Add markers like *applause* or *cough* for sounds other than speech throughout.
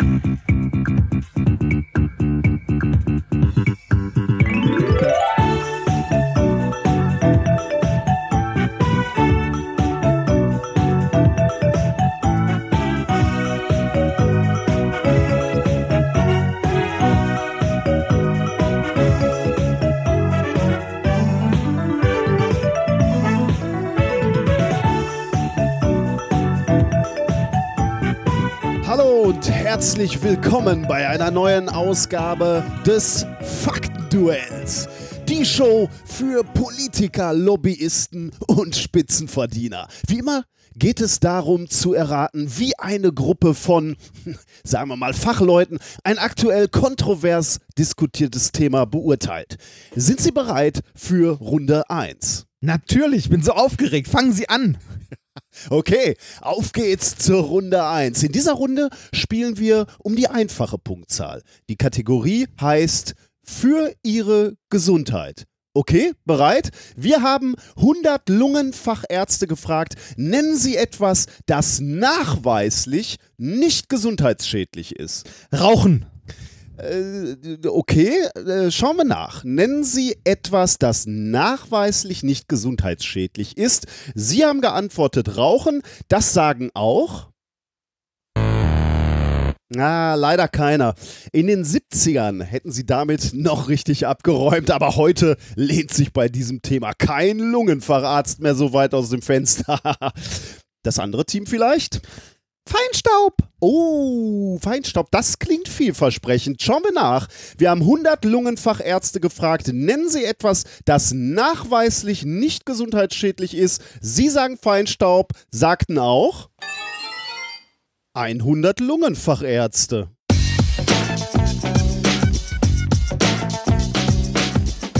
Mm-hmm. Herzlich willkommen bei einer neuen Ausgabe des Faktenduells. Die Show für Politiker, Lobbyisten und Spitzenverdiener. Wie immer geht es darum zu erraten, wie eine Gruppe von, *laughs* sagen wir mal, Fachleuten ein aktuell kontrovers diskutiertes Thema beurteilt. Sind Sie bereit für Runde 1? Natürlich, ich bin so aufgeregt. Fangen Sie an. Okay, auf geht's zur Runde 1. In dieser Runde spielen wir um die einfache Punktzahl. Die Kategorie heißt für Ihre Gesundheit. Okay, bereit? Wir haben 100 Lungenfachärzte gefragt, nennen Sie etwas, das nachweislich nicht gesundheitsschädlich ist. Rauchen. Äh, okay, äh, schauen wir nach. Nennen Sie etwas, das nachweislich nicht gesundheitsschädlich ist. Sie haben geantwortet Rauchen. Das sagen auch. Ah, leider keiner. In den 70ern hätten sie damit noch richtig abgeräumt, aber heute lehnt sich bei diesem Thema kein Lungenfacharzt mehr so weit aus dem Fenster. *laughs* Das andere Team vielleicht? Feinstaub. Oh, Feinstaub, das klingt vielversprechend. Schauen wir nach. Wir haben 100 Lungenfachärzte gefragt. Nennen Sie etwas, das nachweislich nicht gesundheitsschädlich ist. Sie sagen Feinstaub, sagten auch 100 Lungenfachärzte.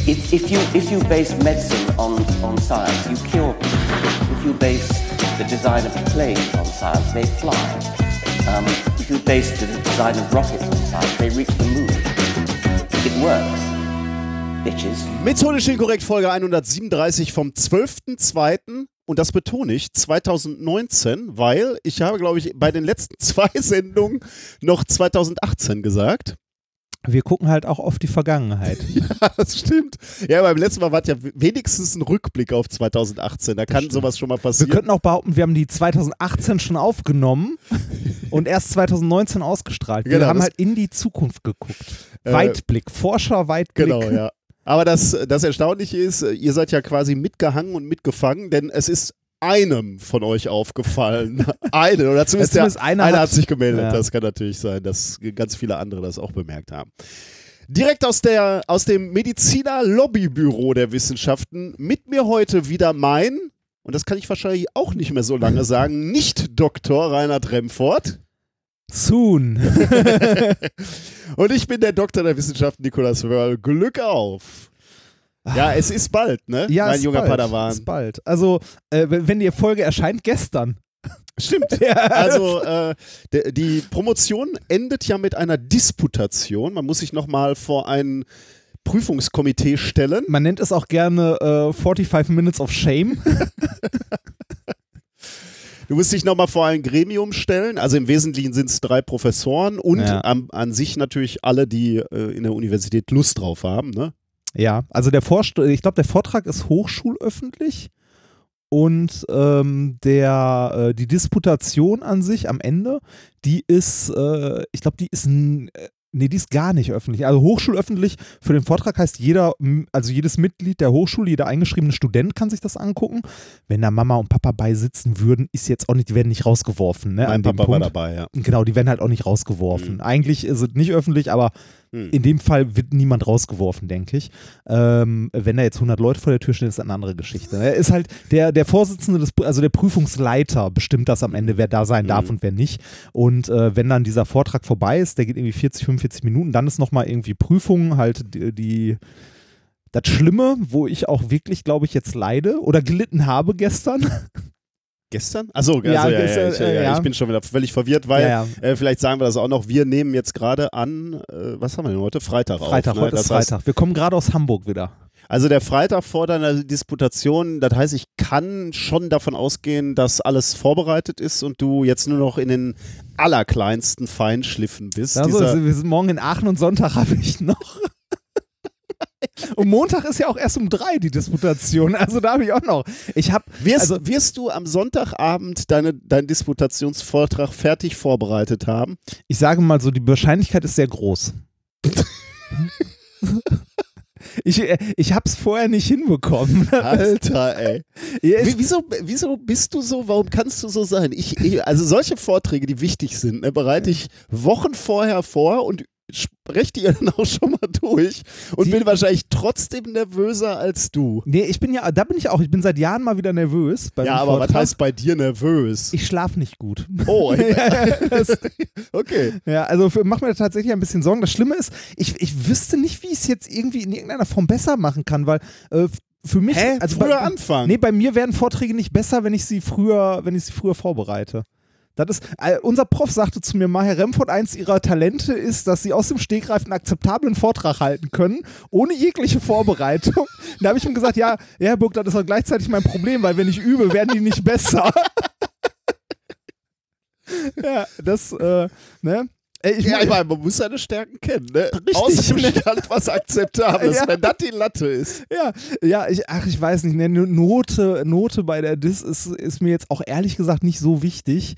If, if, you, if you base medicine on, on science, you cure. If you base the design of planes on science, they fly. Um, if you base the design of rockets on science, they reach the moon. It works. Bitches. Methodisch inkorrekt Folge 137 vom 12.02. Und das betone ich 2019, weil ich habe, glaube ich, bei den letzten *laughs* zwei Sendungen noch 2018 gesagt. Wir gucken halt auch auf die Vergangenheit. *laughs* Ja, das stimmt. Ja, beim letzten Mal war es ja wenigstens ein Rückblick auf 2018. Da kann stimmt. sowas schon mal Wir passieren. könnten auch behaupten, wir haben die 2018 schon aufgenommen *laughs* und erst 2019 ausgestrahlt. Wir Genau, haben das- halt in die Zukunft geguckt. Äh, Weitblick, Forscher-Weitblick. Genau, ja. Aber das, das Erstaunliche ist, ihr seid ja quasi mitgehangen und mitgefangen, denn es ist einem von euch aufgefallen. *laughs* Einen, oder zumindest, Ja, zumindest der, einer einer hat- hat sich gemeldet. Ja. Das kann natürlich sein, dass ganz viele andere das auch bemerkt haben. Direkt aus, der, aus dem Mediziner-Lobbybüro der Wissenschaften mit mir heute wieder mein, und das kann ich wahrscheinlich auch nicht mehr so lange sagen, *laughs* nicht Dr. Reinhard Remfort. Soon. *laughs* Und ich bin der Doktor der Wissenschaften Nikolaus Wörl. Glück auf! Ja, es ist bald, ne? Ja, mein ist junger bald, Padawan. Ist bald. Also, äh, wenn die Folge erscheint, gestern. Stimmt. *laughs* Ja. Also äh, die Promotion endet ja mit einer Disputation. Man muss sich nochmal vor ein Prüfungskomitee stellen. Man nennt es auch gerne äh, 45 Minutes of Shame. *laughs* Du musst dich nochmal vor ein Gremium stellen. Also im Wesentlichen sind es drei Professoren und Ja. am, an sich natürlich alle, die äh, in der Universität Lust drauf haben. Ne? Ja, also der Vorst ich glaube, der Vortrag ist hochschulöffentlich und ähm, der äh, die Disputation an sich am Ende, die ist, äh, ich glaube, die ist äh, Nee, die ist gar nicht öffentlich. Also hochschulöffentlich für den Vortrag heißt jeder, also jedes Mitglied der Hochschule, jeder eingeschriebene Student kann sich das angucken. Wenn da Mama und Papa bei sitzen würden, ist jetzt auch nicht, die werden nicht rausgeworfen. Ne, mein Papa war Punkt. dabei, ja. Genau, die werden halt auch nicht rausgeworfen. Mhm. Eigentlich ist es nicht öffentlich, aber Hm. in dem Fall wird niemand rausgeworfen, denke ich. Ähm, wenn da jetzt 100 Leute vor der Tür stehen, ist das eine andere Geschichte. Er ist halt der, der Vorsitzende, des, also der Prüfungsleiter bestimmt das am Ende, wer da sein darf Mhm. und wer nicht. Und äh, wenn dann dieser Vortrag vorbei ist, der geht irgendwie 40, 45 Minuten, dann ist nochmal irgendwie Prüfung, halt die, die das Schlimme, wo ich auch wirklich, glaube ich, jetzt leide oder gelitten habe gestern. Gestern? Achso, also, Ja, ja, gestern, ich, ja, äh, ja. ich bin schon wieder völlig verwirrt, weil. Äh, vielleicht sagen wir das auch noch. Wir nehmen jetzt gerade an, äh, was haben wir denn heute? Freitag, Freitag, auf. Ne? heute ist das heißt, Freitag. Wir kommen gerade aus Hamburg wieder. Also der Freitag vor deiner Disputation, das heißt, ich kann schon davon ausgehen, dass alles vorbereitet ist und du jetzt nur noch in den allerkleinsten Feinschliffen bist. Also, wir sind morgen in Aachen und Sonntag *laughs* habe ich noch. Und Montag ist ja auch erst um drei die Disputation. Also da habe ich auch noch. Ich habe wirst, also- wirst du am Sonntagabend deine, deinen Disputationsvortrag fertig vorbereitet haben? ich sage mal so, die Wahrscheinlichkeit ist sehr groß. *laughs* ich äh, ich habe es vorher nicht hinbekommen. Alter, ey. *laughs* Wieso, wieso bist du so, warum kannst du so sein? Ich, ich, also solche Vorträge, die wichtig sind, ne, bereite ich Wochen vorher vor und spreche die *laughs* dann auch schon mal durch und Die- bin wahrscheinlich trotzdem nervöser als du. nee, ich bin ja, da bin ich auch, ich bin seit Jahren mal wieder nervös. Ja, aber was Vortrag. heißt bei dir nervös? Ich schlafe nicht gut. Oh, *laughs* ja, das, okay. ja, also für, macht mir tatsächlich ein bisschen Sorgen. Das Schlimme ist, ich, ich wüsste nicht, wie ich es jetzt irgendwie in irgendeiner Form besser machen kann, weil äh, für mich. Hä? also Früher bei, anfangen. Nee, bei mir werden Vorträge nicht besser, wenn ich sie früher, wenn ich sie früher vorbereite. Das ist, äh, unser Prof sagte zu mir mal, Herr Remford, eins ihrer Talente ist, dass sie aus dem Stegreif einen akzeptablen Vortrag halten können, ohne jegliche Vorbereitung. *laughs* da habe ich ihm gesagt, ja, ja, Herr Burg, das ist auch gleichzeitig mein Problem, weil wenn ich übe, werden die nicht besser. *laughs* ja, das, äh, ne? Äh, Ich, ja, ich meine, man muss seine Stärken kennen, ne? Richtig. Aus dem Stand was akzeptabel *laughs* ist, Ja. wenn das die Latte ist. Ja, ja, ich, ach, ich weiß nicht, ne, Note, Note bei der Dis ist, ist mir jetzt auch ehrlich gesagt nicht so wichtig.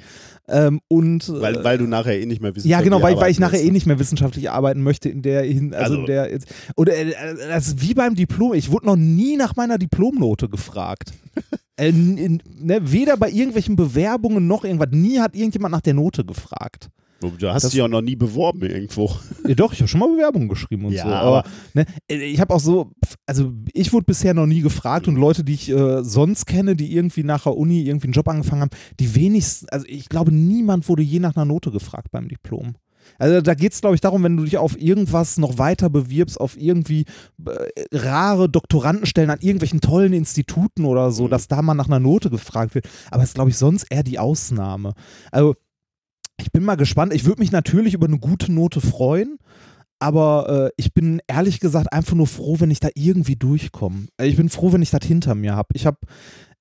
Ähm, und äh, Weil, weil du nachher eh nicht mehr wissen ja, genau, weil, weil ich nachher eh nicht mehr wissenschaftlich arbeiten möchte in der hin, also, Also- in der jetzt, oder äh, das ist wie beim Diplom. Ich wurde noch nie nach meiner Diplomnote gefragt. *laughs* äh, in, ne, weder bei irgendwelchen Bewerbungen noch irgendwas. Nie hat irgendjemand nach der Note gefragt. Du hast Das- dich auch noch nie beworben irgendwo. Ja, doch, ich habe schon mal Bewerbungen geschrieben und Ja, so. Aber, aber- ne, ich habe auch so, also ich wurde bisher noch nie gefragt und Leute, die ich äh, sonst kenne, die irgendwie nach der Uni irgendwie einen Job angefangen haben, die wenigstens, also ich glaube, niemand wurde je nach einer Note gefragt beim Diplom. Also da geht es, glaube ich, darum, wenn du dich auf irgendwas noch weiter bewirbst, auf irgendwie äh, rare Doktorandenstellen an irgendwelchen tollen Instituten oder so, Mhm. dass da mal nach einer Note gefragt wird. Aber es ist, glaube ich, sonst eher die Ausnahme. Also ich bin mal gespannt. Ich würde mich natürlich über eine gute Note freuen, aber äh, ich bin ehrlich gesagt einfach nur froh, wenn ich da irgendwie durchkomme. Äh, Ich bin froh, wenn ich das hinter mir habe. Ich habe,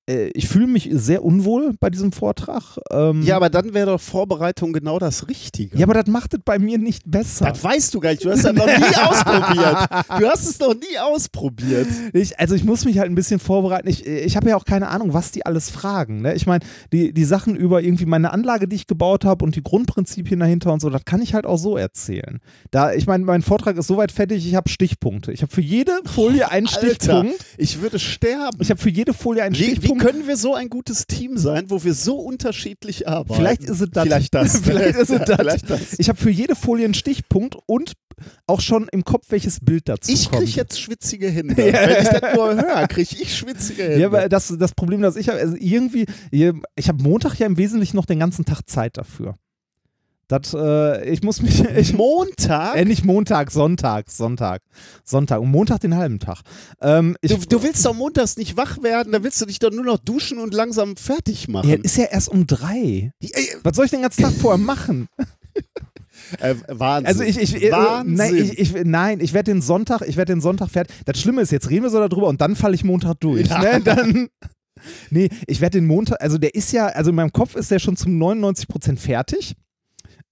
ich fühle mich sehr unwohl bei diesem Vortrag. Ähm, Ja, aber dann wäre doch Vorbereitung genau das Richtige. ja, aber das macht es bei mir nicht besser. das weißt du gar nicht. Du hast das noch nie *laughs* ausprobiert. Du hast es noch nie ausprobiert. Ich, also ich muss mich halt ein bisschen vorbereiten. Ich, ich habe ja auch keine Ahnung, was die alles fragen. Ne? Ich meine, die, die Sachen über irgendwie meine Anlage, die ich gebaut habe und die Grundprinzipien dahinter und so, das kann ich halt auch so erzählen. Da, ich meine, mein Vortrag ist soweit fertig, ich habe Stichpunkte. Ich habe für jede Folie einen Alter, Stichpunkt. ich würde sterben. Ich habe für jede Folie einen Wie, wie können wir so ein gutes Team sein, wo wir so unterschiedlich arbeiten? Vielleicht ist es das. Vielleicht das. *laughs* Vielleicht ist es *laughs* das. Vielleicht das. Ich habe für jede Folie einen Stichpunkt und auch schon im Kopf, welches Bild dazu Ich kommt. kriege jetzt schwitzige Hände. Ja. *laughs* Wenn ich das nur höre, kriege ich schwitzige Hände. Ja, aber das, das Problem, das ich habe, also irgendwie, ich habe Montag ja im Wesentlichen noch den ganzen Tag Zeit dafür. Das, äh, ich muss mich, *laughs* ich, Montag? äh, nicht Montag, Sonntag, Sonntag, Sonntag und Montag den halben Tag. Ähm, ich, Du, du willst doch montags nicht wach werden, da willst du dich doch nur noch duschen und langsam fertig machen. ja, ist ja erst um drei. Ey, Was soll ich den ganzen Tag vorher machen? *laughs* äh, Wahnsinn. Also ich, ich, äh, Wahnsinn. nein, ich, ich, nein, ich werde den Sonntag, ich werde den Sonntag fertig. Das Schlimme ist, jetzt reden wir so darüber und dann falle ich Montag durch. Ja. Ne? *laughs* Dann, nee, ich werde den Montag, also der ist ja, also in meinem Kopf ist der schon zum 99 Prozent fertig.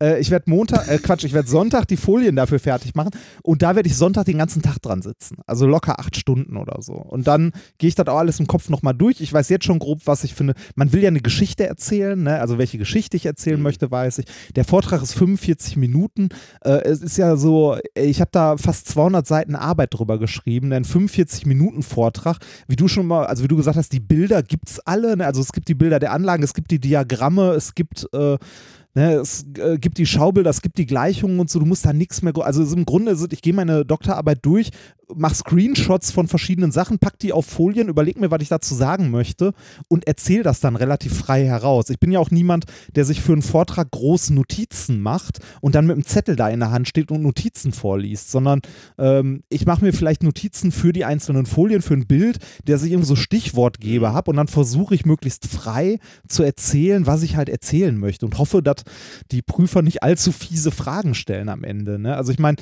Äh, ich werde Montag, äh, Quatsch, ich werde Sonntag die Folien dafür fertig machen und da werde ich Sonntag den ganzen Tag dran sitzen. Also locker acht Stunden oder so. Und dann gehe ich das auch alles im Kopf nochmal durch. Ich weiß jetzt schon grob, was ich finde. Man will ja eine Geschichte erzählen, ne? also welche Geschichte ich erzählen Mhm. möchte, weiß ich. Der Vortrag ist 45 Minuten. Äh, es ist ja so, äh, ich habe da fast 200 Seiten Arbeit drüber geschrieben, ein 45 Minuten Vortrag. Wie du schon mal, also wie du gesagt hast, die Bilder gibt es alle. Ne? Also es gibt die Bilder der Anlagen, es gibt die Diagramme, es gibt äh, Ne, es äh, gibt die Schaubilder, es gibt die Gleichungen und so, du musst da nichts mehr. Also im Grunde, ist, ich gehe meine Doktorarbeit durch, mache Screenshots von verschiedenen Sachen, pack die auf Folien, überleg mir, was ich dazu sagen möchte und erzähle das dann relativ frei heraus. Ich bin ja auch niemand, der sich für einen Vortrag groß Notizen macht und dann mit einem Zettel da in der Hand steht und Notizen vorliest, sondern ähm, ich mache mir vielleicht Notizen für die einzelnen Folien, für ein Bild, der sich irgendwie so Stichwortgeber habe und dann versuche ich möglichst frei zu erzählen, was ich halt erzählen möchte und hoffe, dass die Prüfer nicht allzu fiese Fragen stellen am Ende. Ne? Also ich meine,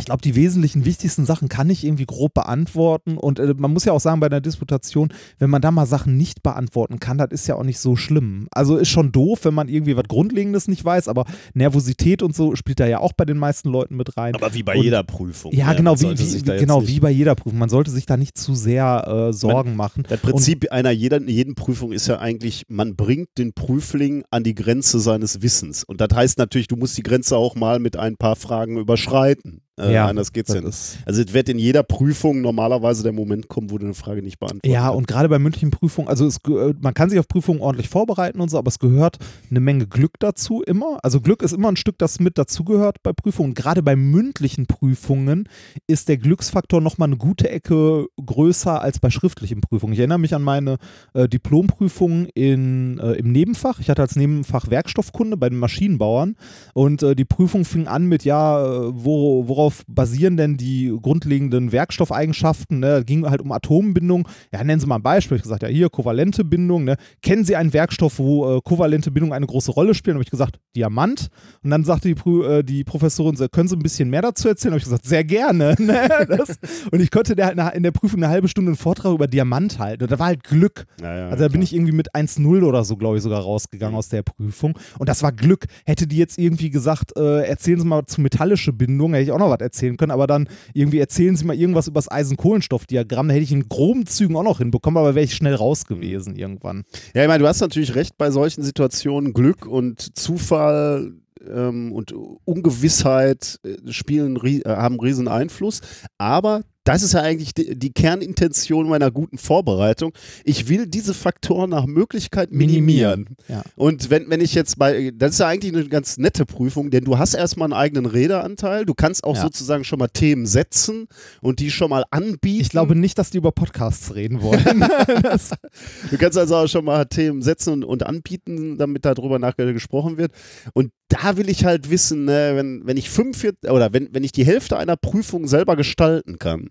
ich glaube, die wesentlichen, wichtigsten Sachen kann ich irgendwie grob beantworten. Und äh, man muss ja auch sagen, bei einer Disputation, wenn man da mal Sachen nicht beantworten kann, das ist ja auch nicht so schlimm. Also ist schon doof, wenn man irgendwie was Grundlegendes nicht weiß, aber Nervosität und so spielt da ja auch bei den meisten Leuten mit rein. Aber wie bei und, jeder Prüfung. Ja, ne? genau, Man wie, wie, genau wie bei jeder Prüfung. Man sollte sich da nicht zu sehr äh, Sorgen machen. Das Prinzip einer jeder, jeden Prüfung ist ja eigentlich, man bringt den Prüfling an die Grenze seines Wissens. Und das heißt natürlich, du musst die Grenze auch mal mit ein paar Fragen überschreiten. Äh, Ja, anders geht's das ja nicht. Also es wird in jeder Prüfung normalerweise der Moment kommen, wo du eine Frage nicht beantwortest. Ja, und gerade bei mündlichen Prüfungen, also es, äh, man kann sich auf Prüfungen ordentlich vorbereiten und so, aber es gehört eine Menge Glück dazu immer. Also Glück ist immer ein Stück, das mit dazugehört bei Prüfungen. Gerade bei mündlichen Prüfungen ist der Glücksfaktor nochmal eine gute Ecke größer als bei schriftlichen Prüfungen. Ich erinnere mich an meine äh, Diplomprüfung in, äh, im Nebenfach. Ich hatte als Nebenfach Werkstoffkunde bei den Maschinenbauern und äh, die Prüfung fing an mit, ja, äh, wo, worauf basieren denn die grundlegenden Werkstoffeigenschaften? Ne? Ging halt um Atombindung. Ja, nennen Sie mal ein Beispiel. Ich habe gesagt, ja, hier kovalente Bindung. Ne? Kennen Sie einen Werkstoff, wo äh, kovalente Bindung eine große Rolle spielt? Habe ich gesagt, Diamant. Und dann sagte die, äh, die Professorin, so, können Sie ein bisschen mehr dazu erzählen? Habe ich gesagt, sehr gerne. *laughs* Ne? Das, und ich konnte der halt in der Prüfung eine halbe Stunde einen Vortrag über Diamant halten. Und da war halt Glück. Ja, ja, Also da bin klar. ich irgendwie mit 1-0 oder so, glaube ich, sogar rausgegangen aus der Prüfung. Und das war Glück. Hätte die jetzt irgendwie gesagt, äh, erzählen Sie mal zu metallische Bindung, hätte ich auch noch was erzählen können, aber dann irgendwie erzählen Sie mal irgendwas über das Eisen-Kohlenstoff-Diagramm, da hätte ich in groben Zügen auch noch hinbekommen, aber wäre ich schnell raus gewesen irgendwann. Ja, ich meine, du hast natürlich recht bei solchen Situationen. Glück und Zufall ähm, und Ungewissheit äh, spielen, äh, haben einen riesen Einfluss. Aber das ist ja eigentlich die, die Kernintention meiner guten Vorbereitung. Ich will diese Faktoren nach Möglichkeit minimieren. Ja. Und wenn, wenn ich jetzt bei, das ist ja eigentlich eine ganz nette Prüfung, denn du hast erstmal einen eigenen Redeanteil, du kannst auch Ja. sozusagen schon mal Themen setzen und die schon mal anbieten. Ich glaube nicht, dass die über Podcasts reden wollen. *laughs* *laughs* Du kannst also auch schon mal Themen setzen und, und anbieten, damit darüber nachher gesprochen wird. Und da will ich halt wissen, ne, wenn, wenn ich 45 oder wenn, wenn ich die Hälfte einer Prüfung selber gestalten kann,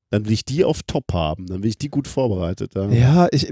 dann will ich die auf Top haben. Dann will ich die gut vorbereitet haben. Ja, ich,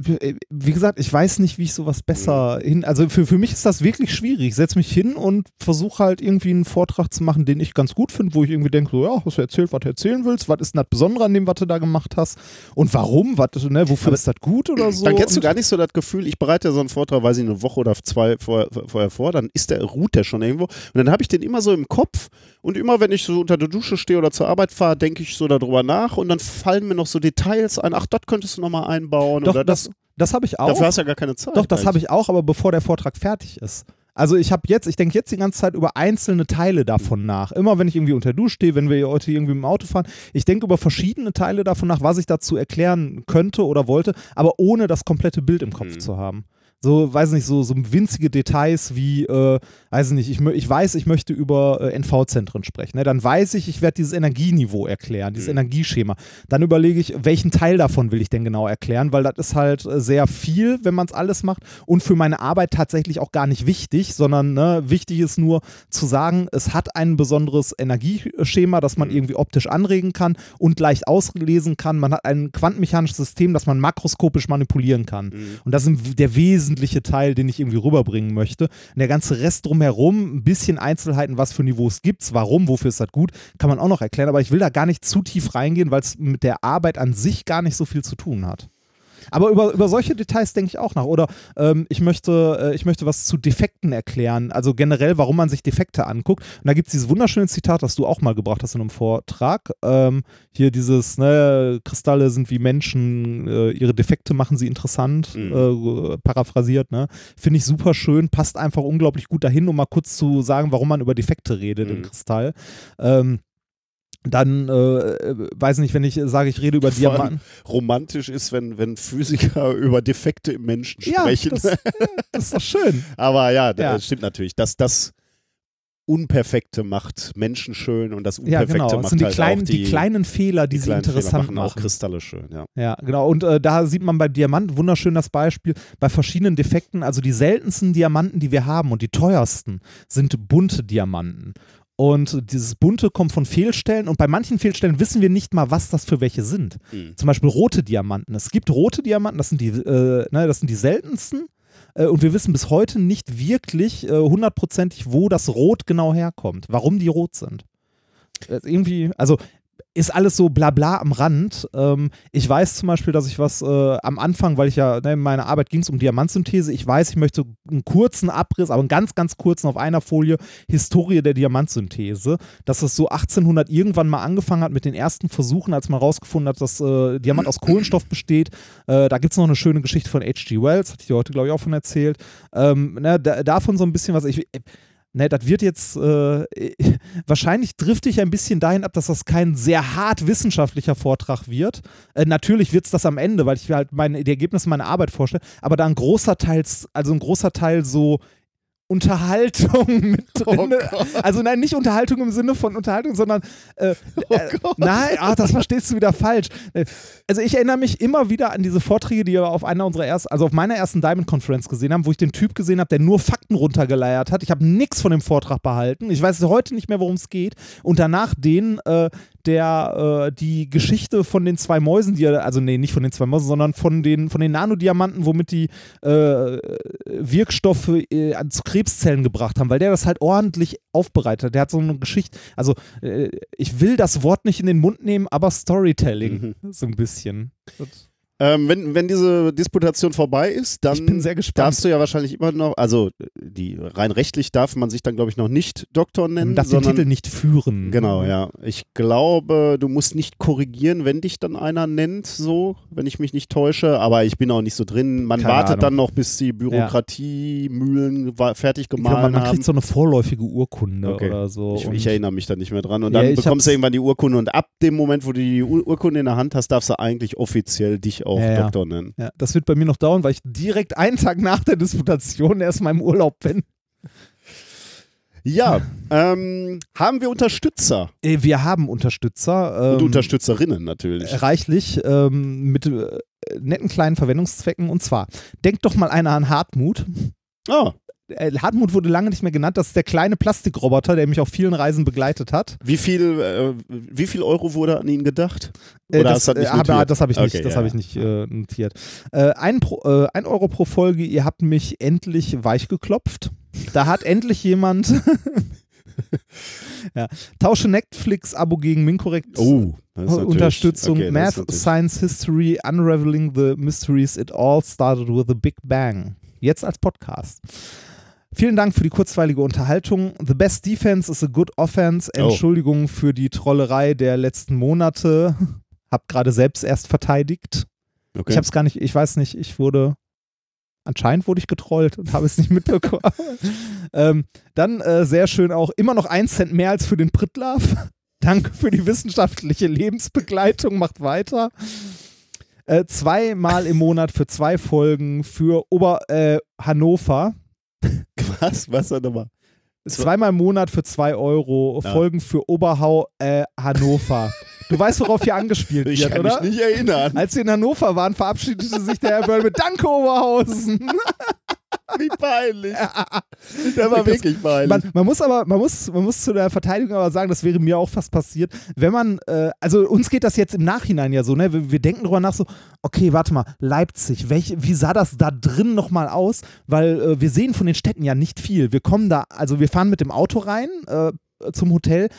wie gesagt, ich weiß nicht, wie ich sowas besser hin. Also für, für mich ist das wirklich schwierig. Ich setze mich hin und versuche halt irgendwie einen Vortrag zu machen, den ich ganz gut finde, wo ich irgendwie denke, so, ja, hast du erzählt, was du erzählen willst? Was ist denn das Besondere an dem, was du da gemacht hast? Und warum? Was, ne, wofür ist das gut oder so? Dann kennst du gar nicht so das Gefühl, ich bereite ja so einen Vortrag, weiß ich, eine Woche oder zwei vorher, vorher vor, dann ist der, ruht der schon irgendwo. Und dann habe ich den immer so im Kopf und immer, wenn ich so unter der Dusche stehe oder zur Arbeit fahre, denke ich so darüber nach und dann fallen mir noch so Details ein. Ach, das könntest du nochmal einbauen. Doch, oder das, das, das habe ich auch. dafür hast du ja gar keine Zeit. Doch, das habe ich auch, aber bevor der Vortrag fertig ist. Also ich habe jetzt, ich denke jetzt die ganze Zeit über einzelne Teile davon nach. Immer wenn ich irgendwie unter Dusche stehe, wenn wir heute irgendwie im Auto fahren, ich denke über verschiedene Teile davon nach, was ich dazu erklären könnte oder wollte, aber ohne das komplette Bild im Kopf Mhm. zu haben. So, weiß nicht, so, so winzige Details wie, äh, weiß nicht, ich, ich weiß, ich möchte über äh, NV-Zentren sprechen. Ne? Dann weiß ich, ich werde dieses Energieniveau erklären, dieses Mhm. Energieschema. Dann überlege ich, welchen Teil davon will ich denn genau erklären, weil das ist halt äh, sehr viel, wenn man es alles macht und für meine Arbeit tatsächlich auch gar nicht wichtig, sondern ne, wichtig ist nur zu sagen, es hat ein besonderes Energieschema, das man Mhm. irgendwie optisch anregen kann und leicht auslesen kann. Man hat ein quantenmechanisches System, das man makroskopisch manipulieren kann. Mhm. Und das ist der wesentliche Teil, den ich irgendwie rüberbringen möchte. Und der ganze Rest drumherum, ein bisschen Einzelheiten, was für Niveaus gibt es, warum, wofür ist das gut, kann man auch noch erklären. Aber ich will da gar nicht zu tief reingehen, weil es mit der Arbeit an sich gar nicht so viel zu tun hat. Aber über, über solche Details denke ich auch nach. Oder ähm, ich, möchte, äh, ich möchte was zu Defekten erklären. Also generell, warum man sich Defekte anguckt. Und da gibt es dieses wunderschöne Zitat, das du auch mal gebracht hast in einem Vortrag. Ähm, hier dieses, ne, Kristalle sind wie Menschen, äh, ihre Defekte machen sie interessant, Mhm. äh, paraphrasiert. Ne? Finde ich super schön, passt einfach unglaublich gut dahin, um mal kurz zu sagen, warum man über Defekte redet im Mhm. Kristall. Ähm, dann, äh, äh, weiß nicht, wenn ich sage, ich rede über Diamanten. romantisch ist, wenn, wenn Physiker *laughs* über Defekte im Menschen Ja, sprechen. das, *laughs* ja, das ist doch schön. Aber ja, das Ja. stimmt natürlich. Dass das Unperfekte macht Menschen schön und das Ja, Unperfekte genau. macht Das sind die, halt kleinen, auch die, kleinen Fehler, die, die sie kleinen Fehler interessant machen auch machen. Kristalle schön, ja. Ja, genau. Und äh, da sieht man bei Diamant wunderschön das Beispiel. Bei verschiedenen Defekten, also die seltensten Diamanten, die wir haben und die teuersten, sind bunte Diamanten. Und dieses bunte kommt von Fehlstellen und bei manchen Fehlstellen wissen wir nicht mal, was das für welche sind. Mhm. Zum Beispiel rote Diamanten. Es gibt rote Diamanten, das sind die, äh, ne, das sind die seltensten. Äh, und wir wissen bis heute nicht wirklich äh, hundertprozentig, wo das Rot genau herkommt, warum die rot sind. Äh, irgendwie, also ist alles so blabla am Rand. Ähm, ich weiß zum Beispiel, dass ich was äh, am Anfang, weil ich ja, ne, in meiner Arbeit ging es um Diamantsynthese, ich weiß, ich möchte einen kurzen Abriss, aber einen ganz, ganz kurzen auf einer Folie, Historie der Diamantsynthese, dass es so 1800 irgendwann mal angefangen hat mit den ersten Versuchen, als man herausgefunden hat, dass äh, Diamant aus Kohlenstoff besteht. Äh, da gibt es noch eine schöne Geschichte von H.G. Wells, hatte ich dir heute, glaube ich, auch von erzählt. Ähm, ne, da, davon so ein bisschen was. Ich, Ne, das wird jetzt, äh, *laughs* wahrscheinlich drifte ich ein bisschen dahin ab, dass das kein sehr hart wissenschaftlicher Vortrag wird. Äh, natürlich wird es das am Ende, weil ich mir halt meine, die Ergebnisse meiner Arbeit vorstelle, aber da ein großer Teil, also ein großer Teil so Unterhaltung mit drin. Oh also nein, nicht Unterhaltung im Sinne von Unterhaltung, sondern äh, Oh äh, nein, ach, das verstehst du wieder falsch. Äh, Also ich erinnere mich immer wieder an diese Vorträge, die wir auf einer unserer ersten, also auf meiner ersten Diamond Conference gesehen haben, wo ich den Typ gesehen habe, der nur Fakten runtergeleiert hat. Ich habe nichts von dem Vortrag behalten. Ich weiß heute nicht mehr, worum es geht. Und danach den, äh, der äh, die Geschichte von den zwei Mäusen, die er, also nee, nicht von den zwei Mäusen, sondern von den, von den Nanodiamanten, womit die äh, Wirkstoffe äh, an- zu Krebszellen gebracht haben, weil der das halt ordentlich aufbereitet hat. Der hat so eine Geschichte, also äh, ich will das Wort nicht in den Mund nehmen, aber Storytelling, so ein bisschen. Das- Ähm, wenn, wenn diese Disputation vorbei ist, dann Ich bin sehr gespannt. darfst du ja wahrscheinlich immer noch, also die rein rechtlich darf man sich dann, glaube ich, noch nicht Doktor nennen. Man darf den sondern, Titel nicht führen. Genau, ja. Ich glaube, du musst nicht korrigieren, wenn dich dann einer nennt, so, wenn ich mich nicht täusche. Aber ich bin auch nicht so drin. Man Keine wartet Ahnung. dann noch, bis die Bürokratiemühlen wa- fertig Ich glaube, man, man haben. kriegt so eine vorläufige Urkunde Okay. oder so. Ich, ich erinnere mich da nicht mehr dran. Und Ja, dann ich bekommst du irgendwann die Urkunde und ab dem Moment, wo du die Ur Urkunde in der Hand hast, darfst du eigentlich offiziell dich auch Ja, ja. Doktor nennen. Ja, das wird bei mir noch dauern, weil ich direkt einen Tag nach der Disputation erst mal im Urlaub bin. Ja, ähm, haben wir Unterstützer Äh, Wir haben Unterstützer. und ähm, Unterstützerinnen natürlich. Reichlich ähm, mit äh, netten kleinen Verwendungszwecken. Und zwar, denkt doch mal einer an Hartmut. Ah, Äh, Hartmut wurde lange nicht mehr genannt. Das ist der kleine Plastikroboter, der mich auf vielen Reisen begleitet hat. wie viel, äh, wie viel Euro wurde an ihn gedacht? Äh, Oder das du das nicht äh, aber das habe ich nicht, Okay, das ja, habe ich nicht äh, notiert. Äh, ein, pro, äh, ein Euro pro Folge, ihr habt mich endlich weich geklopft. Da hat endlich jemand *laughs* ja, tausche Netflix-Abo gegen Minkorrekt. Oh, das Unterstützung, okay, das Math, Science, History, Unraveling the Mysteries, It All Started with a Big Bang. Jetzt als Podcast. Vielen Dank für die kurzweilige Unterhaltung. The best defense is a good offense. Oh. Entschuldigung für die Trollerei der letzten Monate. *laughs* Hab gerade selbst erst verteidigt. Okay. Ich habe es gar nicht, ich weiß nicht, ich wurde, anscheinend wurde ich getrollt und habe es nicht mitbekommen. *laughs* ähm, dann äh, sehr schön auch, immer noch ein Cent mehr als für den Prittlaff. *laughs* Danke für die wissenschaftliche Lebensbegleitung, macht weiter. Äh, zweimal im Monat für zwei Folgen für Ober äh, Hannover. *laughs* was? Was er nochmal? Zweimal im Monat für zwei Euro. Ja. Folgen für Oberhau äh, Hannover. Du weißt, worauf hier angespielt Ich wird, kann oder? mich nicht erinnern. Als wir in Hannover waren, verabschiedete sich der Herr Böll mit Danke Oberhausen. *laughs* Wie peinlich. *laughs* Der war wirklich peinlich. Man, man muss aber, man muss, man muss zu der Verteidigung aber sagen, das wäre mir auch fast passiert, wenn man, äh, also uns geht das jetzt im Nachhinein ja so, ne? Wir, wir denken drüber nach so, okay, warte mal, Leipzig, welch, wie sah das da drin nochmal aus? Weil äh, wir sehen von den Städten ja nicht viel. Wir kommen da, also wir fahren mit dem Auto rein äh, zum Hotel,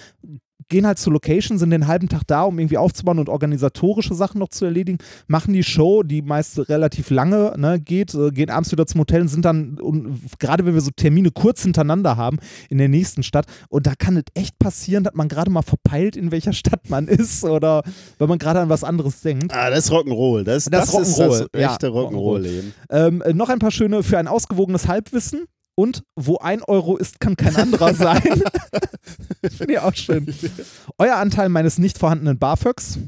gehen halt zur Location, sind den halben Tag da, um irgendwie aufzubauen und organisatorische Sachen noch zu erledigen, machen die Show, die meist relativ lange ne, geht, äh, gehen abends wieder zum Hotel und sind dann, und gerade wenn wir so Termine kurz hintereinander haben, in der nächsten Stadt, und da kann es echt passieren, dass man gerade mal verpeilt, in welcher Stadt man *laughs* ist oder wenn man gerade an was anderes denkt. ah, das ist Rock'n'Roll. Das, Das das, ist ist Rock'n'Roll, das ja, echte Rock'n'Roll-Leben. Ähm, äh, noch ein paar schöne für ein ausgewogenes Halbwissen. Und wo ein Euro ist, kann kein anderer *laughs* sein. *laughs* Finde ich auch schön. Euer Anteil meines nicht vorhandenen BAföGs.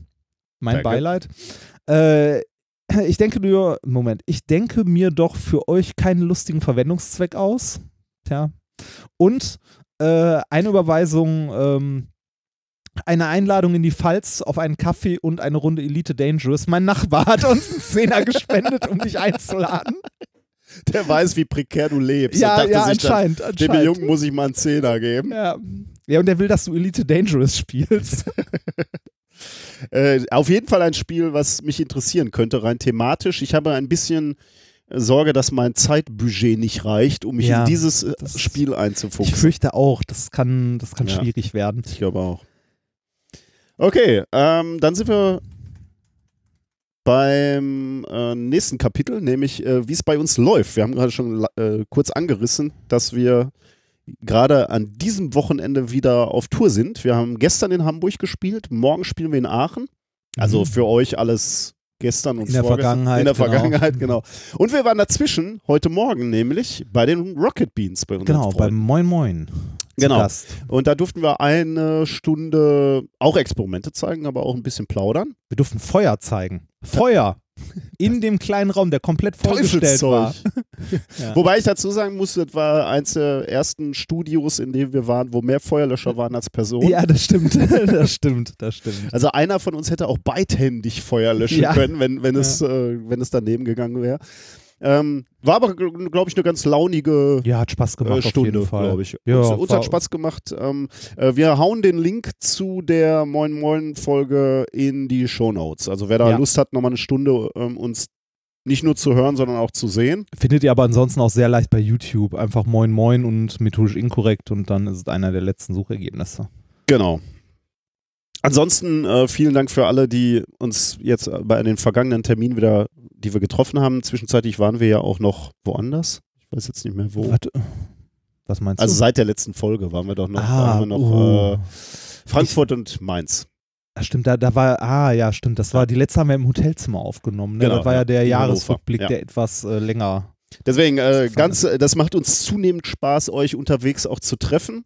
Mein Danke. Beileid. Äh, ich denke nur, Moment, ich denke mir doch für euch keinen lustigen Verwendungszweck aus. Tja. Und äh, eine Überweisung, ähm, eine Einladung in die Pfalz auf einen Kaffee und eine Runde Elite Dangerous. Mein Nachbar hat uns einen Zehner *laughs* gespendet, um dich einzuladen. Der weiß, wie prekär du lebst. Ja, dachte ja, sich dann, anscheinend. Dem anscheinend. Jungen muss ich mal einen Zehner geben. Ja. ja, und der will, dass du Elite Dangerous spielst. *laughs* Äh, auf jeden Fall ein Spiel, was mich interessieren könnte, rein thematisch. Ich habe ein bisschen Sorge, dass mein Zeitbudget nicht reicht, um mich Ja, in dieses äh, Spiel Ich einzufuchsen. fürchte auch, das kann, das kann Ja. schwierig werden. Ich glaube auch. Okay, ähm, dann sind wir beim äh, nächsten Kapitel, nämlich äh, wie es bei uns läuft. Wir haben gerade schon äh, kurz angerissen, dass wir gerade an diesem Wochenende wieder auf Tour sind. Wir haben gestern in Hamburg gespielt, morgen spielen wir in Aachen. Also Mhm. für euch alles gestern und In der. Vergangenheit, In der genau. Vergangenheit, genau. Und wir waren dazwischen heute Morgen nämlich bei den Rocket Beans bei unseren Genau, beim. Moin Moin. Genau. Gast. Und da durften wir eine Stunde auch Experimente zeigen, aber auch ein bisschen plaudern. Wir durften Feuer zeigen. Feuer! In dem kleinen Raum, der komplett vollgestellt war. *laughs* Ja. Wobei ich dazu sagen muss, das war eins der ersten Studios, in dem wir waren, wo mehr Feuerlöscher waren als Personen. Ja, das stimmt. *laughs* Das stimmt, das stimmt. Also einer von uns hätte auch beidhändig Feuer löschen Ja. können, wenn, wenn, es, äh, wenn es daneben gegangen wäre. Ähm, war aber, glaube ich, eine ganz launige Ja, hat Spaß gemacht äh, auf Stunde, jeden Fall. glaube ich. Ja, uns uns hat Spaß gemacht. Ähm, äh, wir hauen den Link zu der Moin Moin Folge in die Show Notes. Also wer da Ja. Lust hat, nochmal eine Stunde ähm, uns nicht nur zu hören, sondern auch zu sehen. Findet ihr aber ansonsten auch sehr leicht bei YouTube. Einfach Moin Moin und methodisch inkorrekt und dann ist es einer der letzten Suchergebnisse. Genau. Ansonsten äh, vielen Dank für alle, die uns jetzt bei den vergangenen Terminen wieder, die wir getroffen haben. Zwischenzeitlich waren wir ja auch noch woanders. Ich weiß jetzt nicht mehr wo. Was, was meinst Also du? seit der letzten Folge waren wir doch noch, ah, wir noch oh. äh, Frankfurt und Mainz. Ah, stimmt, da, da war, ah ja, stimmt, das war, die letzte haben wir im Hotelzimmer aufgenommen. Ne? Genau, das war ja, ja, der Jahresrückblick, ja. der etwas äh, länger. Deswegen, äh, ganz, äh, das macht uns zunehmend Spaß, euch unterwegs auch zu treffen.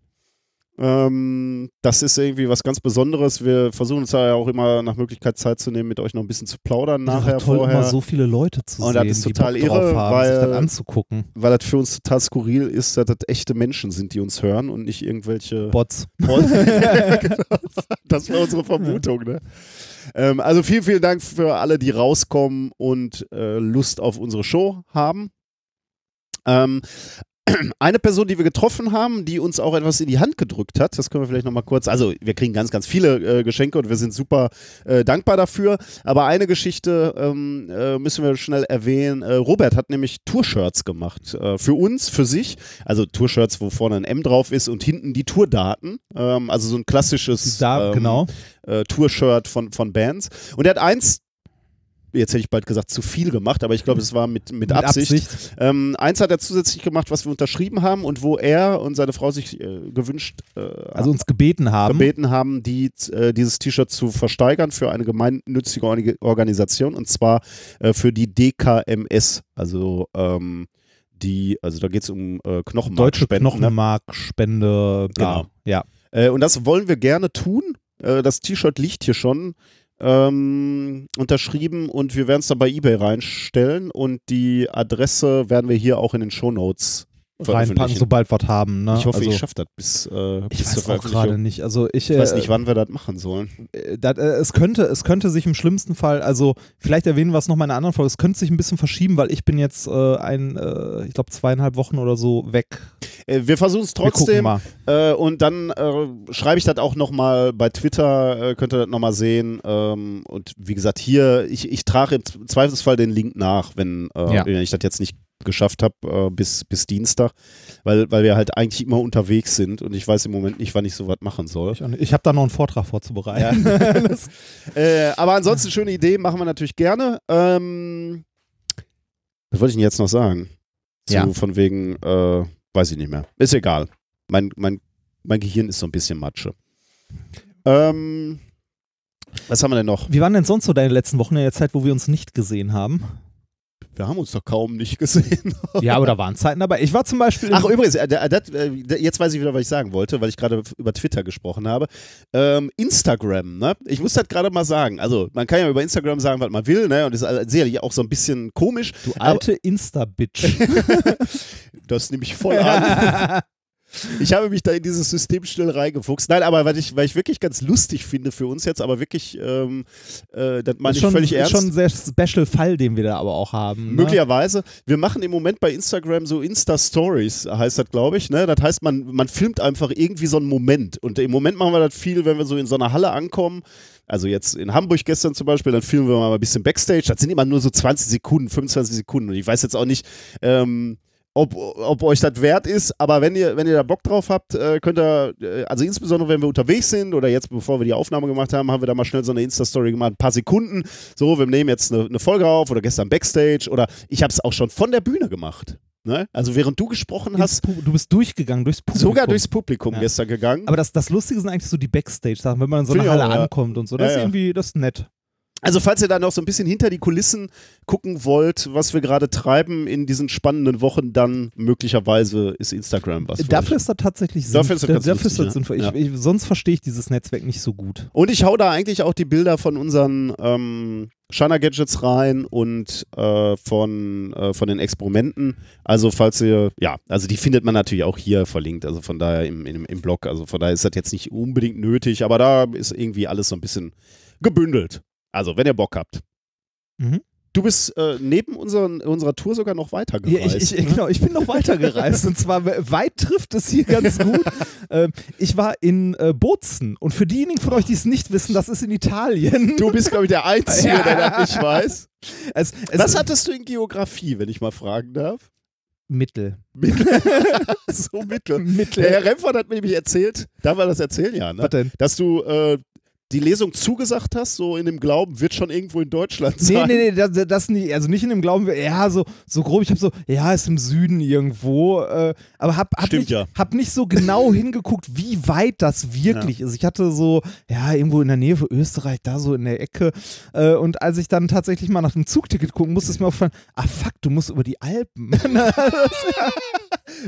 Ähm, das ist irgendwie was ganz Besonderes. Wir versuchen uns da ja auch immer nach Möglichkeit Zeit zu nehmen, mit euch noch ein bisschen zu plaudern nachher, Ist auch toll, vorher. so viele Leute zu Und das sehen, ist die total Bock irre, haben, weil- sich das anzugucken. weil das für uns total skurril ist, dass das echte Menschen sind, die uns hören und nicht irgendwelche. Bots. *laughs* Genau. das war unsere Vermutung, ne? Ähm, also vielen, vielen Dank für alle, die rauskommen und äh, Lust auf unsere Show haben. Ähm, eine Person, die wir getroffen haben, die uns auch etwas in die Hand gedrückt hat, das können wir vielleicht nochmal kurz, also wir kriegen ganz, ganz viele äh, Geschenke und wir sind super äh, dankbar dafür, aber eine Geschichte ähm, äh, müssen wir schnell erwähnen. Äh, Robert hat nämlich Tour-Shirts gemacht, äh, für uns, für sich, also Tour-Shirts, wo vorne ein M drauf ist und hinten die Tourdaten, ähm, also so ein klassisches Da, ähm, genau. äh, Tour-Shirt von, von Bands. Und er hat eins, jetzt hätte ich bald gesagt, zu viel gemacht, aber ich glaube, es war mit, mit, Absicht. Ähm, eins hat er zusätzlich gemacht, was wir unterschrieben haben und wo er und seine Frau sich äh, gewünscht äh, Also uns gebeten haben. gebeten haben, die, äh, dieses T-Shirt zu versteigern für eine gemeinnützige Orga- Organisation und zwar äh, für die DKMS, also ähm, die, also da geht es um äh, Deutsche Knochenmarkspenden. ne? Knochenmarkspende, bla. Genau. Ja. Äh, und das wollen wir gerne tun. Äh, das T-Shirt liegt hier schon ähm, unterschrieben und wir werden es dann bei eBay reinstellen und die Adresse werden wir hier auch in den Shownotes Reinpacken, sobald wir haben. Ne? ich hoffe, also, ich schaffe das bis, äh, bis Ich weiß auch gerade nicht. Also ich, Ich weiß äh, nicht, wann wir das machen sollen. äh, dat, äh, es könnte, es könnte sich im schlimmsten Fall, also vielleicht erwähnen wir es nochmal in einer anderen Folge, es könnte sich ein bisschen verschieben, weil ich bin jetzt äh, ein, äh, ich glaube zweieinhalb Wochen oder so weg. Wir versuchen es trotzdem und dann schreibe ich das auch nochmal bei Twitter, könnt ihr das nochmal sehen. Ähm, und wie gesagt, hier, ich, ich trage im Zweifelsfall den Link nach, wenn, Ja. wenn ich das jetzt nicht geschafft habe äh, bis, bis Dienstag, weil, weil wir halt eigentlich immer unterwegs sind und ich weiß im Moment nicht, wann ich sowas machen soll. Ich, ich habe da noch einen Vortrag vorzubereiten. Das- *laughs* Äh, aber ansonsten schöne Idee, machen wir natürlich gerne. Ähm, was wollte ich denn jetzt noch sagen? Zu, Ja. Von wegen, äh, weiß ich nicht mehr. Ist egal. Mein, mein, mein Gehirn ist so ein bisschen Matsche. Ähm, was haben wir denn noch? Wie waren denn sonst so deine letzten Wochen in der Zeit, wo wir uns nicht gesehen haben? Wir haben uns doch kaum nicht gesehen. *laughs* Ja, aber da waren Zeiten dabei. Ich war zum Beispiel. Ach, übrigens, äh, das, äh, jetzt weiß ich wieder, was ich sagen wollte, weil ich gerade über Twitter gesprochen habe. Ähm, Instagram, ne? Ich muss das gerade mal sagen. Also, man kann ja über Instagram sagen, was man will, ne? Und das ist äh, sicherlich auch so ein bisschen komisch. du alte Insta-Bitch. *laughs* Das nehme ich voll an. *laughs* Ich habe mich da in dieses System schnell reingefuchst. Nein, aber was ich, weil ich wirklich ganz lustig finde für uns jetzt, aber wirklich, ähm, äh, das meine ist ich schon, völlig ist ernst. schon ein sehr special Fall, den wir da aber auch haben. Ne? Möglicherweise. Wir machen im Moment bei Instagram so Insta-Stories, heißt das, glaube ich. Ne? Das heißt, man, man filmt einfach irgendwie so einen Moment. Und im Moment machen wir das viel, wenn wir so in so einer Halle ankommen. Also jetzt in Hamburg gestern zum Beispiel, dann filmen wir mal ein bisschen Backstage. Das sind immer nur so 20 Sekunden, 25 Sekunden. Und ich weiß jetzt auch nicht, ähm, ob, ob euch das wert ist. Aber wenn ihr, wenn ihr da Bock drauf habt, äh, könnt ihr, äh, also insbesondere wenn wir unterwegs sind oder jetzt, bevor wir die Aufnahme gemacht haben, haben wir da mal schnell so eine Insta-Story gemacht, ein paar Sekunden. So, wir nehmen jetzt eine, eine Folge auf oder gestern Backstage oder ich habe es auch schon von der Bühne gemacht. Ne? Also während du gesprochen hast, Pu- Du bist durchgegangen durchs Publikum. sogar durchs Publikum Ja. gestern gegangen. Aber das, das Lustige sind eigentlich so die Backstage-Sachen, wenn man in so ich Halle auch, ankommt und so. Das Ja, ist irgendwie, das ist nett. Also falls ihr da noch so ein bisschen hinter die Kulissen gucken wollt, was wir gerade treiben in diesen spannenden Wochen, dann möglicherweise ist Instagram was. für Dafür euch. ist das tatsächlich Dafür ist das sinnvoll. Dafür ist das lustig, sinnvoll. ja. Ich, ich, sonst verstehe ich dieses Netzwerk nicht so gut. Und ich hau da eigentlich auch die Bilder von unseren ähm, Shiner Gadgets rein und äh, von, äh, von den Experimenten. Also falls ihr, ja, also die findet man natürlich auch hier verlinkt, also von daher im, im, im Blog. Also von daher ist das jetzt nicht unbedingt nötig, aber da ist irgendwie alles so ein bisschen gebündelt. Also wenn ihr Bock habt. Mhm. Du bist äh, neben unseren, unserer Tour sogar noch Ja, weitergereist. ich, ich, ne? genau, ich bin noch weitergereist und zwar weit trifft es hier ganz *laughs* gut. ähm, ich war in äh, Bozen und für diejenigen von euch, die es nicht wissen, das ist in Italien. Du bist, glaube ich, der Einzige, Ja. der das nicht weiß. es, es Was hattest du in Geografie, wenn ich mal fragen darf? Mittel. *laughs* so mittel. Mittel. Der Herr Remford hat mir nämlich erzählt, darf er das erzählen, ja, ne? Was denn? dass du äh, die Lesung zugesagt hast, so in dem Glauben, wird schon irgendwo in Deutschland Nee, sein. nee, nee, das, das nicht, also nicht in dem Glauben, ja, so, so grob, ich habe so, ja, ist im Süden irgendwo, äh, aber hab, hab, Stimmt nicht, ja. hab nicht so genau *laughs* hingeguckt, wie weit das wirklich ist. Ich hatte so, ja, irgendwo in der Nähe von Österreich, da so in der Ecke äh, und als ich dann tatsächlich mal nach dem Zugticket gucken musste, ist mir aufgefallen, ah fuck, du musst über die Alpen. *laughs*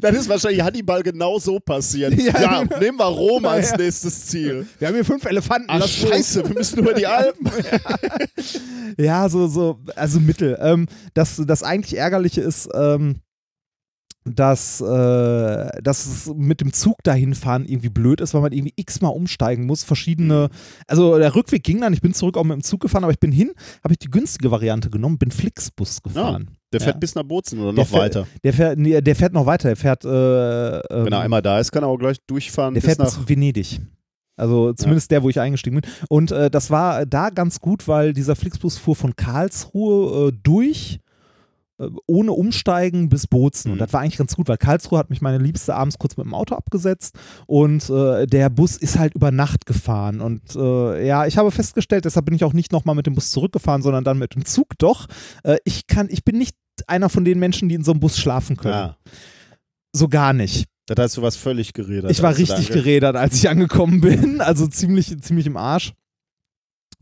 Dann ist wahrscheinlich Hannibal genau so passiert. Ja, Ja, genau. nehmen wir Rom als nächstes Ziel. Wir haben hier fünf Elefanten. Ach scheiße, wir müssen über die Alpen. Ja, so, so, also Mittel. Ähm, das, das eigentlich Ärgerliche ist, ähm, dass, äh, dass es mit dem Zug dahin fahren irgendwie blöd ist, weil man irgendwie x-mal umsteigen muss. Verschiedene, also der Rückweg ging dann, ich bin zurück auch mit dem Zug gefahren, aber ich bin hin, habe ich die günstige Variante genommen, bin Flixbus gefahren. Der fährt Ja. bis nach Bozen oder Der noch fährt- weiter. Der fährt, nee, der fährt noch weiter, der fährt, äh, ähm, Wenn er einmal da ist, kann er auch gleich durchfahren der bis fährt nach. bis Venedig. Also zumindest der, wo ich eingestiegen bin. Und äh, das war da ganz gut, weil dieser Flixbus fuhr von Karlsruhe äh, durch, ohne Umsteigen bis Bozen. Und Mhm. das war eigentlich ganz gut, weil Karlsruhe hat mich meine Liebste abends kurz mit dem Auto abgesetzt und äh, der Bus ist halt über Nacht gefahren. Und äh, ja, ich habe festgestellt, deshalb bin ich auch nicht nochmal mit dem Bus zurückgefahren, sondern dann mit dem Zug doch. Äh, ich kann, ich bin nicht einer von den Menschen, die in so einem Bus schlafen können. Ja. So gar nicht. Das heißt, du warst völlig geredet. Ich war da richtig gerädert, als ich angekommen bin. Also ziemlich, ziemlich im Arsch.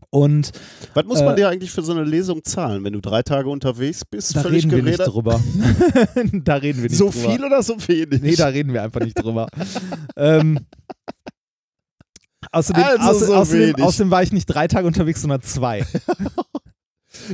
Und Was muss man Äh, dir eigentlich für so eine Lesung zahlen, wenn du drei Tage unterwegs bist? da völlig reden wir nicht geredet? drüber. *laughs* da reden wir nicht So drüber. viel oder so wenig? Nee, da reden wir einfach nicht drüber. ähm, außerdem, Also außer, so außerdem, außerdem war ich nicht drei Tage unterwegs, sondern zwei. *laughs*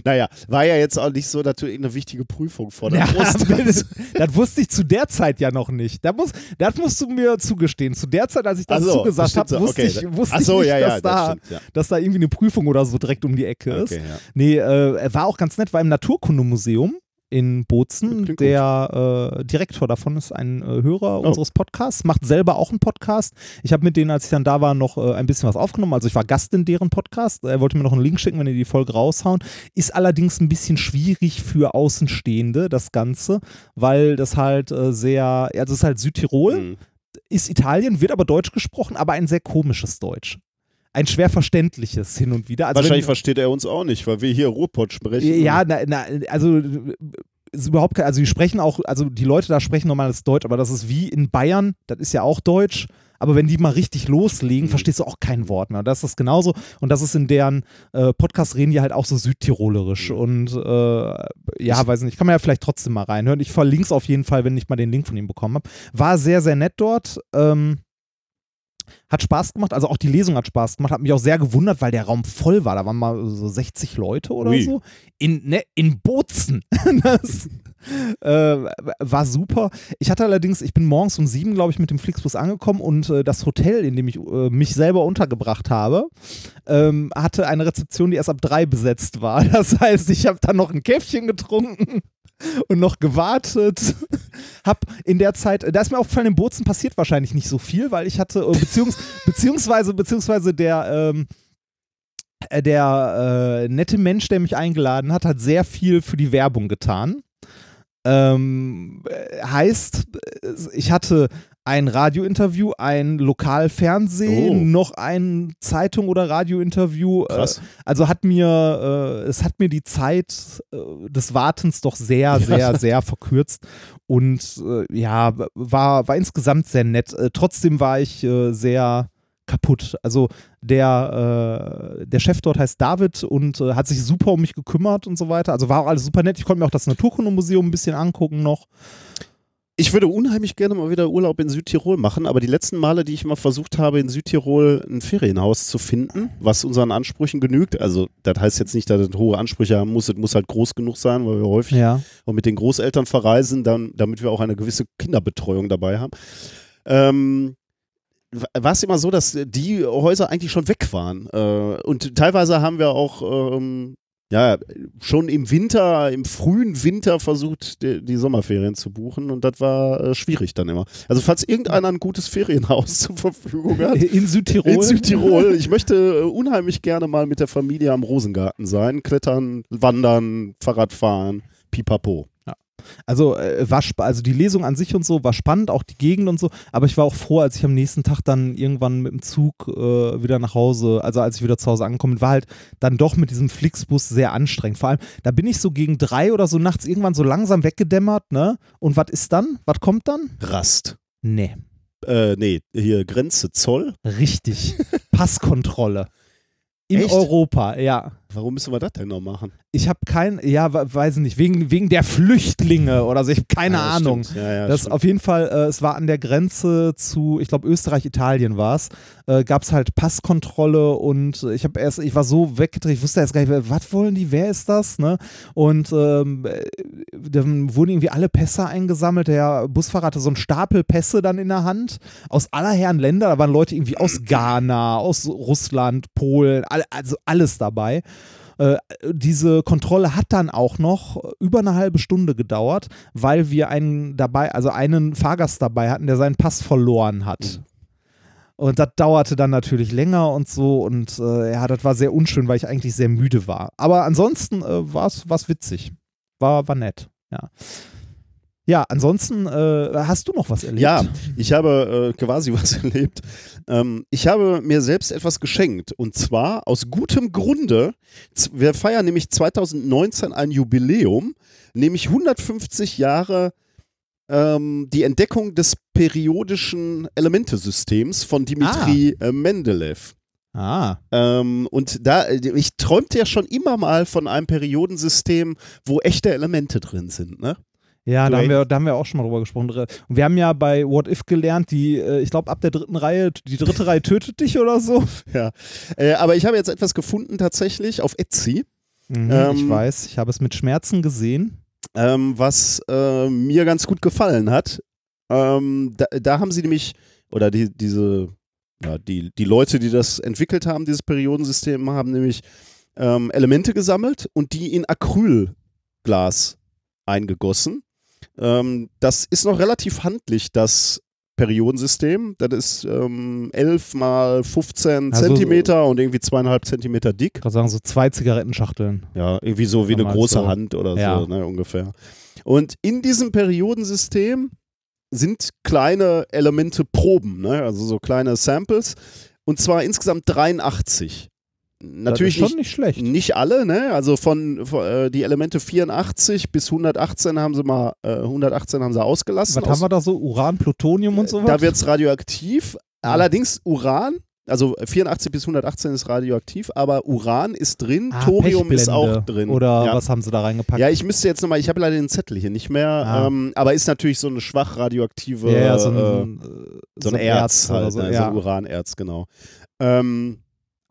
Naja, war ja jetzt auch nicht so, dass du irgendeine wichtige Prüfung vor der Ja, Brust *laughs* das wusste ich zu der Zeit ja noch nicht. Da muss, das musst du mir zugestehen. Zu der Zeit, als ich das Ach so, zugesagt das habe, so. wusste, Okay, ich, da- wusste Ach ich so, nicht, ja, ja, dass, da, das stimmt, ja. dass da irgendwie eine Prüfung oder so direkt um die Ecke ist. Okay, ja. Nee, äh, war auch ganz nett, war im Naturkundemuseum in Bozen. Der äh, Direktor davon ist ein äh, Hörer Oh. unseres Podcasts, macht selber auch einen Podcast. Ich habe mit denen, als ich dann da war, noch äh, ein bisschen was aufgenommen. Also ich war Gast in deren Podcast. Er wollte mir noch einen Link schicken, wenn die die Folge raushauen. Ist allerdings ein bisschen schwierig für Außenstehende, das Ganze, weil das halt äh, sehr, also es ist halt Südtirol Mhm. ist Italien, wird aber Deutsch gesprochen, aber ein sehr komisches Deutsch. Ein schwer verständliches hin und wieder. Also Wahrscheinlich wenn, versteht er uns auch nicht, weil wir hier Ruhrpott sprechen. ja, na, na, also ist überhaupt kein, also die sprechen auch, also die Leute da sprechen normales Deutsch, aber das ist wie in Bayern, das ist ja auch Deutsch. Aber wenn die mal richtig loslegen, Mhm. verstehst du auch kein Wort mehr. Das ist genauso. Und das ist in deren äh, Podcast reden die halt auch so südtirolerisch. Mhm. Und äh, ja, weiß nicht, kann man ja vielleicht trotzdem mal reinhören. Ich verlinke es auf jeden Fall, wenn ich mal den Link von ihm bekommen habe. War sehr, sehr nett dort. Ähm, hat Spaß gemacht, also auch die Lesung hat Spaß gemacht, hat mich auch sehr gewundert, weil der Raum voll war. Da waren mal so 60 Leute oder Ui. so. In, ne, in Bozen. *laughs* das äh, war super. Ich hatte allerdings, ich bin morgens um sieben, glaube ich, mit dem Flixbus angekommen und äh, das Hotel, in dem ich äh, mich selber untergebracht habe, ähm, hatte eine Rezeption, die erst ab drei besetzt war. *laughs* Das heißt, ich habe dann noch ein Käffchen getrunken und noch gewartet. Hab in der Zeit, da ist mir aufgefallen, in Bozen passiert wahrscheinlich nicht so viel, weil ich hatte, äh, beziehungs, *laughs* beziehungsweise, beziehungsweise der, ähm, äh, der äh, nette Mensch, der mich eingeladen hat, hat sehr viel für die Werbung getan. Ähm, äh, heißt, ich hatte ein Radiointerview, ein Lokalfernsehen, Oh. noch ein Zeitung- oder Radiointerview. Äh, Krass. also hat mir, äh, es hat mir die Zeit äh, des Wartens doch sehr, sehr, sehr verkürzt. Und ja, war, war insgesamt sehr nett. Trotzdem war ich sehr kaputt. Also der, äh, der Chef dort heißt David und äh, hat sich super um mich gekümmert und so weiter. Also war auch alles super nett. Ich konnte mir auch das Naturkundemuseum ein bisschen angucken noch. Ich würde unheimlich gerne mal wieder Urlaub in Südtirol machen, aber die letzten Male, die ich mal versucht habe, in Südtirol ein Ferienhaus zu finden, was unseren Ansprüchen genügt, also das heißt jetzt nicht, dass es hohe Ansprüche haben muss, es muss halt groß genug sein, weil wir häufig Ja. auch mit den Großeltern verreisen, dann, damit wir auch eine gewisse Kinderbetreuung dabei haben. Ähm, war es immer so, dass die Häuser eigentlich schon weg waren. Äh, und teilweise haben wir auch ähm, ja, schon im Winter, im frühen Winter versucht, die, die Sommerferien zu buchen und das war äh, schwierig dann immer. Also falls irgendeiner ein gutes Ferienhaus *laughs* zur Verfügung hat, *laughs* In Südtirol. in Südtirol. Ich möchte äh, unheimlich gerne mal mit der Familie am Rosengarten sein. Klettern, wandern, Fahrradfahren, pipapo. Also, äh, war also die Lesung an sich und so war spannend, auch die Gegend und so, aber ich war auch froh, als ich am nächsten Tag dann irgendwann mit dem Zug äh, wieder nach Hause, also als ich wieder zu Hause angekommen bin, war halt dann doch mit diesem Flixbus sehr anstrengend. Vor allem, da bin ich so gegen drei oder so nachts irgendwann so langsam weggedämmert, ne? Und was ist dann? Was kommt dann? Rast. Nee. Äh, nee, hier Grenze, Zoll. Richtig. Passkontrolle. In Echt? Europa, ja. Warum müssen wir das denn noch machen? Ich habe kein, ja, we- weiß ich nicht, wegen, wegen der Flüchtlinge oder so, ich habe keine Ja, Ahnung. stimmt. Ja, ja, Das stimmt. auf jeden Fall, äh, es war an der Grenze zu, ich glaube, Österreich, Italien war es, äh, gab es halt Passkontrolle und ich habe erst, ich war so weggedreht, ich wusste erst gar nicht, was wollen die, wer ist das, ne? Und ähm, äh, dann wurden irgendwie alle Pässe eingesammelt, der Busfahrer hatte so einen Stapel Pässe dann in der Hand, aus aller Herren Länder, da waren Leute irgendwie aus Ghana, aus Russland, Polen, all, also alles dabei. Äh, diese Kontrolle hat dann auch noch über eine halbe Stunde gedauert, weil wir einen dabei, also einen Fahrgast dabei hatten, der seinen Pass verloren hat. Und das dauerte dann natürlich länger und so und äh, ja, das war sehr unschön, weil ich eigentlich sehr müde war. Aber ansonsten äh, war es witzig. War, war nett, ja. Ja, ansonsten äh, hast du noch was erlebt? Ja, ich habe äh, quasi *laughs* was erlebt. Ähm, ich habe mir selbst etwas geschenkt und zwar aus gutem Grunde. Wir feiern nämlich 2019 ein Jubiläum, nämlich 150 Jahre ähm, die Entdeckung des periodischen Elementesystems von Dimitri äh, Mendeleev. Ah, Ähm, und da, ich träumte ja schon immer mal von einem Periodensystem, wo echte Elemente drin sind, ne? Ja, da haben, wir, da haben wir auch schon mal drüber gesprochen. Und wir haben ja bei What If gelernt, die, äh, ich glaube, ab der dritten Reihe, die dritte Reihe tötet dich oder so. *laughs* Ja. Äh, aber ich habe jetzt etwas gefunden tatsächlich auf Etsy. Mhm, Ähm, ich weiß, ich habe es mit Schmerzen gesehen. ähm, was äh, mir ganz gut gefallen hat. Ähm, da, da haben sie nämlich, oder die, diese, ja, die, die Leute, die das entwickelt haben, dieses Periodensystem, haben nämlich ähm, Elemente gesammelt und die in Acrylglas eingegossen. Ähm, das ist noch relativ handlich, das Periodensystem. Das ist ähm, 11 mal 15 Also- Zentimeter und irgendwie zweieinhalb Zentimeter dick. Ich kann sagen, so zwei Zigarettenschachteln. Ja, irgendwie so wie eine große so. Hand oder Ja. so, ne, ungefähr. Und in diesem Periodensystem sind kleine Elemente Proben, ne, also so kleine Samples. Und zwar insgesamt 83. Natürlich schon nicht, schlecht. nicht alle, ne? Also von, von äh, die Elemente 84 bis 118 haben sie mal, äh, 118 haben sie ausgelassen. Was haben wir da so? Uran, Plutonium und so was? Da wird es radioaktiv. Ja. Allerdings Uran, also 84 bis 118 ist radioaktiv, aber Uran ist drin, ah, Thorium ist auch drin. Oder ja. was haben sie da reingepackt? Ja, ich müsste jetzt nochmal, ich habe leider den Zettel hier nicht mehr, Ah. ähm, aber ist natürlich so eine schwach radioaktive, ja, ja, so ein, äh, äh, so ein Erz, oder halt, so. ne? so Uranerz, genau. Ähm,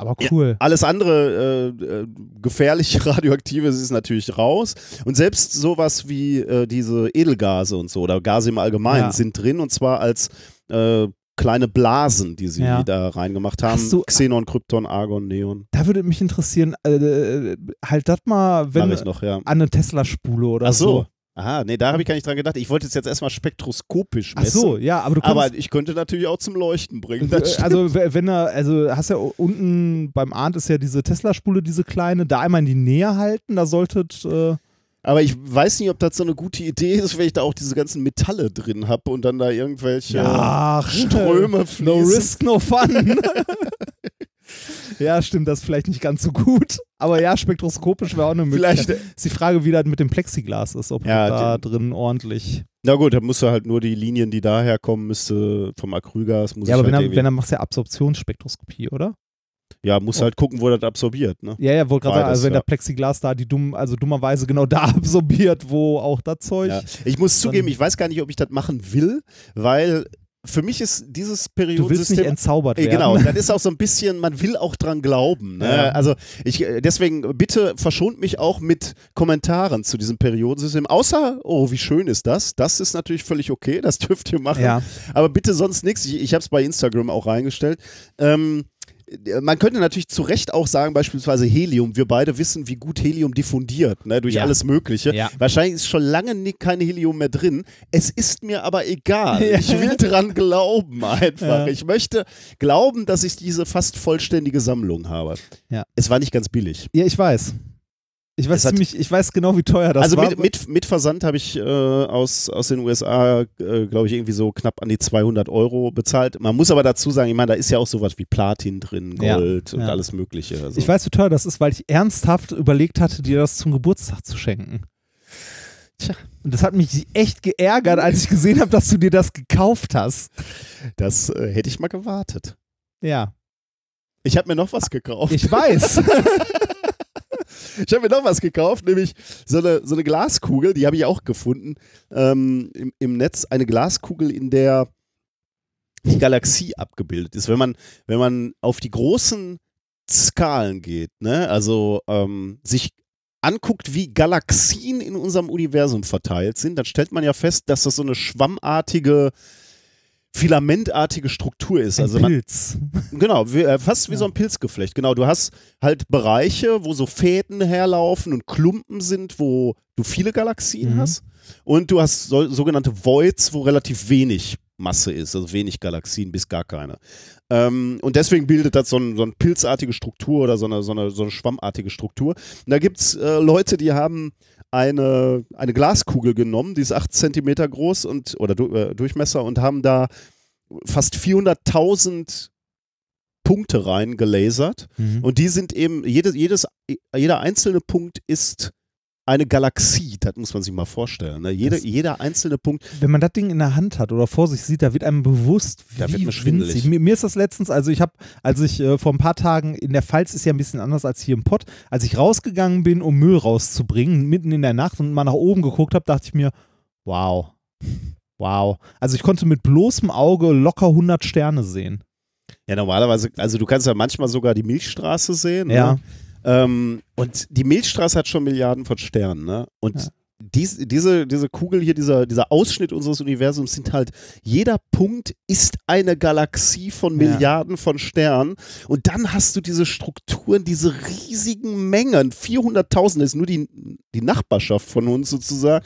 Aber cool. alles andere äh, äh, gefährliche *laughs* Radioaktives ist natürlich raus. Und selbst sowas wie äh, diese Edelgase und so oder Gase im Allgemeinen Ja. sind drin und zwar als äh, kleine Blasen, die sie Ja. da reingemacht haben. Du- Xenon, Krypton, Argon, Neon. Da würde mich interessieren, äh, halt das mal, wenn noch, ja. an eine Tesla-Spule oder Ach so. so. Aha, nee, da habe ich gar nicht dran gedacht. Ich wollte es jetzt erstmal spektroskopisch Ach messen. so, ja, aber du kannst, Aber ich könnte natürlich auch zum Leuchten bringen. Äh, Also wenn er, also hast ja unten beim Arndt ist ja diese Tesla-Spule, diese kleine, da einmal in die Nähe halten, da solltet, äh, Aber ich weiß nicht, ob das so eine gute Idee ist, wenn ich da auch diese ganzen Metalle drin habe und dann da irgendwelche Ach, Ströme fließen. No risk, no fun. *laughs* *laughs* ja, stimmt, das ist vielleicht nicht ganz so gut. Aber ja, spektroskopisch wäre auch eine Möglichkeit. Vielleicht, ist die Frage, wie das mit dem Plexiglas ist, ob Ja, da drin ordentlich. na gut, dann musst du halt nur die Linien, die daher kommen, müsste vom Acrylgas, muss Ja, aber wenn, halt wenn er machst du ja Absorptionsspektroskopie, oder? ja, muss halt gucken, wo das absorbiert, ne? Ja, ja, wollte gerade sagen, also wenn ja. der Plexiglas da die dumm, also dummerweise genau *laughs* da absorbiert, wo auch das Zeug. Ja. Ich muss Dann- zugeben, ich weiß gar nicht, ob ich das machen will, weil für mich ist dieses Du willst nicht Periodensystem entzaubert Ey, werden. Genau, das ist auch so ein bisschen, man will auch dran glauben. Ne? Ja. Also ich, äh, deswegen bitte verschont mich auch mit Kommentaren zu diesem Periodensystem. Außer, oh, wie schön ist das? Das ist natürlich völlig okay, das *laughs* dürft ihr machen. Ja. Aber bitte sonst nichts. Ich, ich habe es bei Instagram auch reingestellt. Ähm, man könnte natürlich zu Recht auch sagen, beispielsweise Helium. Wir beide wissen, wie gut Helium diffundiert, ne, durch Ja. alles Mögliche. Ja. Wahrscheinlich ist schon lange kein Helium mehr drin. Es ist mir aber egal. Ja. Ich will dran glauben *laughs* einfach. Ich möchte glauben, dass ich diese fast vollständige Sammlung habe. Es war nicht ganz billig. Ja, ich weiß. Ich weiß hat- ziemlich, ich weiß genau, wie teuer das also war. mit, mit, mit Versand habe ich äh, aus, aus den USA, äh, glaube ich, irgendwie so knapp an die 200 Euro bezahlt. Man muss aber dazu sagen, ich meine, da ist ja auch sowas wie Platin drin, Ja, Gold und ja. alles Mögliche. Also. Ich weiß, wie teuer das ist, weil ich ernsthaft überlegt hatte, dir das zum Geburtstag zu schenken. Tja. Und das hat mich echt geärgert, als ich gesehen habe, dass du dir das gekauft hast. Das äh, hätte ich mal gewartet. Ja, Ich habe mir noch was gekauft. ich weiß. *laughs* Ich habe mir noch was gekauft, nämlich so eine, so eine Glaskugel, die habe ich auch gefunden ähm, im, im Netz. Eine Glaskugel, in der die Galaxie abgebildet ist. Wenn man, wenn man auf die großen Skalen geht, ne? also ähm, sich anguckt, wie Galaxien in unserem Universum verteilt sind, dann stellt man ja fest, dass das so eine schwammartige, filamentartige Struktur ist. Ein Also man, Pilz. Genau, wie, äh, fast wie Ja. so ein Pilzgeflecht. Genau, du hast halt Bereiche, wo so Fäden herlaufen und Klumpen sind, wo du viele Galaxien Mhm. hast. Und du hast so, sogenannte Voids, wo relativ wenig Masse ist, also wenig Galaxien bis gar keine. Ähm, und deswegen bildet das so, ein, so eine pilzartige Struktur oder so eine, so eine, so eine schwammartige Struktur. Und da gibt es äh, Leute, die haben eine, eine Glaskugel genommen, die ist 8 Zentimeter groß und, oder du, äh, Durchmesser und haben da fast 400.000 Punkte rein gelasert. Mhm. Und die sind eben, jede, jedes, jeder einzelne Punkt ist eine Galaxie. Das muss man sich mal vorstellen. Ne? Jede, Das- jeder einzelne Punkt. Wenn man das Ding in der Hand hat oder vor sich sieht, da wird einem bewusst, Da wird wie man schwindelig. Mir, mir ist das letztens, also ich habe, als ich äh, vor ein paar Tagen in der Pfalz ist ja ein bisschen anders als hier im Pott, als ich rausgegangen bin, um Müll rauszubringen, mitten in der Nacht und mal nach oben geguckt habe, dachte ich mir, wow, wow. Also ich konnte mit bloßem Auge locker 100 Sterne sehen. Ja, normalerweise, also du kannst ja manchmal sogar die Milchstraße sehen. Ja. Ne? Ähm, und die Milchstraße hat schon Milliarden von Sternen. Ne? Und Ja. dies, diese, diese Kugel hier, dieser, dieser Ausschnitt unseres Universums sind halt, jeder Punkt ist eine Galaxie von Ja. Milliarden von Sternen. Und dann hast du diese Strukturen, diese riesigen Mengen, 400.000, das ist nur die, die Nachbarschaft von uns sozusagen,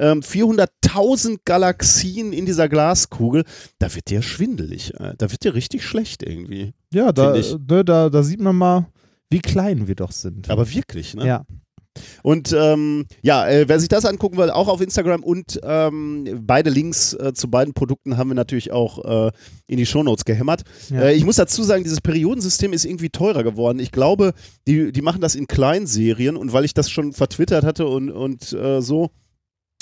ähm, 400.000 Galaxien in dieser Glaskugel. Da wird dir schwindelig. Äh. Da wird dir richtig schlecht irgendwie. Ja, da, ne, da, da sieht man mal, wie klein wir doch sind. Aber wirklich, ne? ja. Und ähm, ja, äh, wer sich das angucken will, auch auf Instagram und ähm, beide Links äh, zu beiden Produkten haben wir natürlich auch äh, in die Shownotes gehämmert. Ja. Äh, ich muss dazu sagen, dieses Periodensystem ist irgendwie teurer geworden. Ich glaube, die, die machen das in Kleinserien und weil ich das schon vertwittert hatte und, und äh, so,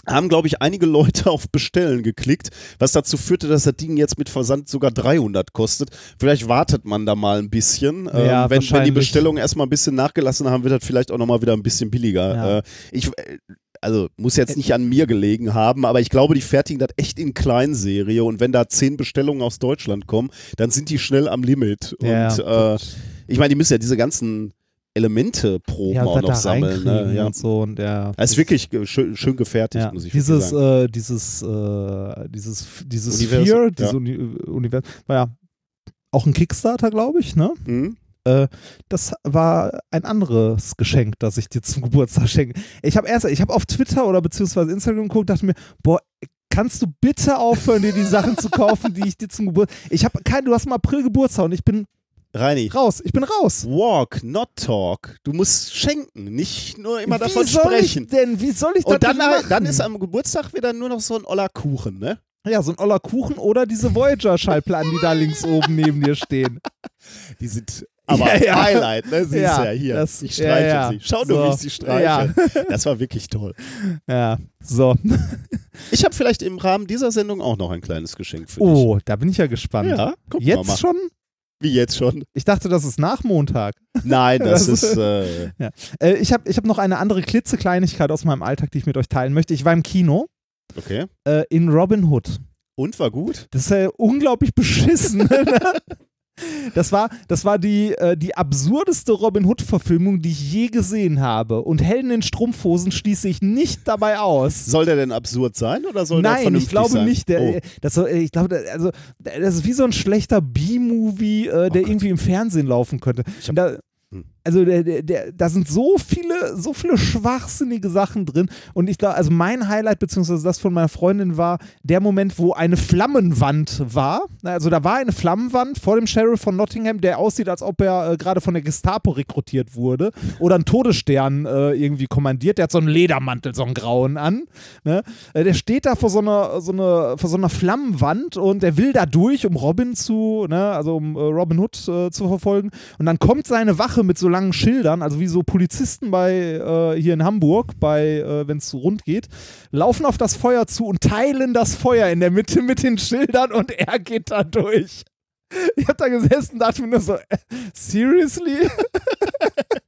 haben, glaube ich, einige Leute *laughs* auf Bestellen geklickt, was dazu führte, dass das Ding jetzt mit Versand sogar 300 kostet. Vielleicht wartet man da mal ein bisschen. Ähm, Ja, wenn, wenn die. Bestellungen erstmal ein bisschen nachgelassen haben, wird das vielleicht auch nochmal wieder ein bisschen billiger. Ja. Äh, ich, äh, also muss jetzt nicht an mir gelegen haben, aber ich glaube, die fertigen das echt in Kleinserie und wenn da zehn Bestellungen aus Deutschland kommen, dann sind die schnell am Limit. Ja, und äh, ich meine, die müssen ja diese ganzen Elemente-Proben ja, auch noch sammeln. Ne? Ja. und so und der Es ist wirklich schön, schön gefertigt, ja. muss ich dieses, sagen. äh, dieses, äh, dieses, dieses Universum, Sphere, ja. dieses Uni Universum, war ja auch ein Kickstarter, glaube ich, ne? Mhm. Äh, das war ein anderes Geschenk, das ich dir zum *laughs* Geburtstag schenke. Ich habe erst, ich habe auf Twitter oder beziehungsweise Instagram geguckt, dachte mir, boah, kannst du bitte aufhören, dir die Sachen zu kaufen, die ich dir zum Geburtstag. Ich habe kein, du hast im April Geburtstag und ich bin Reini, Raus, ich bin raus. walk, not talk. Du musst schenken, nicht nur immer davon wie soll sprechen. Denn, wie soll ich das Und dann, machen? dann ist am Geburtstag wieder nur noch so ein oller Kuchen, ne? Ja, so ein oller Kuchen oder diese Voyager-Schallplatten, die da links oben neben dir stehen. Die sind aber Ja, ja. Highlight, ne? Siehst Ja, ja, hier. das- ich streiche ja, sie. Schau So. nur, wie ich sie streiche. Ja. *laughs* Das war wirklich toll. Ja, so. Ich habe vielleicht im Rahmen dieser Sendung auch noch ein kleines Geschenk für Oh, da bin ich ja gespannt. dich. Ja, gucken wir mal. Jetzt schon? Wie jetzt schon? Ich dachte, das ist nach Montag. Nein, das *laughs* Das- ist. Äh, Äh, ich habe ich hab noch eine andere klitzekleinigkeit aus meinem Alltag, die ich mit euch teilen möchte. Ich war im Kino okay. äh, in Robin Hood. Und war gut? Das ist ja unglaublich beschissen. *laughs* Das war, das war die, äh, die absurdeste Robin Hood-Verfilmung, die ich je gesehen habe. Und Helden in Strumpfhosen schließe ich nicht dabei aus. Soll der denn absurd sein oder soll der Nein, vernünftig ich glaube sein? nicht. Der, oh. das, ich glaube, der- also, das ist wie so ein schlechter B-Movie, äh, der Gott. irgendwie im Fernsehen laufen könnte. Ich hab- Da, Hm. Also der, der, der, da sind so viele, so viele schwachsinnige Sachen drin. Und ich glaube, also mein Highlight, beziehungsweise das von meiner Freundin war der Moment, wo eine Flammenwand war. Also da war eine Flammenwand vor dem Sheriff von Nottingham, der aussieht, als ob er äh, gerade von der Gestapo rekrutiert wurde oder einen Todesstern äh, irgendwie kommandiert. Der hat so einen Ledermantel, so einen grauen an. Ne? Äh, der steht da vor so einer, so einer, vor so einer Flammenwand und der will da durch, um Robin zu, ne, also um äh, Robin Hood äh, zu verfolgen. Und dann kommt seine Wache mit so langen Schildern, also wie so Polizisten bei äh, hier in Hamburg, bei, äh, wenn es rund geht, laufen auf das Feuer zu und teilen das Feuer in der Mitte mit den Schildern und er geht da durch. Ich hab da gesessen und dachte mir nur so, äh, seriously? *laughs*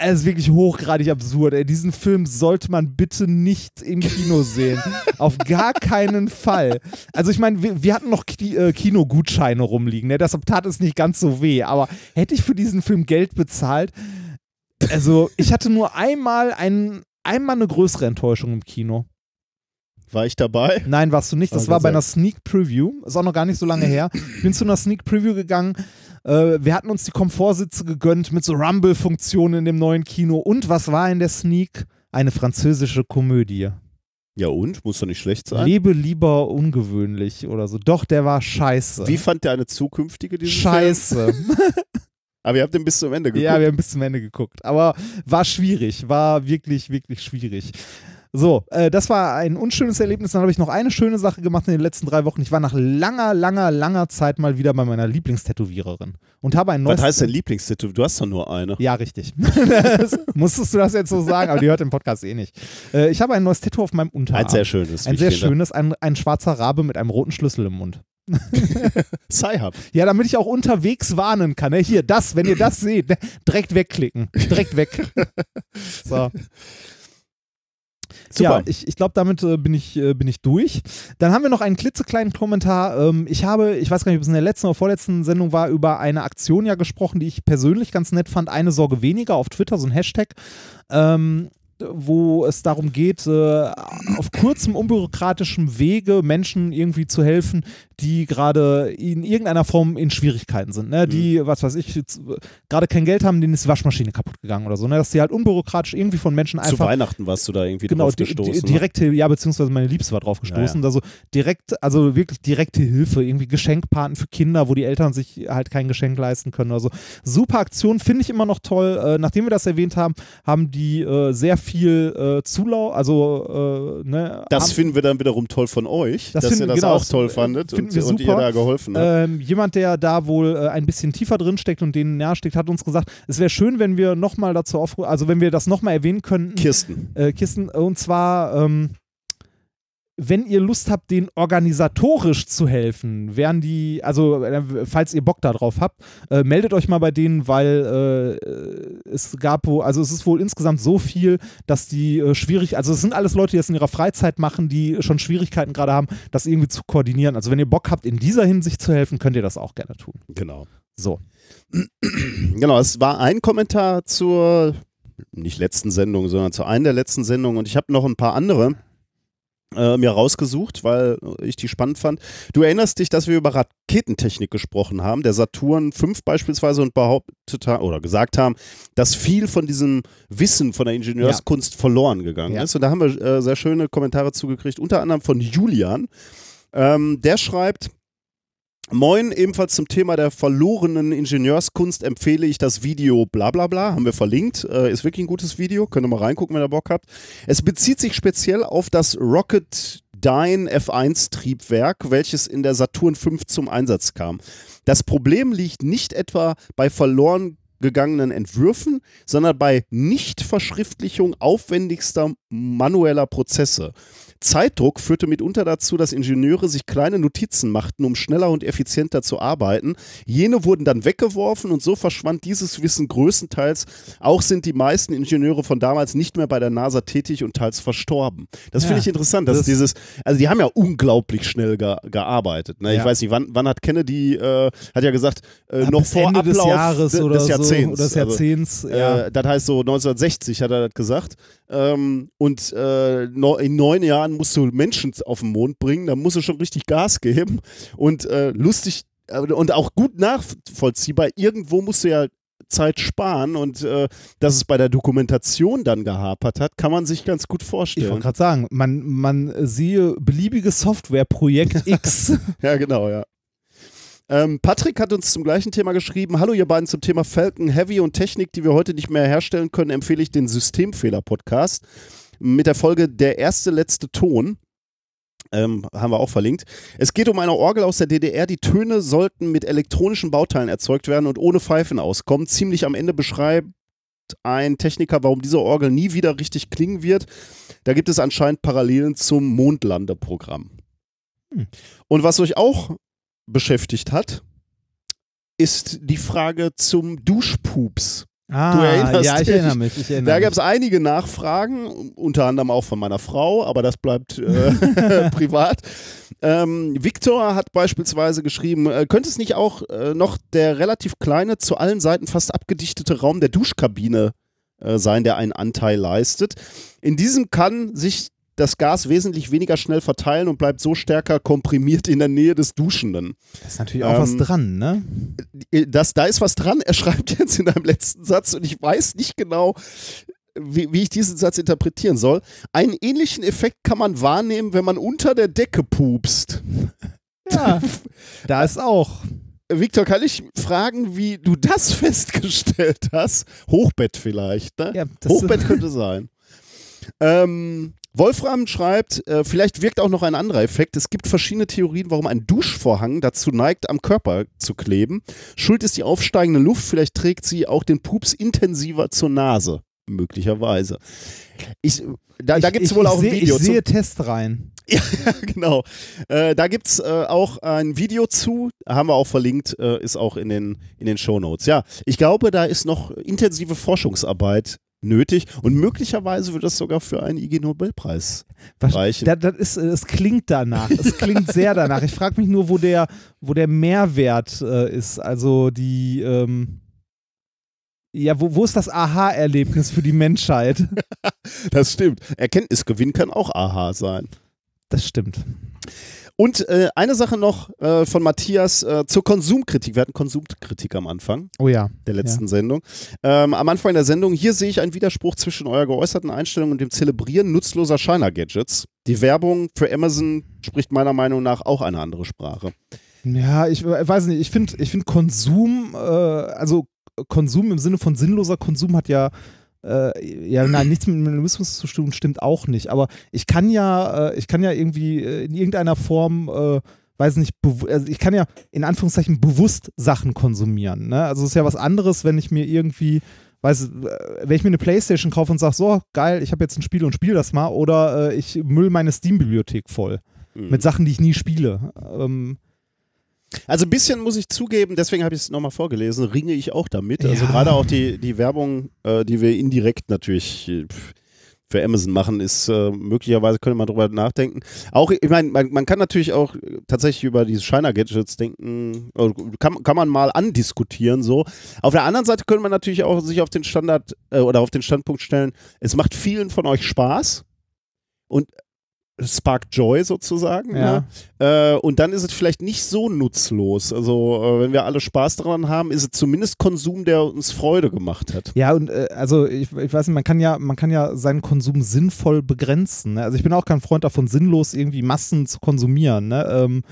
Es ist wirklich hochgradig absurd. Ey. Diesen Film sollte man bitte nicht im Kino sehen. Auf gar keinen Fall. Also ich meine, wir, wir hatten noch Ki äh, Kinogutscheine rumliegen. Ne? Deshalb tat es nicht ganz so weh. Aber hätte ich für diesen Film Geld bezahlt, also ich hatte nur einmal ein, einmal eine größere Enttäuschung im Kino. War ich dabei? Nein, warst du nicht. Das Aber war bei einer Sneak Preview. Ist auch noch gar nicht so lange her. Ich bin zu einer Sneak Preview gegangen. Äh, wir hatten uns die Komfortsitze gegönnt mit so Rumble-Funktionen in dem neuen Kino. Und was war in der Sneak? Eine französische Komödie. Ja und? Muss doch nicht schlecht sein. Lebe lieber ungewöhnlich oder so. Doch, der war scheiße. Wie fand der eine zukünftige diesen Film? scheiße. *laughs* Aber ihr habt den bis zum Ende geguckt. Ja, wir haben bis zum Ende geguckt. Aber war schwierig. War wirklich, wirklich schwierig. So, äh, das war ein unschönes Erlebnis. Dann habe ich noch eine schöne Sache gemacht in den letzten drei Wochen. Ich war nach langer, langer, langer Zeit mal wieder bei meiner Lieblingstätowiererin und habe ein neues. Was heißt dein Lieblingstattoo? Du hast doch nur eine. Ja, richtig. Musstest du das jetzt so sagen, aber die hört den Podcast eh nicht. Äh, ich habe ein neues Tattoo auf meinem Unterarm. Ein sehr schönes. Ein sehr schönes, ein, ein schwarzer Rabe mit einem roten Schlüssel im Mund. *laughs* Sci-Hub. Ja, damit ich auch unterwegs warnen kann. Hier, das, wenn ihr das seht, ne? direkt wegklicken. Direkt weg. *laughs* So. Super. Ja, ich, ich glaube, damit äh, bin, ich, äh, bin ich durch. Dann haben wir noch einen klitzekleinen Kommentar. Ähm, ich habe, ich weiß gar nicht, ob es in der letzten oder vorletzten Sendung war, über eine Aktion ja gesprochen, die ich persönlich ganz nett fand. Eine Sorge weniger auf Twitter, so ein Hashtag. Ähm, wo es darum geht, äh, auf kurzem, unbürokratischem Wege Menschen irgendwie zu helfen, die gerade in irgendeiner Form in Schwierigkeiten sind. Ne? Die, was weiß ich, äh, gerade kein Geld haben, denen ist die Waschmaschine kaputt gegangen oder so. Ne? Dass die halt unbürokratisch irgendwie von Menschen Zu einfach Weihnachten warst du da irgendwie genau, drauf di gestoßen. di ne? direkte, ja, beziehungsweise meine Liebste war drauf gestoßen. Ja, Also direkt, also wirklich direkte Hilfe, irgendwie Geschenkpaten für Kinder, wo die Eltern sich halt kein Geschenk leisten können. Also super Aktion, finde ich immer noch toll. Äh, nachdem wir das erwähnt haben, haben die äh, sehr viel äh, Zulau, also äh, ne, Das haben, finden wir dann wiederum toll von euch, Das dass finden- ihr das genau, auch toll fandet finden und, wir und ihr super. da geholfen habt. ähm, jemand, der da wohl äh, ein bisschen tiefer drin steckt und denen näher steckt, hat uns gesagt, es wäre schön, wenn wir nochmal dazu aufrufen, also wenn wir das nochmal erwähnen könnten, Kirsten. äh, Kisten. Und zwar, ähm, wenn ihr Lust habt, denen organisatorisch zu helfen, wären die, also äh, falls ihr Bock darauf habt, äh, meldet euch mal bei denen, weil äh, es gab wo, also es ist wohl insgesamt so viel, dass die äh, schwierig, also es sind alles Leute, die das in ihrer Freizeit machen, die schon Schwierigkeiten gerade haben, das irgendwie zu koordinieren. Also wenn ihr Bock habt, in dieser Hinsicht zu helfen, könnt ihr das auch gerne tun. Genau. So. Genau, es war ein Kommentar zur, nicht letzten Sendung, sondern zu einer der letzten Sendungen und ich habe noch ein paar andere äh, mir rausgesucht, weil ich die spannend fand. Du erinnerst dich, dass wir über Raketentechnik gesprochen haben, der Saturn 5 beispielsweise und behauptet ha- oder gesagt haben, dass viel von diesem Wissen von der Ingenieurskunst verloren gegangen Ja. ist. Und da haben wir äh, sehr schöne Kommentare zugekriegt, unter anderem von Julian. Ähm, der schreibt, Moin, ebenfalls zum Thema der verlorenen Ingenieurskunst empfehle ich das Video Blablabla, bla bla, haben wir verlinkt. Äh, ist wirklich ein gutes Video, könnt ihr mal reingucken, wenn ihr Bock habt. Es bezieht sich speziell auf das Rocket Dyne F1-Triebwerk, welches in der Saturn V zum Einsatz kam. Das Problem liegt nicht etwa bei verloren gegangenen Entwürfen, sondern bei Nichtverschriftlichung aufwendigster manueller Prozesse. Zeitdruck führte mitunter dazu, dass Ingenieure sich kleine Notizen machten, um schneller und effizienter zu arbeiten. Jene wurden dann weggeworfen und so verschwand dieses Wissen größtenteils. Auch sind die meisten Ingenieure von damals nicht mehr bei der NASA tätig und teils verstorben. Das ja, finde ich interessant, dass das dieses, also die haben ja unglaublich schnell ge gearbeitet. Ne? Ja. Ich weiß nicht, wann, wann hat Kennedy, äh, hat ja gesagt, äh, noch vor Ende Ablauf des Jahres oder des Jahrzehnts. So, oder des Jahrzehnts, also, ja. Äh, das heißt so 1960 hat er das gesagt. Ähm, und äh, in neun Jahren musst du Menschen auf den Mond bringen, da musst du schon richtig Gas geben. Und äh, lustig äh, und auch gut nachvollziehbar, irgendwo musst du ja Zeit sparen und äh, dass es bei der Dokumentation dann gehapert hat, kann man sich ganz gut vorstellen. Ich wollte gerade sagen, man, man siehe beliebige Softwareprojekt X. *laughs* ja, genau, ja. Ähm, Patrick hat uns zum gleichen Thema geschrieben. Hallo ihr beiden zum Thema Falcon Heavy und Technik, die wir heute nicht mehr herstellen können, empfehle ich den Systemfehler-Podcast mit der Folge Der erste letzte Ton. Ähm, haben wir auch verlinkt. Es geht um eine Orgel aus der DDR. Die Töne sollten mit elektronischen Bauteilen erzeugt werden und ohne Pfeifen auskommen. Ziemlich am Ende beschreibt ein Techniker, warum diese Orgel nie wieder richtig klingen wird. Da gibt es anscheinend Parallelen zum Mondlandeprogramm. Hm. Und was euch auch beschäftigt hat, ist die Frage zum Duschpups. Ah, du erinnerst ja, ich dich. erinnere mich. Ich erinnere da gab es einige Nachfragen, unter anderem auch von meiner Frau, aber das bleibt äh, *laughs* privat. Ähm, Victor hat beispielsweise geschrieben, äh, könnte es nicht auch äh, noch der relativ kleine, zu allen Seiten fast abgedichtete Raum der Duschkabine äh, sein, der einen Anteil leistet? In diesem kann sich das Gas wesentlich weniger schnell verteilen und bleibt so stärker komprimiert in der Nähe des Duschenden. Da ist natürlich auch ähm, was dran, ne? Äh, das, da ist was dran. Er schreibt jetzt in einem letzten Satz und ich weiß nicht genau, wie, wie, ich diesen Satz interpretieren soll. Einen ähnlichen Effekt kann man wahrnehmen, wenn man unter der Decke pupst. *laughs* Ja, da ist auch. Victor, kann ich fragen, wie du das *laughs* festgestellt hast? Hochbett vielleicht, ne? Ja, Hochbett könnte sein. Ähm, Wolfram schreibt, äh, vielleicht wirkt auch noch ein anderer Effekt. Es gibt verschiedene Theorien, warum ein Duschvorhang dazu neigt, am Körper zu kleben. Schuld ist die aufsteigende Luft, vielleicht trägt sie auch den Pups intensiver zur Nase. Möglicherweise. Ich, da da gibt es wohl auch ein Video ich zu. Ich sehe Test rein. *laughs* Ja, genau. Äh, da gibt es äh, auch ein Video zu, haben wir auch verlinkt, äh, ist auch in den, in den Show Notes. Ja, ich glaube, da ist noch intensive Forschungsarbeit nötig und möglicherweise wird das sogar für einen IG Nobelpreis reichen. Das, das ist, es klingt danach, es klingt *laughs* sehr danach. Ich frage mich nur, wo der, wo der Mehrwert äh, ist. Also die, ähm, ja, wo, wo ist das Aha-Erlebnis für die Menschheit? *laughs* das stimmt. Erkenntnisgewinn kann auch Aha sein. Das stimmt. Und äh, eine Sache noch äh, von Matthias äh, zur Konsumkritik. Wir hatten Konsumkritik am Anfang oh ja. der letzten ja. Sendung. Ähm, am Anfang der Sendung, hier sehe ich einen Widerspruch zwischen eurer geäußerten Einstellung und dem Zelebrieren nutzloser Shiner-Gadgets. Die Werbung für Amazon spricht meiner Meinung nach auch eine andere Sprache. Ja, ich weiß nicht, ich finde ich find Konsum, äh, also Konsum im Sinne von sinnloser Konsum hat ja äh, ja, nein, nichts mit Minimalismus zu tun stimmt auch nicht. Aber ich kann ja, äh, ich kann ja irgendwie äh, in irgendeiner Form, äh, weiß nicht, also ich kann ja in Anführungszeichen bewusst Sachen konsumieren. Ne? Also es ist ja was anderes, wenn ich mir irgendwie weiß, äh, wenn ich mir eine Playstation kaufe und sage, so, geil, ich habe jetzt ein Spiel und spiele das mal, oder äh, ich müll meine Steam-Bibliothek voll mhm. mit Sachen, die ich nie spiele. Ähm, also ein bisschen muss ich zugeben, deswegen habe ich es nochmal vorgelesen, ringe ich auch damit. Also ja. gerade auch die, die Werbung, äh, die wir indirekt natürlich äh, für Amazon machen, ist äh, möglicherweise könnte man darüber nachdenken. Auch, ich meine, man, man, kann natürlich auch tatsächlich über diese Shiner-Gadgets denken, kann, kann man mal andiskutieren so. Auf der anderen Seite könnte man natürlich auch sich auf den Standard äh, oder auf den Standpunkt stellen, es macht vielen von euch Spaß und Spark Joy sozusagen. Ja. Ne? Äh, und dann ist es vielleicht nicht so nutzlos. Also, äh, wenn wir alle Spaß daran haben, ist es zumindest Konsum, der uns Freude gemacht hat. Ja, und äh, also ich, ich, weiß nicht, man kann ja, man kann ja seinen Konsum sinnvoll begrenzen. Ne? Also ich bin auch kein Freund davon, sinnlos irgendwie Massen zu konsumieren. Ne? Ähm,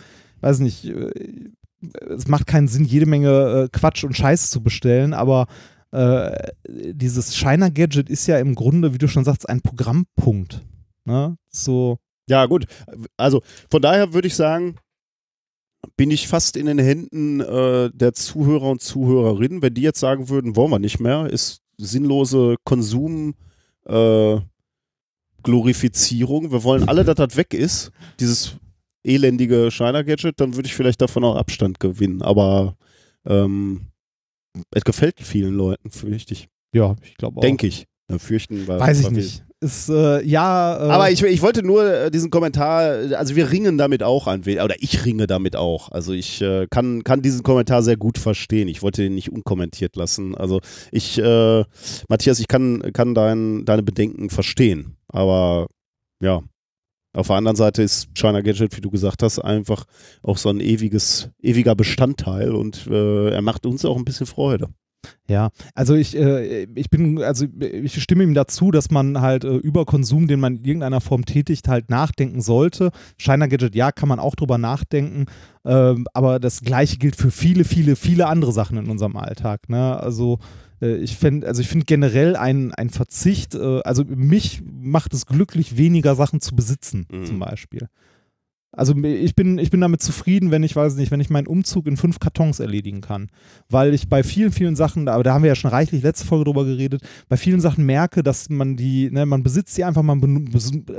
weiß nicht, äh, es macht keinen Sinn, jede Menge äh, Quatsch und Scheiß zu bestellen, aber äh, dieses Shiner-Gadget ist ja im Grunde, wie du schon sagst, ein Programmpunkt. Ne? So. Ja, gut. Also von daher würde ich sagen, bin ich fast in den Händen äh, der Zuhörer und Zuhörerinnen. Wenn die jetzt sagen würden, wollen wir nicht mehr, ist sinnlose Konsum. Äh, Glorifizierung. Wir wollen alle, dass das weg ist, dieses elendige Shiner-Gadget, dann würde ich vielleicht davon auch Abstand gewinnen. Aber ähm, es gefällt vielen Leuten, fürchte ich. Ja, ich glaube auch. Denke ich. Ja, fürchten war, Weiß ich nicht. Ist, äh, ja. Äh, Aber ich, ich wollte nur äh, diesen Kommentar, also wir ringen damit auch an, oder ich ringe damit auch. Also ich äh, kann, kann diesen Kommentar sehr gut verstehen. Ich wollte ihn nicht unkommentiert lassen. Also ich, äh, Matthias, ich kann, kann dein, deine Bedenken verstehen. Aber ja, auf der anderen Seite ist China Gadget, wie du gesagt hast, einfach auch so ein ewiges, ewiger Bestandteil und äh, er macht uns auch ein bisschen Freude. Ja, also ich, äh, ich bin, also ich stimme ihm dazu, dass man halt äh, über Konsum, den man in irgendeiner Form tätigt, halt nachdenken sollte. Shiner Gadget, ja, kann man auch drüber nachdenken, ähm, aber das gleiche gilt für viele, viele, viele andere Sachen in unserem Alltag. Ne? Also äh, ich finde, also ich finde generell ein, ein Verzicht, äh, also mich macht es glücklich, weniger Sachen zu besitzen, Mhm. zum Beispiel. Also ich bin, ich bin damit zufrieden, wenn ich weiß nicht, wenn ich meinen Umzug in fünf Kartons erledigen kann. Weil ich bei vielen, vielen Sachen, aber da haben wir ja schon reichlich letzte Folge drüber geredet, bei vielen Sachen merke, dass man die, ne, man besitzt sie einfach, man, benu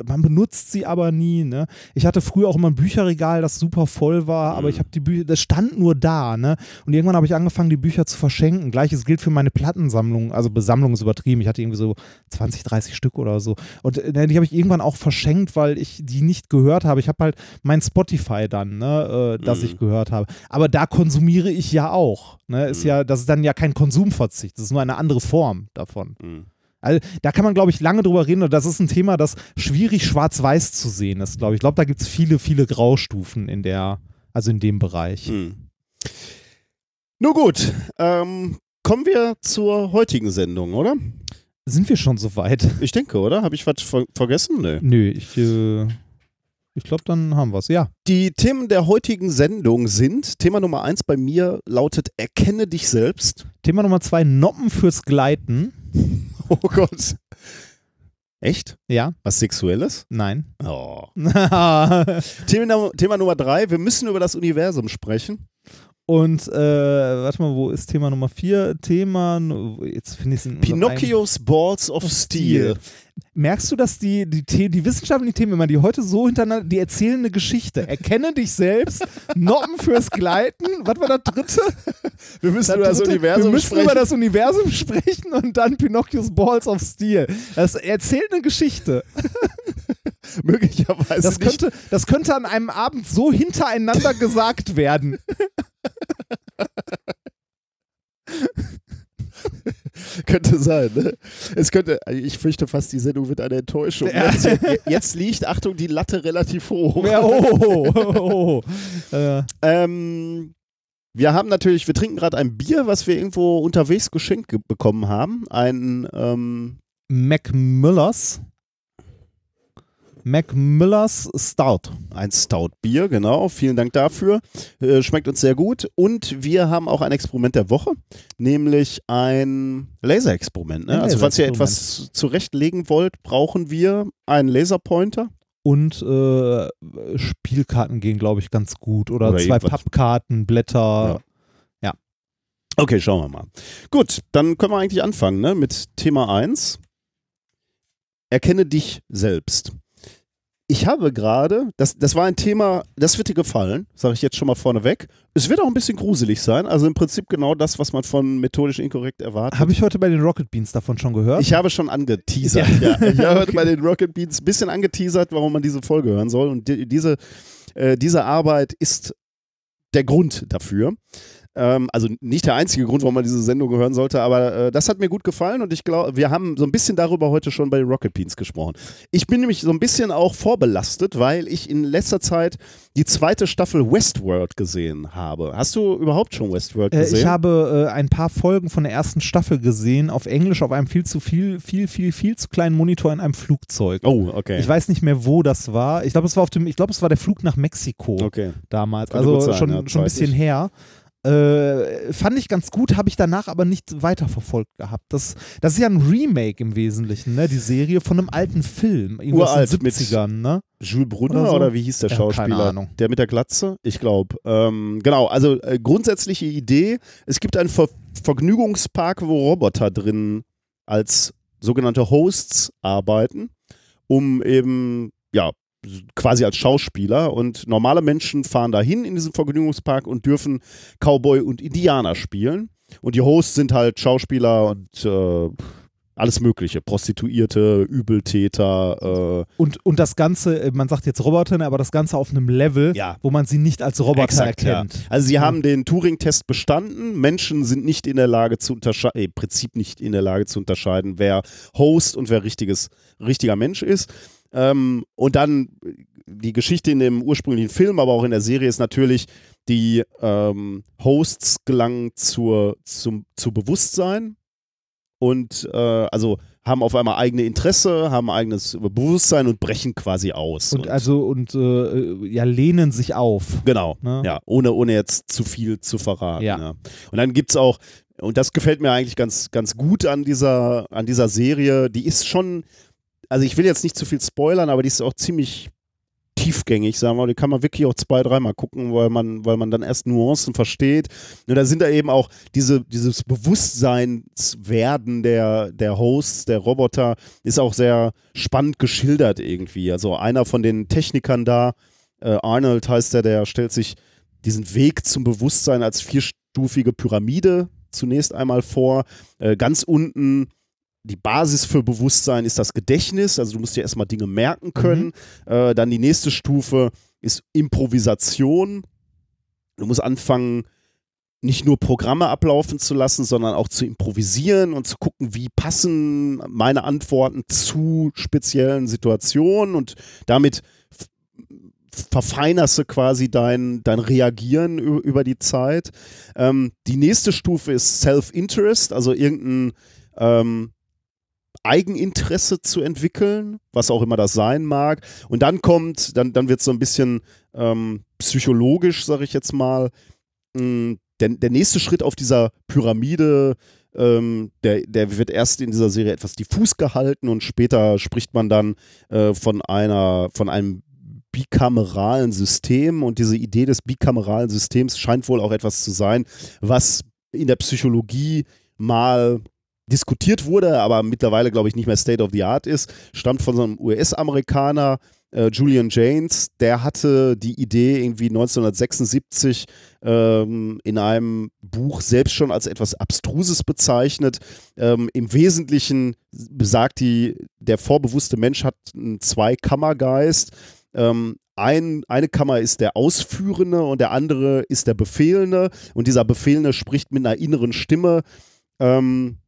man benutzt sie aber nie. Ne? Ich hatte früher auch immer ein Bücherregal, das super voll war, aber ich habe die Bücher, das stand nur da, ne? Und irgendwann habe ich angefangen, die Bücher zu verschenken. Gleiches gilt für meine Plattensammlung, also Besammlung ist übertrieben. Ich hatte irgendwie so 20, 30 Stück oder so. Und äh, die habe ich irgendwann auch verschenkt, weil ich die nicht gehört habe. Ich habe halt mein Spotify dann, ne, äh, das Mhm. ich gehört habe. Aber da konsumiere ich ja auch. Ne? Ist Mhm. ja, das ist dann ja kein Konsumverzicht, das ist nur eine andere Form davon. Mhm. Also, da kann man, glaube ich, lange drüber reden. Und das ist ein Thema, das schwierig schwarz-weiß zu sehen ist, glaube ich. Ich glaube, da gibt es viele, viele Graustufen in der, also in dem Bereich. Hm. Nun gut, ähm, kommen wir zur heutigen Sendung, oder? Sind wir schon so weit? Ich denke, oder? Habe ich was ver vergessen? Nö. Nö, ich, äh, ich glaube, dann haben wir es. Ja. Die Themen der heutigen Sendung sind, Thema Nummer eins bei mir lautet Erkenne dich selbst. Thema Nummer zwei, Noppen fürs Gleiten. *laughs* Oh Gott. Echt? Ja, Was Sexuelles? nein. Oh. *laughs* Thema, Thema Nummer drei, wir müssen über das Universum sprechen. Äh, warte mal, wo ist Thema Nummer vier? Thema, nu- jetzt finde ich es Pinocchios Balls of Steel. Merkst du, dass die, die, The die wissenschaftlichen Themen immer, die heute so hintereinander, die erzählen eine Geschichte. Erkenne dich selbst, Noppen fürs Gleiten. Was war das dritte? Wir müssen Das über das dritte, Universum wir müssen sprechen. über das Universum sprechen und dann Pinocchios Balls of Steel. Das erzählt eine Geschichte. Möglicherweise Das nicht. könnte, das könnte an einem Abend so hintereinander gesagt werden. *laughs* Könnte sein, ne? Es könnte, ich fürchte fast, die Sendung wird eine Enttäuschung. Ja. Jetzt, jetzt liegt, Achtung, die Latte relativ hoch. Ja, oh, oh, oh. *laughs* Äh, Ähm, wir haben natürlich, wir trinken gerade ein Bier, was wir irgendwo unterwegs geschenkt ge- bekommen haben. Ein, ähm, Mac Müllers. Mac Müllers Stout. ein Stout-Bier, genau. Vielen Dank dafür. Äh, schmeckt uns sehr gut. Und wir haben auch ein Experiment der Woche, nämlich ein Laserexperiment. Ne? Ein also, falls ihr etwas zurechtlegen wollt, brauchen wir einen Laserpointer. Und äh, Spielkarten gehen, glaube ich, ganz gut. Oder, Oder zwei. Pappkarten, Blätter. Okay, schauen wir mal. Gut, dann können wir eigentlich anfangen ne? mit Thema 1. Erkenne dich selbst. Ich habe gerade, das, das war ein Thema, das wird dir gefallen, sage ich jetzt schon mal vorneweg. Es wird auch ein bisschen gruselig sein, also im Prinzip genau das, was man von methodisch inkorrekt erwartet. Habe ich heute bei den Rocket Beans davon schon gehört? Ich habe schon angeteasert. Ja. Ja. Ich habe *laughs* heute Okay. bei den Rocket Beans ein bisschen angeteasert, warum man diese Folge hören soll. Und die, diese, äh, diese Arbeit ist der Grund dafür. Ähm, also nicht der einzige Grund, warum man diese Sendung hören sollte, aber äh, das hat mir gut gefallen und ich glaube, wir haben so ein bisschen darüber heute schon bei Rocket Beans gesprochen. Ich bin nämlich so ein bisschen auch vorbelastet, weil ich in letzter Zeit die zweite Staffel Westworld gesehen habe. Hast du überhaupt schon Westworld Äh, gesehen? ich habe äh, ein paar Folgen von der ersten Staffel gesehen, auf Englisch auf einem viel zu viel, viel, viel, viel zu kleinen Monitor in einem Flugzeug. oh, okay. Ich weiß nicht mehr, wo das war. Ich glaube, es war auf dem, ich glaube, es war der Flug nach Mexiko okay. damals. Könnte also sein, schon, ja, schon ein bisschen her. Äh, fand ich ganz gut, habe ich danach aber nicht weiterverfolgt gehabt. Das, das ist ja ein Remake im Wesentlichen, ne? Die Serie von einem alten Film, irgendwas Uralt in den mit 70ern, ne? Jules Brunner Oder oder, so? wie hieß der Ja, keine Schauspieler? Ahnung. Der mit der Glatze? Ich glaube. Ähm, genau, also äh, grundsätzliche Idee, es gibt einen Ver Vergnügungspark, wo Roboter drin als sogenannte Hosts arbeiten, um eben, ja, quasi als Schauspieler und normale Menschen fahren dahin in diesen Vergnügungspark und dürfen Cowboy und Indianer spielen. Und die Hosts sind halt Schauspieler und äh, alles Mögliche. Prostituierte, Übeltäter, äh, Und, und das Ganze, äh, man sagt jetzt Roboter, ne, aber das Ganze auf einem Level, Ja. wo man sie nicht als Roboter Exakt, ja. erkennt. Also sie haben den Turing-Test bestanden. Menschen sind nicht in der Lage zu unterscheiden, im Prinzip nicht in der Lage zu unterscheiden, wer Host und wer richtiges, richtiger Mensch ist. Ähm, und dann die Geschichte in dem ursprünglichen Film, aber auch in der Serie ist natürlich, die ähm, Hosts gelangen zur, zum, zu Bewusstsein und äh, also haben auf einmal eigene Interesse, haben eigenes Bewusstsein und brechen quasi aus. Und also und äh, ja, lehnen sich auf. Genau, Ne? ja, ohne, ohne jetzt zu viel zu verraten. Ja. Ja. Und dann gibt es auch, und das gefällt mir eigentlich ganz, ganz gut an dieser, an dieser Serie, die ist schon, also ich will jetzt nicht zu viel spoilern, aber die ist auch ziemlich tiefgängig, sagen wir mal. Die kann man wirklich auch zwei, dreimal gucken, weil man, weil man dann erst Nuancen versteht. Und da sind da eben auch diese, dieses Bewusstseinswerden der, der Hosts, der Roboter, ist auch sehr spannend geschildert irgendwie. Also einer von den Technikern da, äh, Arnold heißt der, der stellt sich diesen Weg zum Bewusstsein als vierstufige Pyramide zunächst einmal vor. Äh, ganz unten die Basis für Bewusstsein ist das Gedächtnis, also du musst dir erstmal Dinge merken können. Äh, dann die nächste Stufe ist Improvisation. Du musst anfangen, nicht nur Programme ablaufen zu lassen, sondern auch zu improvisieren und zu gucken, wie passen meine Antworten zu speziellen Situationen und damit verfeinerst du quasi dein, dein Reagieren über die Zeit. Ähm, die nächste Stufe ist Self-Interest, also irgendein ähm, Eigeninteresse zu entwickeln, was auch immer das sein mag. Und dann kommt, dann, dann wird es so ein bisschen ähm, psychologisch, sage ich jetzt mal. Mm, Der, der nächste Schritt auf dieser Pyramide, ähm, der, der wird erst in dieser Serie etwas diffus gehalten und später spricht man dann äh, von einer, von einem bikameralen System und diese Idee des bikameralen Systems scheint wohl auch etwas zu sein, was in der Psychologie mal diskutiert wurde, aber mittlerweile, glaube ich, nicht mehr State of the Art ist, stammt von so einem US-Amerikaner, äh, Julian Janes, der hatte die Idee irgendwie 1976 ähm, in einem Buch selbst schon als etwas Abstruses bezeichnet. Ähm, Im Wesentlichen besagt die, der vorbewusste Mensch hat einen Zweikammergeist. Ähm, ein, eine Kammer ist der Ausführende und der andere ist der Befehlende. Und dieser Befehlende spricht mit einer inneren Stimme. Ähm,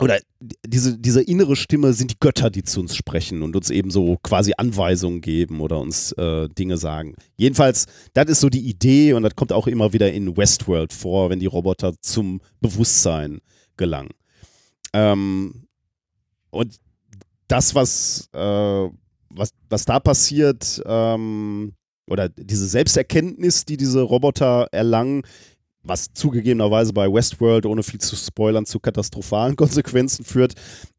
oder diese, diese innere Stimme sind die Götter, die zu uns sprechen und uns eben so quasi Anweisungen geben oder uns äh, Dinge sagen. Jedenfalls, das ist so die Idee und das kommt auch immer wieder in Westworld vor, wenn die Roboter zum Bewusstsein gelangen. Ähm, und das, was, äh, was, was da passiert, ähm, oder diese Selbsterkenntnis, die diese Roboter erlangen, was zugegebenerweise bei Westworld, ohne viel zu spoilern, zu katastrophalen *laughs* Konsequenzen führt,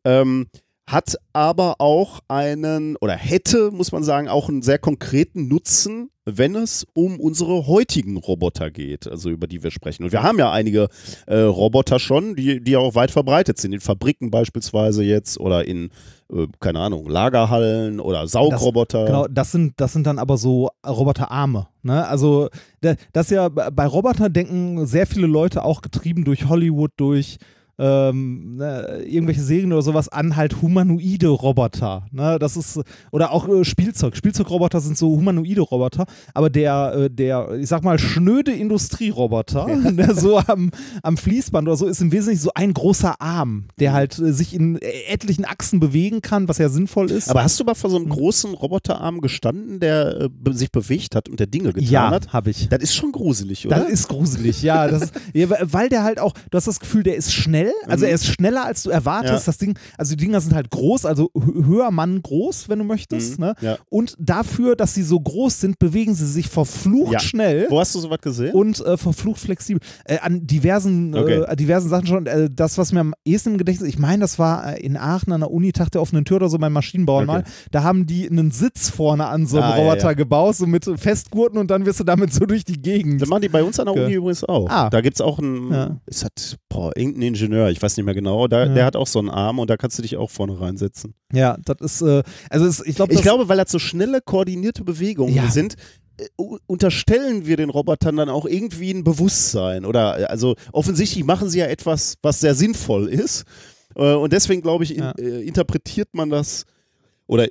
ähm, hat aber auch einen, oder hätte, muss man sagen, auch einen sehr konkreten Nutzen, wenn es um unsere heutigen Roboter geht, also über die wir sprechen. Und wir haben ja einige äh, Roboter schon, die, die auch weit verbreitet sind, in Fabriken beispielsweise jetzt oder in, äh, keine Ahnung, Lagerhallen oder Saugroboter. Genau, das sind, das sind dann aber so Roboterarme. Ne? Also, da- das ja bei Roboter denken sehr viele Leute auch getrieben durch Hollywood, durch ähm, ne, irgendwelche Serien oder sowas an halt humanoide Roboter. Ne? Das ist, oder auch äh, Spielzeug. Spielzeugroboter sind so humanoide Roboter, aber der, äh, der, ich sag mal, schnöde Industrieroboter, *laughs* der so am, am Fließband oder so, ist im Wesentlichen so ein großer Arm, der halt äh, sich in etlichen Achsen bewegen kann, was ja sinnvoll ist. Aber hast du mal vor so einem großen Roboterarm gestanden, der äh, sich bewegt hat und der Dinge getan ja, hat? habe ich. Das ist schon gruselig, oder? Das ist gruselig, ja, das *laughs* ja. Weil der halt auch, du hast das Gefühl, der ist schnell, also er ist schneller, als du erwartest. Mhm. Ja. Das Ding, also die Dinger sind halt groß, also hö- höher Mann groß, wenn du möchtest. Mhm, Ne? ja. Und dafür, dass sie so groß sind, bewegen sie sich verflucht Ja. schnell. Wo hast du sowas gesehen? Und äh, verflucht flexibel. Äh, an diversen, Okay. äh, diversen Sachen schon. Äh, das, was mir am ehesten im Gedächtnis ist, ich meine, das war äh, in Aachen an der Uni, Tag der offenen Tür oder so beim Maschinenbauern Okay. mal. Da haben die einen Sitz vorne an so einem Ah, Roboter gebaut, so mit Festgurten und dann wirst du damit so durch die Gegend. Das machen die bei uns an der Okay. Uni übrigens auch. Ah. Da gibt es auch einen, Ja. es hat, boah, irgendein Ingenieur, ich weiß nicht mehr genau, da, Ja. der hat auch so einen Arm und da kannst du dich auch vorne reinsetzen. Ja, das ist, äh, also es, ich glaube, Ich glaube, weil das so schnelle, koordinierte Bewegungen Ja. sind, äh, unterstellen wir den Robotern dann auch irgendwie ein Bewusstsein. Oder äh, also offensichtlich machen sie ja etwas, was sehr sinnvoll ist. Äh, Und deswegen, glaube ich, in, Ja. äh, interpretiert man das oder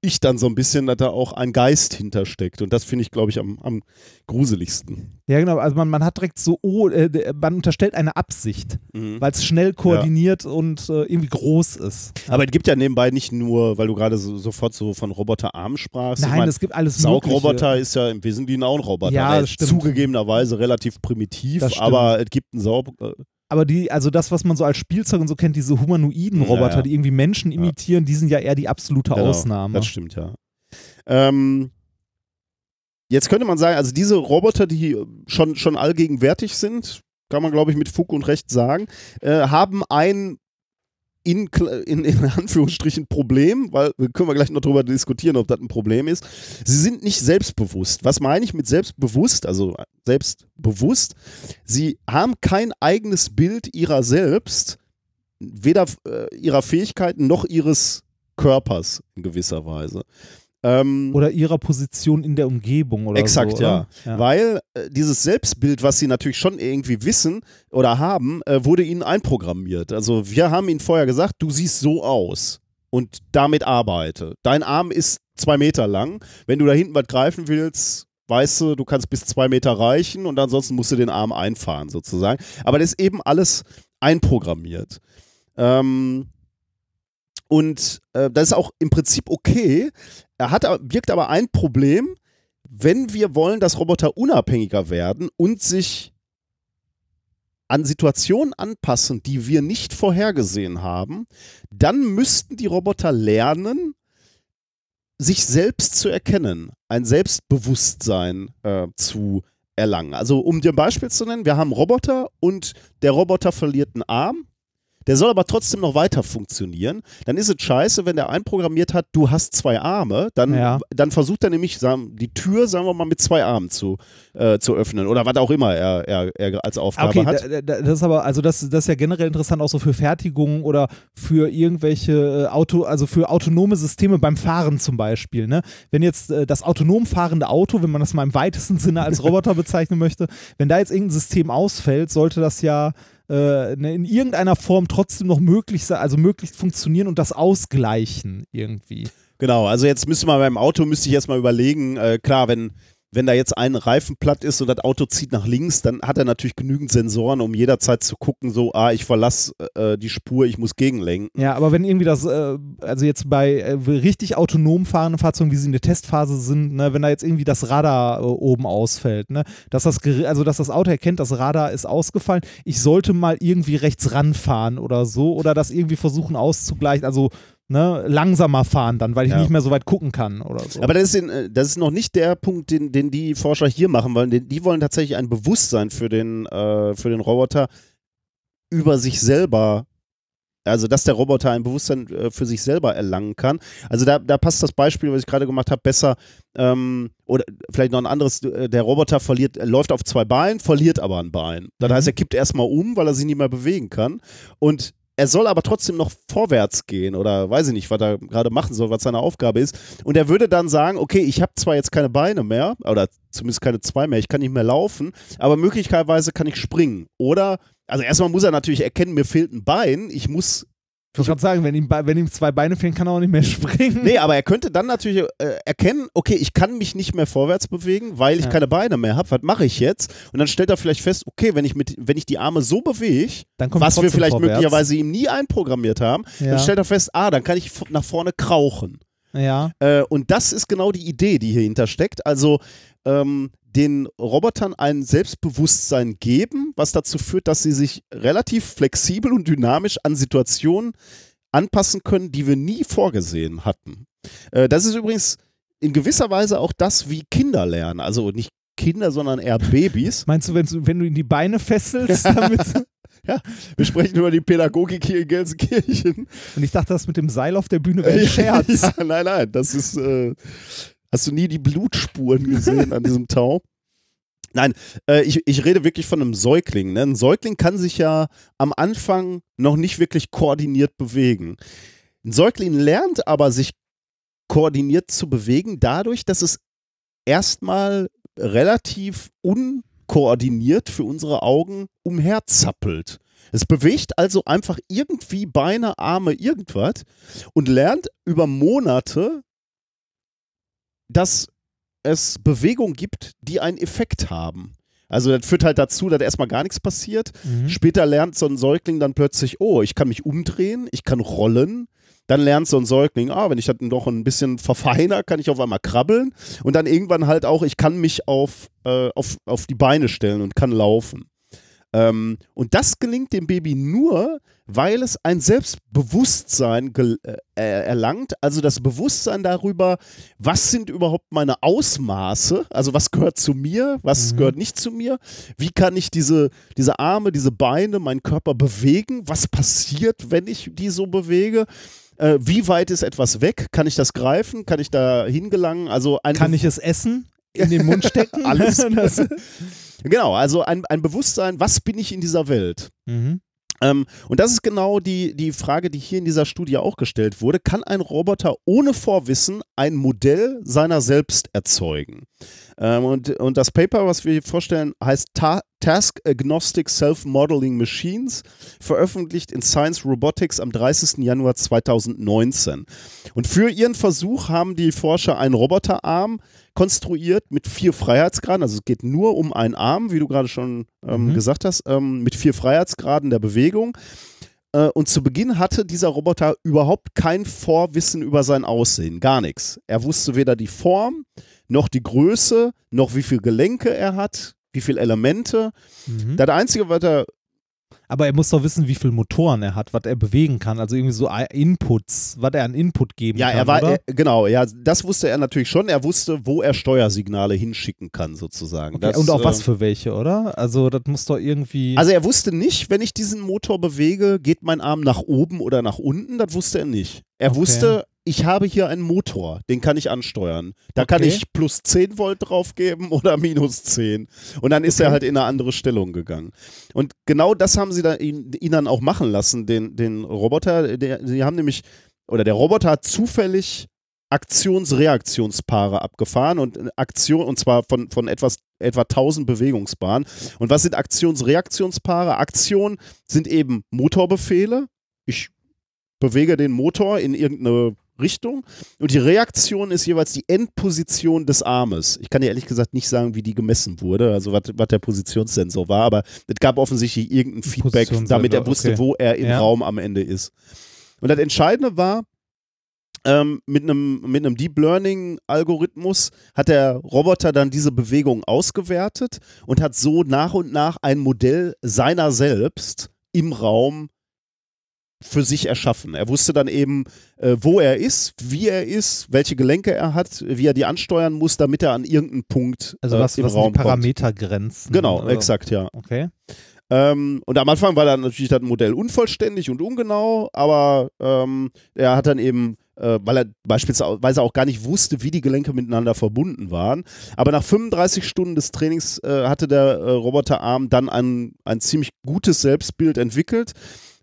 ich dann so ein bisschen, dass da auch ein Geist hintersteckt. Und das finde ich, glaube ich, am, am gruseligsten. Ja, genau. Also man, man hat direkt so, oh, äh, man unterstellt eine Absicht, Mhm. weil es schnell koordiniert und äh, irgendwie groß ist. Aber es gibt ja nebenbei nicht nur, weil du gerade so, sofort so von Roboterarm sprachst. ich Nein, mein, es gibt alles Saugroboter ist ja im Wesentlichen auch ein Roboter. Ja, Der das ist stimmt. zugegebenerweise relativ primitiv, aber es gibt einen Saug. äh, Aber die, also das, was man so als Spielzeug und so kennt, diese humanoiden Ja, Roboter, ja. die irgendwie Menschen imitieren, die sind ja eher die absolute Genau, Ausnahme. Das stimmt, ja. Ähm, jetzt könnte man sagen, also diese Roboter, die schon, schon allgegenwärtig sind, kann man glaube ich mit Fug und Recht sagen, äh, haben ein in, in, in Anführungsstrichen Problem, weil können wir gleich noch darüber diskutieren, ob das ein Problem ist. Sie sind nicht selbstbewusst. Was meine ich mit selbstbewusst? Also selbstbewusst. Sie haben kein eigenes Bild ihrer selbst, weder äh, ihrer Fähigkeiten noch ihres Körpers in gewisser Weise. Ähm, Oder ihrer Position in der Umgebung oder Exakt, so. ja. ja. Weil äh, dieses Selbstbild, was sie natürlich schon irgendwie wissen oder haben, äh, wurde ihnen einprogrammiert. Also wir haben ihnen vorher gesagt, du siehst so aus und damit arbeite. Dein Arm ist zwei Meter lang. Wenn du da hinten was greifen willst, weißt du, du kannst bis zwei Meter reichen und ansonsten musst du den Arm einfahren sozusagen. Aber das ist eben alles einprogrammiert. Ähm, und äh, das ist auch im Prinzip okay. Er hat, aber- birgt aber ein Problem, wenn wir wollen, dass Roboter unabhängiger werden und sich an Situationen anpassen, die wir nicht vorhergesehen haben, dann müssten die Roboter lernen, sich selbst zu erkennen, ein Selbstbewusstsein äh, zu erlangen. Also um dir ein Beispiel zu nennen, wir haben Roboter und der Roboter verliert einen Arm. Der soll aber trotzdem noch weiter funktionieren. Dann ist es scheiße, wenn der einprogrammiert hat, du hast zwei Arme, dann, Ja. dann versucht er nämlich sagen, die Tür, sagen wir mal, mit zwei Armen zu, äh, zu öffnen oder was auch immer er, er, er als Aufgabe Okay, hat. da, da, das ist aber, also das, das ist ja generell interessant auch so für Fertigungen oder für irgendwelche äh, Auto, also für autonome Systeme beim Fahren zum Beispiel. Ne? Wenn jetzt äh, das autonom fahrende Auto, wenn man das mal im weitesten Sinne als *laughs* Roboter bezeichnen möchte, wenn da jetzt irgendein System ausfällt, sollte das ja äh, ne, in irgendeiner Form trotzdem noch möglich sein, also möglichst funktionieren und das ausgleichen irgendwie. Genau, also jetzt müsste man beim Auto, müsste ich jetzt mal überlegen, äh, klar, wenn, wenn da jetzt ein Reifen platt ist und das Auto zieht nach links, dann hat er natürlich genügend Sensoren, um jederzeit zu gucken, so, ah, ich verlasse äh, die Spur, ich muss gegenlenken. Ja, aber wenn irgendwie das, äh, also jetzt bei äh, richtig autonom fahrenden Fahrzeugen, wie sie in der Testphase sind, ne, wenn da jetzt irgendwie das Radar äh, oben ausfällt, ne, dass das, also dass das Auto erkennt, das Radar ist ausgefallen, ich sollte mal irgendwie rechts ranfahren oder so oder das irgendwie versuchen auszugleichen, also ne, langsamer fahren dann, weil ich Ja. nicht mehr so weit gucken kann oder so. Aber das ist, in, äh, das ist noch nicht der Punkt, den, den die Forscher hier machen wollen. Den, die wollen tatsächlich ein Bewusstsein für den, äh, für den Roboter über sich selber, also dass der Roboter ein Bewusstsein äh, für sich selber erlangen kann. Also da, da passt das Beispiel, was ich gerade gemacht habe, besser. Ähm, oder vielleicht noch ein anderes, äh, der Roboter verliert, er läuft auf zwei Beinen, verliert aber ein Bein. Das Mhm. heißt, er kippt erstmal um, weil er sich nicht mehr bewegen kann. Und er soll aber trotzdem noch vorwärts gehen oder weiß ich nicht, was er gerade machen soll, was seine Aufgabe ist. Und er würde dann sagen, okay, ich habe zwar jetzt keine Beine mehr oder zumindest keine zwei mehr, ich kann nicht mehr laufen, aber möglicherweise kann ich springen. Oder, also erstmal muss er natürlich erkennen, mir fehlt ein Bein, ich muss Ich wollte gerade sagen, wenn ihm, wenn ihm zwei Beine fehlen, kann er auch nicht mehr *laughs* springen. Nee, aber er könnte dann natürlich äh, erkennen, okay, ich kann mich nicht mehr vorwärts bewegen, weil ich Ja. keine Beine mehr habe. Was mache ich jetzt? Und dann stellt er vielleicht fest, okay, wenn ich, mit, wenn ich die Arme so bewege, was wir vielleicht vorwärts. möglicherweise ihm nie einprogrammiert haben, Ja. dann stellt er fest, ah, dann kann ich nach vorne krauchen. Ja. Äh, und das ist genau die Idee, die hier hintersteckt. Also ähm, den Robotern ein Selbstbewusstsein geben, was dazu führt, dass sie sich relativ flexibel und dynamisch an Situationen anpassen können, die wir nie vorgesehen hatten. Äh, das ist übrigens in gewisser Weise auch das, wie Kinder lernen. Also nicht Kinder, sondern eher Babys. *laughs* Meinst du, wenn du, ihm die Beine fesselst, *laughs* damit. Wir sprechen über die Pädagogik hier in Gelsenkirchen. Und ich dachte, das mit dem Seil auf der Bühne wäre ein *laughs* Scherz. Ja, nein, nein, das ist. Äh, hast du nie die Blutspuren gesehen an diesem Tau? Nein, äh, ich, ich rede wirklich von einem Säugling. Ne? Ein Säugling kann sich ja am Anfang noch nicht wirklich koordiniert bewegen. Ein Säugling lernt aber, sich koordiniert zu bewegen, dadurch, dass es erstmal relativ unkoordiniert für unsere Augen umherzappelt. Es bewegt also einfach irgendwie Beine, Arme, irgendwas und lernt über Monate, dass es Bewegungen gibt, die einen Effekt haben. Also das führt halt dazu, dass erstmal gar nichts passiert. Mhm. Später lernt so ein Säugling dann plötzlich, oh, ich kann mich umdrehen, ich kann rollen. Dann lernt so ein Säugling, ah, wenn ich das noch ein bisschen verfeiner, kann ich auf einmal krabbeln. Und dann irgendwann halt auch, ich kann mich auf, äh, auf, auf die Beine stellen und kann laufen. Ähm, und das gelingt dem Baby nur, weil es ein Selbstbewusstsein gel- äh, erlangt, also das Bewusstsein darüber, was sind überhaupt meine Ausmaße, also was gehört zu mir, was Mhm. gehört nicht zu mir, wie kann ich diese, diese Arme, diese Beine, meinen Körper bewegen, was passiert, wenn ich die so bewege. Äh, wie weit ist etwas weg? Kann ich das greifen? Kann ich da hingelangen? Also ein Kann ich es essen? In den Mund stecken? *laughs* Alles. *laughs* genau, also ein, ein Bewusstsein, was bin ich in dieser Welt? mhm. Ähm, und das ist genau die, die Frage, die hier in dieser Studie auch gestellt wurde. Kann ein Roboter ohne Vorwissen ein Modell seiner selbst erzeugen? Ähm, und, und das Paper, was wir hier vorstellen, heißt Ta Task Agnostic Self-Modeling Machines, veröffentlicht in Science Robotics am 30. Januar 2019. Und für ihren Versuch haben die Forscher einen Roboterarm konstruiert mit vier Freiheitsgraden. Also es geht nur um einen Arm, wie du gerade schon ähm, Mhm. gesagt hast, ähm, mit vier Freiheitsgraden der Bewegung. Äh, und zu Beginn hatte dieser Roboter überhaupt kein Vorwissen über sein Aussehen, gar nichts. Er wusste weder die Form, noch die Größe, noch wie viele Gelenke er hat, wie viele Elemente. Mhm. Das Einzige, was er Aber er muss doch wissen, wie viele Motoren er hat, was er bewegen kann. Also irgendwie so Inputs, was er an Input geben Ja, kann. er war, er, genau, ja, das wusste er natürlich schon. Er wusste, wo er Steuersignale hinschicken kann, sozusagen. Okay, Das, und auch was äh, für welche, oder? Also das muss doch irgendwie. Also er wusste nicht, wenn ich diesen Motor bewege, geht mein Arm nach oben oder nach unten. Das wusste er nicht. Er Okay. wusste, ich habe hier einen Motor, den kann ich ansteuern. Da kann Okay. ich plus 10 Volt draufgeben *laughs* oder minus 10. Und dann ist er Okay. halt in eine andere Stellung gegangen. Und genau das haben sie da ihn, ihn dann auch machen lassen, den, den Roboter. Der, sie haben nämlich, oder der Roboter hat zufällig Aktions-Reaktionspaare abgefahren und äh, Aktion, und zwar von, von etwas, etwa 1000 Bewegungsbahnen. Und was sind Aktions-Reaktionspaare? Aktion sind eben Motorbefehle. Ich bewege den Motor in irgendeine Richtung und die Reaktion ist jeweils die Endposition des Armes. Ich kann dir ehrlich gesagt nicht sagen, wie die gemessen wurde, also was, der Positionssensor war, aber es gab offensichtlich irgendein Feedback, damit er wusste, okay. wo er im Ja. Raum am Ende ist. Und das Entscheidende war, ähm, mit einem mit einem Deep Learning Algorithmus hat der Roboter dann diese Bewegung ausgewertet und hat so nach und nach ein Modell seiner selbst im Raum für sich erschaffen. Er wusste dann eben, äh, wo er ist, wie er ist, welche Gelenke er hat, wie er die ansteuern muss, damit er an irgendeinen Punkt also äh, was, im was sind Raum die kommt. Parametergrenzen? Genau, oder? exakt, ja. Okay. Ähm, und am Anfang war dann natürlich das Modell unvollständig und ungenau, aber ähm, er hat dann eben, äh, weil er beispielsweise auch gar nicht wusste, wie die Gelenke miteinander verbunden waren, aber nach 35 Stunden des Trainings äh, hatte der äh, Roboterarm dann ein, ein ziemlich gutes Selbstbild entwickelt.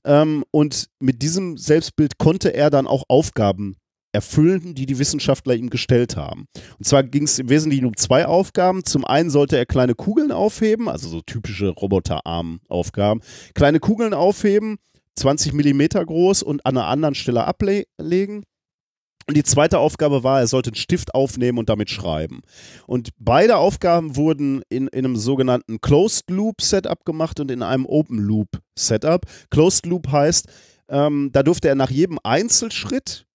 Ähm, und mit diesem Selbstbild konnte er dann auch Aufgaben erfüllen, die die Wissenschaftler ihm gestellt haben. Und zwar ging es im Wesentlichen um zwei Aufgaben. Zum einen sollte er kleine Kugeln aufheben, also so typische Roboterarm-Aufgaben. Kleine Kugeln aufheben, 20 Millimeter groß und an einer anderen Stelle ablegen. Und die zweite Aufgabe war, er sollte einen Stift aufnehmen und damit schreiben. Und beide Aufgaben wurden in, in einem sogenannten Closed Loop Setup gemacht und in einem Open Loop Setup. Closed Loop heißt, ähm, da durfte er nach jedem Einzelschritt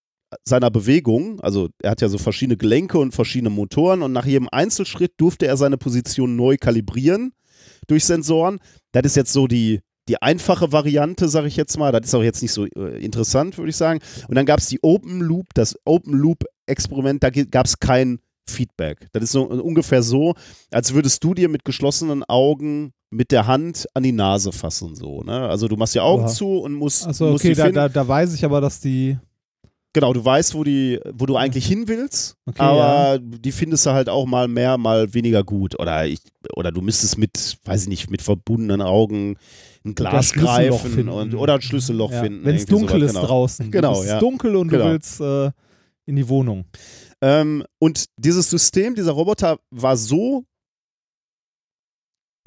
seiner Bewegung, also er hat ja so verschiedene Gelenke und verschiedene Motoren und nach jedem Einzelschritt durfte er seine Position neu kalibrieren durch Sensoren. Das ist jetzt so die, die einfache Variante, sage ich jetzt mal. Das ist auch jetzt nicht so äh, interessant, würde ich sagen. Und dann gab es die Open Loop, das Open Loop Experiment, da gab es kein Feedback. Das ist so ungefähr so, als würdest du dir mit geschlossenen Augen mit der Hand an die Nase fassen, so. Ne? Also du machst die Augen Oha. zu und musst. Achso, musst okay, da, da, da weiß ich aber, dass die. Genau, du weißt, wo, die, wo du eigentlich hin willst, Okay, aber die findest du halt auch mal mehr, mal weniger gut. Oder, ich, oder du müsstest mit, weiß ich nicht, mit verbundenen Augen ein Glas Schlüsselloch greifen finden. und, oder ein Schlüsselloch Ja, finden. Wenn es dunkel sowas, ist genau. draußen. Genau, es ist ja. dunkel und Genau. du willst äh, in die Wohnung. Ähm, und dieses System, dieser Roboter war so,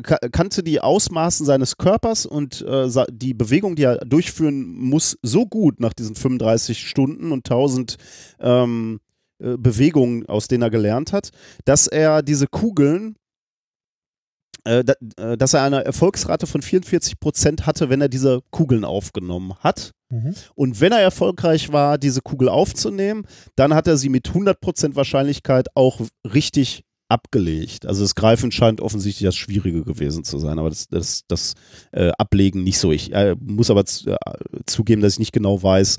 ka kannte die Ausmaßen seines Körpers und äh, die Bewegung, die er durchführen muss, so gut nach diesen 35 Stunden und 1000 ähm, äh, Bewegungen, aus denen er gelernt hat, dass er diese Kugeln, dass er eine Erfolgsrate von 44 Prozent hatte, wenn er diese Kugeln aufgenommen hat. Und wenn er erfolgreich war, diese Kugel aufzunehmen, dann hat er sie mit 100% Wahrscheinlichkeit auch richtig abgelegt. Also das Greifen scheint offensichtlich das Schwierige gewesen zu sein, aber das, das, das äh, Ablegen nicht so. Ich äh, muss aber zu, äh, zugeben, dass ich nicht genau weiß,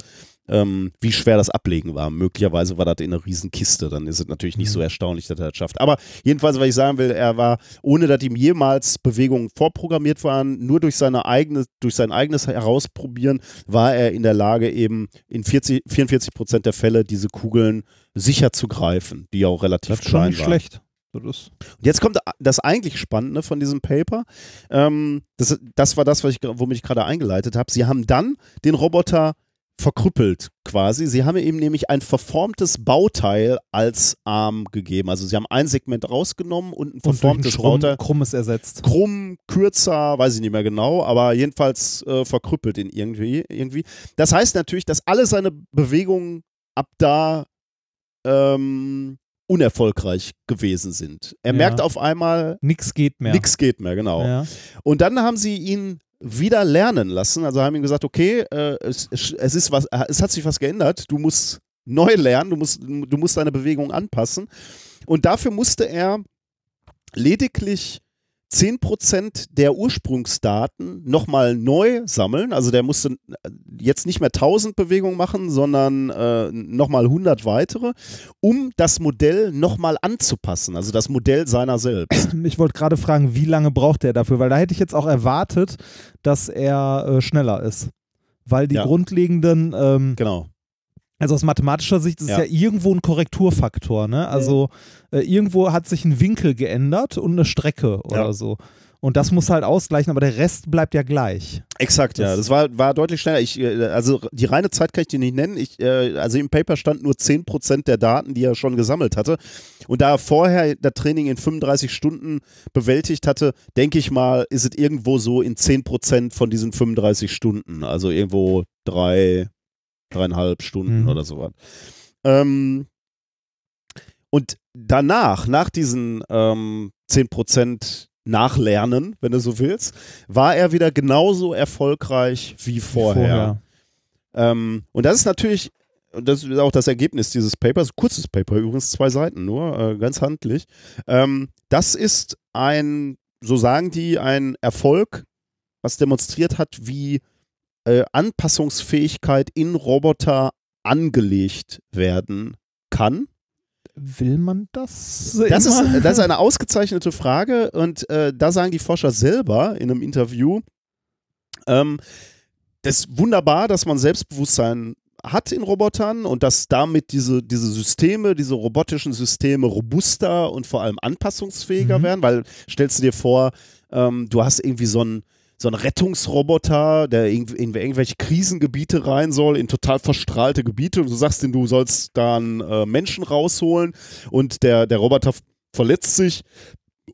ähm, wie schwer das Ablegen war. Möglicherweise war das in einer riesen Kiste, dann ist es natürlich nicht so erstaunlich, dass er das schafft. Aber jedenfalls, was ich sagen will, er war, ohne dass ihm jemals Bewegungen vorprogrammiert waren, nur durch seine eigene, durch sein eigenes Herausprobieren war er in der Lage, eben in 40, 44 Prozent der Fälle diese Kugeln sicher zu greifen, die ja auch relativ Das klein nicht waren. schlecht. Und jetzt kommt das eigentlich Spannende von diesem Paper. Ähm, das, das war das, was ich, womit ich gerade eingeleitet habe. Sie haben dann den Roboter verkrüppelt quasi. Sie haben ihm nämlich ein verformtes Bauteil als Arm gegeben. Also sie haben ein Segment rausgenommen und ein und verformtes Schrumm, Bauteil. krummes ersetzt. Krumm, kürzer, weiß ich nicht mehr genau, aber jedenfalls äh, verkrüppelt ihn irgendwie, irgendwie. Das heißt natürlich, dass alle seine Bewegungen ab da ähm, unerfolgreich gewesen sind. Er Ja. merkt auf einmal, Nix geht mehr. nichts geht mehr, genau. Ja. Und dann haben sie ihn wieder lernen lassen. Also haben ihm gesagt, okay, äh, es, es ist was, es hat sich was geändert. Du musst neu lernen, du musst, du musst deine Bewegung anpassen. Und dafür musste er lediglich 10% der Ursprungsdaten nochmal neu sammeln. Also der musste jetzt nicht mehr 1000 Bewegungen machen, sondern äh, nochmal 100 weitere, um das Modell nochmal anzupassen. Also das Modell seiner selbst. *clears throat* Ich wollte gerade fragen, wie lange braucht er dafür? Weil da hätte ich jetzt auch erwartet, dass er äh, schneller ist. Weil die Ja. grundlegenden, ähm, Genau. Also aus mathematischer Sicht ist Ja. ja. irgendwo ein Korrekturfaktor. Ne? Also äh, irgendwo hat sich ein Winkel geändert und eine Strecke oder Ja. so. Und das muss halt ausgleichen, aber der Rest bleibt ja gleich. Exakt, ja. Das- Das war, war deutlich schneller. Ich, äh, also die reine Zeit kann ich dir nicht nennen. Ich, äh, also im Paper stand nur 10% der Daten, die er schon gesammelt hatte. Und da er vorher das Training in 35 Stunden bewältigt hatte, denke ich mal, ist es irgendwo so in 10% von diesen 35 Stunden. Also irgendwo drei, dreieinhalb Stunden Mhm. oder sowas. Ähm, und danach, nach diesen ähm, 10% Nachlernen, wenn du so willst, war er wieder genauso erfolgreich wie vorher. Ähm, und das ist natürlich, und das ist auch das Ergebnis dieses Papers, kurzes Paper, übrigens zwei Seiten nur, äh, ganz handlich. Ähm, das ist ein, so sagen die, ein Erfolg, was demonstriert hat, wie äh, Anpassungsfähigkeit in Roboter angelegt werden kann. Will man das? Das ist, das ist eine ausgezeichnete Frage und äh, da sagen die Forscher selber in einem Interview, ähm, das ist wunderbar, dass man Selbstbewusstsein hat in Robotern und dass damit diese, diese Systeme, diese robotischen Systeme robuster und vor allem anpassungsfähiger Mhm. werden, weil stellst du dir vor, ähm, du hast irgendwie so ein so ein Rettungsroboter, der in, in irgendwelche Krisengebiete rein soll, in total verstrahlte Gebiete. Und du sagst ihm, du sollst da einen äh, Menschen rausholen und der, der Roboter verletzt sich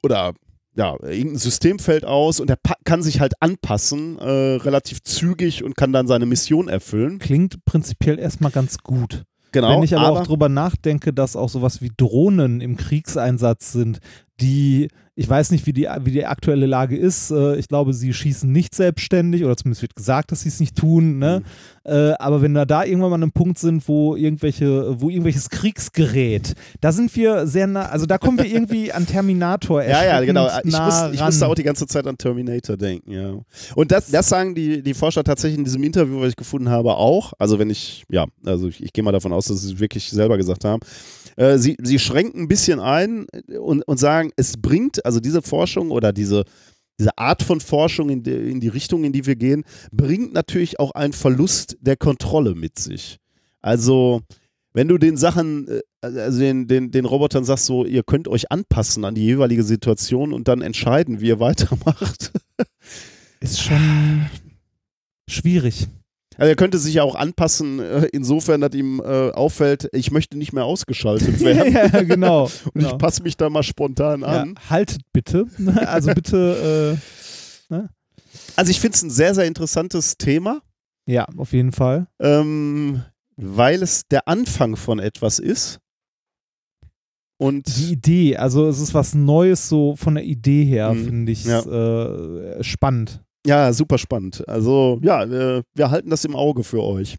oder ja, irgendein System fällt aus und er kann sich halt anpassen, äh, relativ zügig und kann dann seine Mission erfüllen. Klingt prinzipiell erstmal ganz gut. Genau. Wenn ich aber, aber auch drüber nachdenke, dass auch sowas wie Drohnen im Kriegseinsatz sind, die ich weiß nicht, wie die, wie die aktuelle Lage ist. Äh, ich glaube, sie schießen nicht selbstständig oder zumindest wird gesagt, dass sie es nicht tun. Ne? Mhm. Äh, aber wenn wir da irgendwann mal an einem Punkt sind, wo irgendwelche, wo irgendwelches Kriegsgerät, da sind wir sehr nah, also da kommen wir *laughs* irgendwie an Terminator Ja, ja, genau. Ich, muss, ich musste auch die ganze Zeit an Terminator denken, ja. Und das, das sagen die, die Forscher tatsächlich in diesem Interview, was ich gefunden habe, auch. Also wenn ich, ja, also ich, ich gehe mal davon aus, dass sie es wirklich selber gesagt haben. Äh, sie, sie schränken ein bisschen ein und, und sagen, es bringt, also diese Forschung oder diese, diese Art von Forschung in die, in die Richtung, in die wir gehen, bringt natürlich auch einen Verlust der Kontrolle mit sich. Also, wenn du den Sachen, äh, also den, den, den Robotern sagst, so, ihr könnt euch anpassen an die jeweilige Situation und dann entscheiden, wie ihr *laughs* weitermacht. *laughs* Ist schon schwierig. Also er könnte sich ja auch anpassen, äh, insofern, dass ihm äh, auffällt, ich möchte nicht mehr ausgeschaltet *laughs* werden. ja, genau. *laughs* Und genau. ich passe mich da mal spontan an. Ja, haltet bitte. Also bitte. Äh, ne? Also ich finde es ein sehr, sehr interessantes Thema. Ja, auf jeden Fall. Ähm, weil es der Anfang von etwas ist. Und die Idee, also es ist was Neues so von der Idee her, mhm, finde ich ja. äh, spannend. Ja, super spannend. Also ja, wir, wir, halten das im Auge für euch.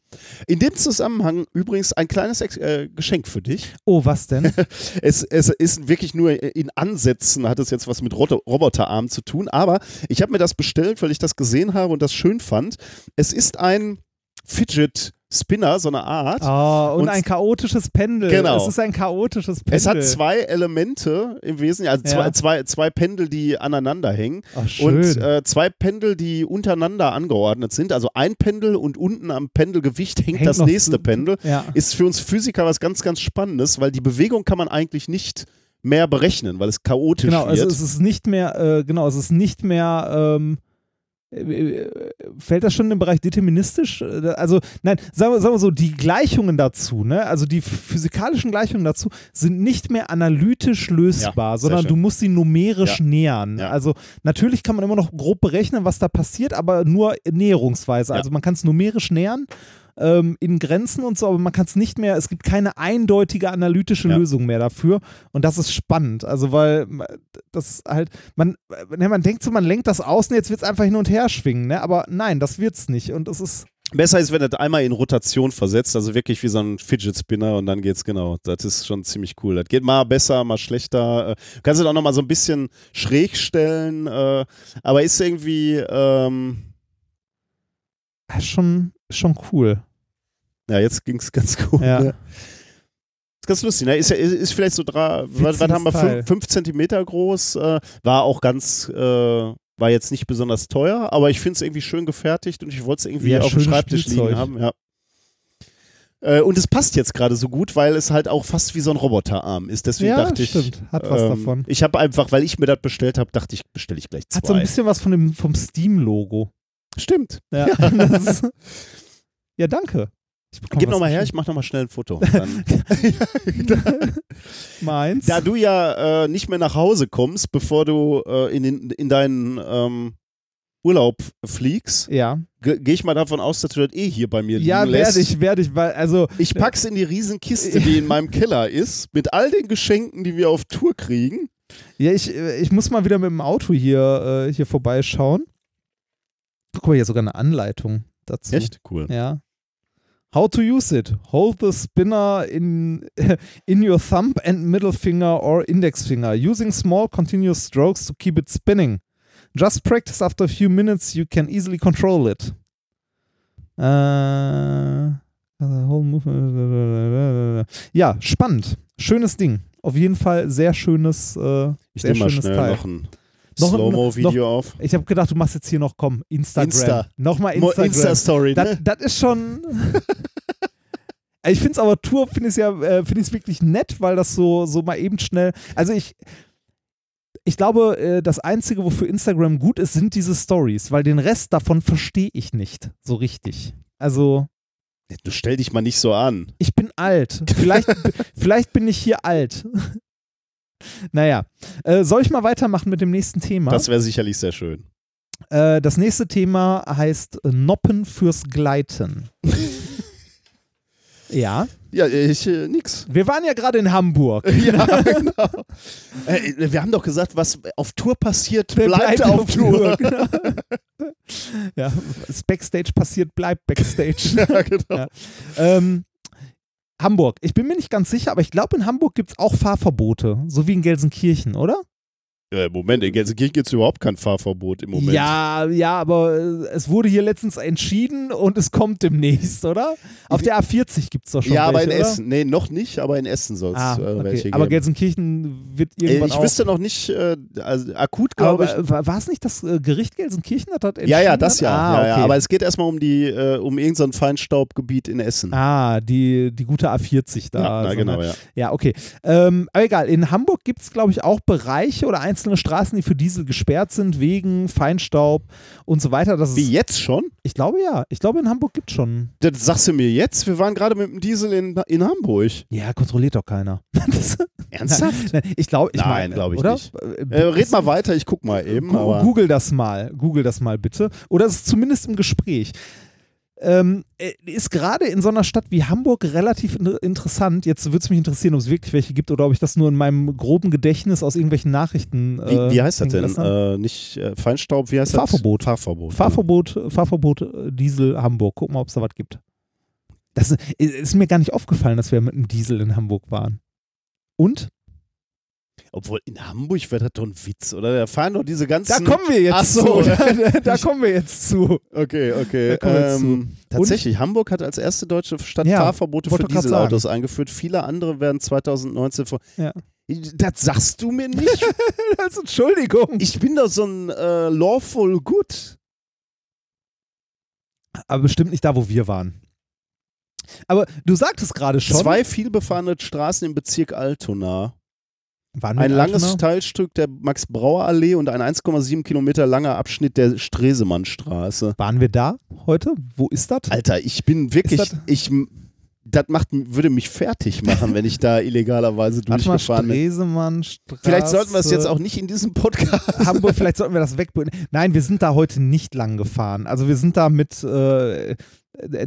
In dem Zusammenhang übrigens ein kleines Ex äh, Geschenk für dich. Oh, was denn? *laughs* es, es ist wirklich nur in Ansätzen, hat es jetzt was mit Roboterarm zu tun, aber ich habe mir das bestellt, weil ich das gesehen habe und das schön fand. Es ist ein Fidget Spinner, so eine Art. Oh, und, und, ein chaotisches Pendel. Genau. Es ist ein chaotisches Pendel. Es hat zwei Elemente im Wesentlichen, also zwei, ja. zwei, zwei Pendel, die aneinander hängen. Ach, schön. Und äh, zwei Pendel, die untereinander angeordnet sind. Also ein Pendel und unten am Pendelgewicht hängt, hängt das nächste Pendel. Ja. Ist für uns Physiker was ganz, ganz Spannendes, weil die Bewegung kann man eigentlich nicht mehr berechnen, weil es chaotisch genau, wird. Genau, also es ist nicht mehr, äh, genau, es ist nicht mehr ähm fällt das schon im Bereich deterministisch? Also, nein, sagen wir, sagen wir so, die Gleichungen dazu, ne? also die physikalischen Gleichungen dazu, sind nicht mehr analytisch lösbar, ja, sondern du musst sie numerisch ja. nähern. Ja. Also, natürlich kann man immer noch grob berechnen, was da passiert, aber nur näherungsweise. Also, man kann es numerisch nähern ähm, in Grenzen und so, aber man kann es nicht mehr, es gibt keine eindeutige analytische ja. Lösung mehr dafür und das ist spannend, also weil das halt, man, ne, man denkt so, man lenkt das aus und jetzt wird es einfach hin und her schwingen, ne? aber nein, das wird es nicht und es ist Besser ist, wenn das einmal in Rotation versetzt, also wirklich wie so ein Fidget Spinner und dann geht's genau. Das ist schon ziemlich cool. Das geht mal besser, mal schlechter. Du äh, kannst es auch nochmal so ein bisschen schräg stellen, äh, aber ist irgendwie ähm schon, schon cool. Ja, jetzt ging es ganz gut. Ja. Ne? Ist ganz lustig, ne? Ist, ja, ist vielleicht so drei, was, was haben wir, fünf, fünf, Zentimeter groß, äh, war auch ganz, äh, war jetzt nicht besonders teuer, aber ich finde es irgendwie schön gefertigt und ich wollte es irgendwie ja, auf dem Schreibtisch Spielzeug. liegen haben, ja. Äh, und es passt jetzt gerade so gut, weil es halt auch fast wie so ein Roboterarm ist. Deswegen ja, dachte ich. Stimmt. Hat was ähm, davon. Ich habe einfach, weil ich mir das bestellt habe, dachte ich, bestelle ich gleich zwei. Hat so ein bisschen was von dem, vom Steam-Logo. Stimmt. Ja, *laughs* *laughs* ist, ja danke. Gib nochmal her, ich mach nochmal schnell ein Foto. *laughs* Meins. Da du ja äh, nicht mehr nach Hause kommst, bevor du äh, in, den, in deinen ähm, Urlaub fliegst, ja. gehe ich mal davon aus, dass du das eh hier bei mir ja, liegen lässt. Ja, werde ich, werde ich, weil, also. Ich pack's in die Riesenkiste, die in meinem Keller ist, mit all den Geschenken, die wir auf Tour kriegen. Ja, ich, ich muss mal wieder mit dem Auto hier, äh, hier vorbeischauen. Guck mal, hier sogar eine Anleitung dazu. Echt? Cool. Ja. How to use it. Hold the spinner in, *laughs* in your thumb and middle finger or index finger, using small continuous strokes to keep it spinning. Just practice after a few minutes, you can easily control it. Äh, ja, spannend. Schönes Ding. Auf jeden Fall sehr schönes, äh, ich sehr nehme mal schönes schnell Teil. noch ein Slow-Mo-Video auf. Ich habe gedacht, du machst jetzt hier noch, komm, Instagram. Insta. Nochmal Instagram. Insta-Story, Das, ne? das ist schon. *laughs* ich finde es aber Tour, finde ich ja, äh, finde ich es wirklich nett, weil das so, so mal eben schnell. Also ich. Ich glaube, äh, das Einzige, wofür Instagram gut ist, sind diese Stories, weil den Rest davon verstehe ich nicht so richtig. Also, Du stell dich mal nicht so an. ich bin alt. Vielleicht, *laughs* vielleicht bin ich hier alt. Naja, äh, soll ich mal weitermachen mit dem nächsten Thema? Das wäre sicherlich sehr schön. Äh, das nächste Thema heißt Noppen fürs Gleiten. *laughs* ja, Ja, ich äh, nix. wir waren ja gerade in Hamburg. *laughs* Ja, *laughs* genau. Äh, wir haben doch gesagt, was auf Tour passiert, Der bleibt, auf Tour. genau. ja, was Backstage passiert, bleibt Backstage. ja, genau. Ja. ähm, Hamburg. Ich bin mir nicht ganz sicher, aber ich glaube, in Hamburg gibt es auch Fahrverbote, so wie in Gelsenkirchen, oder? Äh, Moment, in Gelsenkirchen gibt es überhaupt kein Fahrverbot im Moment. Ja, ja, aber äh, es wurde hier letztens entschieden und es kommt demnächst, oder? Auf der A40 gibt es doch schon ja, aber welche, in oder? Essen. Nee, noch nicht, aber in Essen soll es Ah, äh, okay. welche Aber geben. Gelsenkirchen wird Äh, irgendwann ich auch. wüsste noch nicht, äh, also akut glaube aber ich. war es nicht das äh, Gericht Gelsenkirchen, das hat entschieden? Ja, ja, das ja. Ah, ja, ja. okay. Aber es geht erstmal um die, äh, um irgendein Feinstaubgebiet in Essen. Ah, die, die gute A40 da. ja, na, so genau, eine- ja. Ja, okay. Ähm, aber egal, in Hamburg gibt es, glaube ich, auch Bereiche oder einzelne Straßen, die für Diesel gesperrt sind, wegen Feinstaub und so weiter. Das Wie ist, jetzt schon? ich glaube ja. Ich glaube, in Hamburg gibt es schon. Das sagst du mir jetzt? Wir waren gerade mit dem Diesel in, in Hamburg. Ja, kontrolliert doch keiner. *laughs* Ernsthaft? Nein, ich glaube, ich Nein, ich oder? nicht. Äh, red mal weiter, ich guck mal eben. Aber Google das mal. Google das mal bitte. Oder es ist zumindest im Gespräch. Ähm, äh, ist gerade in so einer Stadt wie Hamburg relativ in interessant. Jetzt würde es mich interessieren, ob es wirklich welche gibt oder ob ich das nur in meinem groben Gedächtnis aus irgendwelchen Nachrichten. wie, Äh, wie heißt das denn? Äh, nicht äh, Feinstaub, wie heißt Fahrverbot. das? Fahrverbot. Fahrverbot, Fahrverbot äh, Diesel Hamburg. Guck mal, ob es da was gibt. Das ist, ist mir gar nicht aufgefallen, dass wir mit einem Diesel in Hamburg waren. Und? Obwohl in Hamburg wäre das doch ein Witz, oder? Da fahren doch diese ganzen. Da kommen wir jetzt Ach so. zu. *laughs* Da, da kommen wir jetzt zu. Okay, okay. Ähm, tatsächlich, Hamburg hat als erste deutsche Stadt Ja, Fahrverbote für Dieselautos eingeführt. Viele andere werden 2019 vor. Ja. Das sagst du mir nicht. *laughs* Also, Entschuldigung. ich bin doch so ein äh, Lawful Good. Aber bestimmt nicht da, wo wir waren. Aber du sagtest gerade schon. Zwei vielbefahrene Straßen im Bezirk Altona. Ein in langes? Teilstück der Max-Brauer-Allee und ein 1,7 Kilometer langer Abschnitt der Stresemannstraße. Waren wir da heute? Wo ist das? Alter, ich bin wirklich, das- ich, das macht, würde mich fertig machen, wenn ich da illegalerweise *laughs* durchgefahren bin. Stresemannstraße. Vielleicht sollten wir es jetzt auch nicht in diesem Podcast. Hamburg, vielleicht sollten wir das *laughs* wegbringen. Nein, wir sind da heute nicht lang gefahren. Also wir sind da mit, äh,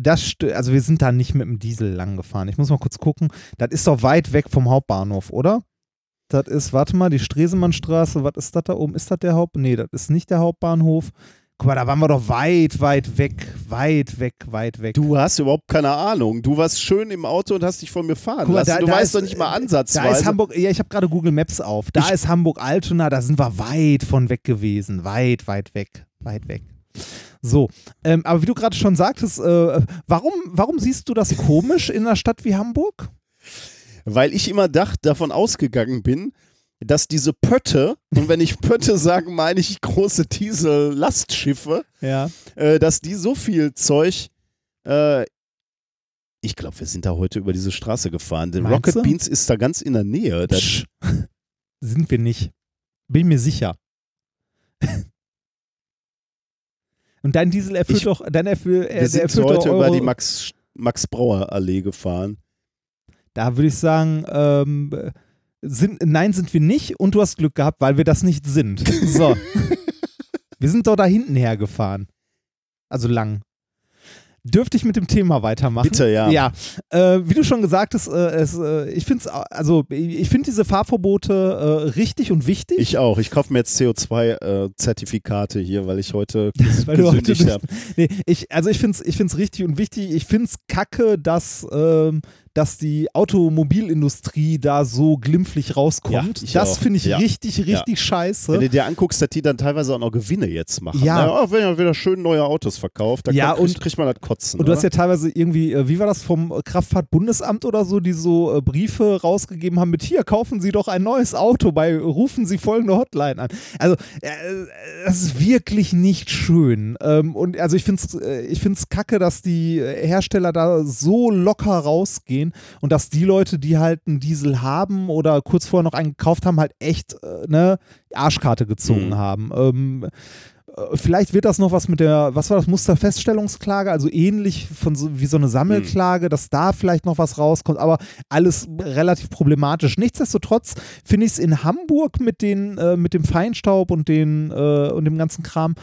das, also wir sind da nicht mit dem Diesel lang gefahren. Ich muss mal kurz gucken. Das ist doch weit weg vom Hauptbahnhof, oder? Das ist, warte mal, die Stresemannstraße, was ist das da oben? Ist das der Haupt? Nee, das ist nicht der Hauptbahnhof. Guck mal, da waren wir doch weit, weit weg, weit weg, weit weg. Du hast überhaupt keine Ahnung. Du warst schön im Auto und hast dich von mir fahren Guck mal, lassen. da- du da weißt ist- doch nicht mal Da ansatzweise. ist Hamburg, ja, ich habe gerade Google Maps auf. Da Ich- ist Hamburg-Altona, da sind wir weit von weg gewesen. Weit, weit weg, weit weg. So, ähm, aber wie du gerade schon sagtest, äh, warum, warum siehst du das komisch in einer Stadt wie Hamburg? Weil ich immer dacht, davon ausgegangen bin, dass diese Pötte, und wenn ich Pötte sage, meine ich große Diesel-Lastschiffe, Ja. äh, dass die so viel Zeug. Äh, ich glaube, wir sind da heute über diese Straße gefahren. Denn Meinst Rocket du? Beans ist da ganz in der Nähe. Psch. Sind wir nicht. Bin mir sicher. *laughs* Und dein Diesel erfüllt Ich- doch, dein erfüll, äh, wir sind heute über die Max, Max Brauer Allee gefahren. Da würde ich sagen, ähm, sind, nein, sind wir nicht und du hast Glück gehabt, weil wir das nicht sind. *laughs* So. wir sind doch da hinten hergefahren. Also lang. Dürfte ich mit dem Thema weitermachen? Bitte, ja. Ja, äh, wie du schon gesagt hast, äh, es, äh, ich finde also ich finde diese Fahrverbote äh, richtig und wichtig. Ich auch. Ich kaufe mir jetzt CO2-Zertifikate hier, weil ich heute *laughs* Weil gesündigt habe. Nee, ich, also ich finde es ich find's richtig und wichtig. Ich finde es kacke, dass, ähm, dass die Automobilindustrie da so glimpflich rauskommt. Ja, das finde ich Ja. richtig, richtig Wenn scheiße. du dir anguckst, dass die dann teilweise auch noch Gewinne jetzt machen. Ja. Ne? Oh, wenn er wieder schön neue Autos verkauft, dann Ja, kann, kriegt, und- kriegt man das Kotzen. Und du hast oder? ja teilweise irgendwie, äh, wie war das, vom Kraftfahrtbundesamt oder so, die so äh, Briefe rausgegeben haben mit hier, kaufen Sie doch ein neues Auto bei, rufen Sie folgende Hotline an. Also, äh, das ist wirklich nicht schön. Ähm, und also ich finde es äh, ich find's kacke, dass die Hersteller da so locker rausgehen sehen und dass die Leute, die halt einen Diesel haben oder kurz vorher noch einen gekauft haben, halt echt äh, ne Arschkarte gezogen Mhm. haben. Ähm, äh, Vielleicht wird das noch was mit der, was war das, Musterfeststellungsklage, also ähnlich von so, wie so eine Sammelklage, dass da vielleicht noch was rauskommt, aber alles relativ problematisch. Nichtsdestotrotz finde ich es in Hamburg mit, den, äh, mit dem Feinstaub und, den, äh, und dem ganzen Kram,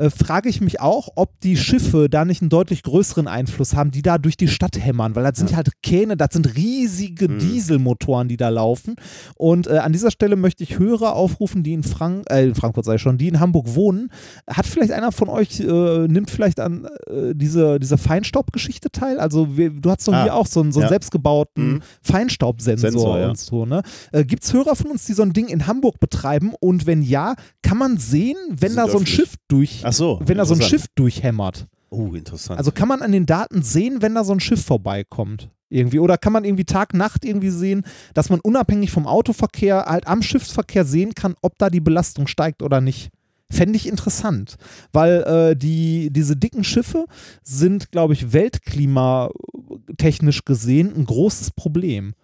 äh, frage ich mich auch, ob die Schiffe da nicht einen deutlich größeren Einfluss haben, die da durch die Stadt hämmern, weil das sind halt Kähne, das sind riesige Mhm. Dieselmotoren, die da laufen. Und äh, an dieser Stelle möchte ich Hörer aufrufen, die in, Frank äh, in Frankfurt sei schon, die in Hamburg wohnen. Hat vielleicht einer von euch, äh, nimmt vielleicht an äh, diese, diese Feinstaubgeschichte teil? Also wir, du hast doch Ah, hier auch so einen, so einen ja. selbstgebauten Mhm. Feinstaubsensor Sensor, ja. und so. Ne? Gibt es Hörer von uns, die so ein Ding in Hamburg betreiben? Und wenn ja, kann man sehen, wenn da so ein. Schiff durch, Ach so. wenn da so ein. Schiff durchhämmert? Oh, interessant. Also kann man an den Daten sehen, wenn da so ein Schiff vorbeikommt? Irgendwie. Oder kann man irgendwie Tag, Nacht irgendwie sehen, dass man unabhängig vom Autoverkehr halt am Schiffsverkehr sehen kann, ob da die Belastung steigt oder nicht? Fände ich interessant, weil äh, die, diese dicken Schiffe sind, glaube ich, weltklimatechnisch gesehen ein großes Problem.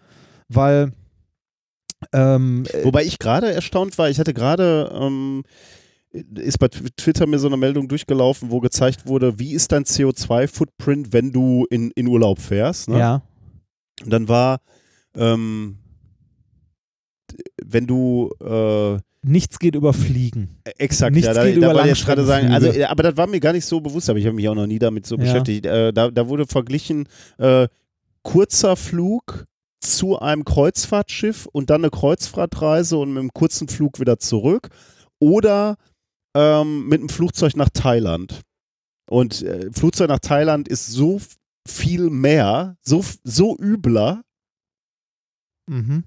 Weil ähm, äh, Wobei ich gerade erstaunt war, ich hatte gerade, ähm, ist bei Tw- Twitter mir so eine Meldung durchgelaufen, wo gezeigt wurde, wie ist dein CO2-Footprint, wenn du in, in Urlaub fährst. Ne? ja, Und dann war, ähm, wenn du äh, nichts geht über Fliegen. Exakt, Nichts ja, da, geht da über wollte ich jetzt gerade sagen, also, aber das war mir gar nicht so bewusst, aber ich habe mich auch noch nie damit so Ja. beschäftigt. Äh, da, da wurde verglichen, äh, kurzer Flug zu einem Kreuzfahrtschiff und dann eine Kreuzfahrtreise und mit einem kurzen Flug wieder zurück oder ähm, mit einem Flugzeug nach Thailand. Und äh, Flugzeug nach Thailand ist so viel mehr, so, so übler, Mhm.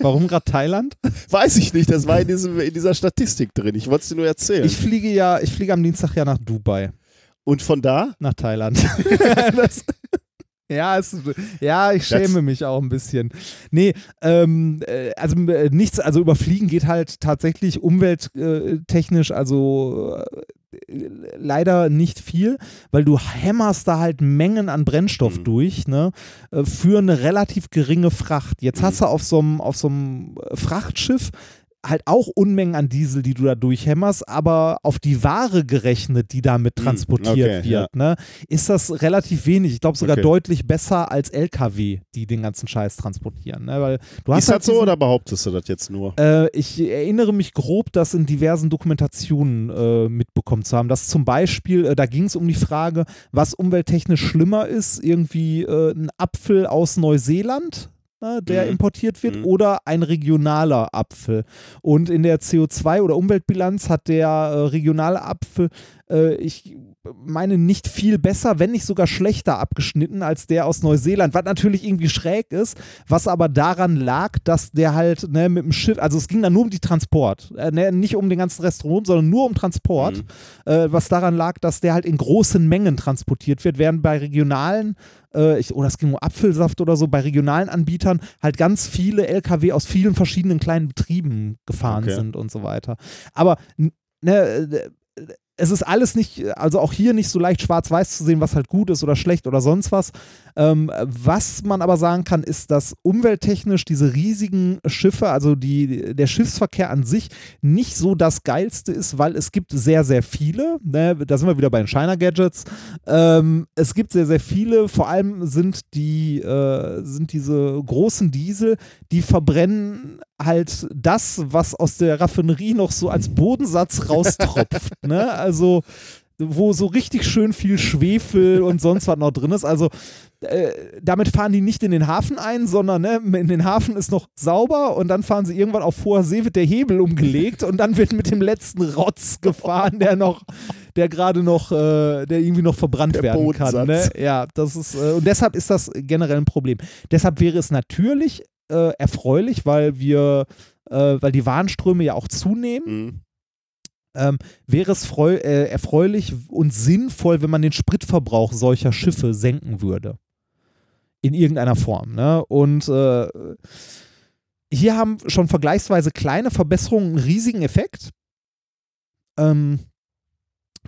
Warum gerade Thailand? *laughs* weiß ich nicht, das war in, diesem, in dieser Statistik drin. Ich wollte es dir nur erzählen. Ich fliege ja, ich fliege am Dienstag ja nach Dubai, und von da nach Thailand. *laughs* *laughs* das, ja, es, ja, ich schäme Das- mich auch ein bisschen. Nee, ähm, äh, also äh, nichts, also überfliegen geht halt tatsächlich umwelttechnisch, also äh, leider nicht viel, weil du hämmerst da halt Mengen an Brennstoff Mhm. durch, ne, äh, für eine relativ geringe Fracht. Jetzt Mhm. hast du auf so einem auf so einem äh, Frachtschiff halt auch Unmengen an Diesel, die du da durchhämmerst, aber auf die Ware gerechnet, die damit Mhm, transportiert okay, wird, ne, ist das relativ wenig. Ich glaube sogar Okay. deutlich besser als LKW, die den ganzen Scheiß transportieren, ne, weil du hast Ist halt das so diesen- oder behauptest du das jetzt nur? äh, ich erinnere mich grob, das in diversen Dokumentationen äh, mitbekommen zu haben. Dass zum Beispiel, äh, da ging es um die Frage, was umwelttechnisch schlimmer ist, irgendwie äh, ein Apfel aus Neuseeland. Ne, Der Mhm. importiert wird Mhm. oder ein regionaler Apfel. Und in der CO2- oder Umweltbilanz hat der äh, regionale Apfel, äh, ich meine, nicht viel besser, wenn nicht sogar schlechter abgeschnitten als der aus Neuseeland, was natürlich irgendwie schräg ist, was aber daran lag, dass der halt ne, mit dem Schiff, also es ging dann nur um die Transport, äh, ne, nicht um den ganzen Rest rum, sondern nur um Transport, Mhm. äh, was daran lag, dass der halt in großen Mengen transportiert wird, während bei regionalen, äh, ich, oder es ging um Apfelsaft oder so, bei regionalen Anbietern halt ganz viele LKW aus vielen verschiedenen kleinen Betrieben gefahren Okay. sind und so weiter. Aber ne, äh, es ist alles nicht, also auch hier nicht so leicht schwarz-weiß zu sehen, was halt gut ist oder schlecht oder sonst was. Ähm, was man aber sagen kann, ist, dass umwelttechnisch diese riesigen Schiffe, also die, der Schiffsverkehr an sich, nicht so das Geilste ist, weil es gibt sehr, sehr viele. Ne? Da sind wir wieder bei den China Gadgets. Ähm, es gibt sehr, sehr viele. Vor allem sind die, äh, sind diese großen Diesel, die verbrennen halt das, was aus der Raffinerie noch so als Bodensatz *laughs* raustropft. ne? Also wo so richtig schön viel Schwefel und sonst was noch drin ist. Also äh, damit fahren die nicht in den Hafen ein, sondern ne, in den Hafen ist noch sauber und dann fahren sie irgendwann auf hoher See, wird der Hebel umgelegt und dann wird mit dem letzten Rotz gefahren, der noch, der gerade noch, äh, der irgendwie noch verbrannt Der werden kann. Ne? Bodensatz. Ja, das ist, äh, und deshalb ist das generell ein Problem. Deshalb wäre es natürlich äh, erfreulich, weil wir, äh, weil die Warenströme ja auch zunehmen Mhm. Ähm, wäre es äh, erfreulich und sinnvoll, wenn man den Spritverbrauch solcher Schiffe senken würde. In irgendeiner Form. Ne? Und äh, hier haben schon vergleichsweise kleine Verbesserungen einen riesigen Effekt. Ähm,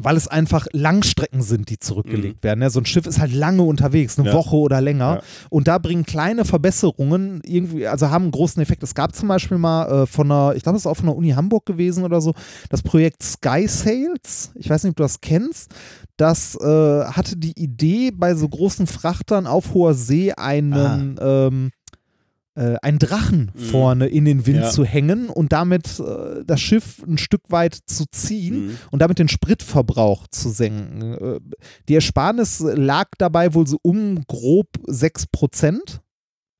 weil es einfach Langstrecken sind, die zurückgelegt werden. Ja, so ein Schiff ist halt lange unterwegs, eine Ja. Woche oder länger. Ja. Und da bringen kleine Verbesserungen irgendwie, also haben einen großen Effekt. Es gab zum Beispiel mal äh, von einer, ich glaube, es ist auch von der Uni Hamburg gewesen oder so, das Projekt Sky Sails. Ich weiß nicht, ob du das kennst. Das äh, hatte die Idee, bei so großen Frachtern auf hoher See einen, ähm, äh, einen Drachen Mhm. vorne in den Wind Ja. zu hängen und damit äh, das Schiff ein Stück weit zu ziehen Mhm. und damit den Spritverbrauch zu senken. Äh, Die Ersparnis lag dabei wohl so um grob 6%.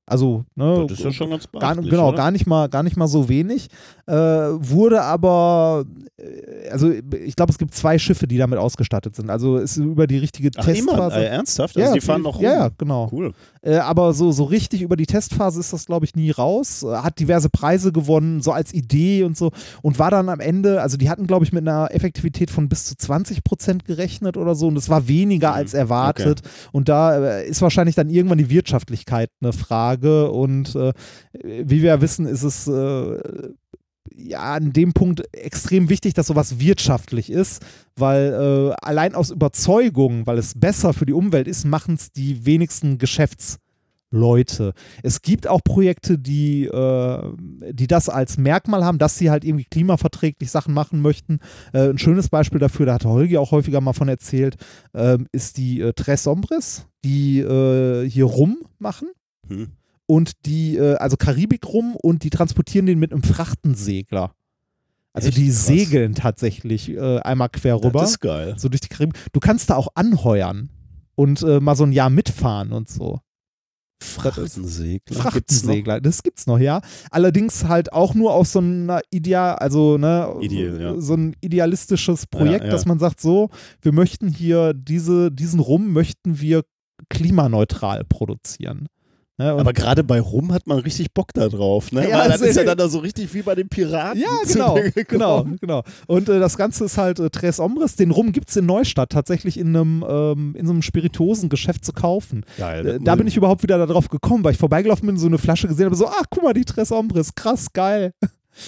Also, ne, Das ist ja schon ganz gar, genau, oder? gar nicht mal, gar nicht mal so wenig. Äh, wurde aber, äh, also ich glaube, es gibt zwei Schiffe, die damit ausgestattet sind. Also ist über die richtige Ach? Testphase. Äh, ernsthaft? Also die fahren noch rum? Ja, ja, genau. Cool. Äh, aber so, so richtig über die Testphase ist das, glaube ich, nie raus. Äh, Hat diverse Preise gewonnen, so als Idee und so. Und war dann am Ende, also die hatten, glaube ich, mit einer Effektivität von bis zu 20 Prozent gerechnet oder so. Und es war weniger Mhm. als erwartet. Und da äh, ist wahrscheinlich dann irgendwann die Wirtschaftlichkeit eine Frage. Und wie wir ja wissen, ist es. Äh, ja, an dem Punkt extrem wichtig, dass sowas wirtschaftlich ist, weil äh, allein aus Überzeugung, weil es besser für die Umwelt ist, machen es die wenigsten Geschäftsleute. Es gibt auch Projekte, die, äh, die das als Merkmal haben, dass sie halt irgendwie klimaverträglich Sachen machen möchten. Äh, ein schönes Beispiel dafür, da hat Holgi auch häufiger mal von erzählt, ähm, ist die äh, Tres Hombres, die äh, hier rum machen Hm. Und die, äh, also Karibik rum und die transportieren den mit einem Frachtensegler. Also Echt die krass. segeln tatsächlich äh, einmal quer rüber, Das ist geil. so durch die Karibik. Du kannst da auch anheuern und äh, mal so ein Jahr mitfahren und so. Frachtensegler. Frachtensegler, das gibt's noch, ja. Allerdings halt auch nur aus so einer Ideal, also ne, Ideal, ja. so ein idealistisches Projekt, Ja, ja. dass man sagt, so, wir möchten hier diese, diesen Rum möchten wir klimaneutral produzieren. Ne, Aber gerade bei Rum hat man richtig Bock da drauf, ne? Ja, Weil das also- ist ja dann da so richtig wie bei den Piraten. Ja, genau, genau, genau. Und äh, das Ganze ist halt äh, Tres Hombres. Den Rum gibt es in Neustadt tatsächlich in einem, ähm, in so einem Spirituosengeschäft zu kaufen. Geil. Äh, da bin ich überhaupt wieder darauf gekommen, weil ich vorbeigelaufen bin, so eine Flasche gesehen habe, so, ach, guck mal, die Tres Hombres, krass, geil.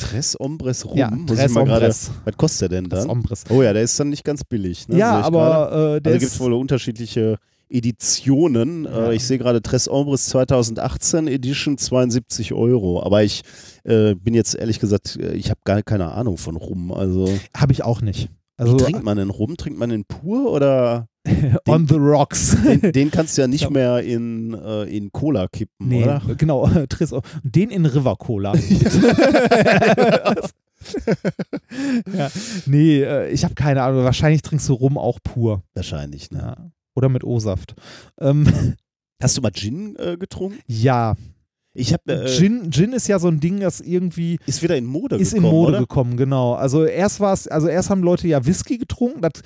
Tres Hombres Rum. Ja, Muss Tres ich mal gerade. Hombres. Was kostet der denn Tres dann? Hombres. Oh ja, der ist dann nicht ganz billig. Ne? ja, aber äh, Also gibt es wohl unterschiedliche Editionen. Ja. Äh, ich sehe gerade Tres Hombres 2018 Edition 72 Euro. Aber ich äh, bin jetzt ehrlich gesagt, äh, ich habe gar keine Ahnung von Rum. Also, habe ich auch nicht. Also wie trinkt man denn Rum? Trinkt man den pur oder *laughs* on the rocks. den, den kannst du ja nicht Ja. mehr in, äh, in Cola kippen, Nee, oder? genau, *laughs* Den in River Cola. *laughs* ja. Nee, äh, ich habe keine Ahnung. Wahrscheinlich trinkst du Rum auch pur. Wahrscheinlich, ne? Ja. Oder mit O-Saft. Ähm, *laughs* Hast du mal Gin äh, getrunken? ja, Ich habe äh, Gin, Gin ist ja so ein Ding, das irgendwie ist wieder in Mode ist gekommen, in Mode oder? gekommen, genau. Also erst war es, also erst haben Leute ja Whisky getrunken, das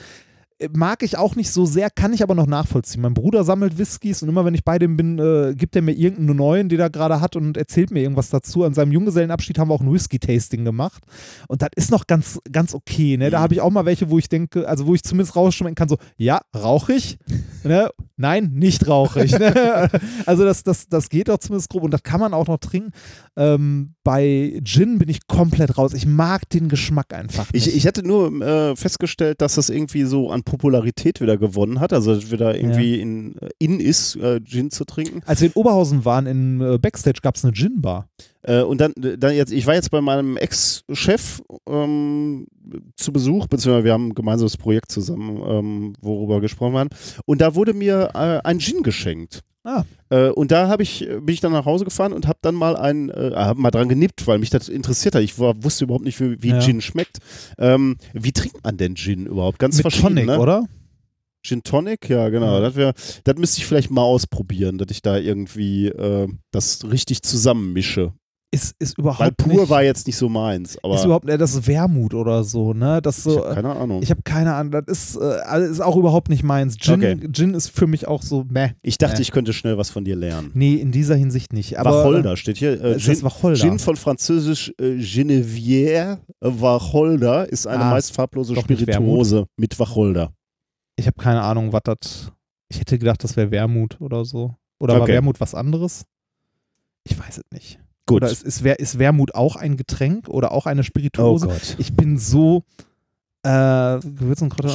mag ich auch nicht so sehr, kann ich aber noch nachvollziehen. Mein Bruder sammelt Whiskys und immer wenn ich bei dem bin, äh, gibt er mir irgendeinen neuen, den er gerade hat und erzählt mir irgendwas dazu. An seinem Junggesellenabschied haben wir auch ein Whisky-Tasting gemacht und das ist noch ganz, ganz okay. Ne? Da Mhm. habe ich auch mal welche, wo ich denke, also wo ich zumindest rausschmecken kann, so, ja, rauche ich? *laughs* ne? Nein, nicht rauche ich. Ne? *laughs* also das, das, das geht doch zumindest grob und das kann man auch noch trinken. Ähm, bei Gin bin ich komplett raus. Ich mag den Geschmack einfach nicht. Ich, ich hatte nur äh, festgestellt, dass das irgendwie so an Popularität wieder gewonnen hat. Also dass wieder irgendwie in, in ist, äh, Gin zu trinken. Als wir in Oberhausen waren, in äh, Backstage gab es eine Gin-Bar. Äh, und dann, dann jetzt, ich war jetzt bei meinem Ex-Chef ähm, zu Besuch, beziehungsweise wir haben ein gemeinsames Projekt zusammen, ähm, worüber gesprochen haben. Und da wurde mir äh, ein Gin geschenkt. Ah. Äh, und da habe ich, bin ich dann nach Hause gefahren und habe dann mal ein, äh, hab mal dran genippt, weil mich das interessiert hat. Ich war, wusste überhaupt nicht, wie, wie Ja. Gin schmeckt. Ähm, wie trinkt man denn Gin überhaupt? Ganz Mit verschieden, Tonic, ne? oder? Gin Tonic, ja genau. Das, wär, das müsste ich vielleicht mal ausprobieren, dass ich da irgendwie äh, das richtig zusammenmische. Ist, ist überhaupt Weil pur nicht, war jetzt nicht so meins. Aber ist überhaupt, äh, das ist Wermut oder so, ne? Das ich so, habe keine Ahnung. ich habe keine Ahnung, das ist, äh, ist auch überhaupt nicht meins. Gin, Okay. Gin ist für mich auch so, meh. Ich dachte, Äh. ich könnte schnell was von dir lernen. Nee, in dieser Hinsicht nicht. Aber, Wacholder steht hier. Äh, Gin, das Wacholder? Gin von französisch äh, Genevière Wacholder ist eine Ah, meist farblose nicht Spirituose mit Wacholder. Ich habe keine Ahnung, was das. Ich hätte gedacht, das wäre Wermut oder so. Oder war Okay. Wermut was anderes? Ich weiß es nicht. Gut. Oder ist, ist, ist Wermut auch ein Getränk oder auch eine oh Spirituose? Gott. ich bin so, Äh, Gewürz und Kräuter.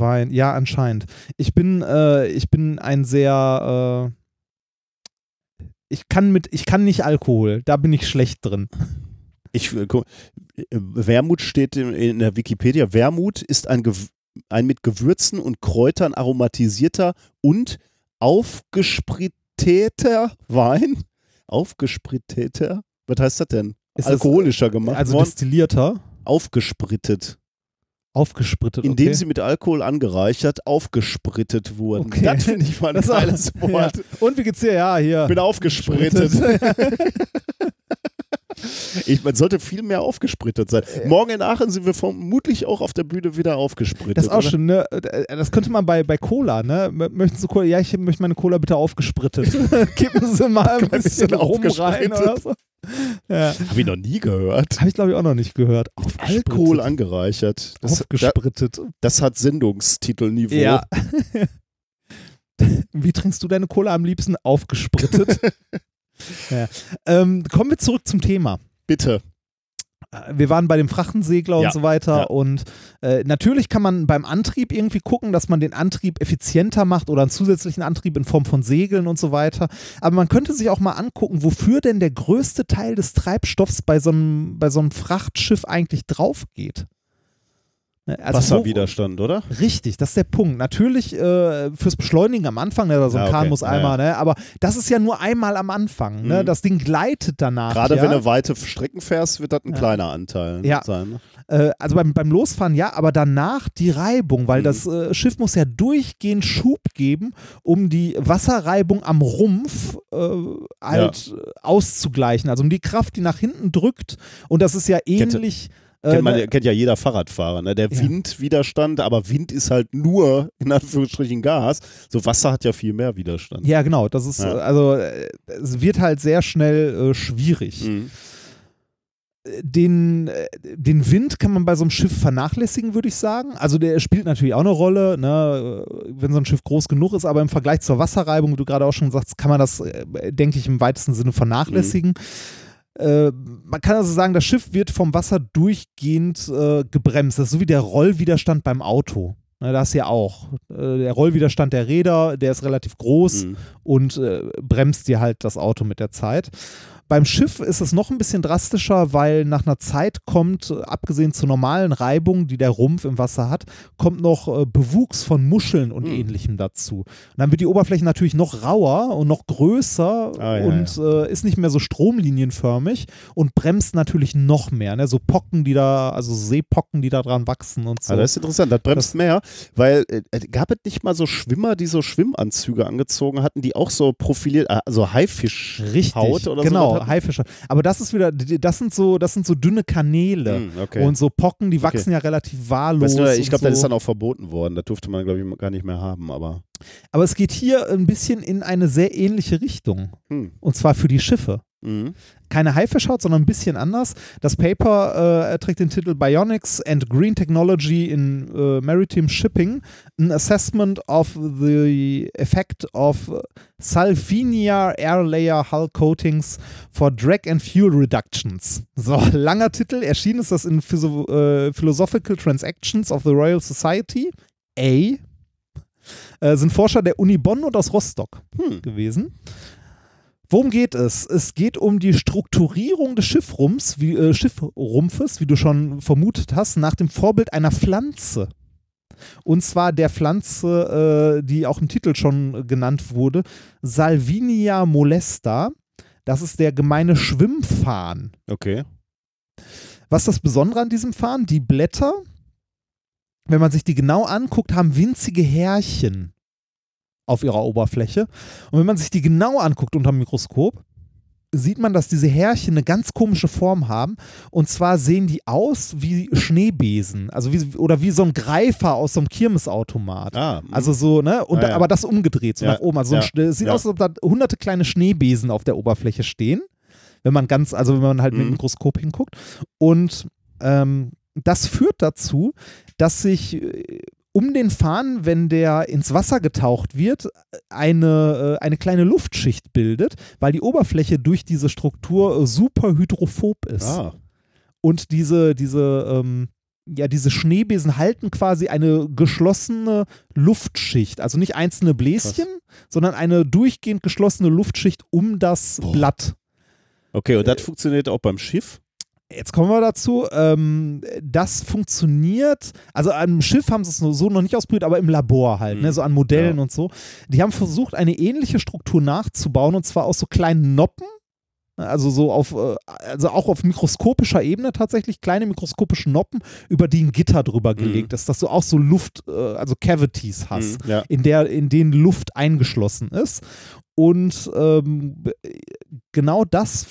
Wein. Ja, anscheinend. Ich bin, äh, ich bin ein sehr, äh, ich kann mit, ich kann nicht Alkohol. Da bin ich schlecht drin. Ich, äh, guck, äh, Wermut steht in, in der Wikipedia. Wermut ist ein, Gew- ein mit Gewürzen und Kräutern aromatisierter und aufgespritteter Wein. Aufgespritteter? Was heißt das denn? Ist das, Alkoholischer gemacht Also worden. destillierter, Aufgesprittet. Aufgesprittet. Indem okay. sie mit Alkohol angereichert aufgesprittet wurden. Okay. Das finde ich mal ein Das ist auch- geiles *laughs* Wort. Ja. Und wie geht's dir? Ja, hier. Bin aufgesprittet. Ich, man sollte viel mehr aufgesprittet sein. Morgen in Aachen sind wir vermutlich auch auf der Bühne wieder aufgesprittet. Das ist auch oder? schon, ne? Das könnte man bei, bei Cola, ne? Möchten Sie Cola? Ja, ich möchte meine Cola bitte aufgesprittet. *laughs* Kippen Sie mal ein bisschen bisschen rum rein oder so. *laughs* Ja. Habe ich noch nie gehört. Habe ich, glaube ich, auch noch nicht gehört. Alkohol angereichert. Das, da, Aufgesprittet. das hat Sendungstitelniveau. Ja. *laughs* Wie trinkst du deine Cola am liebsten? Aufgesprittet. *laughs* ja. ähm, kommen wir zurück zum Thema. Bitte. Äh, Wir waren bei dem Frachtensegler Ja, und so weiter ja. und äh, natürlich kann man beim Antrieb irgendwie gucken, dass man den Antrieb effizienter macht oder einen zusätzlichen Antrieb in Form von Segeln und so weiter. Aber man könnte sich auch mal angucken, wofür denn der größte Teil des Treibstoffs bei so einem, bei so einem Frachtschiff eigentlich drauf geht. Ne, also wo- Wasserwiderstand, oder? Richtig, das ist der Punkt. Natürlich äh, fürs Beschleunigen am Anfang, ne, so ein Ja, Kahn okay. muss Ja, einmal, ne, aber das ist ja nur einmal am Anfang. Ne? Mhm. Das Ding gleitet danach. Gerade ja? wenn du weite Strecken fährst, wird das ein Ja. kleiner Anteil Ja. sein. Ne? Äh, also beim, beim Losfahren ja, aber danach die Reibung, weil Mhm. das äh, Schiff muss ja durchgehend Schub geben, um die Wasserreibung am Rumpf äh, halt auszugleichen. Also um die Kraft, die nach hinten drückt. Und das ist ja ähnlich. äh, Kennt, man, ne- kennt ja jeder Fahrradfahrer. Ne? Der Ja. Windwiderstand, aber Wind ist halt nur in Anführungsstrichen Gas. So Wasser hat ja viel mehr Widerstand. ja, genau. Das ist, Ja. äh, also äh, es wird halt sehr schnell äh, schwierig. Mhm. den, äh, den Wind kann man bei so einem Schiff vernachlässigen, würde ich sagen. Also der spielt natürlich auch eine Rolle, ne, wenn so ein Schiff groß genug ist, aber im Vergleich zur Wasserreibung, wie du gerade auch schon sagst, kann man das, äh, denke ich, im weitesten Sinne vernachlässigen. Äh, man kann also sagen, das Schiff wird vom Wasser durchgehend äh, gebremst. Das ist so wie der Rollwiderstand beim Auto. Ne, das ja auch. Äh, der Rollwiderstand der Räder, der ist relativ groß Mhm. und äh, bremst dir halt das Auto mit der Zeit. Beim Schiff ist es noch ein bisschen drastischer, weil nach einer Zeit kommt, äh, abgesehen zur normalen Reibung, die der Rumpf im Wasser hat, kommt noch äh, Bewuchs von Muscheln und Hm. ähnlichem dazu. Und dann wird die Oberfläche natürlich noch rauer und noch größer Ah, ja, und Äh, ist nicht mehr so stromlinienförmig und bremst natürlich noch mehr. Ne? So Pocken, die da, also Seepocken, die da dran wachsen und so. Ah, das ist interessant, das bremst Das- mehr, weil äh, gab es nicht mal so Schwimmer, die so Schwimmanzüge angezogen hatten, die auch so profiliert, äh, also Haifischhaut Richtig, oder so? Hatten? Haifische. Aber das ist wieder, das sind so, das sind so dünne Kanäle. Hm, okay. Und so Pocken, die wachsen ja relativ wahllos. Weißt du, ich glaube, so. das ist dann auch verboten worden. Das durfte man, glaube ich, gar nicht mehr haben, aber. Aber es geht hier ein bisschen in eine sehr ähnliche Richtung. Hm. Und zwar für die Schiffe. Mhm. Keine Haifischhaut, sondern ein bisschen anders. Das Paper äh, trägt den Titel Bionics and Green Technology in äh, Maritime Shipping, an Assessment of the Effect of Salvinia Air Layer Hull Coatings for Drag and Fuel Reductions. So, *laughs* langer Titel. Erschienen ist das in Physio äh, Philosophical Transactions of the Royal Society. A. Äh, sind Forscher der Uni Bonn und aus Rostock Hm. gewesen. Worum geht es? Es geht um die Strukturierung des Schiffrumpfs, wie, äh, Schiffrumpfes, wie du schon vermutet hast, nach dem Vorbild einer Pflanze. Und zwar der Pflanze, äh, die auch im Titel schon genannt wurde, Salvinia molesta. Das ist der gemeine Schwimmfarn. Okay. Was ist das Besondere an diesem Farn? Die Blätter, wenn man sich die genau anguckt, haben winzige Härchen auf ihrer Oberfläche. Und wenn man sich die genau anguckt unter dem Mikroskop, sieht man, dass diese Härchen eine ganz komische Form haben. Und zwar sehen die aus wie Schneebesen. Also wie, oder wie so ein Greifer aus so einem Kirmesautomat. Ah, mhm. Also so, ne? Und Ah, ja. aber das umgedreht, so Ja, nach oben. Also so ein ja, es sieht aus, als ob da hunderte kleine Schneebesen auf der Oberfläche stehen. Wenn man ganz, also wenn man halt mit dem Mhm. Mikroskop hinguckt. Und ähm, das führt dazu, dass sich äh, um den Farn, wenn der ins Wasser getaucht wird, eine, äh, eine kleine Luftschicht bildet, weil die Oberfläche durch diese Struktur äh, super hydrophob ist. ah. Und diese, diese, ähm, ja, diese Schneebesen halten quasi eine geschlossene Luftschicht, also nicht einzelne Bläschen, sondern eine durchgehend geschlossene Luftschicht um das Boah. Blatt. Okay, und das funktioniert auch beim Schiff? Jetzt kommen wir dazu. Ähm, das funktioniert, also am Schiff haben sie es so noch nicht ausprobiert, aber im Labor halt, ne, Mhm. so an Modellen Ja. und so. Die haben versucht, eine ähnliche Struktur nachzubauen und zwar aus so kleinen Noppen. Also so auf, äh, also auch auf mikroskopischer Ebene tatsächlich, kleine mikroskopische Noppen, über die ein Gitter drüber gelegt ist, dass du auch so Luft, äh, also Cavities hast Mhm, ja. in, der, in denen Luft eingeschlossen ist. Und ähm, genau das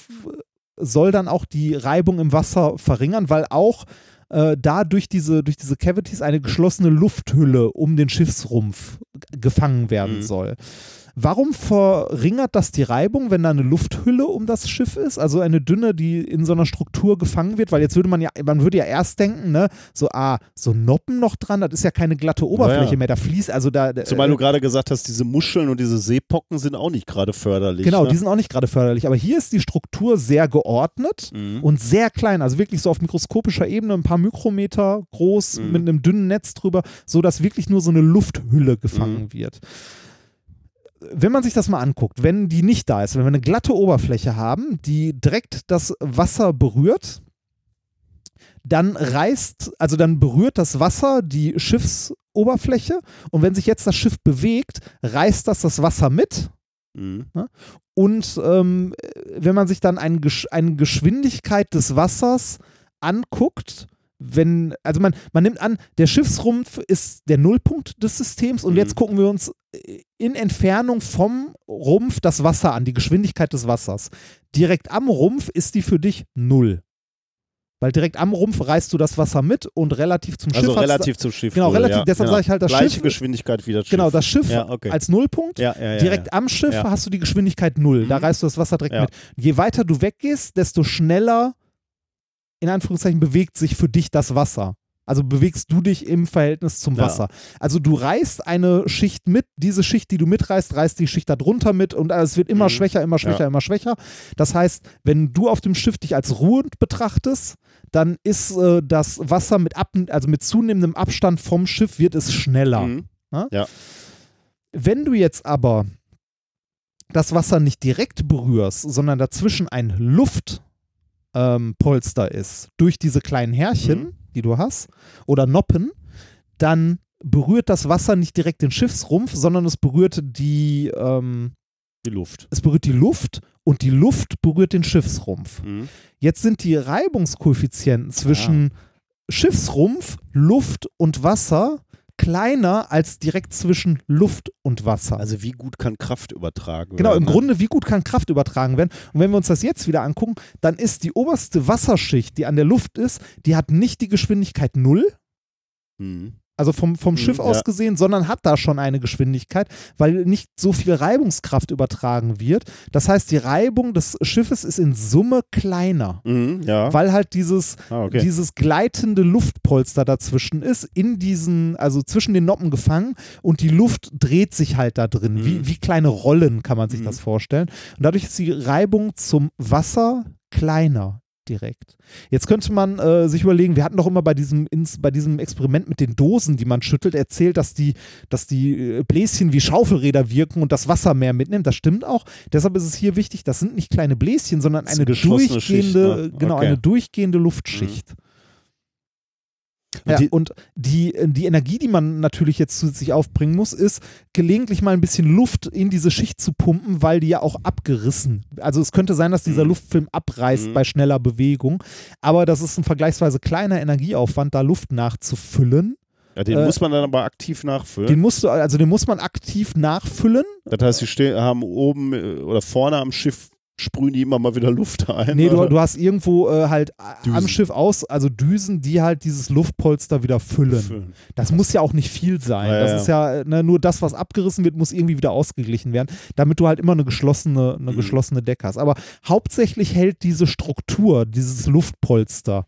soll dann auch die Reibung im Wasser verringern, weil auch äh, da durch diese, durch diese Cavities eine geschlossene Lufthülle um den Schiffsrumpf gefangen werden Mhm. soll. Warum verringert das die Reibung, wenn da eine Lufthülle um das Schiff ist? Also eine dünne, die in so einer Struktur gefangen wird, weil jetzt würde man ja, man würde ja erst denken, ne, so, ah, so Noppen noch dran, das ist ja keine glatte Oberfläche ja. mehr, da fließt, also da. Zumal äh, du gerade gesagt hast, diese Muscheln und diese Seepocken sind auch nicht gerade förderlich. Genau, ne? die sind auch nicht gerade förderlich. Aber hier ist die Struktur sehr geordnet Mhm. und sehr klein. Also wirklich so auf mikroskopischer Ebene, ein paar Mikrometer groß, Mhm. mit einem dünnen Netz drüber, sodass wirklich nur so eine Lufthülle gefangen Mhm. wird. Wenn man sich das mal anguckt, wenn die nicht da ist, wenn wir eine glatte Oberfläche haben, die direkt das Wasser berührt, dann reißt, also dann berührt das Wasser die Schiffsoberfläche und wenn sich jetzt das Schiff bewegt, reißt das das Wasser mit Mhm. und ähm, wenn man sich dann ein Gesch eine Geschwindigkeit des Wassers anguckt, wenn, also man, man nimmt an, der Schiffsrumpf ist der Nullpunkt des Systems und Mhm. jetzt gucken wir uns in Entfernung vom Rumpf das Wasser an, die Geschwindigkeit des Wassers. Direkt am Rumpf ist die für dich null. Weil direkt am Rumpf reißt du das Wasser mit und relativ zum Also Schiff hat's- relativ zum Schiff. Genau, relativ, ja, deshalb genau. sage ich halt, das Gleiche Schiff, Geschwindigkeit wie das Schiff. genau, das Schiff Ja, okay. als Nullpunkt ja, ja, ja, Direkt ja. am Schiff Ja. hast du die Geschwindigkeit null. Da Mhm. reißt du das Wasser direkt Ja. mit. Je weiter du weggehst, desto schneller, in Anführungszeichen, bewegt sich für dich das Wasser. Also bewegst du dich im Verhältnis zum Ja. Wasser. Also du reißt eine Schicht mit, diese Schicht, die du mitreißt, reißt die Schicht darunter mit und es wird immer Mhm. schwächer, immer schwächer, Ja. immer schwächer. Das heißt, wenn du auf dem Schiff dich als ruhend betrachtest, dann ist äh, das Wasser mit, ab, also mit zunehmendem Abstand vom Schiff wird es schneller. Mhm. Wenn du jetzt aber das Wasser nicht direkt berührst, sondern dazwischen ein Luftpolster ähm, Polster ist, durch diese kleinen Härchen, Mhm. die du hast, oder Noppen, dann berührt das Wasser nicht direkt den Schiffsrumpf, sondern es berührt die, ähm, Die Luft. es berührt die Luft und die Luft berührt den Schiffsrumpf. Mhm. Jetzt sind die Reibungskoeffizienten zwischen Schiffsrumpf, Luft und Wasser kleiner als direkt zwischen Luft und Wasser. Also wie gut kann Kraft übertragen Genau, werden? im ne? Grunde, wie gut kann Kraft übertragen werden? Und wenn wir uns das jetzt wieder angucken, dann ist die oberste Wasserschicht, die an der Luft ist, die hat nicht die Geschwindigkeit null, Mhm. Also vom, vom Mhm, Schiff ja. aus gesehen, sondern hat da schon eine Geschwindigkeit, weil nicht so viel Reibungskraft übertragen wird. Das heißt, die Reibung des Schiffes ist in Summe kleiner. Mhm, ja. Weil halt dieses, ah, okay. dieses gleitende Luftpolster dazwischen ist, in diesen, also zwischen den Noppen gefangen und die Luft dreht sich halt da drin. Mhm. Wie, wie kleine Rollen kann man sich Mhm. das vorstellen. Und dadurch ist die Reibung zum Wasser kleiner direkt. Jetzt könnte man äh, sich überlegen, wir hatten doch immer bei diesem, ins, bei diesem Experiment mit den Dosen, die man schüttelt, erzählt, dass die, dass die äh, Bläschen wie Schaufelräder wirken und das Wasser mehr mitnimmt. Das stimmt auch. Deshalb ist es hier wichtig, das sind nicht kleine Bläschen, sondern eine durchgehende, Schicht, ne? genau, Okay. eine durchgehende Luftschicht. Und Ja, die- und die, die Energie, die man natürlich jetzt zusätzlich aufbringen muss, ist, gelegentlich mal ein bisschen Luft in diese Schicht zu pumpen, weil die ja auch abgerissen. Also es könnte sein, dass dieser Mhm. Luftfilm abreißt Mhm. bei schneller Bewegung, aber das ist ein vergleichsweise kleiner Energieaufwand, da Luft nachzufüllen. ja, den äh, muss man dann aber aktiv nachfüllen. Den musst du, also den muss man aktiv nachfüllen. das heißt, sie stehen, haben oben äh, oder vorne am Schiff sprühen die immer mal wieder Luft ein. Nee, du, du hast irgendwo äh, halt a- am Düsen. Schiff aus, also Düsen, die halt dieses Luftpolster wieder füllen. Füllen. Das muss ja auch nicht viel sein. Ja, das ja. ist ja äh, ne, nur das, was abgerissen wird, muss irgendwie wieder ausgeglichen werden, damit du halt immer eine geschlossene, eine Mhm. geschlossene Decke hast. Aber hauptsächlich hält diese Struktur, dieses Luftpolster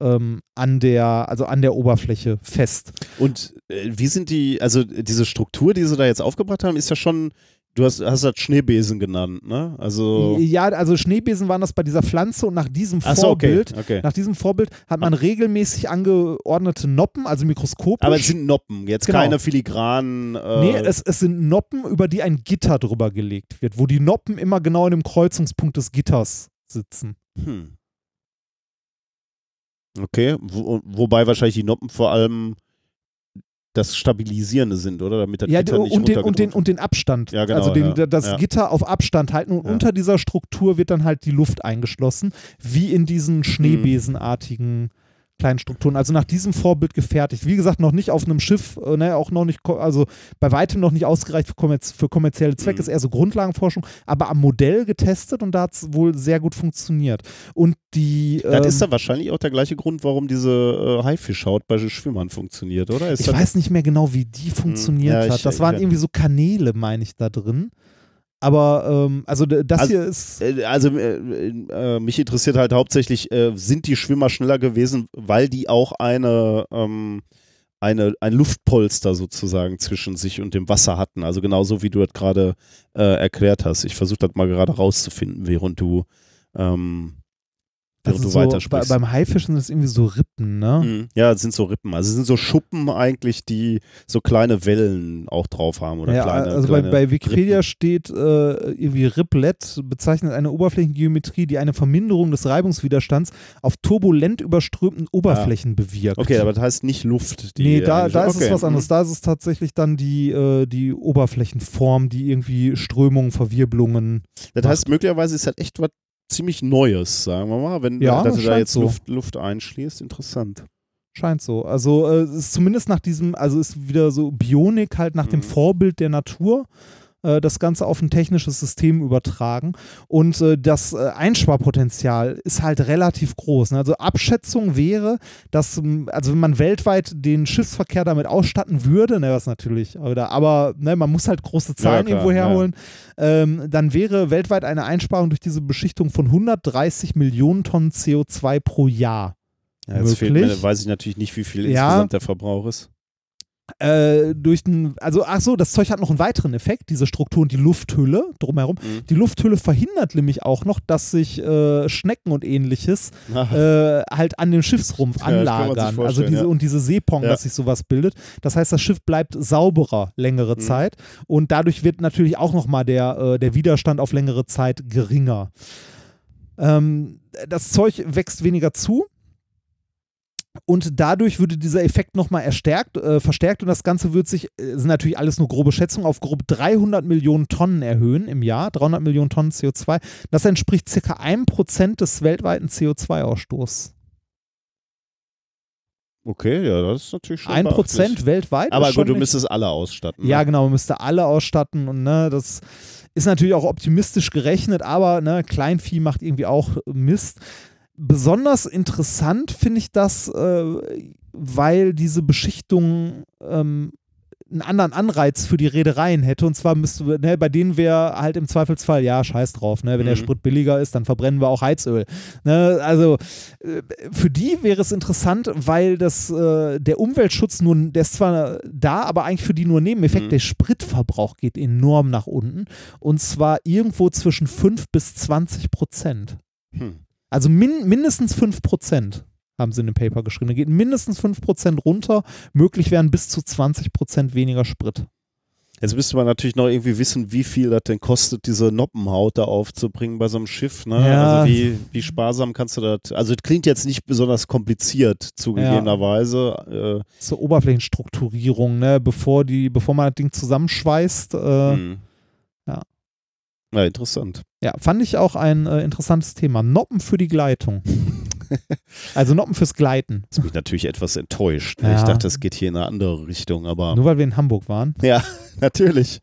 ähm, an der, also an der Oberfläche fest. Und äh, wie sind die, also diese Struktur, die sie da jetzt aufgebracht haben, ist ja schon Du hast, hast das Schneebesen genannt, ne? Also. Ja, also Schneebesen waren das bei dieser Pflanze und nach diesem Ach so, okay, Vorbild, okay. nach diesem Vorbild hat man regelmäßig angeordnete Noppen, also mikroskopisch. Aber es sind Noppen, jetzt Genau. keine filigranen. Äh, Nee, es, es sind Noppen, über die ein Gitter drüber gelegt wird, wo die Noppen immer genau in dem Kreuzungspunkt des Gitters sitzen. hm. Okay, wo, wobei wahrscheinlich die Noppen vor allem das Stabilisierende sind, oder? Damit das Ja, Gitter nicht und, den, und, den, und den Abstand. Ja, genau, also den, ja, das ja. Gitter auf Abstand halten und unter dieser Struktur wird dann halt die Luft eingeschlossen, wie in diesen Mhm. Schneebesenartigen kleinen Strukturen. Also nach diesem Vorbild gefertigt. Wie gesagt, noch nicht auf einem Schiff, äh, ne, auch noch nicht, also bei weitem noch nicht ausgereicht für, kommerz für kommerzielle Zwecke, Mhm. ist eher so Grundlagenforschung, aber am Modell getestet und da hat es wohl sehr gut funktioniert. Und die. Das ähm, ist dann wahrscheinlich auch der gleiche Grund, warum diese äh, Haifischhaut bei Schwimmern funktioniert, oder? Ist Ich das, weiß nicht mehr genau, wie die funktioniert Ja, ich- hat. Das waren irgendwie so Kanäle, meine ich, da drin. Aber ähm, also das Also, hier ist. Äh, Also äh, äh, mich interessiert halt hauptsächlich, äh, sind die Schwimmer schneller gewesen, weil die auch eine, ähm, eine, ein Luftpolster sozusagen zwischen sich und dem Wasser hatten. Also genauso wie du das gerade äh, erklärt hast. Ich versuche das mal gerade rauszufinden, während du, ähm, während Also du so, bei, weitersprichst. beim Haifischen es irgendwie so Rippen, ne? Mhm. Ja, es sind so Rippen. Also es sind so Schuppen eigentlich, die so kleine Wellen auch drauf haben. Oder ja, kleine, also bei, kleine bei Wikipedia Rippen. steht äh, irgendwie Riplet bezeichnet eine Oberflächengeometrie, die eine Verminderung des Reibungswiderstands auf turbulent überströmten Oberflächen bewirkt. Okay, aber das heißt nicht Luft. Die nee, da, da ist okay. es was anderes. Da ist es tatsächlich dann die, äh, die Oberflächenform, die irgendwie Strömungen, Verwirbelungen. Das heißt, möglicherweise ist das echt was ziemlich Neues, sagen wir mal, wenn Ja, dass du da jetzt so. Luft, Luft einschließt. Interessant. Scheint so. Also äh, es ist zumindest nach diesem, also ist wieder so Bionik halt nach dem Mhm. Vorbild der Natur. Äh, Das Ganze auf ein technisches System übertragen. Und äh, das äh, Einsparpotenzial ist halt relativ groß. Ne? Also Abschätzung wäre, dass, ähm, also wenn man weltweit den Schiffsverkehr damit ausstatten würde, ne, was natürlich, oder, aber ne, man muss halt große Zahlen klar, irgendwo ja. herholen, ähm, dann wäre weltweit eine Einsparung durch diese Beschichtung von 130 Millionen Tonnen CO2 pro Jahr. Ja, jetzt fehlt Möglich. mir, weiß ich natürlich nicht, wie viel Ja. insgesamt der Verbrauch ist. Äh, durch den, also ach so, das Zeug hat noch einen weiteren Effekt, diese Struktur und die Lufthülle drumherum. Mhm. Die Lufthülle verhindert nämlich auch noch, dass sich äh, Schnecken und ähnliches *laughs* äh, halt an dem Schiffsrumpf Ja, anlagern. Also diese ja. und diese Seepong, Ja. dass sich sowas bildet. Das heißt, das Schiff bleibt sauberer längere Mhm. Zeit und dadurch wird natürlich auch nochmal der, äh, der Widerstand auf längere Zeit geringer. Ähm, das Zeug wächst weniger zu. Und dadurch würde dieser Effekt nochmal erstärkt, äh, verstärkt und das Ganze wird sich, äh, sind natürlich alles nur grobe Schätzungen, auf grob 300 Millionen Tonnen erhöhen im Jahr, 300 Millionen Tonnen CO2. Das entspricht circa 1% des weltweiten CO2-Ausstoßes. Okay, ja, das ist natürlich schon 1% beachtlich. weltweit. Aber gut, du müsstest alle ausstatten. Ja, ne? genau, man müsste alle ausstatten und ne, das ist natürlich auch optimistisch gerechnet, aber ne, Kleinvieh macht irgendwie auch Mist. Besonders interessant finde ich das, äh, weil diese Beschichtung ähm, einen anderen Anreiz für die Reedereien hätte. Und zwar müsste, ne, bei denen wäre halt im Zweifelsfall, ja, scheiß drauf, ne, wenn der Mhm. Sprit billiger ist, dann verbrennen wir auch Heizöl. Ne, also äh, für die wäre es interessant, weil das, äh, der Umweltschutz nur, der ist zwar da, aber eigentlich für die nur Nebeneffekt. Mhm. Der Spritverbrauch geht enorm nach unten. Und zwar irgendwo zwischen 5 bis 20 Prozent. Hm. Also min mindestens 5 Prozent haben sie in dem Paper geschrieben. Da geht mindestens 5 Prozent runter. Möglich wären bis zu 20 Prozent weniger Sprit. Jetzt müsste man natürlich noch irgendwie wissen, wie viel das denn kostet, diese Noppenhaut da aufzubringen bei so einem Schiff. Ne? Ja. Also wie, wie sparsam kannst du das? Also es klingt jetzt nicht besonders kompliziert, zugegebenerweise. Zur Oberflächenstrukturierung, ne? bevor, die, bevor man das Ding zusammenschweißt. Äh, Äh, hm. Ja. Ja, interessant. Ja, fand ich auch ein äh, interessantes Thema. Noppen für die Gleitung. *laughs* also Noppen fürs Gleiten. Jetzt bin ich natürlich etwas enttäuscht. Ne? Ja. Ich dachte, es geht hier in eine andere Richtung, aber Nur weil wir in Hamburg waren. ja, *laughs* natürlich.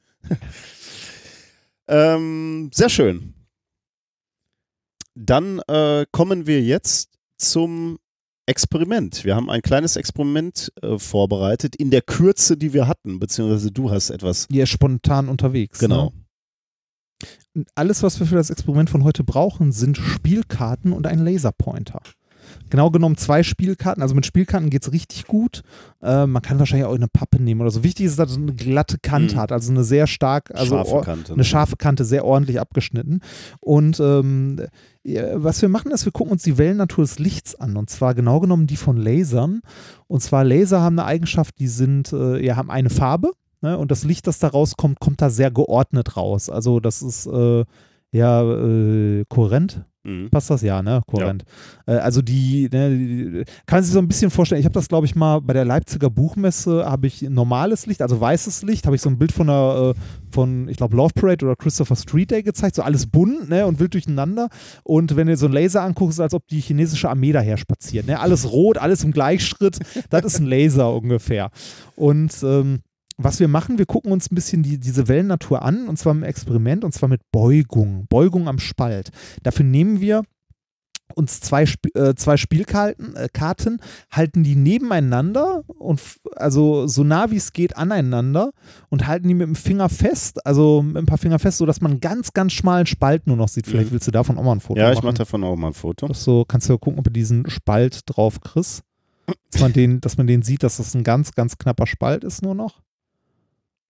ähm, sehr schön. Dann äh, kommen wir jetzt zum Experiment. Wir haben ein kleines Experiment äh, vorbereitet in der Kürze, die wir hatten, beziehungsweise du hast etwas. Ihr ist spontan unterwegs. Genau. Ne? Alles, was wir für das Experiment von heute brauchen, sind Spielkarten und ein Laserpointer. genau genommen zwei Spielkarten. Also mit Spielkarten geht es richtig gut. Äh, man kann wahrscheinlich auch eine Pappe nehmen oder so. Wichtig ist, dass es eine glatte Kante Mhm. hat, also eine sehr stark, also Scharfe Kante, eine ne? scharfe Kante, sehr ordentlich abgeschnitten. Und ähm, was wir machen, ist, wir gucken uns die Wellennatur des Lichts an. Und zwar genau genommen die von Lasern. Und zwar Laser haben eine Eigenschaft, die sind, äh, ja, haben eine Farbe. Ne? Und das Licht, das da rauskommt, kommt da sehr geordnet raus. Also das ist äh, ja äh, kohärent. Mhm. Passt das? Ja, ne? Kohärent. Äh, also die, ne, die, kann man sich so ein bisschen vorstellen, ich habe das, glaube ich, mal bei der Leipziger Buchmesse, habe ich normales Licht, also weißes Licht, habe ich so ein Bild von einer, äh, von, ich glaube, Love Parade oder Christopher Street Day gezeigt, so alles bunt, ne, und wild durcheinander. Und wenn du so einen Laser anguckst, ist es, als ob die chinesische Armee daher spaziert, ne? Alles rot, alles im Gleichschritt, das ist ein Laser *laughs* ungefähr. Und, ähm, was wir machen, wir gucken uns ein bisschen die, diese Wellennatur an, und zwar im Experiment, und zwar mit Beugung. Beugung am Spalt. Dafür nehmen wir uns zwei, Sp äh, zwei Spielkarten, äh, Karten, halten die nebeneinander und also so nah wie es geht aneinander und halten die mit dem Finger fest, also mit ein paar Finger fest, sodass man einen ganz, ganz schmalen Spalt nur noch sieht. Vielleicht Mhm. willst du davon auch mal ein Foto Ja, machen. ich mache davon auch mal ein Foto. Das so, kannst du ja gucken, ob du diesen Spalt drauf kriegst. Dass man, den, dass man den sieht, dass das ein ganz, ganz knapper Spalt ist nur noch.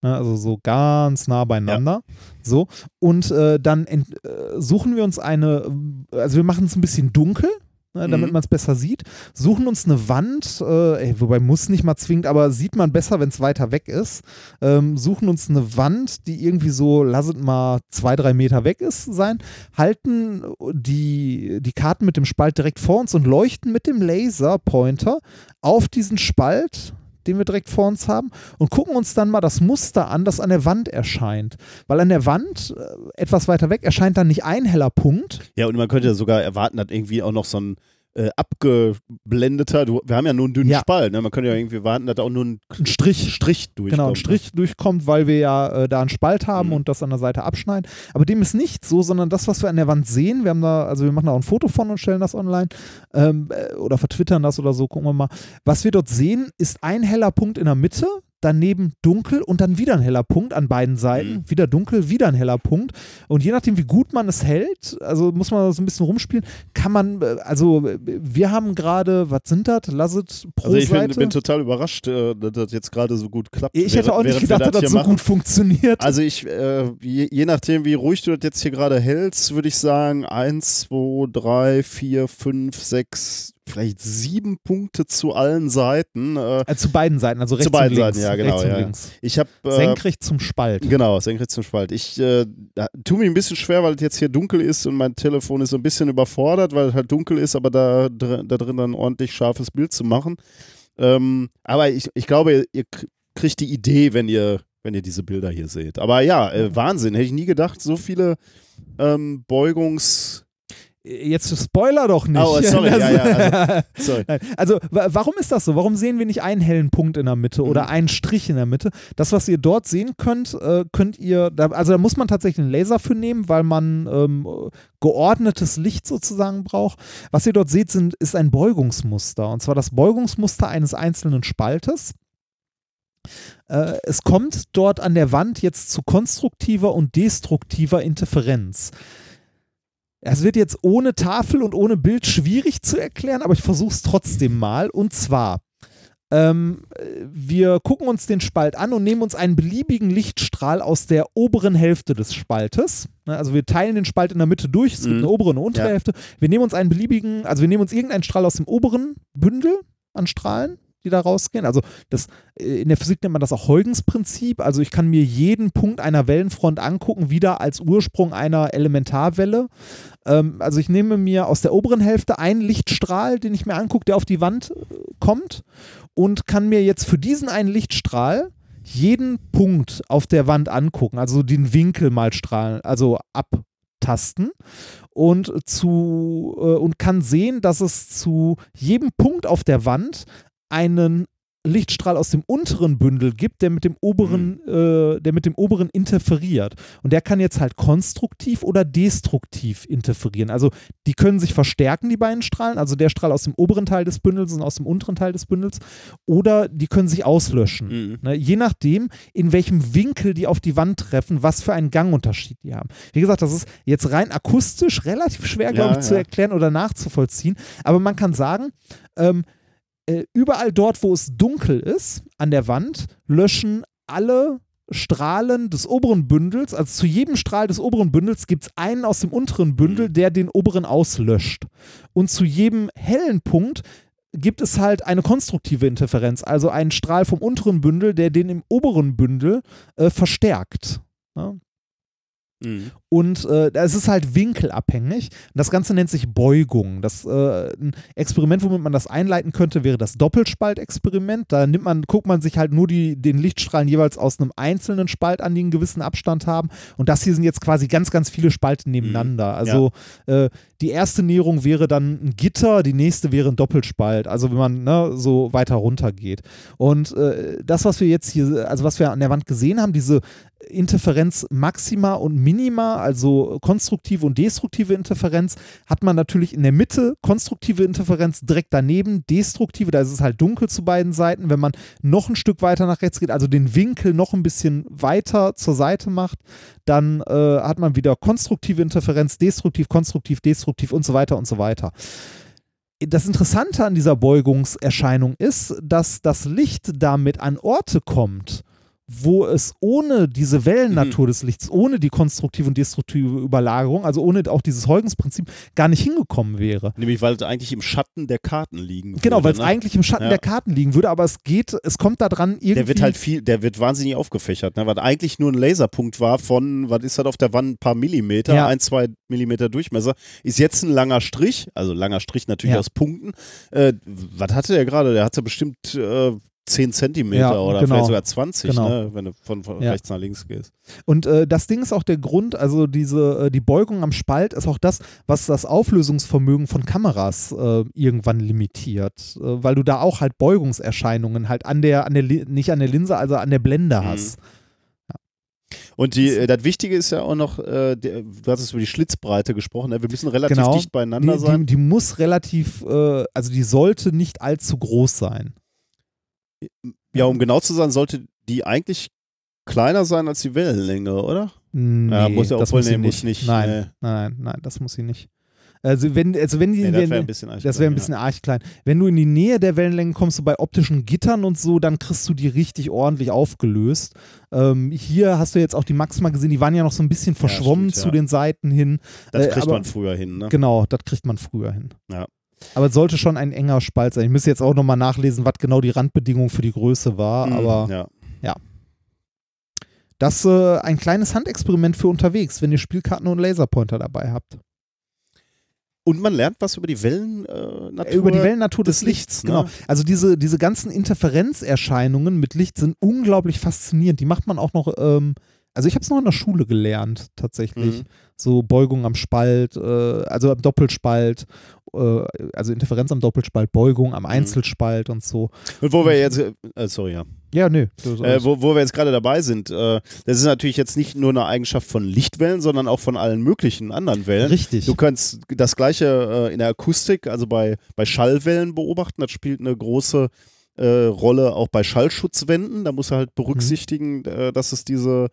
Ne, also so ganz nah beieinander. So. Und äh, dann ent, äh, suchen wir uns eine, also wir machen es ein bisschen dunkel. Ne, damit Mhm. man es besser sieht. Suchen uns eine Wand, äh, ey, wobei muss nicht mal zwingend, aber sieht man besser, wenn es weiter weg ist. Ähm, suchen uns eine Wand, die irgendwie so, lasset mal zwei, drei Meter weg ist, sein, halten die, die Karten mit dem Spalt direkt vor uns und leuchten mit dem Laserpointer auf diesen Spalt, den wir direkt vor uns haben, und gucken uns dann mal das Muster an, das an der Wand erscheint. Weil an der Wand, äh, etwas weiter weg, erscheint dann nicht ein heller Punkt, Ja, und man könnte sogar erwarten, dass irgendwie auch noch so ein äh, abgeblendeter, du, wir haben ja nur einen dünnen Ja. Spalt, ne? man könnte ja irgendwie erwarten, dass da auch nur ein ein Strich Strich durchkommt. Genau, ein Strich durchkommt, weil wir ja äh, da einen Spalt haben Mhm. und das an der Seite abschneiden. Aber dem ist nicht so, sondern das, was wir an der Wand sehen, wir haben da, also wir machen da auch ein Foto von und stellen das online ähm, äh, oder vertwittern das oder so, gucken wir mal. Was wir dort sehen, ist ein heller Punkt in der Mitte, daneben dunkel und dann wieder ein heller Punkt an beiden Seiten, Mhm. wieder dunkel, wieder ein heller Punkt. Und je nachdem, wie gut man es hält, also muss man so ein bisschen rumspielen, kann man, äh, also äh, wir haben gerade, was sind das? Lasset pro Also ich bin, bin total überrascht, äh, dass das jetzt gerade so gut klappt. ich hätte auch nicht gedacht, dass das hier so machen. gut funktioniert. Also ich, äh, je, je nachdem, wie ruhig du das jetzt hier gerade hältst, würde ich sagen, eins, zwei, drei, vier, fünf, sechs, vielleicht sieben Punkte zu allen Seiten. Äh, Äh, zu beiden Seiten, also rechts beiden und links. Seiten, ja, genau, ja. ich habe äh, Senkrecht zum Spalt. Genau, senkrecht zum Spalt. Ich äh, da- tu mir ein bisschen schwer, weil es jetzt hier dunkel ist und mein Telefon ist so ein bisschen überfordert, weil es halt dunkel ist, aber da, da drin dann ein ordentlich scharfes Bild zu machen. Ähm, aber ich, ich glaube, ihr, kriegt die Idee, wenn ihr, wenn ihr diese Bilder hier seht. Aber ja, äh, Wahnsinn. Hätte ich nie gedacht, so viele ähm, Beugungs... Jetzt Spoiler doch nicht. Oh, sorry, ja, ja, *laughs* Sorry. Nein. Also, wa- warum ist das so? Warum sehen wir nicht einen hellen Punkt in der Mitte oder Mhm. einen Strich in der Mitte? Das, was ihr dort sehen könnt, äh, könnt ihr, also da muss man tatsächlich einen Laser für nehmen, weil man ähm, geordnetes Licht sozusagen braucht. Was ihr dort seht, sind, ist ein Beugungsmuster. Und zwar das Beugungsmuster eines einzelnen Spaltes. Äh, es kommt dort an der Wand jetzt zu konstruktiver und destruktiver Interferenz. Es wird jetzt ohne Tafel und ohne Bild schwierig zu erklären, aber ich versuche es trotzdem mal. Und zwar, ähm, äh, wir gucken uns den Spalt an und nehmen uns einen beliebigen Lichtstrahl aus der oberen Hälfte des Spaltes. Ne, Also wir teilen den Spalt in der Mitte durch, es gibt Mhm. eine obere und eine untere Ja. Hälfte. Wir nehmen uns einen beliebigen, also wir nehmen uns irgendeinen Strahl aus dem oberen Bündel an Strahlen, die da rausgehen. Also das, äh, in der Physik nennt man das auch Huygens-Prinzip. Also ich kann mir jeden Punkt einer Wellenfront angucken, wieder als Ursprung einer Elementarwelle. Ähm, also ich nehme mir aus der oberen Hälfte einen Lichtstrahl, den ich mir angucke, der auf die Wand äh, kommt und kann mir jetzt für diesen einen Lichtstrahl jeden Punkt auf der Wand angucken, also den Winkel mal strahlen, also abtasten und zu äh, und kann sehen, dass es zu jedem Punkt auf der Wand einen Lichtstrahl aus dem unteren Bündel gibt, der mit dem oberen, Mhm. äh, der mit dem oberen interferiert. Und der kann jetzt halt konstruktiv oder destruktiv interferieren. Also die können sich verstärken, die beiden Strahlen, also der Strahl aus dem oberen Teil des Bündels und aus dem unteren Teil des Bündels, oder die können sich auslöschen. Mhm. Ne, je nachdem, in welchem Winkel die auf die Wand treffen, was für einen Gangunterschied die haben. Wie gesagt, das ist jetzt rein akustisch relativ schwer, glaube Ja, ich, zu ja. erklären oder nachzuvollziehen. Aber man kann sagen, ähm, äh, überall dort, wo es dunkel ist, an der Wand, löschen alle Strahlen des oberen Bündels, also zu jedem Strahl des oberen Bündels gibt es einen aus dem unteren Bündel, Mhm. der den oberen auslöscht. Und zu jedem hellen Punkt gibt es halt eine konstruktive Interferenz, also einen Strahl vom unteren Bündel, der den im oberen Bündel äh, verstärkt. Ja? Mhm. Und äh, es ist halt winkelabhängig. Und das Ganze nennt sich Beugung. Das, äh, ein Experiment, womit man das einleiten könnte, wäre das Doppelspaltexperiment. Da nimmt man, guckt man sich halt nur die, den Lichtstrahlen jeweils aus einem einzelnen Spalt an, die einen gewissen Abstand haben. Und das hier sind jetzt quasi ganz, ganz viele Spalte nebeneinander. Also äh, die erste Näherung wäre dann ein Gitter, die nächste wäre ein Doppelspalt. Also wenn man ne, so weiter runter geht. Und äh, das, was wir jetzt hier, also was wir an der Wand gesehen haben, diese Interferenz Maxima und Minima, also konstruktive und destruktive Interferenz, hat man natürlich in der Mitte konstruktive Interferenz direkt daneben, destruktive, da ist es halt dunkel zu beiden Seiten. Wenn man noch ein Stück weiter nach rechts geht, also den Winkel noch ein bisschen weiter zur Seite macht, dann äh, hat man wieder konstruktive Interferenz, destruktiv, konstruktiv, destruktiv und so weiter und so weiter. Das Interessante an dieser Beugungserscheinung ist, dass das Licht damit an Orte kommt, wo es ohne diese Wellennatur des Lichts, ohne die konstruktive und destruktive Überlagerung, also ohne auch dieses Huygens-Prinzip, gar nicht hingekommen wäre. Nämlich, weil es eigentlich im Schatten der Karten liegen Genau, würde, weil es ne? eigentlich im Schatten Ja. der Karten liegen würde, aber es geht, es kommt da dran irgendwie. Der wird halt viel, der wird wahnsinnig aufgefächert, ne? weil eigentlich nur ein Laserpunkt war von, was ist das auf der Wand, ein paar Millimeter, Ja. ein, zwei Millimeter Durchmesser, ist jetzt ein langer Strich, also langer Strich natürlich Ja. aus Punkten. Äh, was hatte der gerade? Der hatte bestimmt äh, 10 Zentimeter Ja, oder genau. vielleicht sogar 20, Genau. ne? wenn du von, von Ja. rechts nach links gehst. Und äh, das Ding ist auch der Grund, also diese, äh, die Beugung am Spalt ist auch das, was das Auflösungsvermögen von Kameras äh, irgendwann limitiert, äh, weil du da auch halt Beugungserscheinungen halt an der, an der, nicht an der Linse, also an der Blende Mhm. hast. Und die, äh, das Wichtige ist ja auch noch, äh, du hast über die Schlitzbreite gesprochen, ne? wir müssen relativ Genau. dicht beieinander Die, sein. die, die muss relativ, äh, also die sollte nicht allzu groß sein. Ja, um genau zu sein, sollte die eigentlich kleiner sein als die Wellenlänge, oder? Nee, Ja, muss ja das muss sie nicht. nicht, Nein, nee. nein, nein, das muss sie nicht. Also wenn, also wenn die, Nee, das wäre ein bisschen Das wäre ein klein, bisschen arg klein. Wenn du in die Nähe der Wellenlänge kommst, so bei optischen Gittern und so, dann kriegst du die richtig ordentlich aufgelöst. Ähm, hier hast du jetzt auch die Maxima gesehen, die waren ja noch so ein bisschen verschwommen stimmt, zu ja. den Seiten hin. Das Äh, kriegt aber- man früher hin, ne? Genau, das kriegt man früher hin. Ja. Aber es sollte schon ein enger Spalt sein. Ich müsste jetzt auch nochmal nachlesen, was genau die Randbedingung für die Größe war. Mhm, Aber ja. das äh, ein kleines Handexperiment für unterwegs, wenn ihr Spielkarten und Laserpointer dabei habt. Und man lernt was über die Wellennatur. Natur Über die Wellennatur des, des Lichts, Lichts, ne? genau. Also diese, diese ganzen Interferenzerscheinungen mit Licht sind unglaublich faszinierend. Die macht man auch noch, ähm, also ich habe es noch in der Schule gelernt, tatsächlich. Mhm. So Beugung am Spalt, äh, also am Doppelspalt, äh, also Interferenz am Doppelspalt, Beugung Mhm. am Einzelspalt und so. Und wo wir jetzt, äh, sorry, ja. Ja, nö. Äh, wo, wo wir jetzt gerade dabei sind, äh, das ist natürlich jetzt nicht nur eine Eigenschaft von Lichtwellen, sondern auch von allen möglichen anderen Wellen. Richtig. Du kannst das gleiche äh, in der Akustik, also bei, bei Schallwellen beobachten. Das spielt eine große äh, Rolle auch bei Schallschutzwänden. Da musst du halt berücksichtigen, äh, dass es diese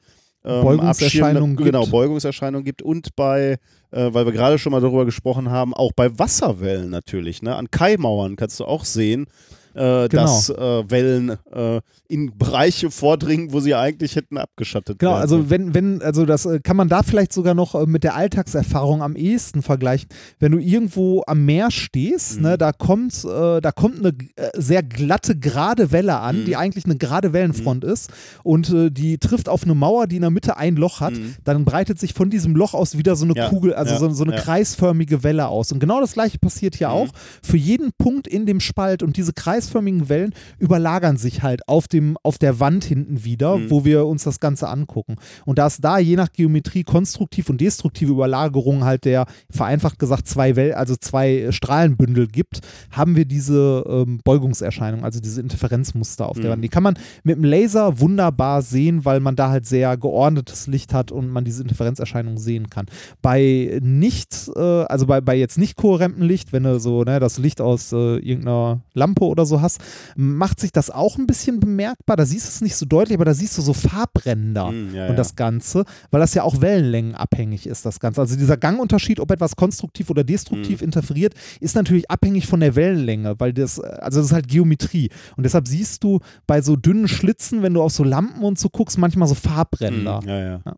ähm, Beugungserscheinungen Genau, gibt. Beugungserscheinungen gibt. Und bei, äh, weil wir gerade schon mal darüber gesprochen haben, auch bei Wasserwellen natürlich. Ne? An Kaimauern kannst du auch sehen, äh, Genau. dass äh, Wellen äh, in Bereiche vordringen, wo sie eigentlich hätten abgeschattet Genau, werden. also wenn, wenn, also das äh, kann man da vielleicht sogar noch äh, mit der Alltagserfahrung am ehesten vergleichen. Wenn du irgendwo am Meer stehst, Mhm. ne, da kommt, äh, da kommt eine sehr glatte, gerade Welle an, Mhm. die eigentlich eine gerade Wellenfront ist und die trifft auf eine Mauer, die in der Mitte ein Loch hat, Mhm. dann breitet sich von diesem Loch aus wieder so eine Ja, Kugel, also ja, so, so eine ja. kreisförmige Welle aus. Und genau das gleiche passiert hier Mhm. auch. Für jeden Punkt in dem Spalt und diese kreisförmigen Wellen überlagern sich halt auf, dem, auf der Wand hinten wieder, Mhm. wo wir uns das Ganze angucken. Und da es da je nach Geometrie konstruktiv und destruktive Überlagerungen halt der, vereinfacht gesagt, zwei Well also zwei Strahlenbündel gibt, haben wir diese ähm, Beugungserscheinung, also diese Interferenzmuster auf der Mhm. Wand. Die kann man mit dem Laser wunderbar sehen, weil man da halt sehr geordnetes Licht hat und man diese Interferenzerscheinung sehen kann. Bei nicht, äh, also bei, bei jetzt nicht kohärentem Licht, wenn du so ne, das Licht aus äh, irgendeiner Lampe oder so hast, macht sich das auch ein bisschen bemerkbar. Da siehst du es nicht so deutlich, aber da siehst du so Farbränder Mm, ja, und ja. das Ganze, weil das ja auch wellenlängenabhängig ist, das Ganze. Also dieser Gangunterschied, ob etwas konstruktiv oder destruktiv interferiert, ist natürlich abhängig von der Wellenlänge, weil das, also das ist halt Geometrie. Und deshalb siehst du bei so dünnen Schlitzen, wenn du auf so Lampen und so guckst, manchmal so Farbränder. Mm, ja, ja. Ja.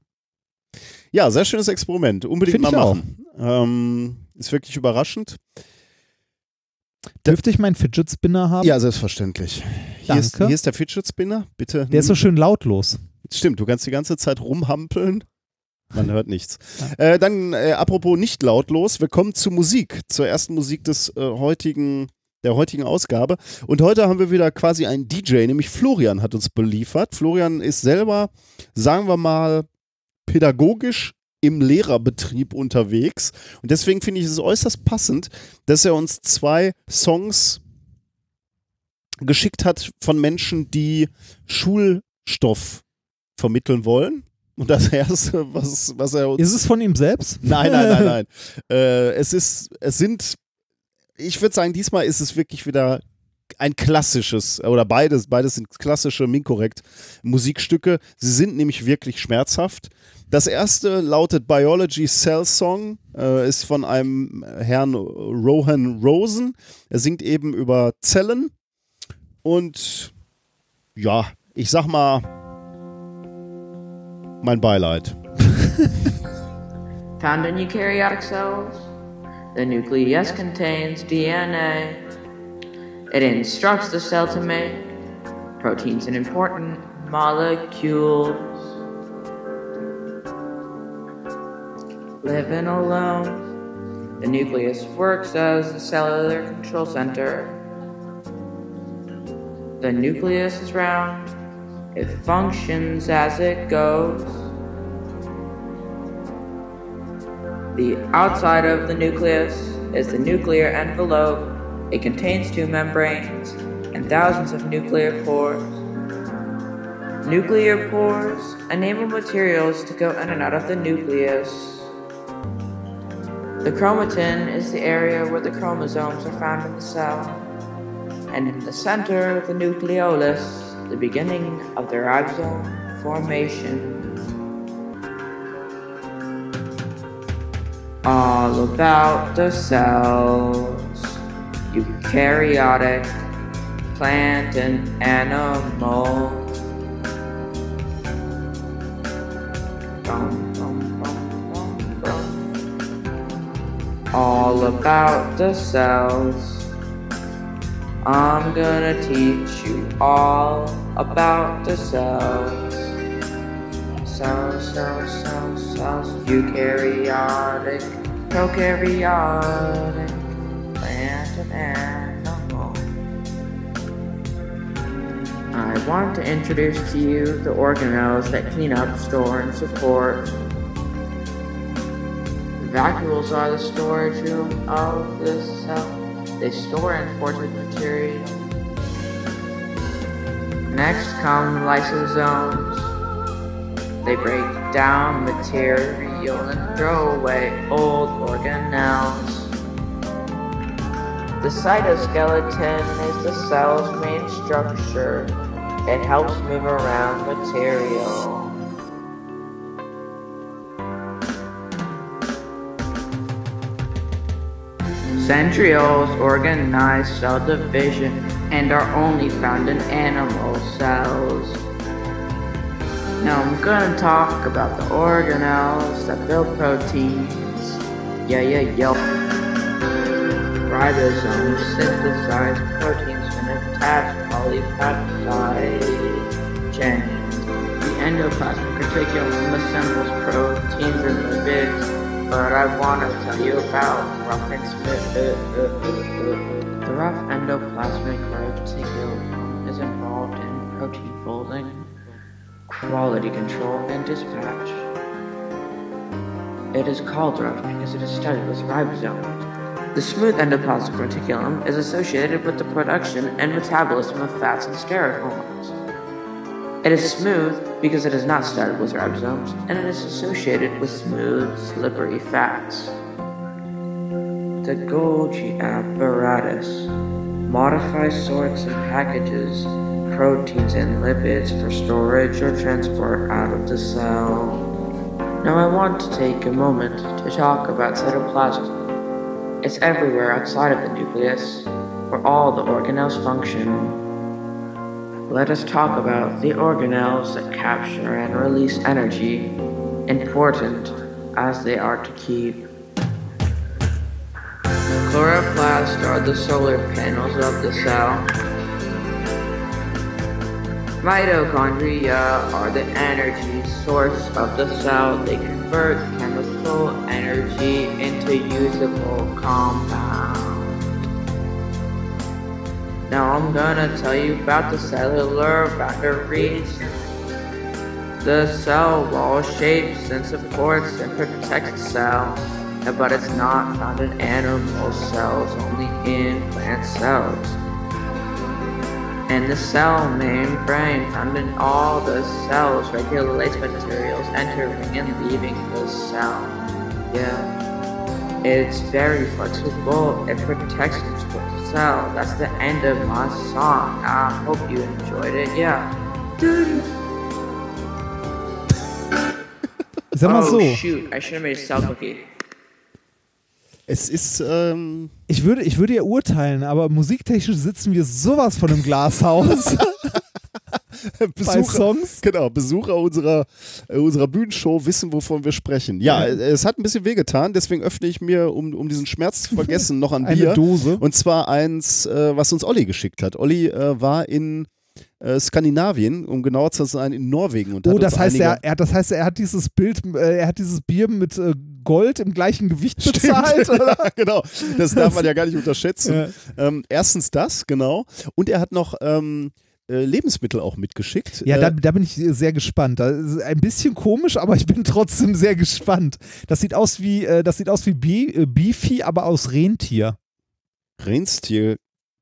ja, sehr schönes Experiment. Unbedingt Find mal machen. Ähm, ist wirklich überraschend. Dürfte ich meinen Fidget Spinner haben? Ja, selbstverständlich. Hier ist, Danke. hier ist der Fidget Spinner. Bitte. Der ist so schön lautlos. Stimmt, du kannst die ganze Zeit rumhampeln. Man hört nichts. Äh, dann, äh, apropos nicht lautlos, wir kommen zur Musik, zur ersten Musik des äh, heutigen, der heutigen Ausgabe. Und heute haben wir wieder quasi einen DJ, nämlich Florian hat uns beliefert. Florian ist selber, sagen wir mal, pädagogisch im Lehrerbetrieb unterwegs. Und deswegen finde ich es äußerst passend, dass er uns zwei Songs geschickt hat von Menschen, die Schulstoff vermitteln wollen. Und das *laughs* erste, was, was er uns. Ist es von ihm selbst? Nein, nein, nein, nein. *laughs* äh, es ist, es sind, ich würde sagen, diesmal ist es wirklich wieder ein klassisches, oder beides, beides sind klassische Minkorrekt Musikstücke. Sie sind nämlich wirklich schmerzhaft. Das erste lautet Biology Cell Song, äh, ist von einem Herrn Rohan Rosen. Er singt eben über Zellen. Und ja, ich sag mal, mein Beileid. *laughs* Found in eukaryotic cells, the nucleus contains DNA. It instructs the cell to make proteins and important molecules. Living alone, the nucleus works as the cellular control center. The nucleus is round, it functions as it goes. The outside of the nucleus is the nuclear envelope. It contains two membranes and thousands of nuclear pores. Nuclear pores enable materials to go in and out of the nucleus. The chromatin is the area where the chromosomes are found in the cell. And in the center of the nucleolus, the beginning of the ribosome formation. all about the cells, eukaryotic, plant and animal. All about the cells. I'm gonna teach you all about the cells. Cells, cells, cells, cells, eukaryotic, prokaryotic, plant and animal. I want to introduce to you the organelles that clean up, store, and support. Vacuoles are the storage room of the cell. They store important material. Next come lysosomes. They break down material and throw away old organelles. The cytoskeleton is the cell's main structure. It helps move around material. Centrioles organize cell division and are only found in animal cells. Now I'm gonna talk about the organelles that build proteins. Yeah, yeah, yeah. Ribosomes synthesize proteins and attach polypeptide chains. The endoplasmic reticulum assembles proteins and lipids, but I wanna tell you about rough and smooth. Uh, uh, uh, the rough endoplasmic reticulum is involved in protein folding, quality control, and dispatch. It is called rough because it is studded with ribosomes. The smooth endoplasmic reticulum is associated with the production and metabolism of fats and steroid hormones. It is smooth because it is not started with ribosomes, and it is associated with smooth, slippery fats. The Golgi apparatus modifies sorts and packages proteins and lipids for storage or transport out of the cell. Now I want to take a moment to talk about cytoplasm. It's everywhere outside of the nucleus, where all the organelles function. Let us talk about the organelles that capture and release energy, important as they are to keep. Chloroplasts are the solar panels of the cell. Mitochondria are the energy source of the cell. They convert chemical energy into usable compounds. Now I'm gonna tell you about the cellular boundaries. The cell wall shapes and supports and protects the cell, but it's not found in animal cells, only in plant cells. And the cell membrane found in all the cells regulates materials entering and leaving the cell. Yeah. It's very flexible. It protects cell. That's the end of my song. I hope you enjoyed it. Yeah. *laughs* Sag mal oh so, shoot! I should have made a. Es ist, ähm, ich würde, ich würde ja urteilen, aber musiktechnisch sitzen wir sowas von im Glashaus *laughs* *laughs* Besucher, Songs. genau, Besucher unserer, äh, unserer Bühnenshow wissen, wovon wir sprechen. Ja, äh, es hat ein bisschen wehgetan, deswegen öffne ich mir, um, um diesen Schmerz zu vergessen, noch ein *laughs* Eine Bier. Dose. Und zwar eins, äh, was uns Olli geschickt hat. Olli äh, war in äh, Skandinavien, um genauer zu sein, in Norwegen. Und Oh, das heißt, er, er, das heißt, er hat dieses Bild, äh, er hat dieses Bier mit äh, Gold im gleichen Gewicht bezahlt. *laughs* Oder? genau, das darf man ja gar nicht unterschätzen. Ja. Ähm, erstens das, genau. Und er hat noch ähm, äh, Lebensmittel auch mitgeschickt. Ja, äh, da, da bin ich sehr gespannt. Ein bisschen komisch, aber ich bin *laughs* trotzdem sehr gespannt. Das sieht aus wie, äh, das sieht aus wie Bi Beefy, aber aus Rentier. Rentier.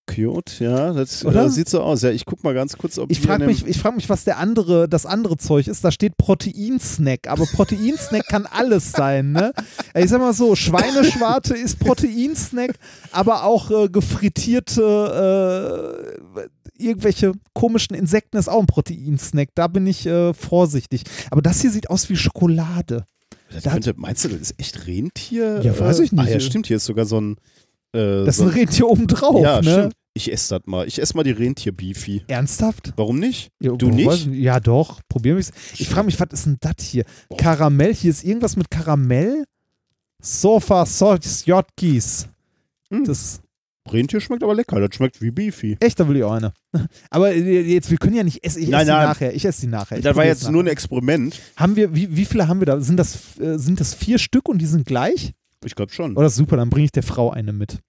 Cute, ja, das Oder? äh, sieht so aus. Ja, ich guck mal ganz kurz, ob Ich frage mich, ich frag mich, was der andere, das andere Zeug ist. Da steht Proteinsnack, aber Proteinsnack kann *laughs* alles sein, ne? Ich sag mal so, Schweineschwarte ist Proteinsnack, aber auch äh, gefrittierte äh, irgendwelche komischen Insekten ist auch ein Proteinsnack. Da bin ich äh, vorsichtig. Aber das hier sieht aus wie Schokolade. Könnte, meinst du, das ist echt Rentier? Ja, weiß ich nicht. Ah, ja, stimmt, hier ist sogar so ein. Äh, Das ist so ein Rentier obendrauf, Ja, ne? stimmt. Ich esse das mal. Ich esse mal die Rentier-Beefy. Ernsthaft? Warum nicht? Ja, Du nicht? ich Ja, doch. Probieren wir es. Ich frage mich, was ist denn das hier? Karamell. Hier ist irgendwas mit Karamell. Sofa Sotjotkies. Hm. Das Rentier schmeckt aber lecker. Das schmeckt wie Beefy. echt, da will ich auch eine. *laughs* Aber äh, jetzt, wir können ja nicht essen. Ich Nein, esse die nein. nachher. Ich esse die nachher. Ich Das war jetzt es nur ein nachher. Experiment. Haben wir, wie, wie viele haben wir da? Sind das, äh, sind das vier Stück und die sind gleich? Ich glaube schon. Oder super, dann bringe ich der Frau eine mit.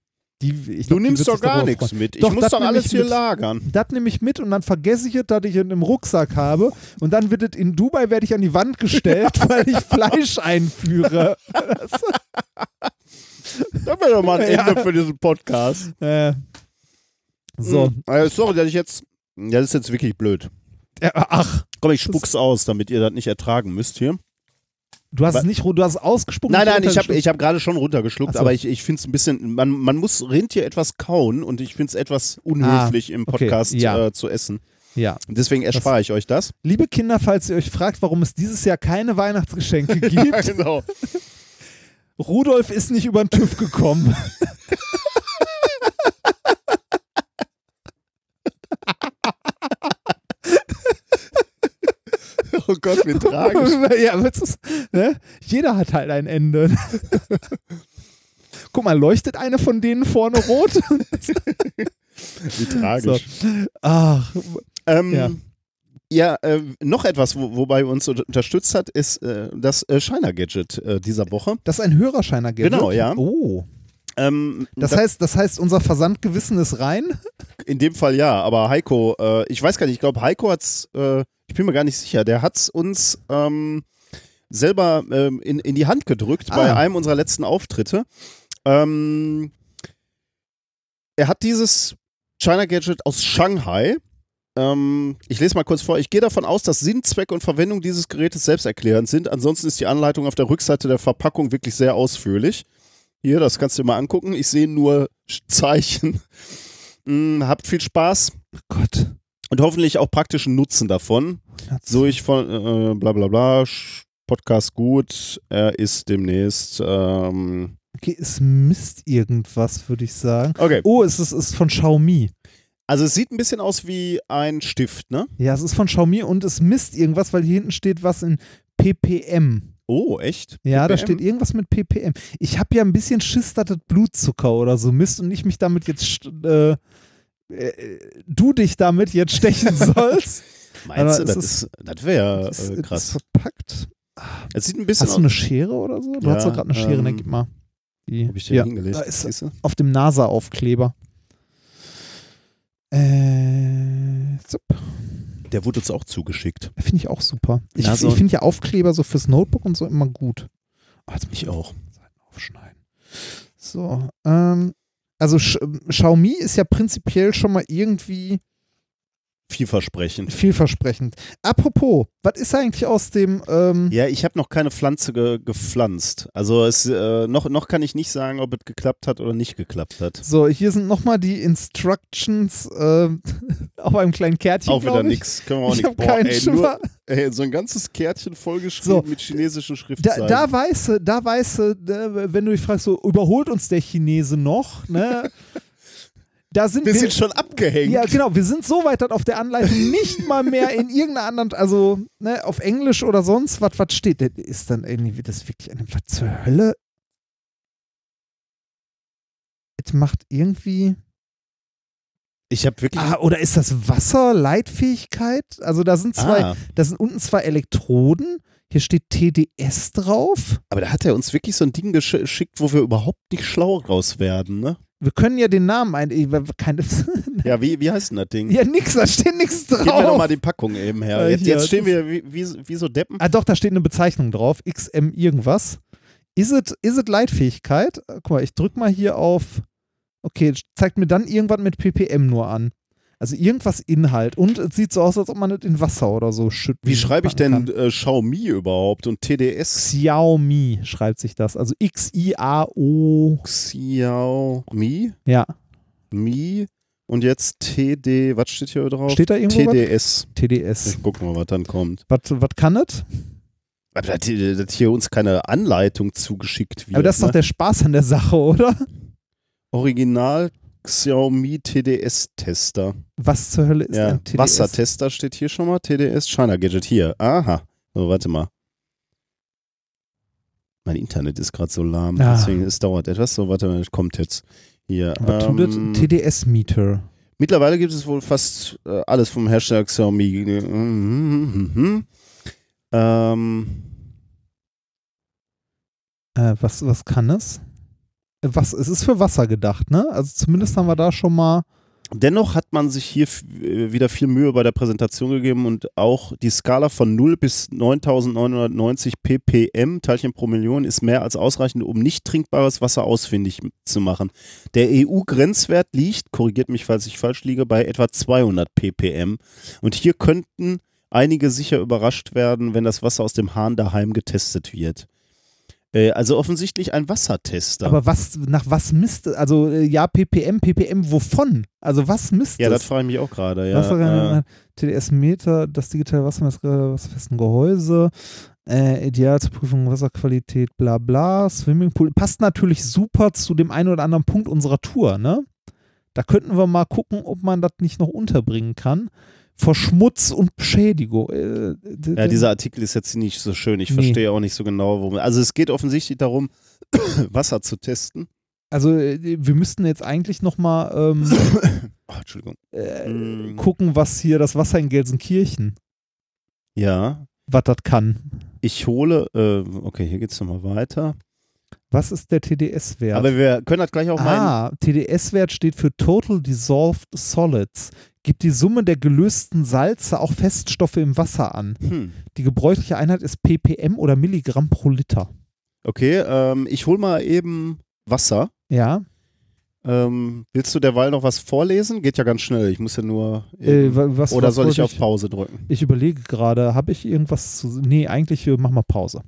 Die, du glaub, die nimmst doch gar nichts mit. Ich Doch, muss das doch alles hier mit. lagern. Das nehme ich mit und dann vergesse ich es, dass ich es im Rucksack habe. Und dann wird es in Dubai werde ich an die Wand gestellt, *laughs* weil ich Fleisch einführe. *laughs* Das wäre doch mal ein *laughs* Ja. Ende für diesen Podcast. Äh, so. Hm. Also, sorry, dass ich jetzt. Ja, das ist jetzt wirklich blöd. Äh, ach, Komm, ich spuck's aus, damit ihr das nicht ertragen müsst hier. du hast Wa- es nicht, du hast es ausgespuckt. Nein, nein, ich habe ich hab gerade schon runtergeschluckt, so. aber ich, ich finde es ein bisschen, man, man muss Rentier etwas kauen und ich finde es etwas unhöflich im Ah, okay, Podcast ja. äh, zu essen. Ja. Deswegen erspare ich euch das. Liebe Kinder, falls ihr euch fragt, warum es dieses Jahr keine Weihnachtsgeschenke *laughs* gibt, genau. Rudolf ist nicht über den TÜV gekommen. Oh Gott, wie tragisch. *laughs* ja, aber ist, ne? Jeder hat halt ein Ende. Guck mal, leuchtet eine von denen vorne rot? Wie tragisch. Ach, Ähm, Ja. Ja, äh, noch etwas, wo, wobei uns unter- unterstützt hat, ist äh, das äh, Shiner-Gadget äh, dieser Woche. das ist ein Hörerscheiner Gadget. Genau, ja. Oh. Ähm, Das da- heißt, das heißt, unser Versandgewissen ist rein. in dem Fall ja, aber Heiko, äh, ich weiß gar nicht, ich glaube, Heiko hat's, äh, ich bin mir gar nicht sicher, der hat's uns ähm, selber ähm, in, in die Hand gedrückt bei Ah. einem unserer letzten Auftritte. Ähm, er hat dieses China Gadget aus Shanghai. Ähm, ich lese mal kurz vor. Ich gehe davon aus, dass Sinn, Zweck und Verwendung dieses Gerätes selbsterklärend sind. Ansonsten ist die Anleitung auf der Rückseite der Verpackung wirklich sehr ausführlich. Hier, das kannst du dir mal angucken. Ich sehe nur Zeichen. Mm, *laughs* habt viel Spaß Gott. und hoffentlich auch praktischen Nutzen davon. So ich von äh, bla bla bla, Sch- Podcast gut, er ist demnächst. Ähm, Okay, es misst irgendwas, würde ich sagen. okay, Oh, es ist, ist von Xiaomi. Also es sieht ein bisschen aus wie ein Stift, ne? Ja, es ist von Xiaomi und es misst irgendwas, weil hier hinten steht was in ppm. Oh, echt? Ja, da PPM? steht irgendwas mit ppm. Ich habe ja ein bisschen Schiss, dass das Blutzucker oder so misst und ich mich damit jetzt, äh, äh, du dich damit jetzt stechen *laughs* sollst. Meinst aber du, das, ist- ist, das wäre Das äh, ist krass. verpackt. Es sieht ein bisschen Hast du eine Schere oder so? Du Ja, hast doch gerade eine Schere, ähm, ne, gib mal. Die, Hab ich den ja, hingelegt? da ist auf dem NASA-Aufkleber. Äh, zup. Der wurde uns auch zugeschickt. Finde ich auch super. Ich, Na, so- ich finde ja Aufkleber so fürs Notebook und so immer gut. Oh, jetzt muss Ich auch. Seiten aufschneiden. So, ähm, also Xiaomi ist ja prinzipiell schon mal irgendwie Vielversprechend. vielversprechend. Apropos, was ist eigentlich aus dem, ähm, Ja, ich habe noch keine Pflanze ge gepflanzt. Also es, äh, noch, noch kann ich nicht sagen, ob es geklappt hat oder nicht geklappt hat. so, hier sind nochmal die Instructions ähm, *laughs* auf einem kleinen Kärtchen, Auch wieder nix. Können wir auch Ich nicht. habe keinen ey, Schimmer. nur, ey, so ein ganzes Kärtchen vollgeschrieben So. mit chinesischen Da, Schriftzeichen. da weißt du, da weißt du, da, wenn du dich fragst, so, überholt uns der Chinese noch, ne? *laughs* Da sind wir wir, sind schon abgehängt. Ja, genau. Wir sind so weit, dass auf der Anleitung nicht mal mehr in irgendeiner anderen, also ne, auf Englisch oder sonst was, was steht. Das Ist dann irgendwie das wirklich eine, was zur Hölle? Es macht irgendwie. Ich habe wirklich. Ah, oder ist das Wasser, Leitfähigkeit? Also da sind zwei, Ah, da sind unten zwei Elektroden. Hier steht TDS drauf. aber da hat er uns wirklich so ein Ding gesch- geschickt, wo wir überhaupt nicht schlau raus werden, ne? Wir können ja den Namen ein. Keine, *laughs* Ja, wie, wie heißt denn das Ding? ja, nix, da steht nichts drauf. Gib mir doch mal die Packung eben her. Jetzt, jetzt stehen wir wie, wie, wie so Deppen. Ah, doch, da steht eine Bezeichnung drauf. XM irgendwas. Ist es is it Leitfähigkeit? Äh, Guck mal, ich drück mal hier auf. Okay, zeigt mir dann irgendwas mit ppm nur an. Also irgendwas Inhalt. Und es sieht so aus, als ob man es in Wasser oder so schüttet. Wie schreibe ich denn äh, Xiaomi überhaupt und TDS? Xiaomi schreibt sich das. Also X-I-A-O. Xiaomi? Ja. Mi? Und jetzt TD, was steht hier drauf? Steht da irgendwo was? TDS. TDS. Ich guck mal, was dann kommt. Was, was kann es? Aber dass hier uns keine Anleitung zugeschickt wird. Aber das ist doch ne? der Spaß an der Sache, oder? Original Xiaomi TDS-Tester. Was zur Hölle ist Ja, ein TDS? Wassertester steht hier schon mal. TDS China Gadget hier. Aha. So, warte mal. Mein Internet ist gerade so lahm, Ah. deswegen es dauert etwas. So, warte mal, kommt jetzt. Hier. Was tut ähm, TDS-Meter. Mittlerweile gibt es wohl fast äh, alles vom Hersteller Xiaomi. Mhm. Ähm, Äh, was, was kann es? Was, es ist für Wasser gedacht, ne? Also zumindest haben wir da schon mal. dennoch hat man sich hier äh, wieder viel Mühe bei der Präsentation gegeben und auch die Skala von 0 bis 9990 ppm, Teilchen pro Million, ist mehr als ausreichend, um nicht trinkbares Wasser ausfindig zu machen. Der EU-Grenzwert liegt, korrigiert mich, falls ich falsch liege, bei etwa 200 ppm. Und hier könnten einige sicher überrascht werden, wenn das Wasser aus dem Hahn daheim getestet wird. Äh, also offensichtlich ein Wassertester. Aber was, nach was misst, also äh, ja, ppm, ppm, wovon? Also was misst ja, das es? frage ich mich auch gerade. Ja, Wasser, äh, TDS-Meter, das digitale Wassermessgerät, wasserfesten Gehäuse, äh, ideal zur Prüfung Wasserqualität, bla bla, Swimmingpool. Passt natürlich super zu dem einen oder anderen Punkt unserer Tour, ne? Da könnten wir mal gucken, ob man das nicht noch unterbringen kann. Vor Schmutz und Beschädigung. Äh, Ja, dieser Artikel ist jetzt nicht so schön. Ich Nee. verstehe auch nicht so genau, worum. Also es geht offensichtlich darum, *coughs* Wasser zu testen. also äh, wir müssten jetzt eigentlich nochmal ähm, *coughs* Oh, Entschuldigung. äh, Mm. gucken, was hier das Wasser in Gelsenkirchen, Ja, was das kann. ich hole, äh, okay, hier geht es nochmal weiter. Was ist der TDS-Wert? Aber wir können das gleich auch mal. ah, TDS-Wert steht für Total Dissolved Solids. Gibt die Summe der gelösten Salze auch Feststoffe im Wasser an. Hm. Die gebräuchliche Einheit ist ppm oder Milligramm pro Liter. Okay, ähm, ich hol mal eben Wasser. Ja, Ähm, willst du derweil noch was vorlesen? Geht ja ganz schnell. Ich muss ja nur. äh, was, oder was soll ich auf Pause drücken? Ich überlege gerade, habe ich irgendwas zu. Nee, eigentlich mach mal Pause.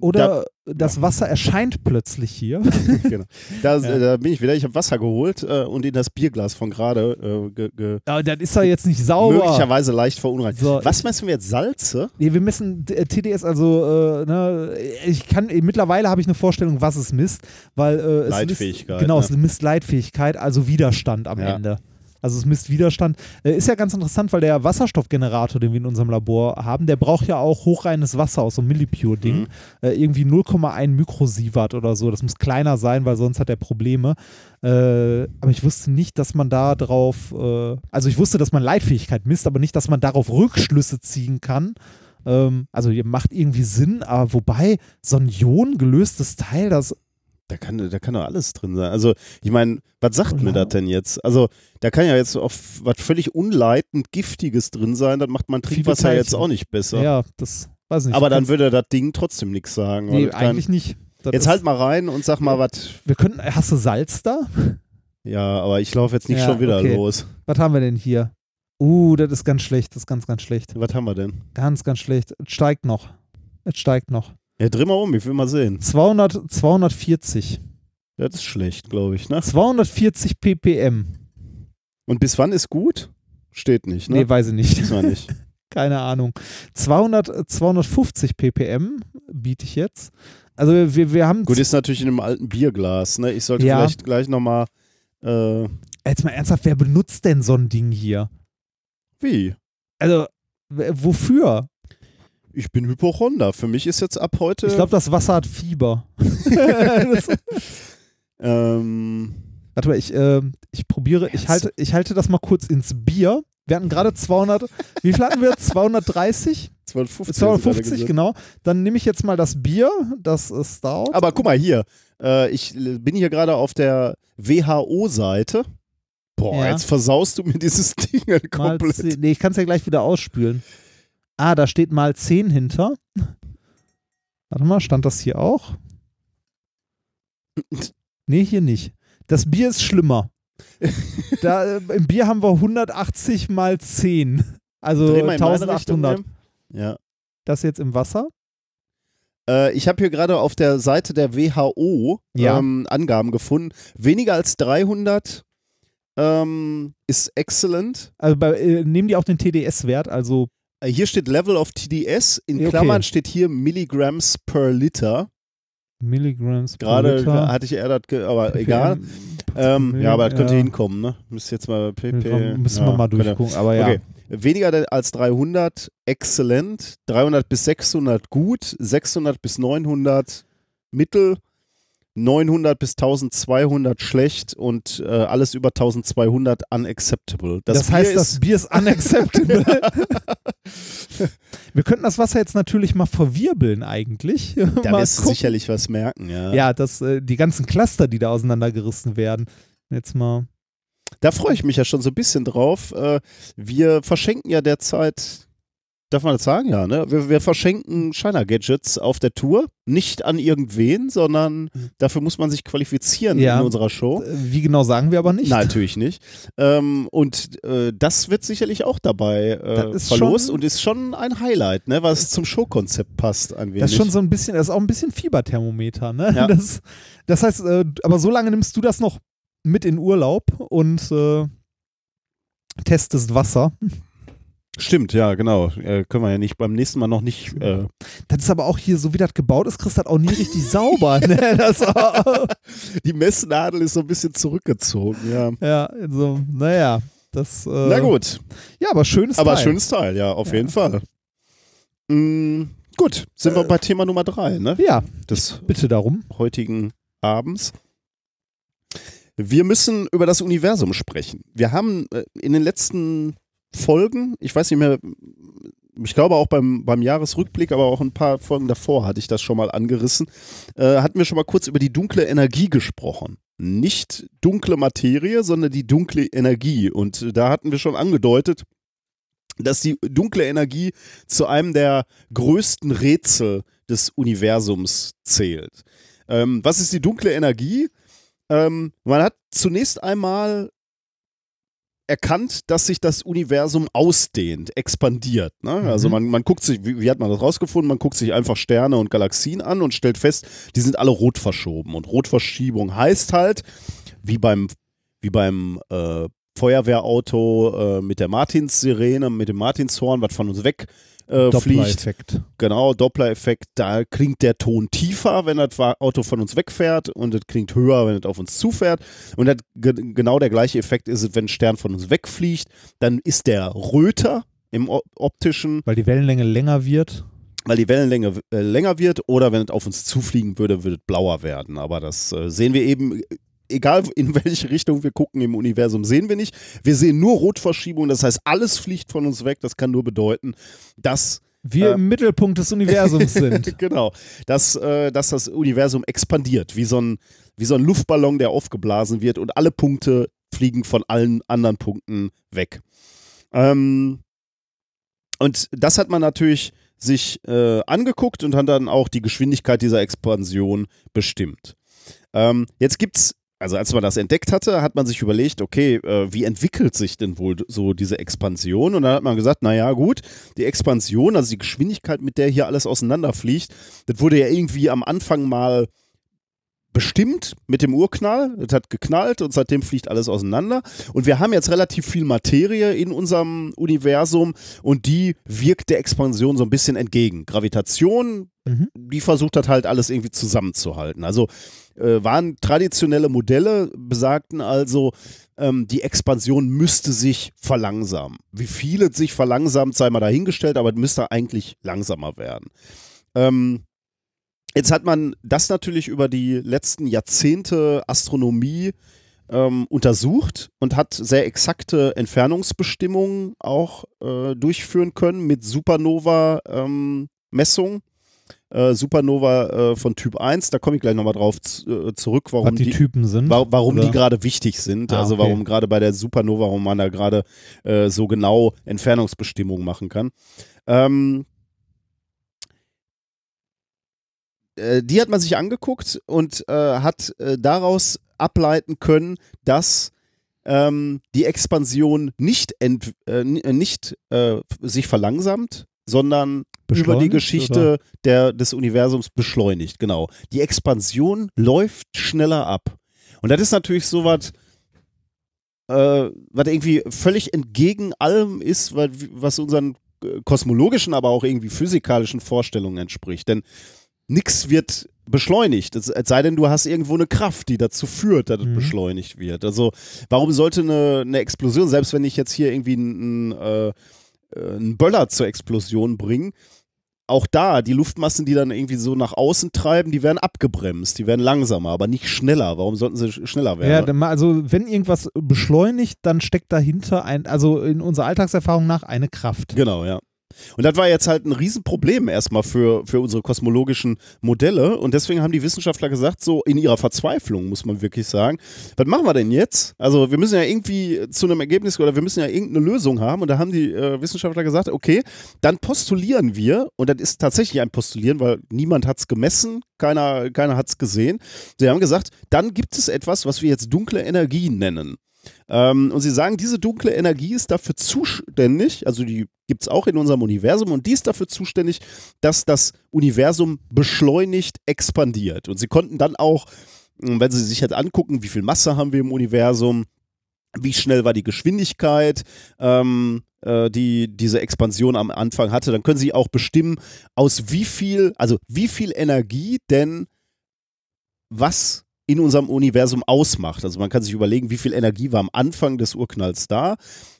Oder das Wasser erscheint plötzlich hier. Da, *laughs* genau. da, *laughs* Ja. da bin ich wieder. Ich habe Wasser geholt äh, und in das Bierglas von gerade äh, ge, ge, Aber das ist ja jetzt nicht sauber. möglicherweise leicht verunreinigt. So, Was messen wir jetzt? Salze? Nee, wir messen äh, TDS, also, äh, ne, ich kann, äh, mittlerweile habe ich eine Vorstellung, was es misst, weil äh, es Leitfähigkeit, Misst, genau, ne? es misst Leitfähigkeit, also Widerstand am Ja. Ende. Also es misst Widerstand. Äh, ist ja ganz interessant, weil der Wasserstoffgenerator, den wir in unserem Labor haben, der braucht ja auch hochreines Wasser aus so einem Millipure-Ding. Mhm. Äh, irgendwie 0,1 Mikrosievert oder so. Das muss kleiner sein, weil sonst hat er Probleme. Äh, aber ich wusste nicht, dass man da drauf, äh, also ich wusste, dass man Leitfähigkeit misst, aber nicht, dass man darauf Rückschlüsse ziehen kann. Ähm, also ihr macht irgendwie Sinn, aber wobei so ein Ion gelöstes Teil, das Da kann, da kann doch alles drin sein. Also, ich meine, was sagt mir Ja. das denn jetzt? Also, da kann ja jetzt auf was völlig unleitend Giftiges drin sein. Das macht mein Viele Trinkwasser jetzt auch nicht besser. ja, das weiß nicht. Aber dann würde das Ding trotzdem nichts sagen. nee, kann- eigentlich nicht. Das Jetzt halt mal rein und sag mal was. Wir können, hast du Salz da? Ja, aber ich laufe jetzt nicht Ja, schon wieder okay. los. Was haben wir denn hier? Uh, das ist ganz schlecht, das ist ganz, ganz schlecht. Was haben wir denn? Ganz, ganz schlecht. Es steigt noch. Es steigt noch. Ja, dreh mal um, ich will mal sehen. 200, 240. Das ist schlecht, glaube ich, ne? 240 ppm. Und bis wann ist gut? Steht nicht, ne? Nee, weiß ich nicht. Wir nicht. *laughs* Keine Ahnung. 200, 250 ppm biete ich jetzt. Also wir, wir haben Gut, ist natürlich in einem alten Bierglas, ne? Ich sollte Ja. vielleicht gleich nochmal. Äh, jetzt mal ernsthaft, wer benutzt denn so ein Ding hier? wie? Also wofür? Ich bin Hypochonder. Für mich ist jetzt ab heute. Ich glaube, das Wasser hat Fieber. *laughs* ähm, warte mal, ich, ähm, ich probiere, ich halte, ich halte das mal kurz ins Bier. Wir hatten gerade 200, wie viel hatten wir? 230? 250. 250, gesagt. genau. Dann nehme ich jetzt mal das Bier, das ist Stout. Aber guck mal hier. Äh, ich äh, bin hier gerade auf der WHO-Seite. Boah, Ja. jetzt versaust du mir dieses *laughs* Ding komplett. 10, nee, ich kann es ja gleich wieder ausspülen. Ah, da steht mal 10 hinter. Warte mal, stand das hier auch? Nee, hier nicht. Das Bier ist schlimmer. *laughs* da, äh, Im Bier haben wir 180 mal 10. Also Dreh mal in meine Richtung, 1800. ne? Ja. Das jetzt im Wasser? Äh, ich habe hier gerade auf der Seite der WHO Ja. ähm, Angaben gefunden. Weniger als 300 ähm, ist excellent. Also bei, äh, nehmen die auch den TDS-Wert, also hier steht Level of TDS. In Okay. Klammern steht hier Milligrams per Liter. Milligramms pro Gerade Liter. hatte ich eher das, aber ppm. egal. Ähm, ja, aber das könnte Ja. hinkommen, ne? Müsste jetzt mal pp. Müssen ja, wir mal könnte- durchgucken, aber ja. Okay. Weniger als 300, exzellent. 300 bis 600 gut. 600 bis 900 mittel. 900 bis 1200 schlecht und äh, alles über 1200 unacceptable. Das, Das, heißt, das Bier ist unacceptable. *laughs* Wir könnten das Wasser jetzt natürlich mal verwirbeln eigentlich. da *laughs* wirst du sicherlich was merken, ja. Ja, das, äh, die ganzen Cluster, die da auseinandergerissen werden. Jetzt mal. Da freue ich mich ja schon so ein bisschen drauf. Äh, wir verschenken ja derzeit, darf man das sagen? Ja, ne? Wir, wir verschenken Shiner-Gadgets auf der Tour. Nicht an irgendwen, sondern dafür muss man sich qualifizieren Ja. in unserer Show. Äh, Wie genau sagen wir aber nicht. Nein, natürlich nicht. Ähm, und äh, das wird sicherlich auch dabei äh, verlost schon- und ist schon ein Highlight, ne, was zum Showkonzept passt ein wenig. Das ist schon so ein bisschen, das ist auch ein bisschen Fieberthermometer, ne? Ja. *laughs* Das, das heißt, äh, aber so lange nimmst du das noch mit in Urlaub und äh, testest Wasser. Stimmt, ja, genau. Äh, können wir ja nicht beim nächsten Mal noch nicht. Äh, Das ist aber auch hier, so wie das gebaut ist, kriegst du das auch nie richtig sauber. *laughs* Ne? Das, die Messnadel ist so ein bisschen zurückgezogen, ja. ja, so, naja. Das, äh, Na gut. Ja, aber schönes Aber Teil. schönes Teil, ja, auf Ja. jeden Fall. Mm, gut, sind wir bei Thema Nummer drei, ne? Ja, Des bitte darum. heutigen Abends. Wir müssen über das Universum sprechen. Wir haben äh, in den letzten Folgen, ich weiß nicht mehr, ich glaube auch beim, beim Jahresrückblick, aber auch ein paar Folgen davor hatte ich das schon mal angerissen, äh, hatten wir schon mal kurz über die dunkle Energie gesprochen. Nicht dunkle Materie, sondern die dunkle Energie. Und da hatten wir schon angedeutet, dass die dunkle Energie zu einem der größten Rätsel des Universums zählt. Ähm, was ist die dunkle Energie? Ähm, man hat zunächst einmal erkannt, dass sich das Universum ausdehnt, expandiert. Ne? Mhm. Also man, man guckt sich, wie, wie, hat man das rausgefunden? Man guckt sich einfach Sterne und Galaxien an und stellt fest, die sind alle rot verschoben. Und Rotverschiebung heißt halt, wie beim, wie beim äh, Feuerwehrauto äh, mit der Martinssirene, mit dem Martinshorn, was von uns weg äh, Doppler-Effekt. Genau, Doppler-Effekt. Da klingt der Ton tiefer, wenn das Auto von uns wegfährt und es klingt höher, wenn es auf uns zufährt. Und das, genau der gleiche Effekt ist es, wenn ein Stern von uns wegfliegt. Dann ist der röter im optischen. Weil die Wellenlänge länger wird weil die Wellenlänge äh, länger wird oder wenn es auf uns zufliegen würde, würde es blauer werden. Aber das äh, sehen wir eben egal in welche Richtung wir gucken im Universum, sehen wir nicht. Wir sehen nur Rotverschiebung, das heißt, alles fliegt von uns weg. Das kann nur bedeuten, dass wir äh, im Mittelpunkt des Universums sind. *laughs* genau, dass, äh, dass das Universum expandiert, wie so, ein, wie so ein Luftballon, der aufgeblasen wird und alle Punkte fliegen von allen anderen Punkten weg. Ähm, und das hat man natürlich sich äh, angeguckt und hat dann auch die Geschwindigkeit dieser Expansion bestimmt. Ähm, jetzt gibt es also als man das entdeckt hatte, hat man sich überlegt, okay, äh, wie entwickelt sich denn wohl so diese Expansion? Und dann hat man gesagt, naja gut, die Expansion, also die Geschwindigkeit, mit der hier alles auseinanderfliegt, das wurde ja irgendwie am Anfang mal bestimmt mit dem Urknall. Es hat geknallt und seitdem fliegt alles auseinander. Und wir haben jetzt relativ viel Materie in unserem Universum und die wirkt der Expansion so ein bisschen entgegen. Gravitation, mhm. die versucht hat halt alles irgendwie zusammenzuhalten. Also äh, waren traditionelle Modelle, besagten also, ähm, die Expansion müsste sich verlangsamen. Wie viel es sich verlangsamt, sei mal dahingestellt, aber es müsste eigentlich langsamer werden. Ähm, Jetzt hat man das natürlich über die letzten Jahrzehnte Astronomie ähm, untersucht und hat sehr exakte Entfernungsbestimmungen auch äh, durchführen können mit Supernova-Messungen. Ähm, äh, Supernova äh, von Typ 1, da komme ich gleich nochmal drauf äh, zurück, warum die, die, Typen sind. Wa warum oder? die gerade wichtig sind. Ah, also warum gerade bei der Supernova, warum man da gerade äh, so genau Entfernungsbestimmungen machen kann. Ähm, äh, die hat man sich angeguckt und äh, hat äh, daraus ableiten können, dass ähm, die Expansion nicht, ent, äh, nicht äh, sich verlangsamt, sondern über die Geschichte der, des Universums beschleunigt. Genau. Die Expansion läuft schneller ab. Und das ist natürlich so was, äh, was irgendwie völlig entgegen allem ist, was unseren kosmologischen, aber auch irgendwie physikalischen Vorstellungen entspricht. Denn nichts wird beschleunigt. Es, sei denn, du hast irgendwo eine Kraft, die dazu führt, dass mhm. es beschleunigt wird. Also, warum sollte eine, eine Explosion, selbst wenn ich jetzt hier irgendwie einen, äh, einen Böller zur Explosion bringe, auch da, die Luftmassen, die dann irgendwie so nach außen treiben, die werden abgebremst, die werden langsamer, aber nicht schneller. Warum sollten sie schneller werden? Ja, also wenn irgendwas beschleunigt, dann steckt dahinter ein, also in unserer Alltagserfahrung nach eine Kraft. Genau, ja. Und das war jetzt halt ein Riesenproblem erstmal für, für unsere kosmologischen Modelle. Und deswegen haben die Wissenschaftler gesagt, so in ihrer Verzweiflung, muss man wirklich sagen, was machen wir denn jetzt? Also wir müssen ja irgendwie zu einem Ergebnis oder wir müssen ja irgendeine Lösung haben. Und da haben die äh, Wissenschaftler gesagt, okay, dann postulieren wir, und das ist tatsächlich ein Postulieren, weil niemand hat es gemessen, keiner, keiner hat es gesehen. Sie haben gesagt, dann gibt es etwas, was wir jetzt dunkle Energie nennen. Ähm, und sie sagen, diese dunkle Energie ist dafür zuständig, also die gibt es auch in unserem Universum, und die ist dafür zuständig, dass das Universum beschleunigt expandiert. Und sie konnten dann auch, wenn sie sich jetzt angucken, wie viel Masse haben wir im Universum, wie schnell war die Geschwindigkeit, ähm, äh, die diese Expansion am Anfang hatte, dann können sie auch bestimmen, aus wie viel, also wie viel Energie denn was in unserem Universum ausmacht. Also man kann sich überlegen, wie viel Energie war am Anfang des Urknalls da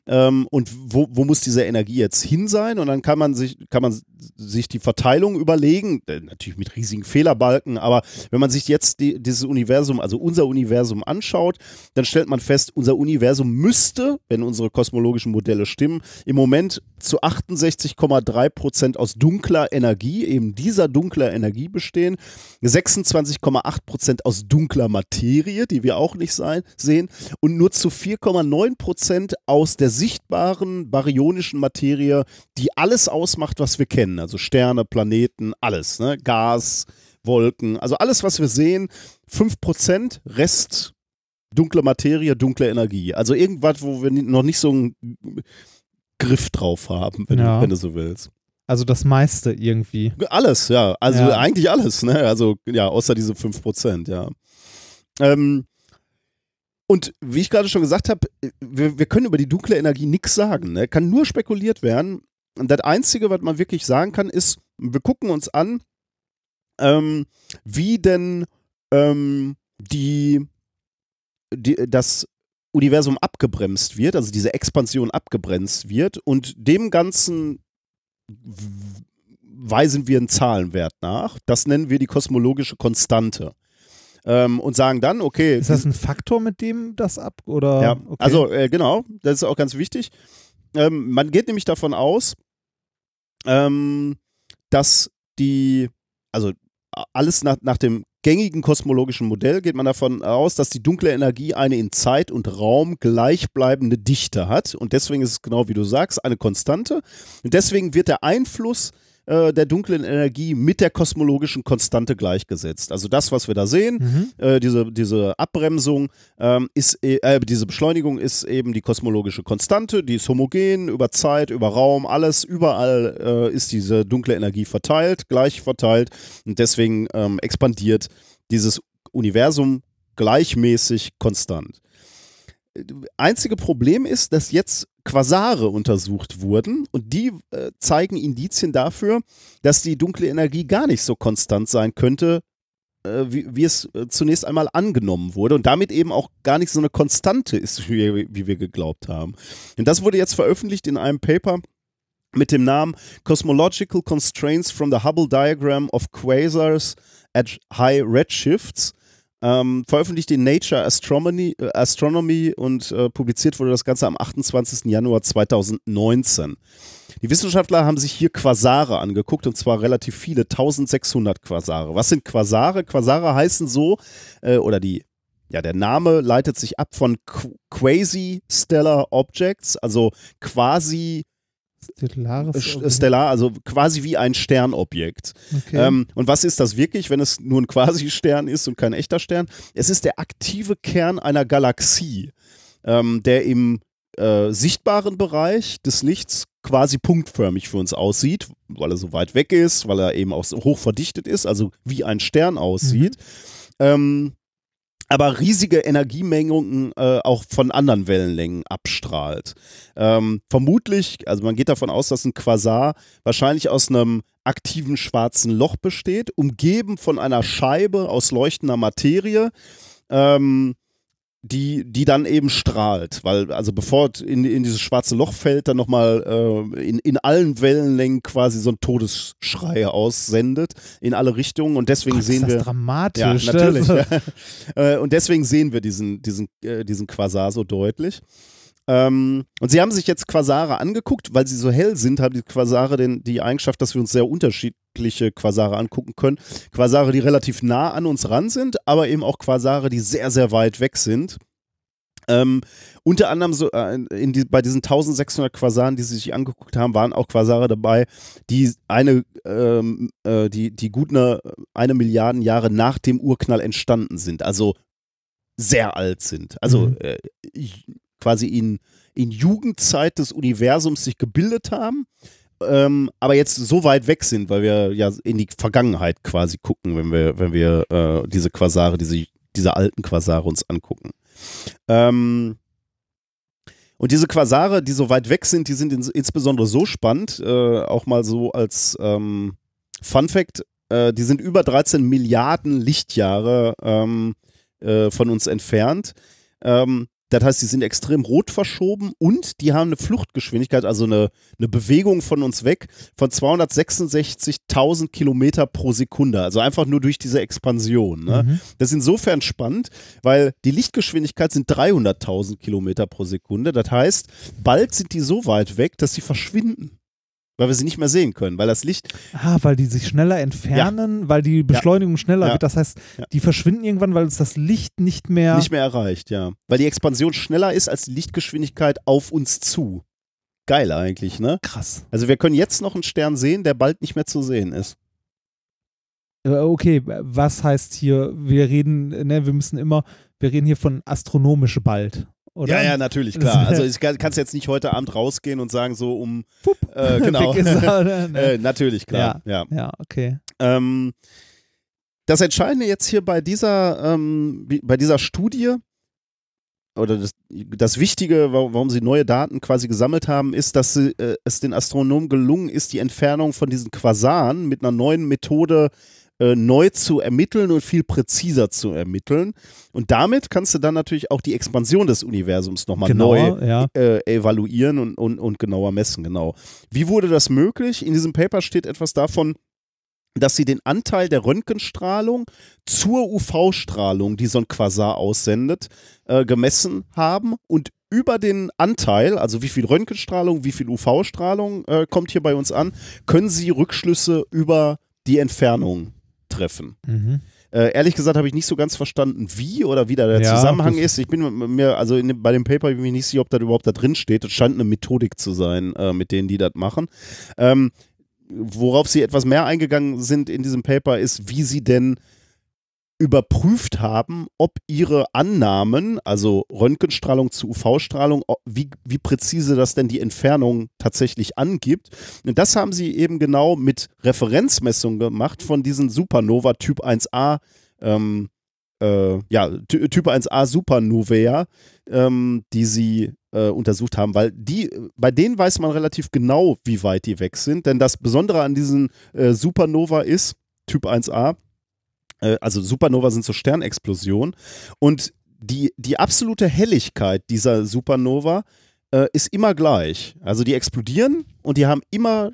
ähm, und wo, wo muss diese Energie jetzt hin sein? Und dann kann man sich, kann man sich die Verteilung überlegen, äh, natürlich mit riesigen Fehlerbalken, aber wenn man sich jetzt die, dieses Universum, also unser Universum anschaut, dann stellt man fest, unser Universum müsste, wenn unsere kosmologischen Modelle stimmen, im Moment zu 68,3 Prozent aus dunkler Energie, eben dieser dunkler Energie bestehen, 26,8 Prozent aus dunkler Materie, die wir auch nicht sein, sehen, und nur zu 4,9 Prozent aus der sichtbaren baryonischen Materie, die alles ausmacht, was wir kennen. Also Sterne, Planeten, alles. Ne? Gas, Wolken, also alles, was wir sehen. 5% Rest dunkle Materie, dunkle Energie. Also irgendwas, wo wir noch nicht so einen Griff drauf haben, wenn, Ja. du, wenn du so willst. Also das meiste irgendwie. Alles, ja. Also Ja. eigentlich alles, ne? Also ja, außer diese 5%, ja. Ähm, und wie ich gerade schon gesagt habe, wir, wir können über die dunkle Energie nichts sagen. Ne? Kann nur spekuliert werden. Und das Einzige, was man wirklich sagen kann, ist, wir gucken uns an, ähm, wie denn ähm, die, die, das Universum abgebremst wird, also diese Expansion abgebremst wird und dem Ganzen weisen wir einen Zahlenwert nach. Das nennen wir die kosmologische Konstante. Ähm, und sagen dann, okay, Ist das ein Faktor, mit dem das ab oder? ja, okay. also äh, genau, das ist auch ganz wichtig. Ähm, man geht nämlich davon aus, ähm, dass die, also alles nach, nach dem gängigen kosmologischen Modell geht man davon aus, dass die dunkle Energie eine in Zeit und Raum gleichbleibende Dichte hat. Und deswegen ist es genau wie du sagst, eine Konstante. Und deswegen wird der Einfluss äh, der dunklen Energie mit der kosmologischen Konstante gleichgesetzt. Also das, was wir da sehen, Mhm. äh, diese, diese Abbremsung ähm, ist, e- äh, diese Beschleunigung ist eben die kosmologische Konstante, die ist homogen über Zeit, über Raum, alles, überall äh, ist diese dunkle Energie verteilt, gleich verteilt und deswegen ähm, expandiert dieses Universum gleichmäßig konstant. Einzige Problem ist, dass jetzt Quasare untersucht wurden und die äh, zeigen Indizien dafür, dass die dunkle Energie gar nicht so konstant sein könnte, äh, wie, wie es äh, zunächst einmal angenommen wurde und damit eben auch gar nicht so eine Konstante ist, wie, wie wir geglaubt haben. Und das wurde jetzt veröffentlicht in einem Paper mit dem Namen Cosmological Constraints from the Hubble Diagram of Quasars at High Redshifts. Ähm, veröffentlicht in Nature Astronomy, äh, Astronomy und äh, publiziert wurde das Ganze am 28. Januar 2019. Die Wissenschaftler haben sich hier Quasare angeguckt und zwar relativ viele, 1600 Quasare. Was sind Quasare? Quasare heißen so, äh, oder die, ja, der Name leitet sich ab von Qu Quasi-Stellar Objects, also quasi Stellares. stellar, also quasi wie ein Sternobjekt. okay. Ähm, und was ist das wirklich, wenn es nur ein Quasi-Stern ist und kein echter Stern? Es ist der aktive Kern einer Galaxie, ähm, der im äh, sichtbaren Bereich des Lichts quasi punktförmig für uns aussieht, weil er so weit weg ist, weil er eben auch so hoch verdichtet ist, also wie ein Stern aussieht. Ähm, aber riesige Energiemengen äh, auch von anderen Wellenlängen abstrahlt. Ähm, vermutlich, also man geht davon aus, dass ein Quasar wahrscheinlich aus einem aktiven schwarzen Loch besteht, umgeben von einer Scheibe aus leuchtender Materie, ähm, die, die dann eben strahlt. Weil, also bevor in, in dieses schwarze Loch fällt, dann nochmal äh, in, in allen Wellenlängen quasi so ein Todesschrei aussendet, in alle Richtungen. Und deswegen Gott, sehen wir. dramatisch. Ja, Das- natürlich. ja. *laughs* Äh, und deswegen sehen wir diesen, diesen, äh, diesen Quasar so deutlich. Ähm, und sie haben sich jetzt Quasare angeguckt, weil sie so hell sind, haben die Quasare den, die Eigenschaft, dass wir uns sehr unterschiedliche Quasare angucken können. Quasare, die relativ nah an uns ran sind, aber eben auch Quasare, die sehr, sehr weit weg sind. Ähm, unter anderem so, äh, in die, bei diesen 1600 Quasaren, die sie sich angeguckt haben, waren auch Quasare dabei, die eine, ähm, äh, die, die gut eine, eine Milliarden Jahre nach dem Urknall entstanden sind, also sehr alt sind. Also Mhm. äh, quasi in, in Jugendzeit des Universums sich gebildet haben, ähm, aber jetzt so weit weg sind, weil wir ja in die Vergangenheit quasi gucken, wenn wir, wenn wir äh, diese Quasare, diese, diese alten Quasare uns angucken. Ähm, und diese Quasare, die so weit weg sind, die sind ins, insbesondere so spannend, äh, auch mal so als ähm, Fun Fact, äh, die sind über 13 Milliarden Lichtjahre ähm, äh, von uns entfernt. Ähm, Das heißt, die sind extrem rot verschoben und die haben eine Fluchtgeschwindigkeit, also eine, eine Bewegung von uns weg von 266.000 Kilometer pro Sekunde. Also einfach nur durch diese Expansion. Ne? Mhm. Das ist insofern spannend, weil die Lichtgeschwindigkeit sind 300.000 Kilometer pro Sekunde. Das heißt, bald sind die so weit weg, dass sie verschwinden. Weil wir sie nicht mehr sehen können, weil das Licht Ah, weil die sich schneller entfernen, weil die Beschleunigung schneller Ja. wird. Das heißt, Ja. die verschwinden irgendwann, weil uns das Licht nicht mehr. nicht mehr erreicht, ja. Weil die Expansion schneller ist als die Lichtgeschwindigkeit auf uns zu. Geil eigentlich, ne? Krass. Also wir können jetzt noch einen Stern sehen, der bald nicht mehr zu sehen ist. Äh, Okay, was heißt hier, wir reden, ne, wir müssen immer, wir reden hier von astronomisch bald, oder? Ja, ja, natürlich, klar. *laughs* Also ich kann, kannst jetzt nicht heute Abend rausgehen und sagen, so um Pup. äh, *laughs* genau. *laughs* Äh, natürlich, klar. Ja. Ja, okay. Ähm, das Entscheidende jetzt hier bei dieser, ähm, bei dieser Studie oder das, das Wichtige, wa- warum sie neue Daten quasi gesammelt haben, ist, dass sie, äh, es den Astronomen gelungen ist, die Entfernung von diesen Quasaren mit einer neuen Methode äh, neu zu ermitteln und viel präziser zu ermitteln. Und damit kannst du dann natürlich auch die Expansion des Universums nochmal neu Genauer, ja. äh, evaluieren und, und, und genauer messen, genau. Wie wurde das möglich? In diesem Paper steht etwas davon, dass sie den Anteil der Röntgenstrahlung zur UV-Strahlung, die so ein Quasar aussendet, äh, gemessen haben und über den Anteil, also wie viel Röntgenstrahlung, wie viel UV-Strahlung äh, kommt hier bei uns an, können sie Rückschlüsse über die Entfernung treffen. Mhm. Äh, ehrlich gesagt habe ich nicht so ganz verstanden, wie oder wie da der Ja, Zusammenhang das- ist. Ich bin mir, also in bei dem Paper bin ich nicht sicher, ob das überhaupt da drin steht. Es scheint eine Methodik zu sein, äh, mit denen die das machen. Ähm, worauf sie etwas mehr eingegangen sind in diesem Paper, ist, wie sie denn überprüft haben, ob ihre Annahmen, also Röntgenstrahlung zu UV-Strahlung, wie, wie präzise das denn die Entfernung tatsächlich angibt. Und das haben sie eben genau mit Referenzmessungen gemacht von diesen Supernova Typ 1a, ähm, äh, ja, Ty Typ 1a Supernovae, ähm, die sie äh, untersucht haben, weil die, bei denen weiß man relativ genau, wie weit die weg sind, denn das Besondere an diesen äh, Supernova ist, Typ 1a, äh, also Supernova sind so Sternexplosionen und die, die absolute Helligkeit dieser Supernova äh, ist immer gleich. Also die explodieren und die haben immer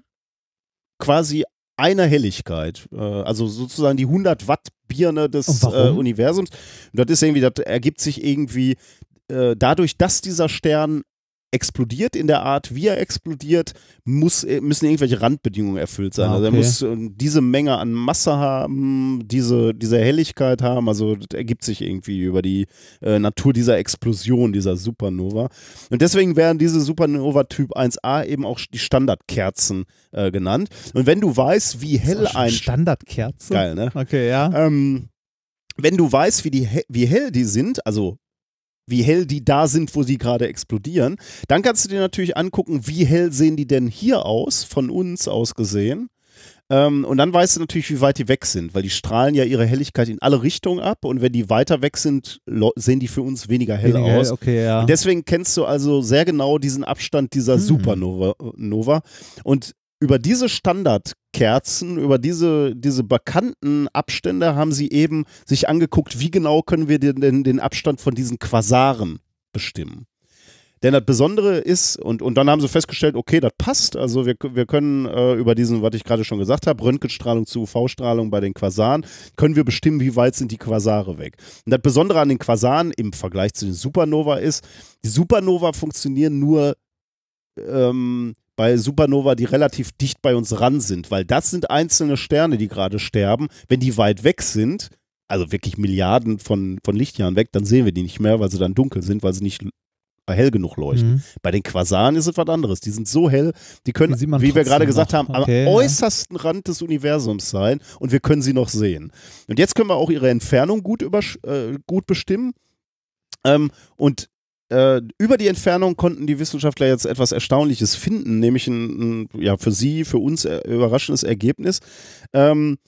quasi eine Helligkeit. Äh, also sozusagen die 100 Watt Birne des äh, Universums. Und das ist irgendwie, das ergibt sich irgendwie äh, dadurch, dass dieser Stern explodiert in der Art, wie er explodiert, muss, äh, müssen irgendwelche Randbedingungen erfüllt sein. Ah, Also er okay. muss äh, diese Menge an Masse haben, diese, diese Helligkeit haben. Also das ergibt sich irgendwie über die äh, Natur dieser Explosion, dieser Supernova. Und deswegen werden diese Supernova Typ 1a eben auch die Standardkerzen äh, genannt. Und wenn du weißt, wie hell ein Standardkerze. Geil, ne? Okay, ja. ähm, wenn du weißt, wie, die, wie hell die sind, also wie hell die da sind, wo sie gerade explodieren, dann kannst du dir natürlich angucken, wie hell sehen die denn hier aus, von uns aus gesehen. Ähm, und dann weißt du natürlich, wie weit die weg sind, weil die strahlen ja ihre Helligkeit in alle Richtungen ab und wenn die weiter weg sind, sehen die für uns weniger hell Weniger aus. Okay, ja. Und deswegen kennst du also sehr genau diesen Abstand dieser Hm. Supernova. Nova. Und über diese Standardkerzen, über diese, diese bekannten Abstände haben sie eben sich angeguckt, wie genau können wir denn den, den Abstand von diesen Quasaren bestimmen. Denn das Besondere ist, und, und dann haben sie festgestellt, okay, das passt. Also wir, wir können äh, über diesen, was ich gerade schon gesagt habe, Röntgenstrahlung zu UV-Strahlung bei den Quasaren, können wir bestimmen, wie weit sind die Quasare weg. Und das Besondere an den Quasaren im Vergleich zu den Supernova ist, die Supernova funktionieren nur ähm, bei Supernova, die relativ dicht bei uns ran sind, weil das sind einzelne Sterne, die gerade sterben. Wenn die weit weg sind, also wirklich Milliarden von, von Lichtjahren weg, dann sehen wir die nicht mehr, weil sie dann dunkel sind, weil sie nicht hell genug leuchten. Mhm. Bei den Quasaren ist es was anderes. Die sind so hell, die können, Die wie wir gerade gesagt noch. haben, Okay, am ja. äußersten Rand des Universums sein und wir können sie noch sehen. Und jetzt können wir auch ihre Entfernung gut, übersch äh, gut bestimmen. Ähm, und äh, über die Entfernung konnten die Wissenschaftler jetzt etwas Erstaunliches finden, nämlich ein, ein ja, für sie, für uns äh, überraschendes Ergebnis. Ähm,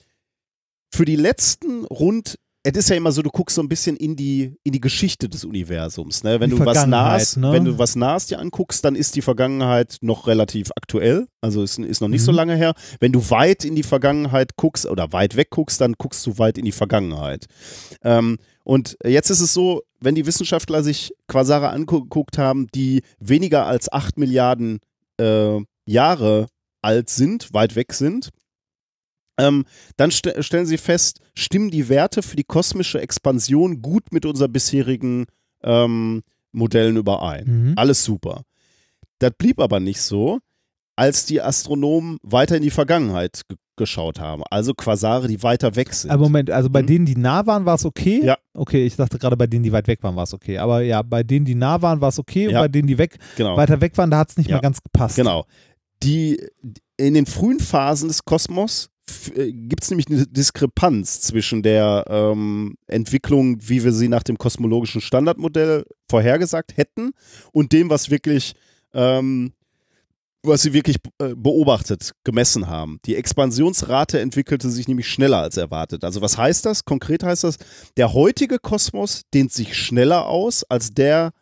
für die letzten rund es ist ja immer so, du guckst so ein bisschen in die, in die Geschichte des Universums. Ne? Wenn Die du was nahest, ne? wenn du was nahest dir anguckst, dann ist die Vergangenheit noch relativ aktuell. Also ist, ist noch nicht so Mhm. lange her. Wenn du weit in die Vergangenheit guckst oder weit weg guckst, dann guckst du weit in die Vergangenheit. Ähm, und jetzt ist es so, wenn die Wissenschaftler sich Quasare angeguckt haben, die weniger als 8 Milliarden äh, Jahre alt sind, weit weg sind, ähm, dann st stellen sie fest, stimmen die Werte für die kosmische Expansion gut mit unseren bisherigen ähm, Modellen überein. Mhm. Alles super. Das blieb aber nicht so, als die Astronomen weiter in die Vergangenheit ge geschaut haben. Also Quasare, die weiter weg sind. Aber Moment, also bei Mhm. denen, die nah waren, war es okay? Ja. Okay, ich dachte gerade bei denen, die weit weg waren, war es okay. Aber ja, bei denen, die nah waren, war es okay. Und Ja. bei denen, die weg, genau. weiter weg waren, da hat es nicht Ja. mehr ganz gepasst. Genau. Die, in den frühen Phasen des Kosmos gibt es nämlich eine Diskrepanz zwischen der ähm, Entwicklung, wie wir sie nach dem kosmologischen Standardmodell vorhergesagt hätten, und dem, was wirklich, ähm, was sie wirklich äh, beobachtet, gemessen haben. Die Expansionsrate entwickelte sich nämlich schneller als erwartet. Also was heißt das? Konkret heißt das, der heutige Kosmos dehnt sich schneller aus als der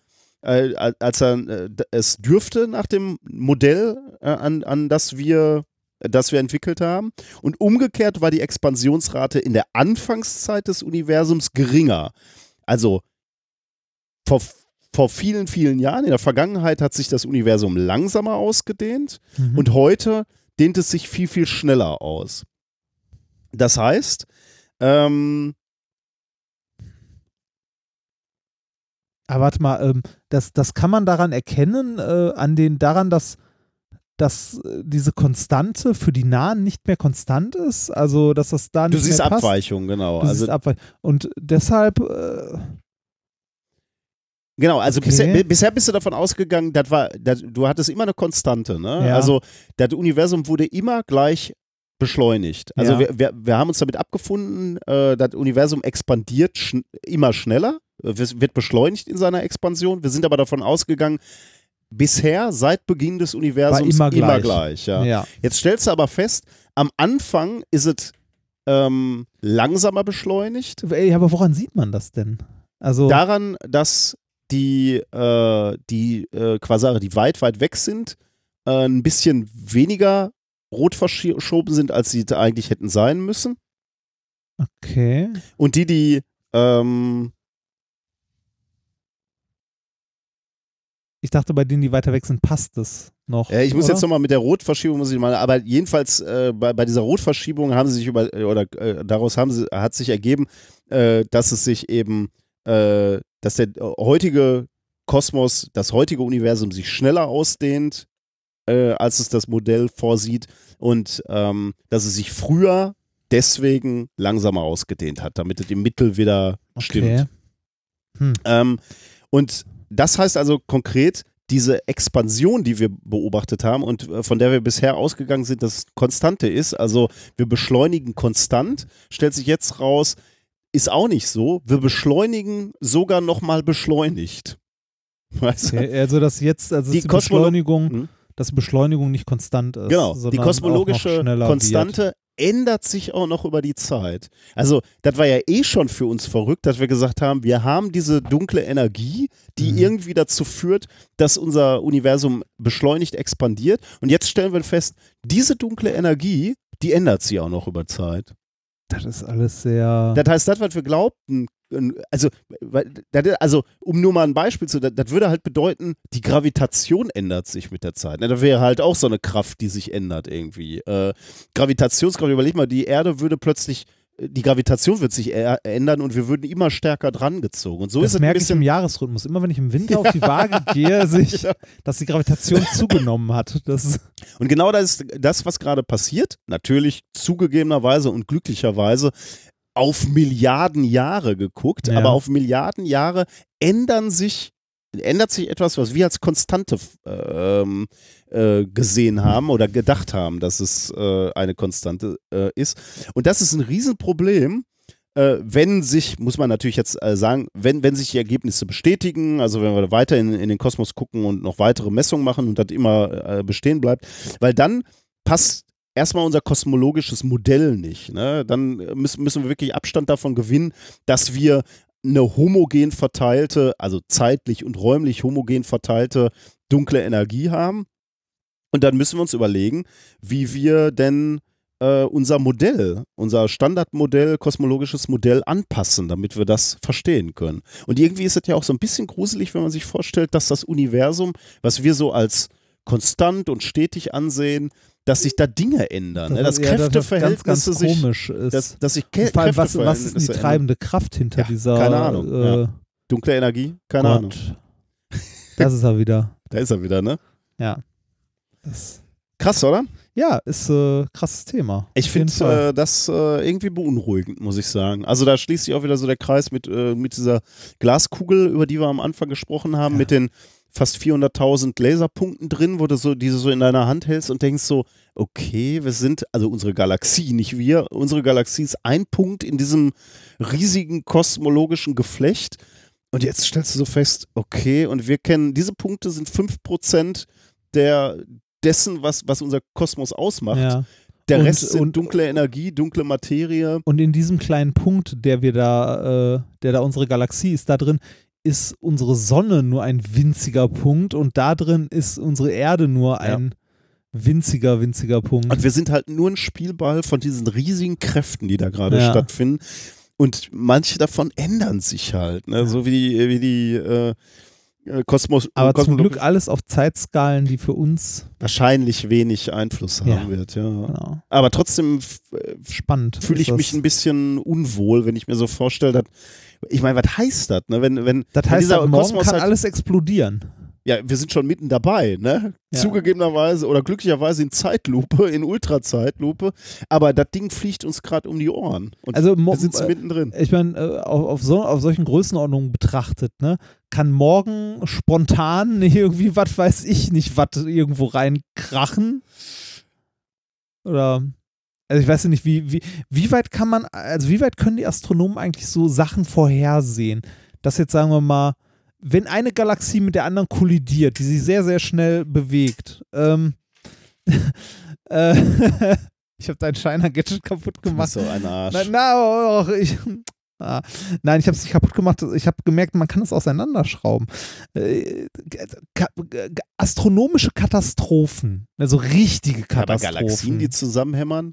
äh, als er äh, es dürfte nach dem Modell, äh, an, an das wir das wir entwickelt haben. Und umgekehrt war die Expansionsrate in der Anfangszeit des Universums geringer. Also vor, vor vielen, vielen Jahren, in der Vergangenheit hat sich das Universum langsamer ausgedehnt Mhm. und heute dehnt es sich viel, viel schneller aus. Das heißt, ähm, Aber warte mal, ähm, das, das kann man daran erkennen, äh, an den, daran, dass, dass äh, diese Konstante für die Nahen nicht mehr konstant ist. Also, dass das da du nicht siehst mehr passt. Abweichungen, genau. Du also siehst Abweich Und deshalb, äh, Genau, also Okay. bisher, bi- bisher bist du davon ausgegangen, das war, das, du hattest immer eine Konstante, ne? Ja. Also das Universum wurde immer gleich beschleunigt. Also Ja. wir, wir, wir haben uns damit abgefunden, äh, das Universum expandiert schn immer schneller, äh, wird beschleunigt in seiner Expansion. Wir sind aber davon ausgegangen, bisher, seit Beginn des Universums, immer gleich. gleich ja. ja. Jetzt stellst du aber fest, am Anfang ist es ähm, langsamer beschleunigt. Ey, aber woran sieht man das denn? Also, daran, dass die, äh, die äh, Quasare, die weit, weit weg sind, äh, ein bisschen weniger rot verschoben sind, als sie eigentlich hätten sein müssen. okay. Und die, die ähm, Ich dachte, bei denen, die weiter weg sind, passt es noch. äh, ich muss oder? jetzt nochmal mit der Rotverschiebung, muss ich mal, aber jedenfalls äh, bei, bei dieser Rotverschiebung haben sie sich über, äh, oder äh, daraus haben sie, hat sich ergeben, äh, dass es sich eben, äh, dass der heutige Kosmos, das heutige Universum sich schneller ausdehnt, äh, als es das Modell vorsieht und ähm, dass es sich früher deswegen langsamer ausgedehnt hat, damit es im Mittel wieder stimmt. Okay. Ähm, und das heißt also konkret, diese Expansion, die wir beobachtet haben und äh, von der wir bisher ausgegangen sind, dass es konstante ist, also wir beschleunigen konstant, stellt sich jetzt raus, ist auch nicht so. Wir beschleunigen sogar nochmal beschleunigt. *laughs* Weißt du? okay. Also, dass jetzt, also Die die, Beschleunigung, Hm? dass Beschleunigung nicht konstant ist. Genau, die kosmologische Konstante ändert sich auch noch über die Zeit. Also, das war ja eh schon für uns verrückt, dass wir gesagt haben, wir haben diese dunkle Energie, die Mhm. irgendwie dazu führt, dass unser Universum beschleunigt expandiert. Und jetzt stellen wir fest, diese dunkle Energie, die ändert sich auch noch über Zeit. Das ist alles sehr. Das heißt, das, was wir glaubten, also, also um nur mal ein Beispiel zu, das, das würde halt bedeuten, die Gravitation ändert sich mit der Zeit. Ne? Da wäre halt auch so eine Kraft, die sich ändert irgendwie. Äh, Gravitationskraft, überleg mal, die Erde würde plötzlich, die Gravitation wird sich ändern und wir würden immer stärker dran gezogen. Und so das ist merke ich im. Jahresrhythmus. Immer wenn ich im Winter auf die *laughs* Waage gehe, sehe ich, *laughs* Ja. dass die Gravitation zugenommen hat. Das Und genau das ist das, was gerade passiert. Natürlich zugegebenerweise und glücklicherweise auf Milliarden Jahre geguckt, Ja. aber auf Milliarden Jahre ändern sich, ändert sich etwas, was wir als Konstante ähm, äh, gesehen haben oder gedacht haben, dass es äh, eine Konstante äh, ist. Und das ist ein Riesenproblem. Äh, wenn sich, muss man natürlich jetzt äh, sagen, wenn, wenn sich die Ergebnisse bestätigen, also wenn wir weiter in, in den Kosmos gucken und noch weitere Messungen machen und das immer äh, bestehen bleibt, weil dann passt erstmal unser kosmologisches Modell nicht. Ne? Dann müssen, müssen wir wirklich Abstand davon gewinnen, dass wir eine homogen verteilte, also zeitlich und räumlich homogen verteilte dunkle Energie haben. Und dann müssen wir uns überlegen, wie wir denn äh, unser Modell, unser Standardmodell, kosmologisches Modell anpassen, damit wir das verstehen können. Und irgendwie ist es ja auch so ein bisschen gruselig, wenn man sich vorstellt, dass das Universum, was wir so als konstant und stetig ansehen, dass sich da Dinge ändern. Ne? Dass ja, Kräfteverhältnisse ganz, ganz sich. komisch ist. Dass, dass sich Kä Vor allem, was, was ist die treibende Kraft hinter Ja, dieser keine Ahnung, Äh, ja. Dunkle Energie? Keine Gott. Ahnung. *laughs* Das ist er wieder. Da ist er wieder, ne? Ja. Das, Krass, oder? ja, ist äh, krasses Thema. Ich finde äh, das äh, irgendwie beunruhigend, muss ich sagen. Also da schließt sich auch wieder so der Kreis mit, äh, mit dieser Glaskugel, über die wir am Anfang gesprochen haben, Ja. mit den fast 400.000 Laserpunkten drin, wo du so diese so in deiner Hand hältst und denkst so, okay, wir sind, also unsere Galaxie, nicht wir, unsere Galaxie ist ein Punkt in diesem riesigen kosmologischen Geflecht. Und jetzt stellst du so fest, okay, und wir kennen, diese Punkte sind 5% der, dessen, was, was unser Kosmos ausmacht. ja. Der Und- Rest sind und- dunkle Energie, dunkle Materie. Und in diesem kleinen Punkt, der wir da, äh, der da unsere Galaxie ist, da drin ist unsere Sonne nur ein winziger Punkt und da drin ist unsere Erde nur ein winziger, winziger Punkt. Und wir sind halt nur ein Spielball von diesen riesigen Kräften, die da gerade Ja. stattfinden. Und manche davon ändern sich halt, ne? so wie die, wie die äh, äh, Kosmos. Aber zum Kosmologie Glück alles auf Zeitskalen, die für uns wahrscheinlich wenig Einfluss haben Ja. wird. Ja. genau, Aber trotzdem äh, spannend fühle ich mich ein bisschen unwohl, wenn ich mir so vorstelle, dass ich meine, was heißt das? Ne? Wenn, wenn, Das heißt, dieser morgen Kosmos kann halt, alles explodieren. ja, wir sind schon mitten dabei, ne? Ja. Zugegebenerweise oder glücklicherweise in Zeitlupe, in Ultrazeitlupe, aber das Ding fliegt uns gerade um die Ohren und Also wir sitzen äh, mittendrin. ich meine, äh, auf, auf, so, auf solchen Größenordnungen betrachtet, ne, kann morgen spontan *laughs* irgendwie, was weiß ich nicht, was irgendwo reinkrachen? Oder, also ich weiß ja nicht, wie, wie, wie weit kann man, also wie weit können die Astronomen eigentlich so Sachen vorhersehen? Dass jetzt sagen wir mal, wenn eine Galaxie mit der anderen kollidiert, die sich sehr, sehr schnell bewegt, ähm, *laughs* äh, *laughs* ich habe dein Shiner-Gadget kaputt gemacht. so ein Arsch. Na, na, oh, ich, ah, nein, ich habe es nicht kaputt gemacht. Ich habe gemerkt, man kann es auseinanderschrauben. Äh, ka g- astronomische Katastrophen, also richtige aber Katastrophen. Galaxien, die zusammenhämmern,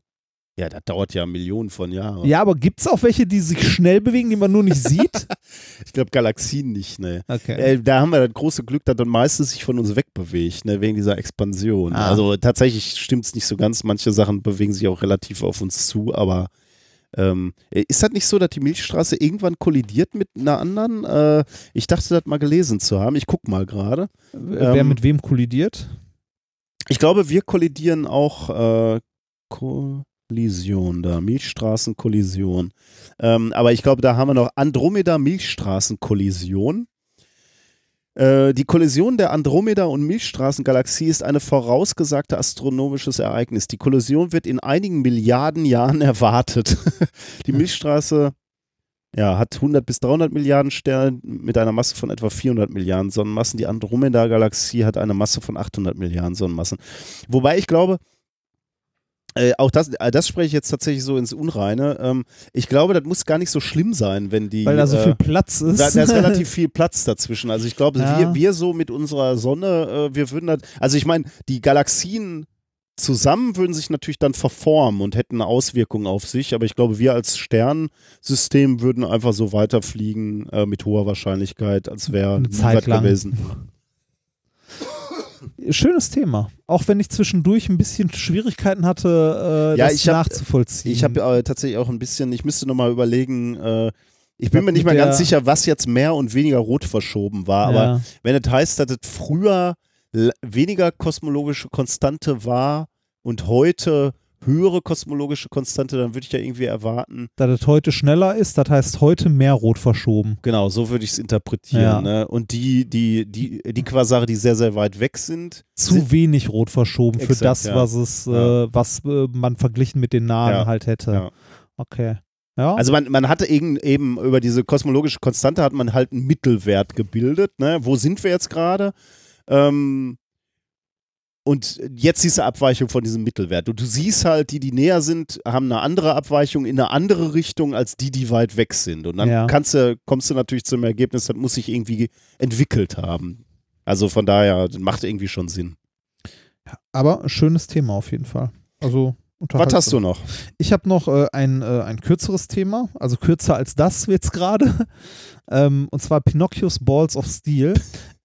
ja, das dauert ja Millionen von Jahren. ja, aber gibt es auch welche, die sich schnell bewegen, die man nur nicht sieht? *laughs* Ich glaube, Galaxien nicht, ne. Okay. Äh, da haben wir das große Glück, dass dann meistens sich von uns wegbewegt, ne, wegen dieser Expansion. Ah. Also tatsächlich stimmt es nicht so ganz. Manche Sachen bewegen sich auch relativ auf uns zu, aber ähm, ist das nicht so, dass die Milchstraße irgendwann kollidiert mit einer anderen? Äh, ich dachte, das mal gelesen zu haben. Ich guck mal gerade. Wer ähm, mit wem kollidiert? Ich glaube, wir kollidieren auch äh, Kollision da, Milchstraßenkollision. Ähm, aber ich glaube, da haben wir noch Andromeda-Milchstraßenkollision. Äh, die Kollision der Andromeda- und Milchstraßengalaxie ist eine vorausgesagte astronomisches Ereignis. Die Kollision wird in einigen Milliarden Jahren *laughs* erwartet. die Milchstraße ja, hat 100 bis 300 Milliarden Sterne mit einer Masse von etwa 400 Milliarden Sonnenmassen. Die Andromeda-Galaxie hat eine Masse von 800 Milliarden Sonnenmassen. Wobei ich glaube, äh, auch das, äh, das spreche ich jetzt tatsächlich so ins Unreine. Ähm, ich glaube, das muss gar nicht so schlimm sein, wenn die. Weil da so äh, viel Platz ist. da, da ist relativ *laughs* viel Platz dazwischen. Also ich glaube, Ja. wir, wir so mit unserer Sonne, äh, wir würden das, also ich meine, die Galaxien zusammen würden sich natürlich dann verformen und hätten eine Auswirkung auf sich, aber ich glaube, wir als Sternsystem würden einfach so weiterfliegen äh, mit hoher Wahrscheinlichkeit, als wäre Eine nie Zeit was lang. gewesen. Schönes Thema. Auch wenn ich zwischendurch ein bisschen Schwierigkeiten hatte, äh, Ja, das ich hab- nachzuvollziehen. Ich habe äh, tatsächlich auch ein bisschen, ich müsste nochmal überlegen, äh, ich bin mir nicht mal ganz sicher, was jetzt mehr und weniger rot verschoben war, aber ja. wenn es heißt, dass es früher weniger kosmologische Konstante war und heute höhere kosmologische Konstante, dann würde ich ja irgendwie erwarten, da das heute schneller ist, das heißt heute mehr rot verschoben. genau, so würde ich es interpretieren. Ja. Ne? Und die, die, die, die Quasare, die sehr, sehr weit weg sind, Zu sind, wenig rot verschoben für Exakt, das, ja. was es, äh, was äh, man verglichen mit den nahen halt hätte. Okay. Ja. Also man, man hatte eben, eben über diese kosmologische Konstante hat man halt einen Mittelwert gebildet. Ne? Wo sind wir jetzt gerade? Ähm, und jetzt siehst du Abweichung von diesem Mittelwert. Und du siehst halt, die, die näher sind, haben eine andere Abweichung in eine andere Richtung als die, die weit weg sind. Und dann Ja. kannst du, kommst du natürlich zum Ergebnis, das muss sich irgendwie entwickelt haben. Also von daher, das macht irgendwie schon Sinn. Aber schönes Thema auf jeden Fall. Also Was hast du noch? Ich habe noch äh, ein, äh, ein kürzeres Thema, also kürzer als das jetzt gerade. *laughs* ähm, und zwar Pinocchios Balls of Steel.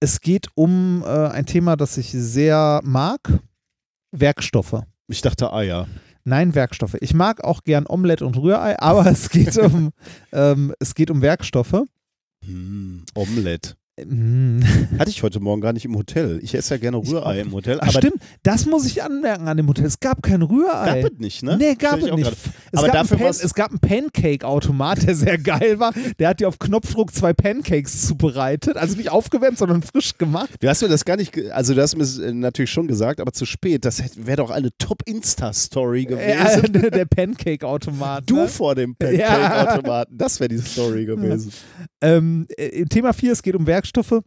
Es geht um äh, ein Thema, das ich sehr mag. Werkstoffe. Ich dachte Eier. Nein, Werkstoffe. Ich mag auch gern Omelette und Rührei, aber *laughs* es geht um, ähm, es geht um Werkstoffe. Hm, Omelette. Mm. Hatte ich heute Morgen gar nicht im Hotel. Ich esse ja gerne Rührei im Hotel. Stimmt, das muss ich anmerken an dem Hotel. Es gab kein Rührei. gab es nicht, ne? Nee, gab es nicht. Es, Aber gab dafür Pan, es gab einen Pancake-Automat, der sehr geil war. Der hat dir auf Knopfdruck zwei Pancakes zubereitet. Also nicht aufgewärmt, sondern frisch gemacht. Du hast mir das gar nicht, also du hast mir es äh, natürlich schon gesagt, aber zu spät. Das wäre doch eine Top-Insta-Story gewesen. *laughs* der Pancake-Automat. Du ne? vor dem Ja. Pancake-Automaten. Das wäre die Story *laughs* gewesen. Ähm, äh, Thema 4, es geht um Werkstoffe.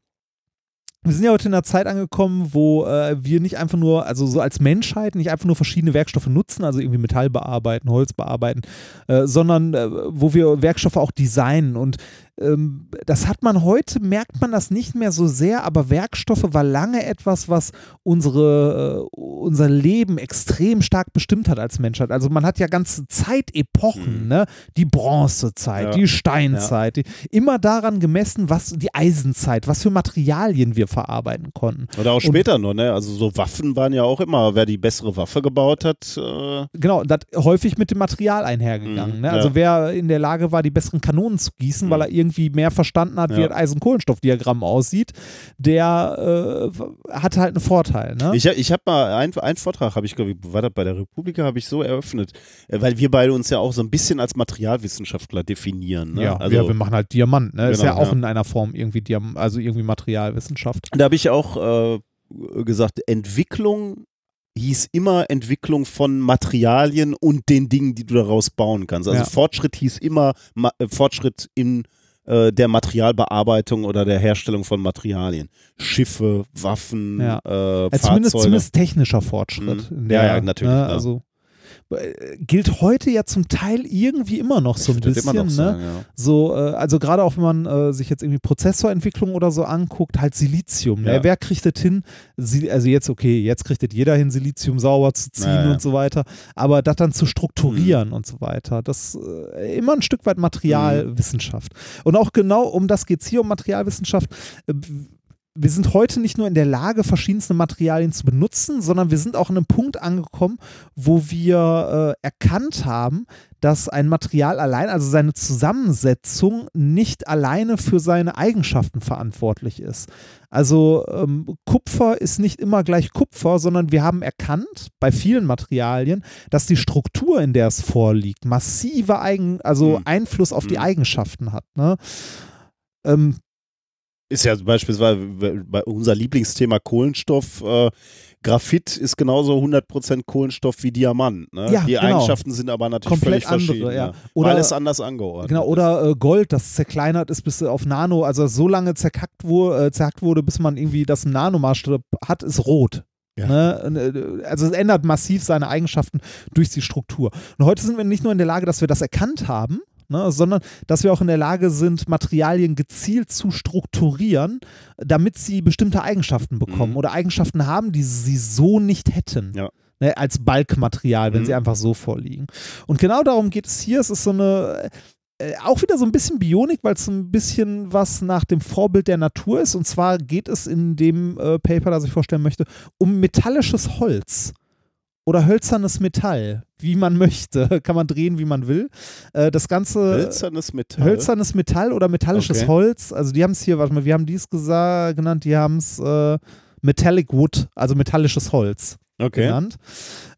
Wir sind ja heute in einer Zeit angekommen, wo äh, wir nicht einfach nur, also so als Menschheit, nicht einfach nur verschiedene Werkstoffe nutzen, also irgendwie Metall bearbeiten, Holz bearbeiten, äh, sondern äh, wo wir Werkstoffe auch designen. Und ähm, das hat man heute, merkt man das nicht mehr so sehr, aber Werkstoffe war lange etwas, was unsere, äh, unser Leben extrem stark bestimmt hat als Menschheit. Also man hat ja ganze Zeitepochen, Mhm. ne? Die Bronzezeit, Ja. die Steinzeit, die, immer daran gemessen, was die Eisenzeit, was für Materialien wir verarbeiten konnten. Oder auch Und- später noch, ne? Also so Waffen waren ja auch immer, wer die bessere Waffe gebaut hat, äh, Genau, das häufig mit dem Material einhergegangen. Mhm, ne? Also ja. wer in der Lage war, die besseren Kanonen zu gießen, weil Mhm. er irgendwie mehr verstanden hat, wie Ja. das Eisen-Kohlenstoff-Diagramm aussieht, der äh, hatte halt einen Vorteil. Ne? Ich, ich habe mal einen, einen Vortrag, habe ich, glaube ich, war das bei der Republika, habe ich so eröffnet, äh, weil wir beide uns ja auch so ein bisschen als Materialwissenschaftler definieren. Ne? ja, also, ja, wir machen halt Diamant, ne? ist Genau, ja auch ja. in einer Form irgendwie Diam also irgendwie Materialwissenschaft. Da habe ich auch äh, gesagt, Entwicklung hieß immer Entwicklung von Materialien und den Dingen, die du daraus bauen kannst. Also Ja. Fortschritt hieß immer Ma äh, Fortschritt in äh, der Materialbearbeitung oder der Herstellung von Materialien. Schiffe, Waffen, Ja. äh, Äh, zumindest, Fahrzeuge. zumindest technischer Fortschritt. Mhm. in Ja, der, ja, natürlich, Ne? Also gilt heute ja zum Teil irgendwie immer noch so ein bisschen. ne? sagen, ja. So, äh, also gerade auch wenn man äh, sich jetzt irgendwie Prozessorentwicklung oder so anguckt, halt Silizium. Ne? Ja. Wer kriegt das hin? Sie, also jetzt, okay, jetzt kriegt das jeder hin, Silizium sauber zu ziehen Ja, ja. und so weiter, aber das dann zu strukturieren Mhm. und so weiter, das äh, immer ein Stück weit Materialwissenschaft. Und auch genau um das geht es hier, um Materialwissenschaft. Wir sind heute nicht nur in der Lage, verschiedenste Materialien zu benutzen, sondern wir sind auch an einem Punkt angekommen, wo wir äh, erkannt haben, dass ein Material allein, also seine Zusammensetzung, nicht alleine für seine Eigenschaften verantwortlich ist. Also ähm, Kupfer ist nicht immer gleich Kupfer, sondern wir haben erkannt bei vielen Materialien, dass die Struktur, in der es vorliegt, massive Eigen, also Mhm. Einfluss auf die Mhm. Eigenschaften hat. Ne? Ähm, Ist ja beispielsweise bei unser Lieblingsthema Kohlenstoff. Äh, Graphit ist genauso 100% Kohlenstoff wie Diamant. Ne? Ja, die genau. Eigenschaften sind aber natürlich Komplett völlig andere, verschieden. ja. Ja. Oder- Weil es anders angeordnet Genau, oder äh, Gold, das zerkleinert ist bis auf Nano, also so lange zerkackt wurde, äh, zerhackt wurde, bis man irgendwie das im Nanomaßstab hat, ist rot. Ja. Ne? Äh, Also es ändert massiv seine Eigenschaften durch die Struktur. Und heute sind wir nicht nur in der Lage, dass wir das erkannt haben, ne, sondern dass wir auch in der Lage sind, Materialien gezielt zu strukturieren, damit sie bestimmte Eigenschaften bekommen Mhm. oder Eigenschaften haben, die sie so nicht hätten. Ja. Ne, als Balkmaterial, wenn Mhm. sie einfach so vorliegen. Und genau darum geht es hier. Es ist so eine äh, auch wieder so ein bisschen Bionik, weil es so ein bisschen was nach dem Vorbild der Natur ist. Und zwar geht es in dem äh, Paper, das ich vorstellen möchte, um metallisches Holz oder hölzernes Metall, wie man möchte. *laughs* Kann man drehen, wie man will. Äh, das Ganze. Hölzernes Metall. Hölzernes Metall oder metallisches Okay. Holz. Also die haben es hier, warte mal, wir haben dies genannt, die haben es äh, Metallic Wood, also metallisches Holz Okay. genannt.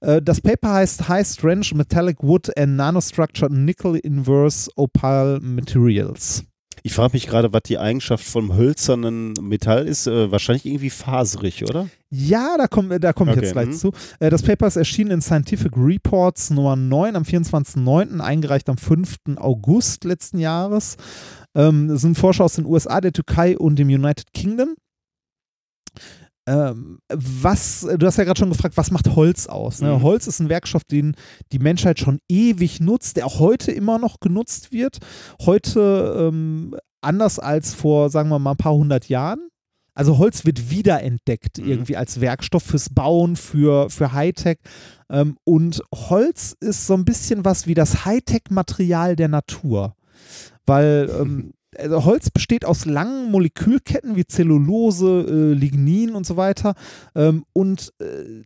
Äh, das Paper heißt High Strength Metallic Wood and Nanostructured Nickel Inverse Opal Materials. Ich frage mich gerade, was die Eigenschaft vom hölzernen Metall ist. Äh, wahrscheinlich irgendwie faserig, oder? Ja, da komme da komm ich Okay, jetzt gleich mhm. zu. Äh, das Paper ist erschienen in Scientific Reports Nummer 9 am 24.09., eingereicht am 5. August letzten Jahres. Ähm, es sind Forscher aus den USA, der Türkei und dem United Kingdom. Ähm, was, du hast ja gerade schon gefragt, was macht Holz aus? Ne? Mhm. Holz ist ein Werkstoff, den die Menschheit schon ewig nutzt, der auch heute immer noch genutzt wird. Heute ähm, anders als vor, sagen wir mal, ein paar hundert Jahren. Also Holz wird wiederentdeckt Mhm. irgendwie als Werkstoff fürs Bauen, für, für Hightech. Ähm, und Holz ist so ein bisschen was wie das Hightech-Material der Natur. Weil ähm, *laughs* also Holz besteht aus langen Molekülketten wie Zellulose, äh, Lignin und so weiter. Ähm, und äh,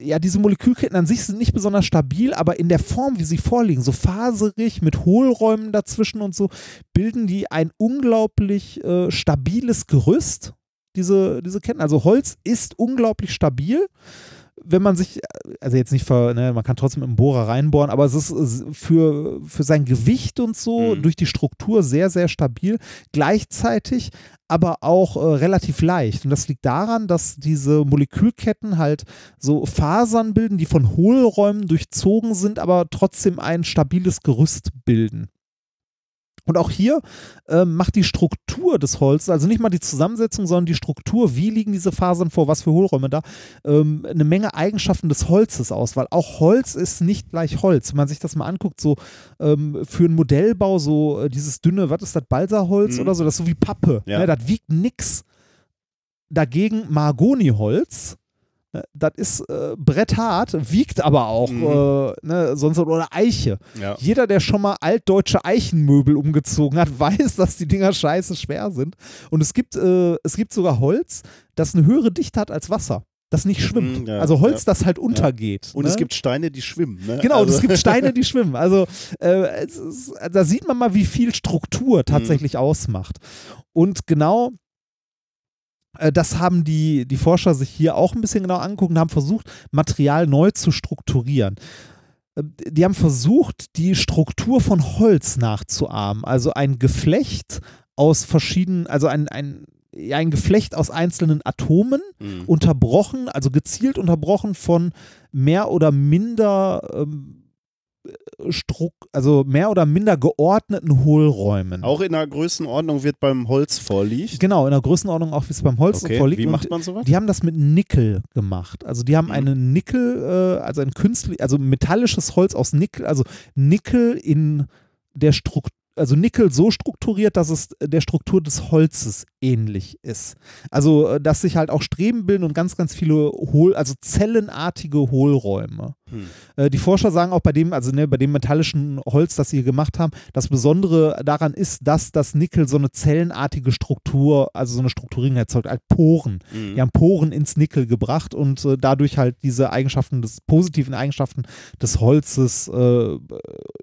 ja, diese Molekülketten an sich sind nicht besonders stabil, aber in der Form, wie sie vorliegen, so faserig mit Hohlräumen dazwischen und so, bilden die ein unglaublich äh, stabiles Gerüst, diese, diese Ketten. Also Holz ist unglaublich stabil. Wenn man sich, also jetzt nicht für, ne, man kann trotzdem mit dem Bohrer reinbohren, aber es ist für, für sein Gewicht und so Mhm. durch die Struktur sehr, sehr stabil. Gleichzeitig aber auch äh, relativ leicht. Und das liegt daran, dass diese Molekülketten halt so Fasern bilden, die von Hohlräumen durchzogen sind, aber trotzdem ein stabiles Gerüst bilden. Und auch hier ähm, macht die Struktur des Holzes, also nicht mal die Zusammensetzung, sondern die Struktur, wie liegen diese Fasern vor, was für Hohlräume da, ähm, eine Menge Eigenschaften des Holzes aus, weil auch Holz ist nicht gleich Holz. Wenn man sich das mal anguckt, so ähm, für einen Modellbau, so äh, dieses dünne, was ist das, Balsaholz Mhm. oder so, das ist so wie Pappe. Ja. Ne, das wiegt nix. Dagegen Mahagoniholz, das ist äh, bretthart, wiegt aber auch, Mhm. äh, ne, sonst oder Eiche. Ja. Jeder, der schon mal altdeutsche Eichenmöbel umgezogen hat, *laughs* weiß, dass die Dinger scheiße schwer sind. Und es gibt, äh, es gibt sogar Holz, das eine höhere Dichte hat als Wasser. Das nicht schwimmt. Mhm, ja, also Holz, ja. das halt untergeht. Und ne? es gibt Steine, die schwimmen. Ne? Genau, und also, es gibt *laughs* Steine, die schwimmen. Also äh, ist, da sieht man mal, wie viel Mhm. Struktur tatsächlich ausmacht. Und genau äh, das haben die, die Forscher sich hier auch ein bisschen genau angeguckt und haben versucht, Material neu zu strukturieren. Äh, Die haben versucht, die Struktur von Holz nachzuahmen. Also ein Geflecht aus verschiedenen, also ein, ein, ein Geflecht aus einzelnen Atomen, Mhm. unterbrochen, also gezielt unterbrochen von mehr oder minder ähm, Struck, also mehr oder minder geordneten Hohlräumen. Auch in der Größenordnung wird beim Holz vorliegt. Genau, in der Größenordnung auch, wie es beim Holz Okay, vorliegt. wie macht man sowas? die haben das mit Nickel gemacht. Also die haben Mhm. einen Nickel, äh, also ein künstlich, also metallisches Holz aus Nickel, also Nickel in der Struktur, also Nickel so strukturiert, dass es der Struktur des Holzes ähnlich ist. Also, äh, dass sich halt auch Streben bilden und ganz, ganz viele Hohl, also zellenartige Hohlräume. Hm. Äh, die Forscher sagen auch bei dem, also ne, bei dem metallischen Holz, das sie hier gemacht haben, das Besondere daran ist, dass das Nickel so eine zellenartige Struktur, also so eine Strukturierung erzeugt, halt Poren. Mhm. Die haben Poren ins Nickel gebracht und äh, dadurch halt diese Eigenschaften des positiven Eigenschaften des Holzes äh,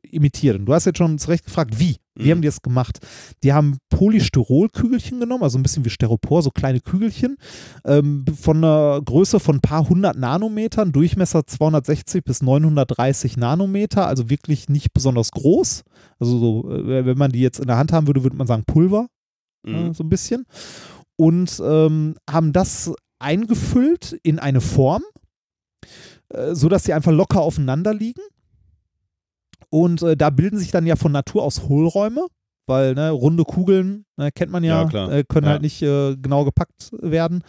imitiert. Und du hast jetzt schon zu Recht gefragt, wie? Wie Mhm. haben die das gemacht? Die haben Polystyrolkügelchen genommen, also ein bisschen wie Styropor, so kleine Kügelchen, ähm, von einer Größe von ein paar hundert Nanometern, Durchmesser 260 bis 930 Nanometer, also wirklich nicht besonders groß. Also so, äh, wenn man die jetzt in der Hand haben würde, würde man sagen Pulver, Mhm. äh, so ein bisschen. Und ähm, haben das eingefüllt in eine Form, äh, sodass sie einfach locker aufeinander liegen. Und äh, da bilden sich dann ja von Natur aus Hohlräume, weil ne, runde Kugeln, ne, kennt man ja, Ja, äh, können Ja. halt nicht äh, genau gepackt werden.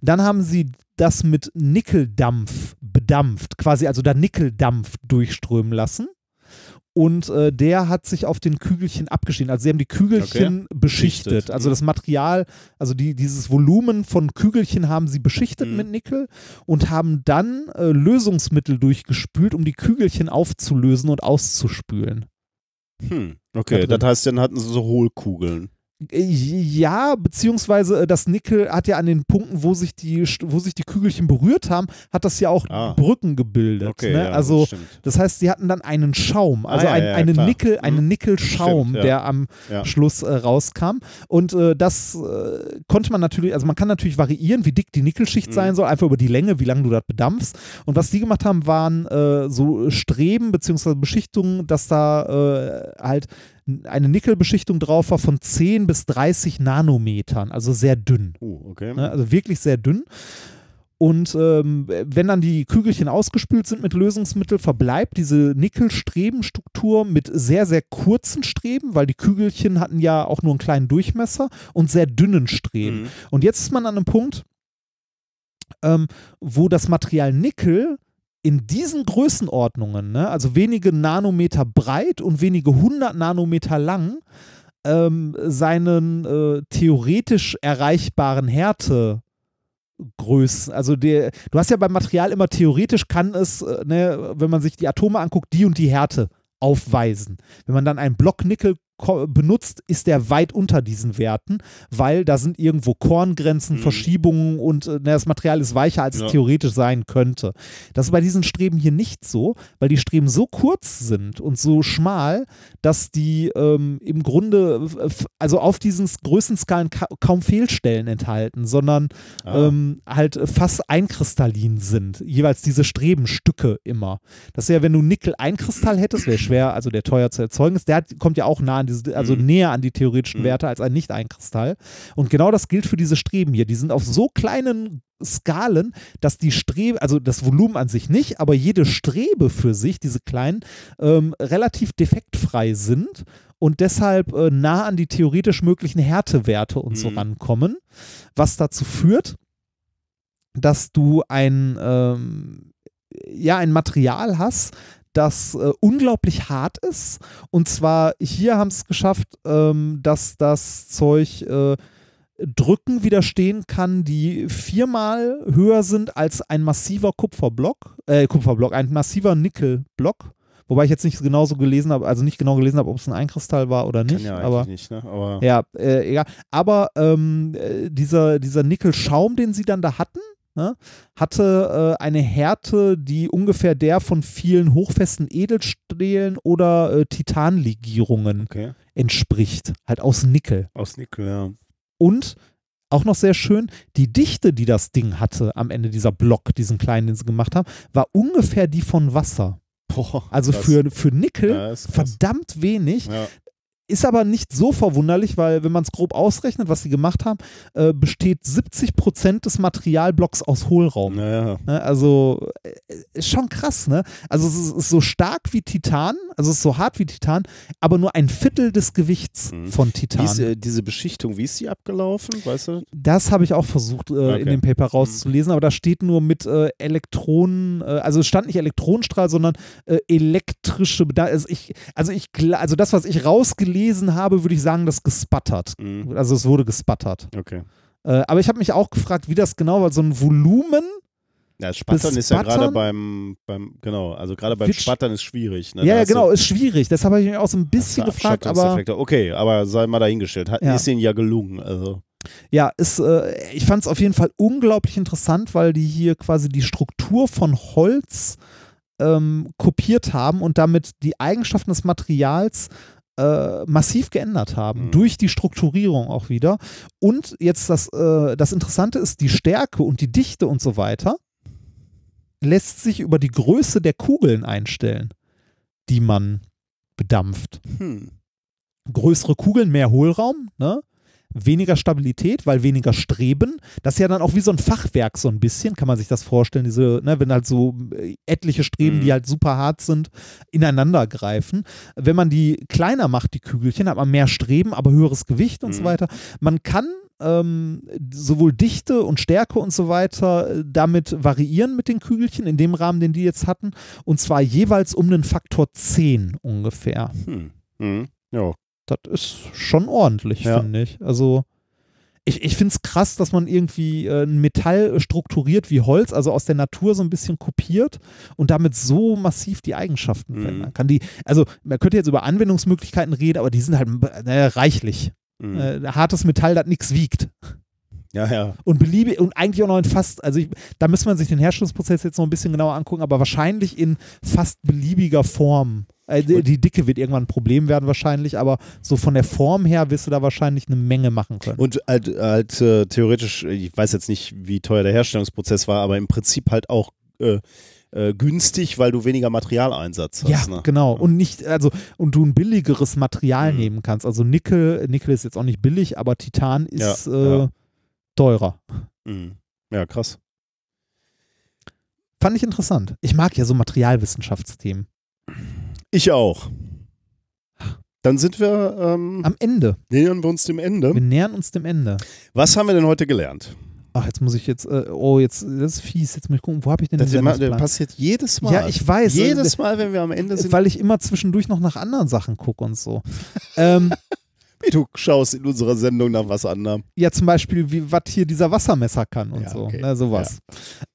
Dann haben sie das mit Nickeldampf bedampft, quasi also da Nickeldampf durchströmen lassen. Und äh, der hat sich auf den Kügelchen abgeschnitten. Also sie haben die Kügelchen beschichtet. Beschichtet, Also mhm. das Material, also die, dieses Volumen von Kügelchen haben sie beschichtet Mhm. mit Nickel und haben dann äh, Lösungsmittel durchgespült, um die Kügelchen aufzulösen und auszuspülen. Hm. Okay, Da das heißt, dann hatten sie so Hohlkugeln. Äh, Ja, beziehungsweise äh, das Nickel hat ja an den Punkten, wo sich die, wo sich die Kügelchen berührt haben, hat das ja auch Ah. Brücken gebildet. Okay, ne? ja, also das das heißt, sie hatten dann einen Schaum, also Ah, ein, ja, einen. Nickel, Mhm. einen Nickelschaum, Stimmt, der am. Schluss äh, rauskam. Und äh, das äh, konnte man natürlich, also man kann natürlich variieren, wie dick die Nickelschicht Mhm. sein soll, einfach über die Länge, wie lange du das bedampfst. Und was die gemacht haben, waren äh, so Streben bzw. Beschichtungen, dass da halt eine Nickelbeschichtung drauf war von 10 bis 30 Nanometern, also sehr dünn. Uh, okay. Ne? Also wirklich sehr dünn. Und ähm, wenn dann die Kügelchen ausgespült sind mit Lösungsmittel, verbleibt diese Nickelstrebenstruktur mit sehr, sehr kurzen Streben, weil die Kügelchen hatten ja auch nur einen kleinen Durchmesser und sehr dünnen Streben. Mhm. Und jetzt ist man an einem Punkt, ähm, wo das Material Nickel in diesen Größenordnungen, ne, also wenige Nanometer breit und wenige hundert Nanometer lang, ähm, seinen äh, theoretisch erreichbaren Härte Größen, also der, du hast ja beim Material immer theoretisch kann es, äh, ne, wenn man sich die Atome anguckt, die und die Härte aufweisen. Wenn man dann einen Block Nickel benutzt, ist der weit unter diesen Werten, weil da sind irgendwo Korngrenzen, Mhm. Verschiebungen und äh, das Material ist weicher, als Ja. es theoretisch sein könnte. Das ist bei diesen Streben hier nicht so, weil die Streben so kurz sind und so schmal, dass die ähm, im Grunde, also auf diesen Größenskalen ka kaum Fehlstellen enthalten, sondern Ah. ähm, halt fast einkristallin sind. Jeweils diese Strebenstücke immer. Das ist ja, wenn du Nickel einkristall hättest, wäre schwer, also der teuer zu erzeugen ist, der hat, kommt ja auch nah an diese, also Mhm. näher an die theoretischen Mhm. Werte als ein Nicht-Einkristall. Und genau das gilt für diese Streben hier. Die sind auf so kleinen Skalen, dass die Strebe, also das Volumen an sich nicht, aber jede Strebe für sich, diese kleinen, ähm, relativ defektfrei sind und deshalb äh, nah an die theoretisch möglichen Härtewerte und so Mhm. rankommen, was dazu führt, dass du ein, ähm, ja, ein Material hast, das äh, unglaublich hart ist. Und zwar hier haben es geschafft, ähm, dass das Zeug äh, Drücken widerstehen kann, die viermal höher sind als ein massiver Kupferblock, äh, Kupferblock, ein massiver Nickelblock. Wobei ich jetzt nicht genauso gelesen habe, also nicht genau gelesen habe, ob es ein Einkristall war oder Kann nicht. ja aber nicht, ne? Aber ja, äh, egal. Aber ähm, äh, dieser, dieser Nickelschaum, den sie dann da hatten, ne, hatte äh, eine Härte, die ungefähr der von vielen hochfesten Edelstählen oder äh, Titanlegierungen okay. entspricht. Halt aus Nickel. Aus Nickel, ja. Und auch noch sehr schön, die Dichte, die das Ding hatte am Ende dieser Block, diesen kleinen, den sie gemacht haben, war ungefähr die von Wasser. Boah, Also krass. für, für Nickel ja, verdammt wenig. Ja. Ist aber nicht so verwunderlich, weil wenn man es grob ausrechnet, was sie gemacht haben, äh, besteht 70 Prozent des Materialblocks aus Hohlraum. Naja, Ne? Also äh, schon krass, ne? Also es ist, ist so stark wie Titan, also es ist so hart wie Titan, aber nur ein Viertel des Gewichts Mhm. von wie Titan. äh, diese Beschichtung, wie ist die abgelaufen, weißt du? Das habe ich auch versucht äh, Okay. in dem Paper rauszulesen, aber da steht nur mit äh, Elektronen, äh, also es stand nicht Elektronenstrahl, sondern äh, elektrische, also ich, also ich, also das, was ich rausgelesen habe, würde ich sagen, das gespattert. Mhm. Also es wurde gespattert. Okay. Äh, aber ich habe mich auch gefragt, wie das genau war, so ein Volumen. Ja, das Spattern ist ja gerade beim, beim, genau, also gerade beim Spattern ist schwierig. Ne? ja, ja, genau, ist schwierig. Deshalb habe ich mich auch so ein bisschen gefragt, aber. Okay, aber sei mal dahingestellt. Hat, Ja. Ist ihnen ja gelungen. Also. Ja, ist, äh, ich fand es auf jeden Fall unglaublich interessant, weil die hier quasi die Struktur von Holz ähm, kopiert haben und damit die Eigenschaften des Materials äh, massiv geändert haben, Mhm. durch die Strukturierung auch wieder. Und jetzt das, äh, das Interessante ist, die Stärke und die Dichte und so weiter lässt sich über die Größe der Kugeln einstellen, die man bedampft Hm. größere Kugeln, mehr Hohlraum, ne? Weniger Stabilität, weil weniger Streben. Das ist ja dann auch wie so ein Fachwerk so ein bisschen, kann man sich das vorstellen, diese, ne, wenn halt so äh, etliche Streben, Mhm. die halt super hart sind, ineinander greifen. Wenn man die kleiner macht, die Kügelchen, hat man mehr Streben, aber höheres Gewicht und so Mhm. weiter. Man kann ähm, sowohl Dichte und Stärke und so weiter äh, damit variieren mit den Kügelchen in dem Rahmen, den die jetzt hatten. Und zwar jeweils um einen Faktor 10 ungefähr. Hm. Hm. Ja, Das ist schon ordentlich, Ja. finde ich. Also ich, ich finde es krass, dass man irgendwie äh, ein Metall strukturiert wie Holz, also aus der Natur so ein bisschen kopiert und damit so massiv die Eigenschaften Mhm. verändern kann. Die, also man könnte jetzt über Anwendungsmöglichkeiten reden, aber die sind halt äh, reichlich. hm. Äh, hartes Metall, das nichts wiegt. ja, ja. Und beliebig und eigentlich auch noch in fast, also ich, da müsste man sich den Herstellungsprozess jetzt noch ein bisschen genauer angucken, aber wahrscheinlich in fast beliebiger Form. Äh, die, Dicke wird irgendwann ein Problem werden wahrscheinlich, aber so von der Form her wirst du da wahrscheinlich eine Menge machen können. Und halt, halt äh, theoretisch, ich weiß jetzt nicht, wie teuer der Herstellungsprozess war, aber im Prinzip halt auch äh, äh, günstig, weil du weniger Materialeinsatz hast. ja, ne? genau. Und nicht, also, und du ein billigeres Material Mhm. nehmen kannst. Also Nickel, Nickel ist jetzt auch nicht billig, aber Titan ist Ja, äh, ja. teurer. Mhm. Ja, krass. Fand ich interessant. Ich mag ja so Materialwissenschaftsthemen. Ich auch. Dann sind wir, ähm, Am Ende. nähern wir uns dem Ende. Wir nähern uns dem Ende. Was haben wir denn heute gelernt? Ach, jetzt muss ich jetzt, äh, oh, jetzt, das ist fies, jetzt muss ich gucken, wo habe ich denn Das den immer- das passiert jedes Mal. Ja, ich weiß. Jedes äh, Mal, wenn wir am Ende sind. Weil ich immer zwischendurch noch nach anderen Sachen gucke und so. ähm, *laughs* Wie du schaust in unserer Sendung nach was anderem. ja, zum Beispiel, wie was hier dieser Wassermesser kann und Ja, so. okay. Ne, sowas.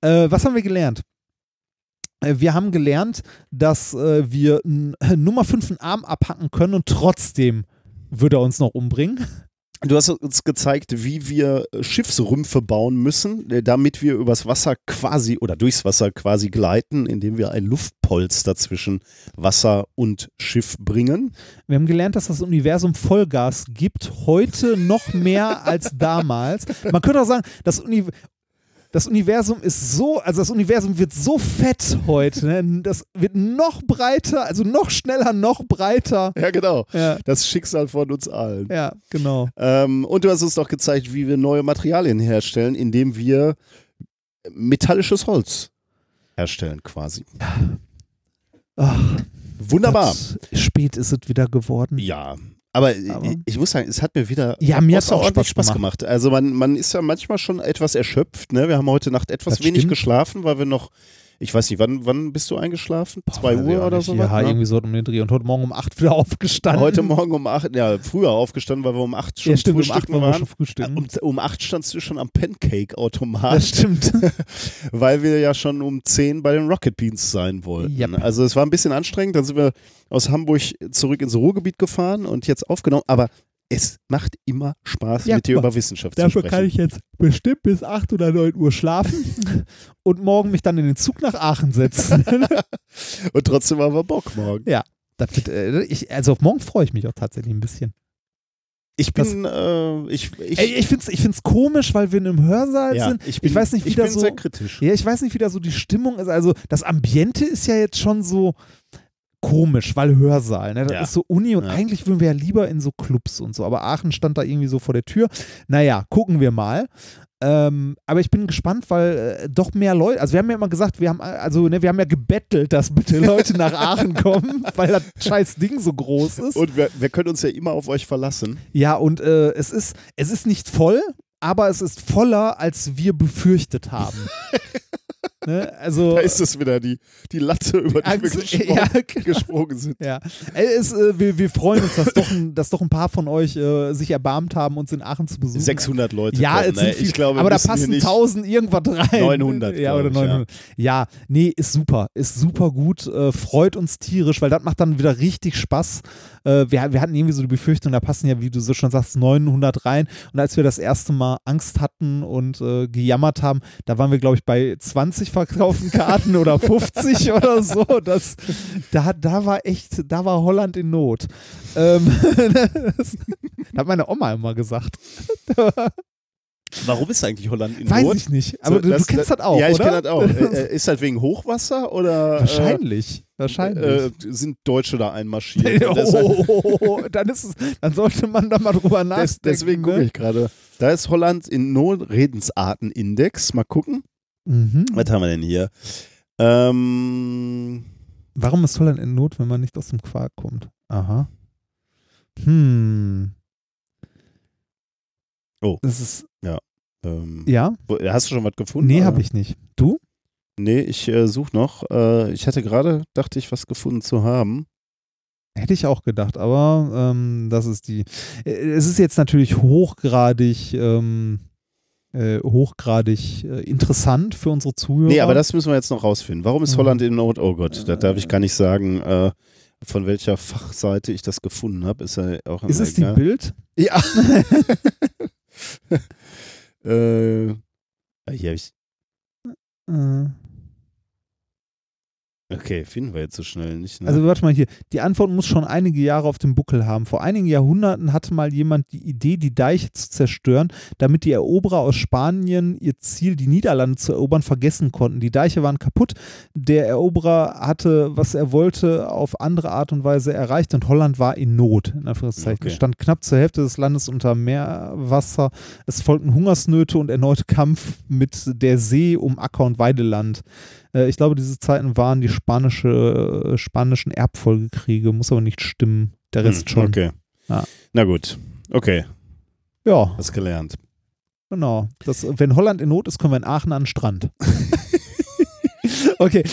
Äh, was haben wir gelernt? Äh, Wir haben gelernt, dass äh, wir n- Nummer 5 einen Arm abhacken können und trotzdem würde er uns noch umbringen. Du hast uns gezeigt, wie wir Schiffsrümpfe bauen müssen, äh, damit wir übers Wasser quasi oder durchs Wasser quasi gleiten, indem wir ein Luftpolster zwischen Wasser und Schiff bringen. Wir haben gelernt, dass das Universum Vollgas gibt, heute noch mehr als damals. Man könnte auch sagen, das, Uni das Universum ist so, also das Universum wird so fett heute, ne? das wird noch breiter, also noch schneller, noch breiter. Ja, genau. Ja, Das Schicksal von uns allen. ja genau. Ähm, und du hast uns doch gezeigt, wie wir neue Materialien herstellen, indem wir metallisches Holz herstellen quasi. Ach, Wunderbar. Spät ist es wieder geworden. Ja. Aber, Aber- ich, muss sagen, es hat mir wieder Ja, mir außerordentlich Spaß Spaß gemacht. Also man, man ist ja manchmal schon etwas erschöpft. Ne? Wir haben heute Nacht etwas Das wenig stimmt. geschlafen, weil wir noch, ich weiß nicht, wann, wann bist du eingeschlafen? Zwei Weiß ich Uhr oder so? Ja, irgendwie so um den Dreh. Und heute Morgen um 8 wieder *laughs* aufgestanden. Heute Morgen um acht, ja, früher aufgestanden, weil wir um acht schon ja, stimmt, um 8 frühstücken waren wir waren. schon frühstücken. Um, um acht standst du schon am Pancake-Automat. das stimmt. *laughs* weil wir ja schon um 10 bei den Rocket Beans sein wollten. Yep. Also es war ein bisschen anstrengend, dann sind wir aus Hamburg zurück ins Ruhrgebiet gefahren und jetzt aufgenommen, aber es macht immer Spaß, Ja, mit dir über Wissenschaft zu Dafür sprechen. kann ich jetzt bestimmt bis 8 oder 9 Uhr schlafen *laughs* und morgen mich dann in den Zug nach Aachen setzen. *laughs* und trotzdem haben wir Bock morgen. das wird, äh, ich, also auf morgen freue ich mich auch tatsächlich ein bisschen. Ich bin, äh, ich, ich, Ey, ich finde es ich find's komisch, weil wir in einem Hörsaal ja, sind. ich, bin, ich weiß nicht, wie ich da bin so- sehr kritisch. Ja, ich weiß nicht, wie da so die Stimmung ist. Also das Ambiente ist ja jetzt schon so komisch, weil Hörsaal. Ne? Das Ja. ist so Uni und Ja. eigentlich würden wir ja lieber in so Clubs und so. Aber Aachen stand da irgendwie so vor der Tür. Naja, gucken wir mal. Ähm, aber ich bin gespannt, weil äh, doch mehr Leute, also wir haben ja immer gesagt, wir haben äh, also ne, wir haben ja gebettelt, dass bitte Leute nach Aachen *laughs* kommen, weil das scheiß Ding so groß ist. Und wir, wir können uns ja immer auf euch verlassen. Ja, und äh, es ist es ist nicht voll, aber es ist voller, als wir befürchtet haben. *laughs* ne? Also Da ist es wieder, die, die Latte, über die wir Angst- gesprungen, *laughs* ja, genau. gesprungen sind. Ja, es, äh, wir, wir freuen uns, dass doch, ein, dass doch ein paar von euch äh, sich erbarmt haben, uns in Aachen zu besuchen. 600 Leute. Ja, kommen, es sind ne? viel, ich glaube, aber da passen nicht, 1000 irgendwas rein. 900, Ja, oder glaub ich, 900. Ja. nee, ist super. Ist super gut. Äh, freut uns tierisch, weil das macht dann wieder richtig Spaß. Äh, wir, wir hatten irgendwie so die Befürchtung, da passen ja, wie du so schon sagst, 900 rein. Und als wir das erste Mal Angst hatten und äh, gejammert haben, da waren wir, glaube ich, bei 20 verkauften Karten oder 50 *laughs* oder so. Das, da, da war echt, da war Holland in Not. Ähm, das *laughs* hat meine Oma immer gesagt. Warum ist eigentlich Holland in Weiß Not? ich nicht. Aber So, du, du kennst das, auch, Ja, ich kenne das auch. *laughs* Äh, äh, ist das wegen Hochwasser oder Wahrscheinlich. äh, Wahrscheinlich. äh, sind Deutsche da einmarschiert? Und deshalb- oh, dann ist es, dann sollte man da mal drüber nachdenken. Des, deswegen gucke ne? ich gerade. Da ist Holland in Not Redensartenindex. Mal gucken. Mhm. Was haben wir denn hier? Ähm, Warum ist Holland in Not, wenn man nicht aus dem Quark kommt? Aha. Hm. Oh. Das ist, ähm, ja? Hast du schon was gefunden? Nee, habe ich nicht. Du? Nee, ich äh, suche noch. Äh, ich hatte gerade, dachte ich, was gefunden zu haben. Hätte ich auch gedacht, aber ähm, das ist die. äh, Es ist jetzt natürlich hochgradig, ähm, äh, hochgradig äh, interessant für unsere Zuhörer. Nee, aber das müssen wir jetzt noch rausfinden. Warum ist. Holland in Not? Oh Gott, da darf ich gar nicht sagen, äh, von welcher Fachseite ich das gefunden habe. Ist ja auch ist es die. Bild? Ja. *laughs* *laughs* äh, hier hab ich. Okay, finden wir jetzt so schnell nicht. Ne? Also warte mal hier, die Antwort muss schon einige Jahre auf dem Buckel haben. Vor einigen Jahrhunderten hatte mal jemand die Idee, die Deiche zu zerstören, damit die Eroberer aus Spanien ihr Ziel, die Niederlande zu erobern, vergessen konnten. Die Deiche waren kaputt, der Eroberer hatte, was er wollte, auf andere Art und Weise erreicht und Holland war in Not, in Anführungszeichen. Okay. Stand knapp zur Hälfte des Landes unter Meerwasser. Es folgten Hungersnöte und erneut Kampf mit der See um Acker- und Weideland. Äh, ich glaube, diese Zeiten waren die spanische, äh, spanischen Erbfolgekriege, muss aber nicht stimmen. Der Rest Hm, schon. Okay. Ja. Na gut. Okay, Ja, hast gelernt. Genau. Das, wenn Holland in Not ist, können wir in Aachen an den Strand. *laughs* okay.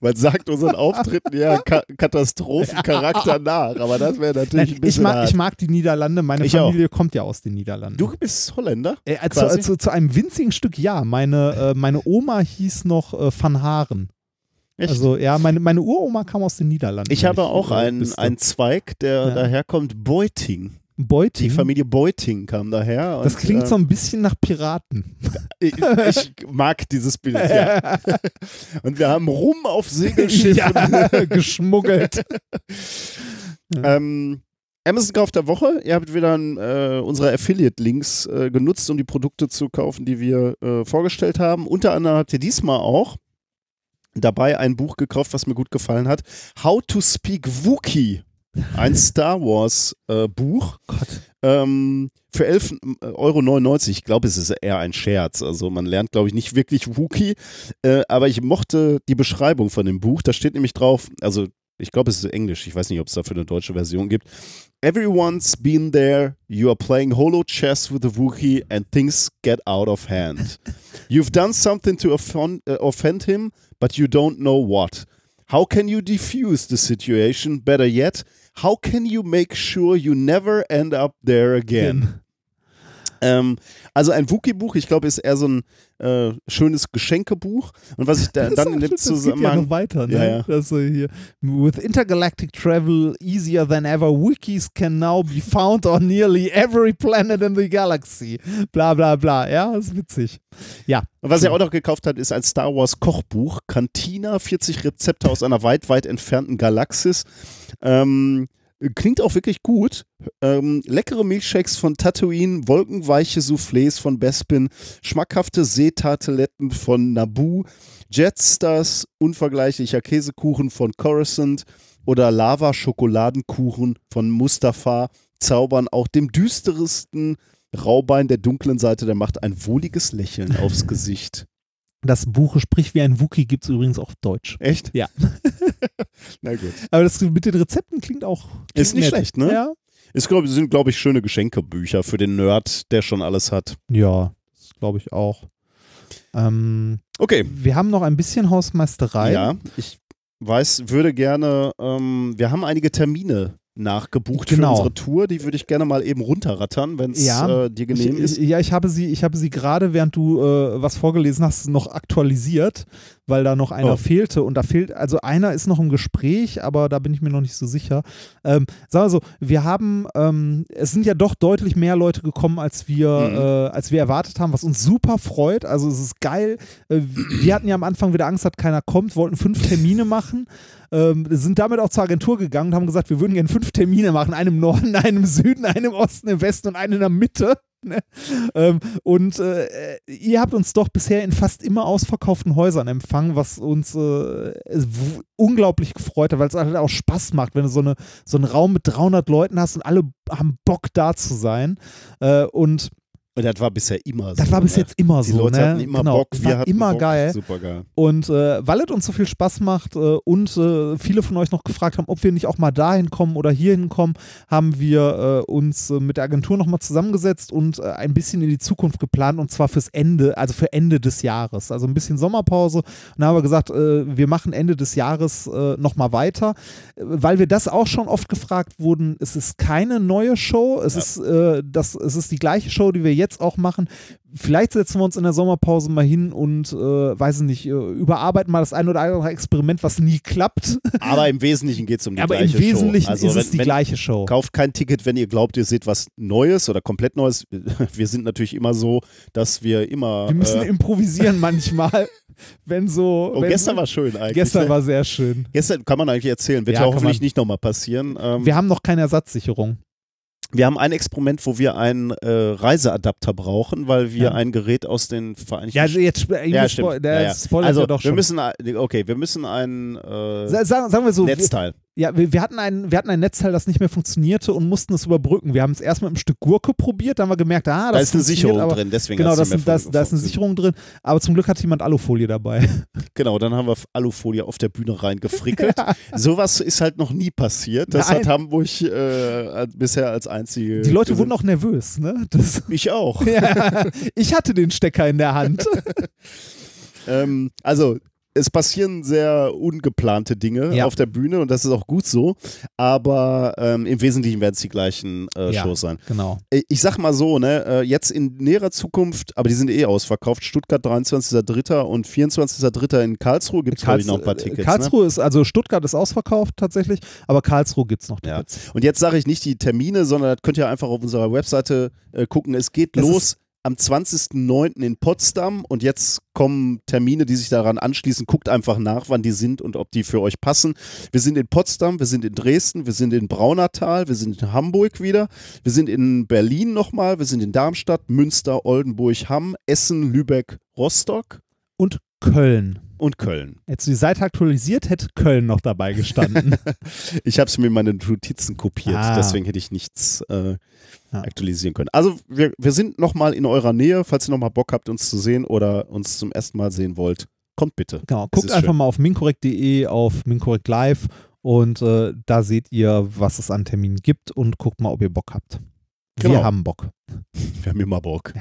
Man sagt unseren Auftritten ja Ka *laughs* Katastrophencharakter nach, aber das wäre natürlich Nein, ein ich, bisschen mag, hart. ich mag die Niederlande. Meine Ich Familie kommt ja aus den Niederlanden. Du bist Holländer? äh, zu, quasi? zu, einem winzigen Stück ja. Meine, äh, meine Oma hieß noch äh, Van Haren. Echt? Also ja, meine, meine Uroma kam aus den Niederlanden. ich habe auch äh, einen, einen Zweig, der Ja. daherkommt, Beuting. Beuting. Die Familie Beuting kam daher. das klingt äh, so ein bisschen nach Piraten. *laughs* Ich, ich mag dieses Bild, ja. *laughs* Und wir haben Rum auf Segelschiffen. ja, *laughs* geschmuggelt. Ähm, Amazon Kauf der Woche. Ihr habt wieder äh, unsere Affiliate-Links äh, genutzt, um die Produkte zu kaufen, die wir äh, vorgestellt haben. Unter anderem habt ihr diesmal auch dabei ein Buch gekauft, was mir gut gefallen hat. How to Speak Wookiee. Ein Star Wars äh, Buch. Ähm, für 11,99 Euro. Ich glaube, es ist eher ein Scherz. Also man lernt, glaube ich, nicht wirklich Wookiee. Äh, aber ich mochte die Beschreibung von dem Buch. Da steht nämlich drauf, also ich glaube, es ist Englisch. Ich weiß nicht, ob es dafür eine deutsche Version gibt. Everyone's been there. You are playing holo chess with a Wookiee and things get out of hand. *laughs* You've done something to offend, uh, offend him, but you don't know what. How can you defuse the situation? Better yet, how can you make sure you never end up there again? Ähm, also ein Wookie-Buch, ich glaube, ist eher so ein äh, schönes Geschenkebuch. Und was ich da, *laughs* dann in dem das geht ja Zusammenhang. noch weiter, ne? Ja, ja. Das so hier. With intergalactic travel easier than ever, wikis can now be found on nearly every planet in the galaxy. Bla bla bla. Ja, ist witzig. Ja. Und was er auch noch gekauft hat, ist ein Star Wars Kochbuch. Cantina, 40 Rezepte aus einer weit, weit entfernten Galaxis. Ähm, klingt auch wirklich gut. Ähm, leckere Milchshakes von Tatooine, wolkenweiche Soufflés von Bespin, schmackhafte Seetarteletten von Naboo, Jetstars, unvergleichlicher Käsekuchen von Coruscant oder Lava-Schokoladenkuchen von Mustafa zaubern auch dem düsteresten Raubein der dunklen Seite der Macht ein wohliges Lächeln aufs Gesicht. Das Buch Sprich wie ein Wookie gibt es übrigens auf Deutsch. Echt? Ja. *laughs* Na gut. Aber das mit den Rezepten klingt auch. Klingt Ist nicht nett. schlecht, ne? Ja. Ist, glaub, sind, glaube ich, schöne Geschenkebücher für den Nerd, der schon alles hat. Ja, das glaube ich auch. Ähm, Okay. wir haben noch ein bisschen Hausmeisterei. Ja, ich weiß, würde gerne, ähm, wir haben einige Termine nachgebucht für Genau. unsere Tour. Die würde ich gerne mal eben runterrattern, wenn es Ja. äh, dir genehm ich, ist. Ja, ich habe sie, ich habe sie gerade, während du äh, was vorgelesen hast, noch aktualisiert, weil da noch einer Oh. fehlte. Und da fehlt, also einer ist noch im Gespräch, aber da bin ich mir noch nicht so sicher. Ähm, sagen wir so, wir haben, ähm, es sind ja doch deutlich mehr Leute gekommen, als wir, Mhm. äh, als wir erwartet haben, was uns super freut. Also es ist geil. Äh, wir hatten ja am Anfang wieder Angst, dass keiner kommt, wollten fünf Termine machen. Ähm, sind damit auch zur Agentur gegangen und haben gesagt, wir würden gerne fünf Termine machen, einen im Norden, *laughs* einen im Süden, einen im Osten, im Westen und einen in der Mitte. *laughs* Ne? Ähm, und äh, ihr habt uns doch bisher in fast immer ausverkauften Häusern empfangen, was uns äh, unglaublich gefreut hat, weil es halt auch Spaß macht, wenn du so, eine, so einen Raum mit 300 Leuten hast und alle haben Bock da zu sein. Äh, und Und das war bisher immer so. das war bis ne? jetzt immer Die so. Leute ne? hatten immer genau. Bock, wir war hatten immer Bock. geil. Super geil. Und äh, weil es uns so viel Spaß macht äh, und äh, viele von euch noch gefragt haben, ob wir nicht auch mal dahin kommen oder hier hinkommen, haben wir äh, uns äh, mit der Agentur nochmal zusammengesetzt und äh, ein bisschen in die Zukunft geplant und zwar fürs Ende, also für Ende des Jahres. Also ein bisschen Sommerpause. Und dann haben wir gesagt, wir machen Ende des Jahres äh, nochmal weiter, weil wir das auch schon oft gefragt wurden. Es ist keine neue Show, es, Ja. ist, das, es ist die gleiche Show, die wir jetzt auch machen. Vielleicht setzen wir uns in der Sommerpause mal hin und, äh, weiß ich nicht, äh, überarbeiten mal das ein oder andere Experiment, was nie klappt. Aber im Wesentlichen geht es um die Aber im gleiche Wesentlichen Show. Also ist wenn, es die gleiche Show. Kauft kein Ticket, wenn ihr glaubt, ihr seht was Neues oder komplett Neues. *laughs* Wir sind natürlich immer so, dass wir immer. Wir müssen äh, improvisieren *laughs* manchmal, wenn so. oh, wenn gestern war schön eigentlich. Gestern ne? war sehr schön. Gestern kann man eigentlich erzählen, wird Ja, ja, hoffentlich man. nicht nochmal passieren. Ähm, Wir haben noch keine Ersatzsicherung. Wir haben ein Experiment, wo wir einen äh, Reiseadapter brauchen, weil wir Ja. ein Gerät aus den Vereinigten Ja, jetzt sp- Ja, stimmt. der Ja, ja. also, doch wir schon. müssen, ein- okay, wir müssen ein äh, Sa- sagen, sagen wir so, wir, Netzteil. Ja, wir, wir, hatten ein, wir hatten ein Netzteil, das nicht mehr funktionierte und mussten es überbrücken. Wir haben es erst mit einem Stück Gurke probiert, dann haben wir gemerkt, ah, das Da ist eine Sicherung aber, drin, deswegen Genau, das, das, da ist eine Sicherung drin, aber zum Glück hat jemand Alufolie dabei. *laughs* Genau, dann haben wir Alufolie auf der Bühne reingefrickelt. *laughs* Sowas ist halt noch nie passiert. Das Nein. hat Hamburg äh, bisher als einzige. Die Leute gesehen. wurden auch nervös, ne? Das, *laughs* Ich auch. ja, ich hatte den Stecker in der Hand. Ähm, also, es passieren sehr ungeplante Dinge Ja. auf der Bühne und das ist auch gut so. Aber ähm, im Wesentlichen werden es die gleichen äh, Ja. Shows sein. Genau. Äh, Ich sag mal so, ne, äh, jetzt in näherer Zukunft, aber die sind eh ausverkauft. Stuttgart 23.03. und 24.03. in Karlsruhe gibt es, ich, noch ein paar Karls- Tickets. Ne? Karlsruhe ist, also Stuttgart ist ausverkauft tatsächlich, aber Karlsruhe gibt es noch Ja. Tickets. Und jetzt sage ich nicht die Termine, sondern das könnt ihr einfach auf unserer Webseite äh, gucken. Es geht Das los am 20.09. in Potsdam und jetzt kommen Termine, die sich daran anschließen. Guckt einfach nach, wann die sind und ob die für euch passen. Wir sind in Potsdam, wir sind in Dresden, wir sind in Braunertal, wir sind in Hamburg wieder, wir sind in Berlin nochmal, wir sind in Darmstadt, Münster, Oldenburg, Hamm, Essen, Lübeck, Rostock Und Köln. Und Köln. Hättest du die Seite aktualisiert, hätte Köln noch dabei gestanden. *laughs* Ich habe es mir in meine Notizen kopiert, Ah. deswegen hätte ich nichts äh, Ja. aktualisieren können. Also wir, wir sind nochmal in eurer Nähe, falls ihr nochmal Bock habt, uns zu sehen oder uns zum ersten Mal sehen wollt. Kommt bitte. genau. Guckt einfach schön. mal auf minkorrekt.de, auf minkorrekt live und äh, da seht ihr, was es an Terminen gibt und guckt mal, ob ihr Bock habt. Genau. Wir haben Bock. Wir haben immer Bock.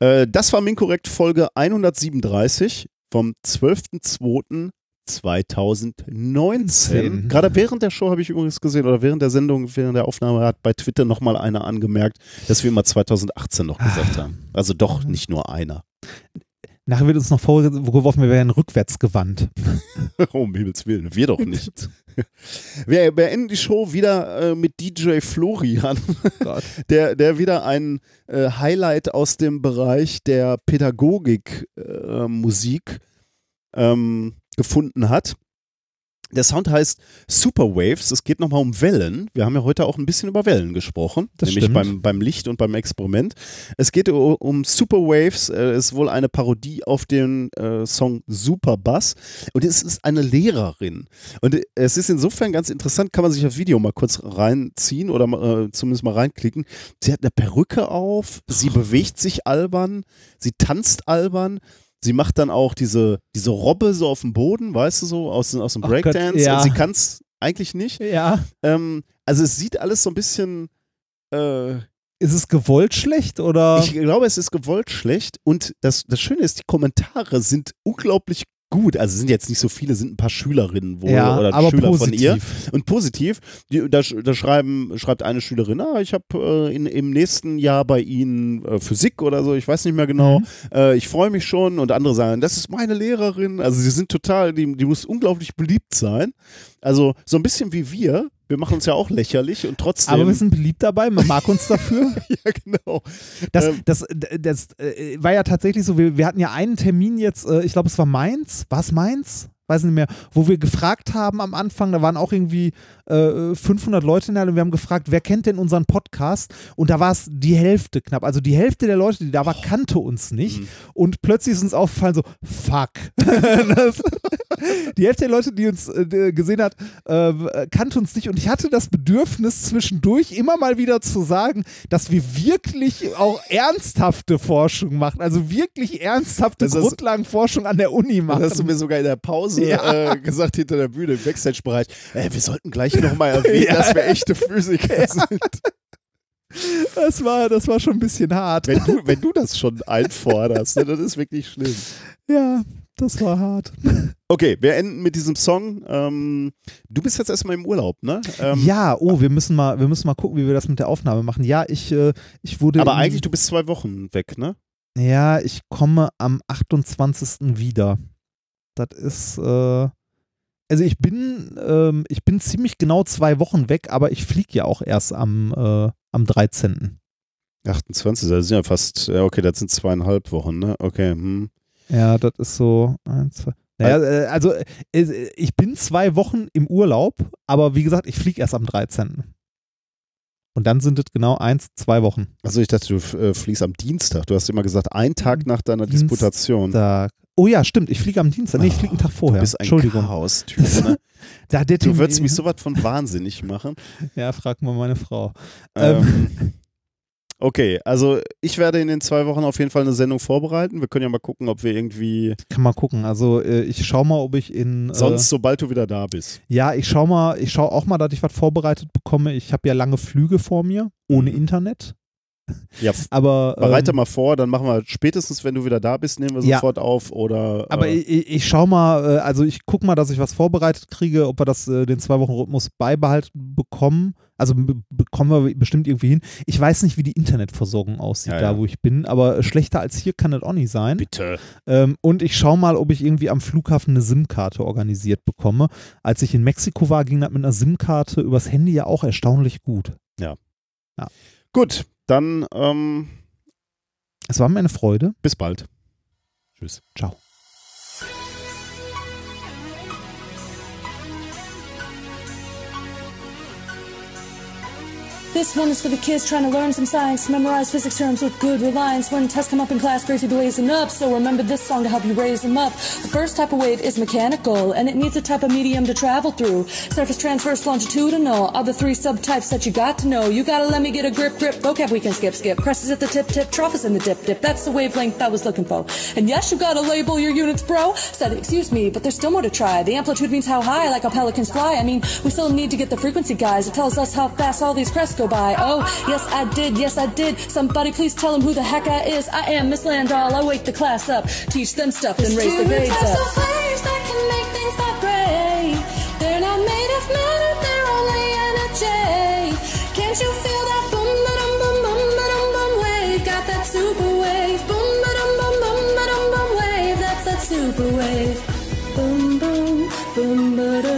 Äh, das war Minkorrekt Folge 137 vom 12.02.2019. Gerade während der Show habe ich übrigens gesehen, oder während der Sendung, während der Aufnahme hat bei Twitter nochmal einer angemerkt, dass wir immer 2018 noch gesagt haben. Also doch nicht nur einer. Nachher wird uns noch vorgeworfen, wir wären rückwärts gewandt. *laughs* um Himmels Willen, wir doch nicht. Wir beenden die Show wieder äh, mit DJ Florian, *laughs* der, der wieder ein äh, Highlight aus dem Bereich der Pädagogik äh, Musik ähm, gefunden hat. Der Sound heißt Superwaves. Es geht nochmal um Wellen. Wir haben ja heute auch ein bisschen über Wellen gesprochen, Das nämlich stimmt. beim, beim Licht und beim Experiment. Es geht um Superwaves. Äh, ist wohl eine Parodie auf den äh, Song Superbass. Und es ist eine Lehrerin. Und äh, es ist insofern ganz interessant, kann man sich das Video mal kurz reinziehen oder äh, zumindest mal reinklicken. Sie hat eine Perücke auf, sie bewegt sich albern, sie tanzt albern. Sie macht dann auch diese, diese Robbe so auf dem Boden, weißt du so, aus, aus dem Ach Gott, Breakdance. ja. Und sie kann es eigentlich nicht. Ja. Ähm, also es sieht alles so ein bisschen, äh, Ist es gewollt schlecht oder? ich glaube, es ist gewollt schlecht. Und das, das Schöne ist, die Kommentare sind unglaublich gut. Also es sind jetzt nicht so viele, sind ein paar Schülerinnen wohl ja, oder aber Schüler positiv. von ihr. Und positiv, die, da, da schreiben, schreibt eine Schülerin, ah, ich habe äh, in- im nächsten Jahr bei Ihnen äh, Physik oder so, ich weiß nicht mehr genau, Mhm. äh, ich freue mich schon und andere sagen, das ist meine Lehrerin. Also sie sind total, die, die muss unglaublich beliebt sein. Also so ein bisschen wie wir. Wir machen uns ja auch lächerlich und trotzdem. Aber wir sind beliebt dabei, man mag uns dafür. *laughs* ja, genau. Das, Ähm, das, das äh, war ja tatsächlich so, wir, wir hatten ja einen Termin jetzt, äh, ich glaube es war Mainz, war es Mainz? Weiß nicht mehr, wo wir gefragt haben am Anfang, da waren auch irgendwie äh, 500 Leute in der Halle und wir haben gefragt, wer kennt denn unseren Podcast? Und da war es die Hälfte knapp. Also die Hälfte der Leute, die da war, kannte uns nicht. Mhm. Und plötzlich ist uns aufgefallen so, fuck. *laughs* das, die Hälfte der Leute, die uns äh, gesehen hat, äh, kannte uns nicht. Und ich hatte das Bedürfnis zwischendurch immer mal wieder zu sagen, dass wir wirklich auch ernsthafte Forschung machen. Also wirklich ernsthafte Das Grundlagenforschung an der Uni Das machen. hast du mir sogar in der Pause *laughs* Ja. äh, gesagt hinter der Bühne im Backstage-Bereich. Äh, wir sollten gleich nochmal erwähnen, *laughs* Ja. dass wir echte Physiker *laughs* sind. das, war, das war schon ein bisschen hart. Wenn du, wenn du das schon einforderst, ne, das ist wirklich schlimm. Ja, das war hart. Okay, wir enden mit diesem Song. Ähm, du bist jetzt erstmal im Urlaub, ne? Ähm, ja, oh, wir müssen mal, wir müssen mal gucken, wie wir das mit der Aufnahme machen. Ja, ich, äh, ich wurde. Aber eigentlich, du bist zwei Wochen weg, ne? Ja, ich komme am 28. wieder. Das ist, äh, also ich bin, ähm, ich bin ziemlich genau zwei Wochen weg, aber ich fliege ja auch erst am, äh, am 13. 28, das sind ja fast, ja, okay, das sind zweieinhalb Wochen, ne? Okay, hm. Ja, das ist so, eins, zwei. Naja, äh, also äh, ich bin zwei Wochen im Urlaub, aber wie gesagt, ich fliege erst am 13. Und dann sind es genau eins, zwei Wochen. Also ich dachte, du äh, fliegst am Dienstag. Du hast immer gesagt, einen Tag nach deiner Disputation. Oh ja, stimmt. Ich fliege am Dienstag. Nee, ich fliege einen Tag vorher. Du bist ein Entschuldigung. Chaos-Typ. Ne? *laughs* Da, der Du würdest mich sowas von wahnsinnig machen. *laughs* Ja, frag mal meine Frau. Ähm, Ähm, *laughs* okay, also ich werde in den zwei Wochen auf jeden Fall eine Sendung vorbereiten. Wir können ja mal gucken, ob wir irgendwie Kann mal gucken. Also äh, ich schau mal, ob ich in. Äh, sonst, sobald du wieder da bist. Ja, ich schau mal, ich schau auch mal, dass ich was vorbereitet bekomme. Ich habe ja lange Flüge vor mir, ohne Mhm. Internet. Ja, *laughs* Aber. bereite ähm, mal vor, dann machen wir spätestens, wenn du wieder da bist, nehmen wir Ja. sofort auf oder. Aber äh, ich, ich, ich schau mal, äh, also ich guck mal, dass ich was vorbereitet kriege, ob wir das, äh, den zwei Wochen Rhythmus beibehalten bekommen. Also be- bekommen wir bestimmt irgendwie hin. Ich weiß nicht, wie die Internetversorgung aussieht, Ja, da ja. wo ich bin, aber äh, schlechter als hier kann das auch nicht sein. bitte. Ähm, und ich schau mal, ob ich irgendwie am Flughafen eine SIM-Karte organisiert bekomme. Als ich in Mexiko war, ging das mit einer SIM-Karte übers Handy ja auch erstaunlich gut. Gut, dann ähm, Es war mir eine Freude. bis bald. Tschüss. Ciao. This one is for the kids trying to learn some science, memorize physics terms with good reliance. When tests come up in class, Gracie blazing up. So remember this song to help you raise them up. The first type of wave is mechanical, and it needs a type of medium to travel through. Surface transverse longitudinal are the three subtypes that you got to know. You gotta let me get a grip, grip. Vocab we can skip, skip. Crest is at the tip, tip. Trough is in the dip, dip. That's the wavelength I was looking for. And yes, you gotta label your units, bro. Said, excuse me, but there's still more to try. The amplitude means how high, like how pelicans fly. I mean, we still need to get the frequency, guys. It tells us how fast all these crests go by. Oh, yes, I did, yes, I did. Somebody please tell him who the heck I is. I am Miss Landall. I wake the class up, teach them stuff, then raise the grades up. waves that can make things vibrate. They're not made of matter, they're only energy. Can't you feel that boom, ba-dum, boom, boom, ba-dum, boom wave? Got that super wave. Boom, ba-dum, boom, boom, ba-dum, boom wave. That's that super wave. Boom, boom, boom, ba-dum,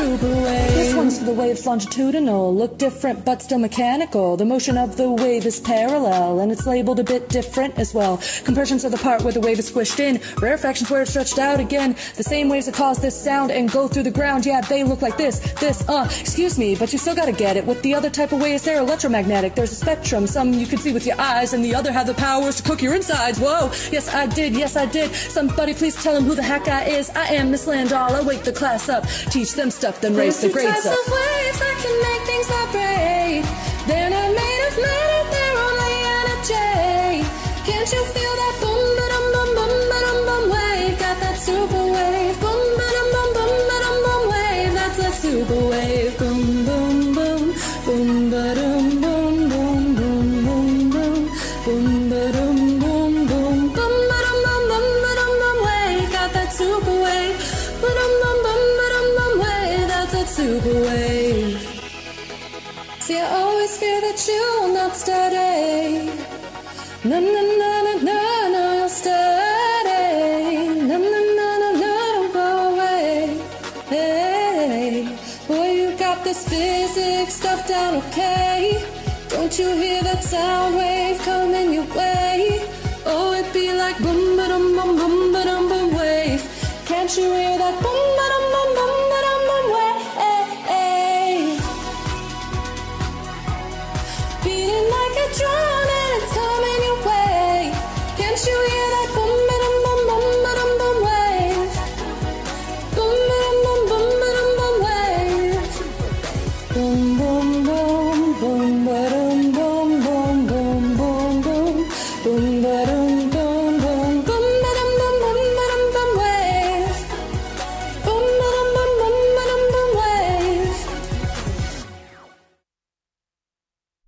This one's for the waves longitudinal. Look different, but still mechanical. The motion of the wave is parallel, and it's labeled a bit different as well. Compressions are the part where the wave is squished in. Rarefactions where it's stretched out again. The same waves that cause this sound and go through the ground. Yeah, they look like this, this, uh, excuse me, but you still gotta get it. With the other type of waves, they're electromagnetic. There's a spectrum. Some you can see with your eyes, and the other have the powers to cook your insides. Whoa, yes, I did, yes, I did. Somebody please tell him who the heck I is. I am Miss Landall. I wake the class up, teach them stuff, then raise the grades up. waves that can make things vibrate. They're not made of matter, they're only energy. Can't you feel that boom, ba-dum, boom, boom, ba-dum, boom wave? Got that super wave. Boom, ba-dum, boom, boom, ba-dum, boom wave. That's that super wave. Boom, boom, boom, boom, ba-dum, boom, That super wave. See, I always fear that you will not study. No, no, no, no, no, no, you'll study. No, no, no, no, no, don't go away. Hey, boy, you got this physics stuff down okay. Don't you hear that sound wave coming your way? Oh, it be like boom, ba dum, boom, boom, ba dum, boom wave. Can't you hear that boom, ba dum, boom?